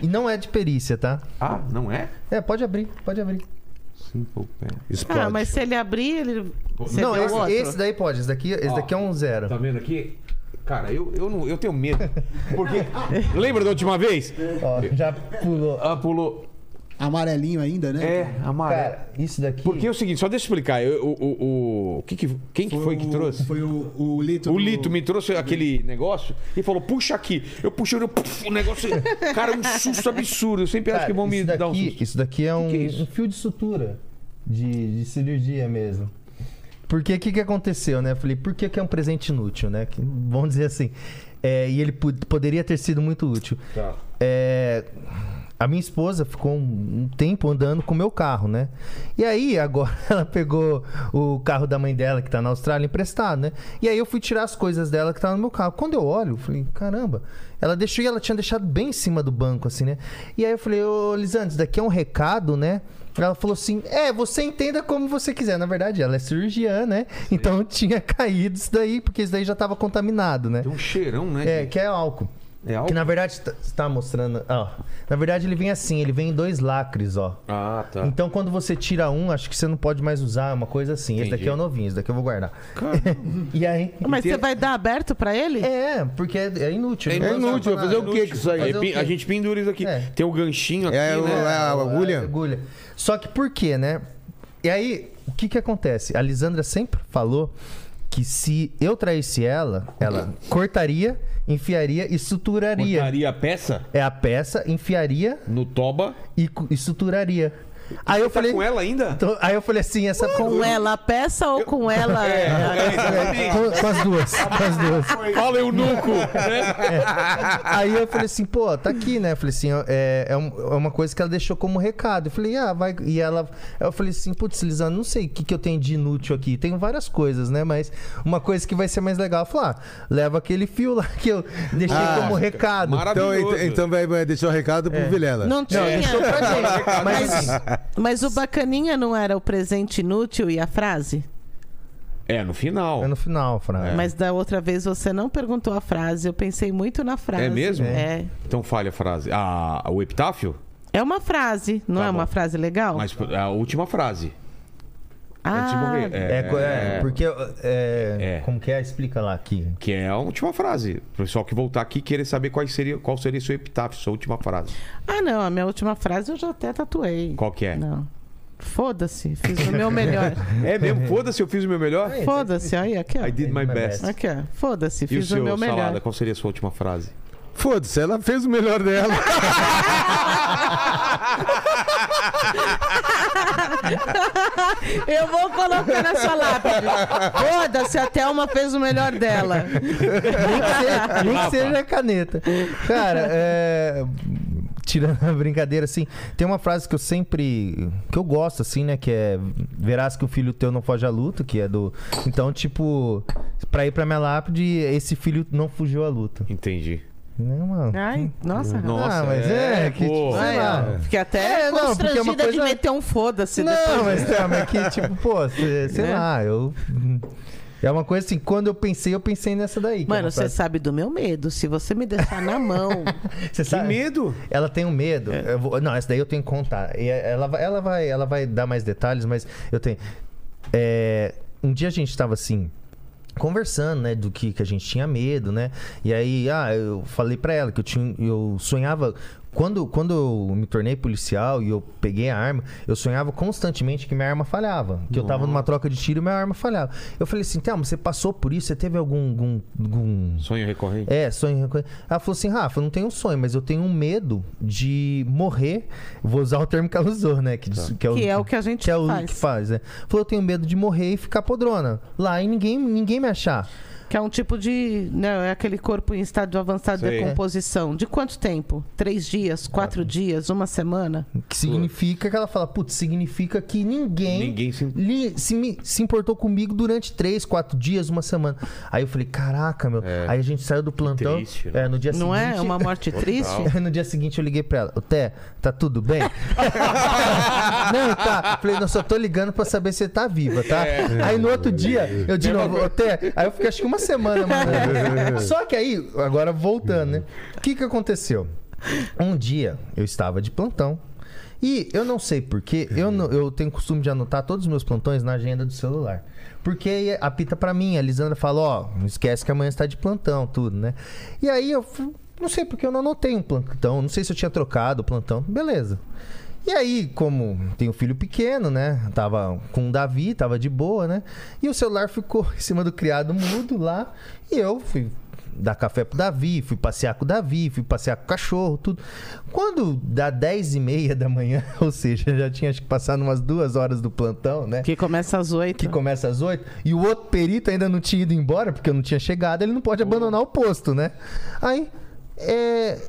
S5: E não é de perícia, tá?
S1: Ah, não é?
S5: É, pode abrir, pode abrir.
S1: Simple Pen.
S4: Explode.
S3: Ah, mas se ele abrir, ele. Você
S5: não, esse, esse daí pode. Esse daqui, esse
S1: Ó,
S5: daqui é um zero.
S1: Tá vendo aqui? Cara, eu, eu, não, eu tenho medo. (laughs) Porque. Lembra da última vez?
S5: Ó, já pulou.
S1: Ah, pulou.
S2: Amarelinho ainda, né?
S1: É, amarelo.
S5: Cara, isso daqui.
S1: Porque é o seguinte, só deixa eu explicar. Eu- o, o, o, que que, quem que foi que
S2: o-
S1: trouxe?
S2: Foi o, o Lito.
S1: O
S2: do-
S1: Lito me trouxe aquele negócio e falou: puxa aqui. Eu puxei eu, puf, o negócio. Cara, um susto absurdo. Eu sempre acho
S5: Cara,
S1: que vão me
S5: isso
S1: dar um
S5: daqui,
S1: susto.
S5: Isso daqui é um,
S1: que é isso?
S5: um fio de sutura de, de cirurgia mesmo. Porque o que, que aconteceu, né? Eu falei, por que, que é um presente inútil, né? Que, vamos dizer assim. É, e ele po- poderia ter sido muito útil.
S1: Tá.
S5: É, a minha esposa ficou um, um tempo andando com o meu carro, né? E aí, agora (laughs) ela pegou o carro da mãe dela, que tá na Austrália, emprestado, né? E aí eu fui tirar as coisas dela que tá no meu carro. Quando eu olho, eu falei, caramba, ela deixou e ela tinha deixado bem em cima do banco, assim, né? E aí eu falei, ô Lisandro, isso daqui é um recado, né? Ela falou assim: É, você entenda como você quiser. Na verdade, ela é cirurgiã, né? Então (laughs) tinha caído isso daí, porque isso daí já tava contaminado, né?
S1: Tem um cheirão, né?
S5: É, que é álcool.
S1: É álcool?
S5: Que na verdade tá- tá mostrando. Ó, na verdade, ele vem assim, ele vem em dois lacres, ó.
S1: Ah, tá.
S5: Então, quando você tira um, acho que você não pode mais usar, uma coisa assim. Esse
S1: Entendi.
S5: daqui é o novinho, esse daqui eu vou guardar. (laughs) e aí.
S3: Mas você vai dar aberto pra ele?
S5: É, porque é, é inútil.
S1: É
S4: É inútil, fazer o que com isso aí?
S5: Fazer
S1: a gente pendura isso aqui.
S5: É.
S1: Tem o ganchinho aqui,
S4: É, o-
S1: né?
S4: é a agulha?
S5: agulha. Só que por quê, né? E aí, o que que acontece? A Lisandra sempre falou que se eu traísse ela, ela cortaria, enfiaria e suturaria.
S1: Cortaria a peça
S5: É a peça, enfiaria
S1: no toba.
S5: e, cu- e suturaria. Aí eu
S1: Tá
S5: falei.
S1: com ela ainda?
S5: Então, aí eu falei assim, essa
S3: Com ela a peça ou com ela. (laughs)
S1: É, é,
S5: com, com as duas, com as duas.
S1: Fala, eunuco! né?
S5: Aí eu falei assim, pô, tá aqui, né? Eu falei assim, é, é é uma coisa que ela deixou como recado. Eu falei, ah, vai. E ela. Eu falei assim, putz, Lisandro, não sei o que, que eu tenho de inútil aqui. Tem várias coisas, né? Mas uma coisa que vai ser mais legal. Eu falei, ah, leva aquele fio lá que eu deixei
S4: Ah,
S5: como recado.
S1: maravilhoso.
S4: Então, ent- então vai, vai deixar o recado pro Vilela.
S3: Não tinha.
S5: Não, deixou pra gente. Mas assim,
S3: Mas o bacaninha não era o presente inútil e a frase?
S1: É, no final.
S5: é no final, Fran.
S3: Mas da outra vez você não perguntou a frase. Eu pensei muito na frase.
S1: É mesmo?
S3: É.
S1: Então fale a frase. Ah, o epitáfio?
S3: É uma frase, não
S1: Tá
S3: é uma
S1: bom.
S3: frase legal?
S1: Mas a última frase. Antes de
S3: ah,
S1: morrer.
S5: É, co- é, porque. É,
S1: É.
S5: Como que é? Explica lá aqui.
S1: Que é a última frase. O pessoal que voltar aqui querer saber qual seria, qual seria seu epitáfio, sua última frase.
S3: ah, não. A minha última frase eu já até tatuei.
S1: Qual que é?
S3: Não. Foda-se, fiz o meu melhor. (laughs)
S1: É mesmo? Foda-se, eu fiz o meu melhor?
S3: Foda-se, aí, aqui, ó.
S1: I did my best.
S3: Aqui, ó. Foda-se,
S1: E o
S3: fiz o
S1: seu,
S3: meu melhor.
S1: Salada, qual seria a sua última frase?
S4: Foda-se, ela fez o melhor dela. (laughs) (laughs)
S3: Eu vou colocar na sua lápide. Foda-se, a Thelma fez o melhor dela.
S5: Nem que seja, nem que seja caneta. Cara, é, Tirando a brincadeira, assim, tem uma frase que eu sempre. que eu gosto, assim, né? Que é. Verás que o filho teu não foge à luta, que é do. Então, tipo, pra ir pra minha lápide, esse filho não fugiu à luta.
S1: Entendi.
S5: Não, mano.
S3: Ai, nossa.
S1: Nossa,
S5: Ah, mas
S1: é,
S5: é, que,
S1: pô.
S5: tipo, sei lá.
S3: Fiquei até
S5: É, não, porque é uma
S3: constrangida de
S5: coisa-
S3: meter um foda-se
S5: Não,
S3: depois.
S5: mas, tá, mas que, tipo, pô, sei, (laughs) sei
S3: Né?
S5: lá, eu. É uma coisa assim, quando eu pensei, eu pensei nessa daí. é
S3: Mano, você sabe do meu medo. Se você me deixar na mão. (laughs)
S5: Você
S1: Que
S5: sabe?
S1: medo.
S5: Ela tem um medo. Eu vou- não, essa daí eu tenho que contar. E ela, vai- ela, vai, ela vai dar mais detalhes, mas eu tenho. É, um dia a gente tava assim. Conversando, né, do que, que a gente tinha medo, né? E aí, ah, eu falei pra ela que eu tinha, eu sonhava quando, quando eu me tornei policial e eu peguei a arma, eu sonhava constantemente que minha arma falhava. Que eu tava numa troca de tiro e minha arma falhava. Eu falei assim, Thelma, você passou por isso? Você teve algum. algum, algum
S1: Sonho recorrente.
S5: é, sonho. recorrente. Ela falou assim: Rafa, eu não tenho um sonho, mas eu tenho um medo de morrer. Vou usar o termo que ela usou, né? Que, diz- que,
S3: Que é o que a gente
S5: que é o
S3: faz.
S5: que faz, né? Falou: eu tenho medo de morrer e ficar podrona lá e ninguém, ninguém me achar.
S3: Que é um tipo de. Né, é aquele corpo em estado avançado de
S1: Sei.
S3: decomposição. De quanto tempo? Três dias? Quatro dias? Uma semana?
S5: Que significa que ela fala: putz, significa que ninguém.
S1: Ninguém se.
S5: li- se, me- se importou comigo durante três, quatro dias, uma semana. Aí eu falei, caraca, meu.
S1: É.
S5: Aí a gente saiu do plantão.
S1: triste, né?
S5: é, no dia
S3: Não
S5: seguinte.
S3: é uma morte triste? (laughs)
S5: No dia seguinte eu liguei pra ela. Ô, Té, tá tudo bem? (laughs) não, tá. Falei, não, só tô ligando pra saber se você tá viva, tá? Aí no outro dia, eu de novo, ô, Té. Aí eu fiquei acho que uma semana mandando. (laughs) Só que aí, agora voltando, né? O que que aconteceu? Um dia eu estava de plantão. E eu não sei porquê, eu, não- eu tenho costume de anotar todos os meus plantões na agenda do celular. Porque apita pra mim, a Lisandra fala, ó, não esquece que amanhã você tá de plantão, tudo, né? E aí eu não sei porque eu não anotei um plantão, não sei se eu tinha trocado o plantão, beleza. E aí, como tenho filho pequeno, né? Tava com o Davi, tava de boa, né? E o celular ficou (laughs) em cima do criado mudo lá. E eu fui dar café pro Davi, fui passear com o Davi, fui passear com o cachorro, tudo. Quando dá 10 e meia da manhã, (laughs) ou seja, já tinha acho que passado umas duas horas do plantão, né?
S3: Que começa às oito.
S5: que começa às 8, e o outro perito ainda não tinha ido embora, porque eu não tinha chegado, ele não pode abandonar o posto, né? Aí, é,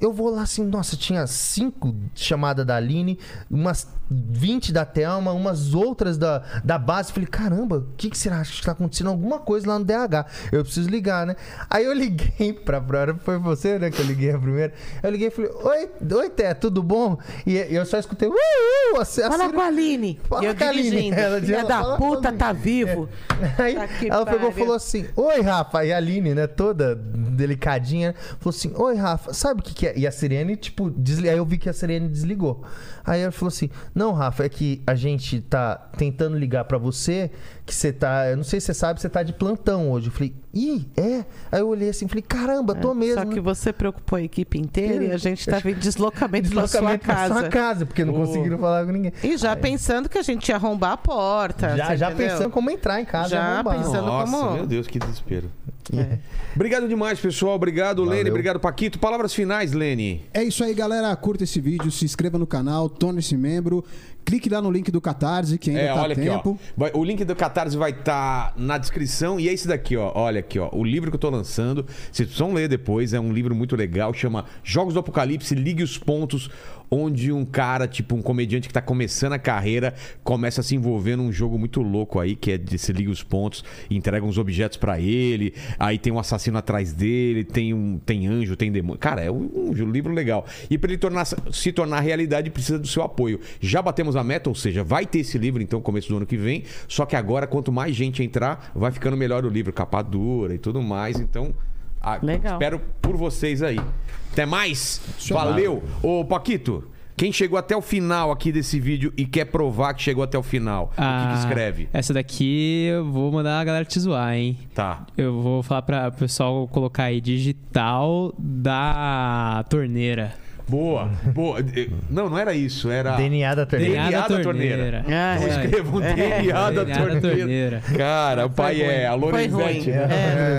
S5: eu vou lá assim, nossa, tinha cinco chamadas da Aline, umas 20 da Thelma, umas outras da, da base. Falei, caramba, o que, que será? Acho que tá acontecendo alguma coisa lá no DH. Eu preciso ligar, né? Aí eu liguei (laughs) pra Prora, foi você, né, que eu liguei a primeira. Eu liguei e falei, oi, oi, Té, tudo bom? E eu só escutei, uh, uh, a, a
S3: Fala com a Aline.
S5: Fala
S3: eu
S5: com a Aline. Ela
S3: Filha
S5: dizia,
S3: da puta, tá vivo. (laughs)
S5: Aí
S3: Tá
S5: ela pegou e falou assim: Oi, Rafa. E a Aline, né, toda delicadinha, falou assim: Oi, Rafa, sabe o que, que é? E a Sirene, tipo, desli... aí eu vi que a Sirene desligou. Aí ela falou assim: Não, Rafa, é que a gente tá tentando ligar pra você, que você tá. Eu não sei se você sabe, você tá de plantão hoje. Eu falei: Ih, é? Aí eu olhei assim falei: Caramba, tô mesmo.
S3: É, Só que
S5: né?"
S3: você preocupou a equipe inteira e a gente tava (laughs) em deslocamento,
S5: Deslocamento
S3: pra sua casa.
S5: sua casa, porque não
S1: Oh.
S5: conseguiram falar com ninguém.
S3: E já pensando que a gente ia arrombar a porta.
S5: Já, já
S3: entendeu?
S5: pensando como entrar em casa.
S3: Já
S5: e
S3: pensando-
S1: Nossa,
S3: como-
S1: meu Deus, que desespero.
S3: É.
S1: Obrigado demais, pessoal. Obrigado,
S5: Valeu.
S1: Lene. Obrigado, Paquito. Palavras finais, Lene.
S2: É isso aí, galera. Curta esse vídeo, se inscreva no canal, torne-se membro. Clique lá no link do Catarse, que ainda
S1: É,
S2: tá
S1: olha
S2: tempo.
S1: aqui, ó. Vai- o link do Catarse vai estar na descrição. E é esse daqui, ó. Olha aqui, ó. O livro que eu tô lançando. Vocês precisam ler depois. É um livro muito legal. Chama Jogos do Apocalipse, Ligue os Pontos. Onde um cara, tipo um comediante que tá começando a carreira, começa a se envolver num jogo muito louco aí, que é de se liga os pontos, entrega uns objetos pra ele. Aí tem um assassino atrás dele, tem um tem anjo, tem demônio. Cara, é um, um livro legal. E pra ele tornar, se tornar realidade, precisa do seu apoio. Já batemos a meta, ou seja, vai ter esse livro então começo do ano que vem. Só que agora, quanto mais gente entrar, vai ficando melhor o livro, capa dura e tudo mais. Então, a-
S3: Legal.
S1: espero por vocês aí. Até mais. Valeu. Ô, Paquito, quem chegou até o final aqui desse vídeo e quer provar que chegou até o final, o que que,
S6: Ah,
S1: escreve?
S6: Essa daqui eu vou mandar a galera te zoar, hein?
S1: Tá.
S6: Eu vou falar para o pessoal colocar aí digital da torneira.
S1: Boa, boa. Eh, Não, não era isso, era.
S5: DNA da torneira.
S1: DNA da torneira.
S3: Ah,
S1: Então
S3: é.
S1: escrevam
S3: É.
S1: DNA da
S6: DNA da
S1: torneira.
S6: torneira.
S1: Cara, o pai é a Lorenzetti.
S3: ruim.
S1: né?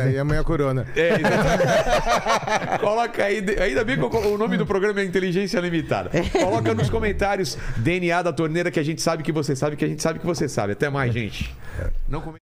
S3: É.
S4: É, e amanhã a corona.
S1: É, exatamente. (laughs) Coloca aí, ainda bem que o nome do programa é Inteligência Limitada. Coloca nos comentários DNA da torneira que a gente sabe que você sabe, que a gente sabe que você sabe. Até mais, gente. Não come-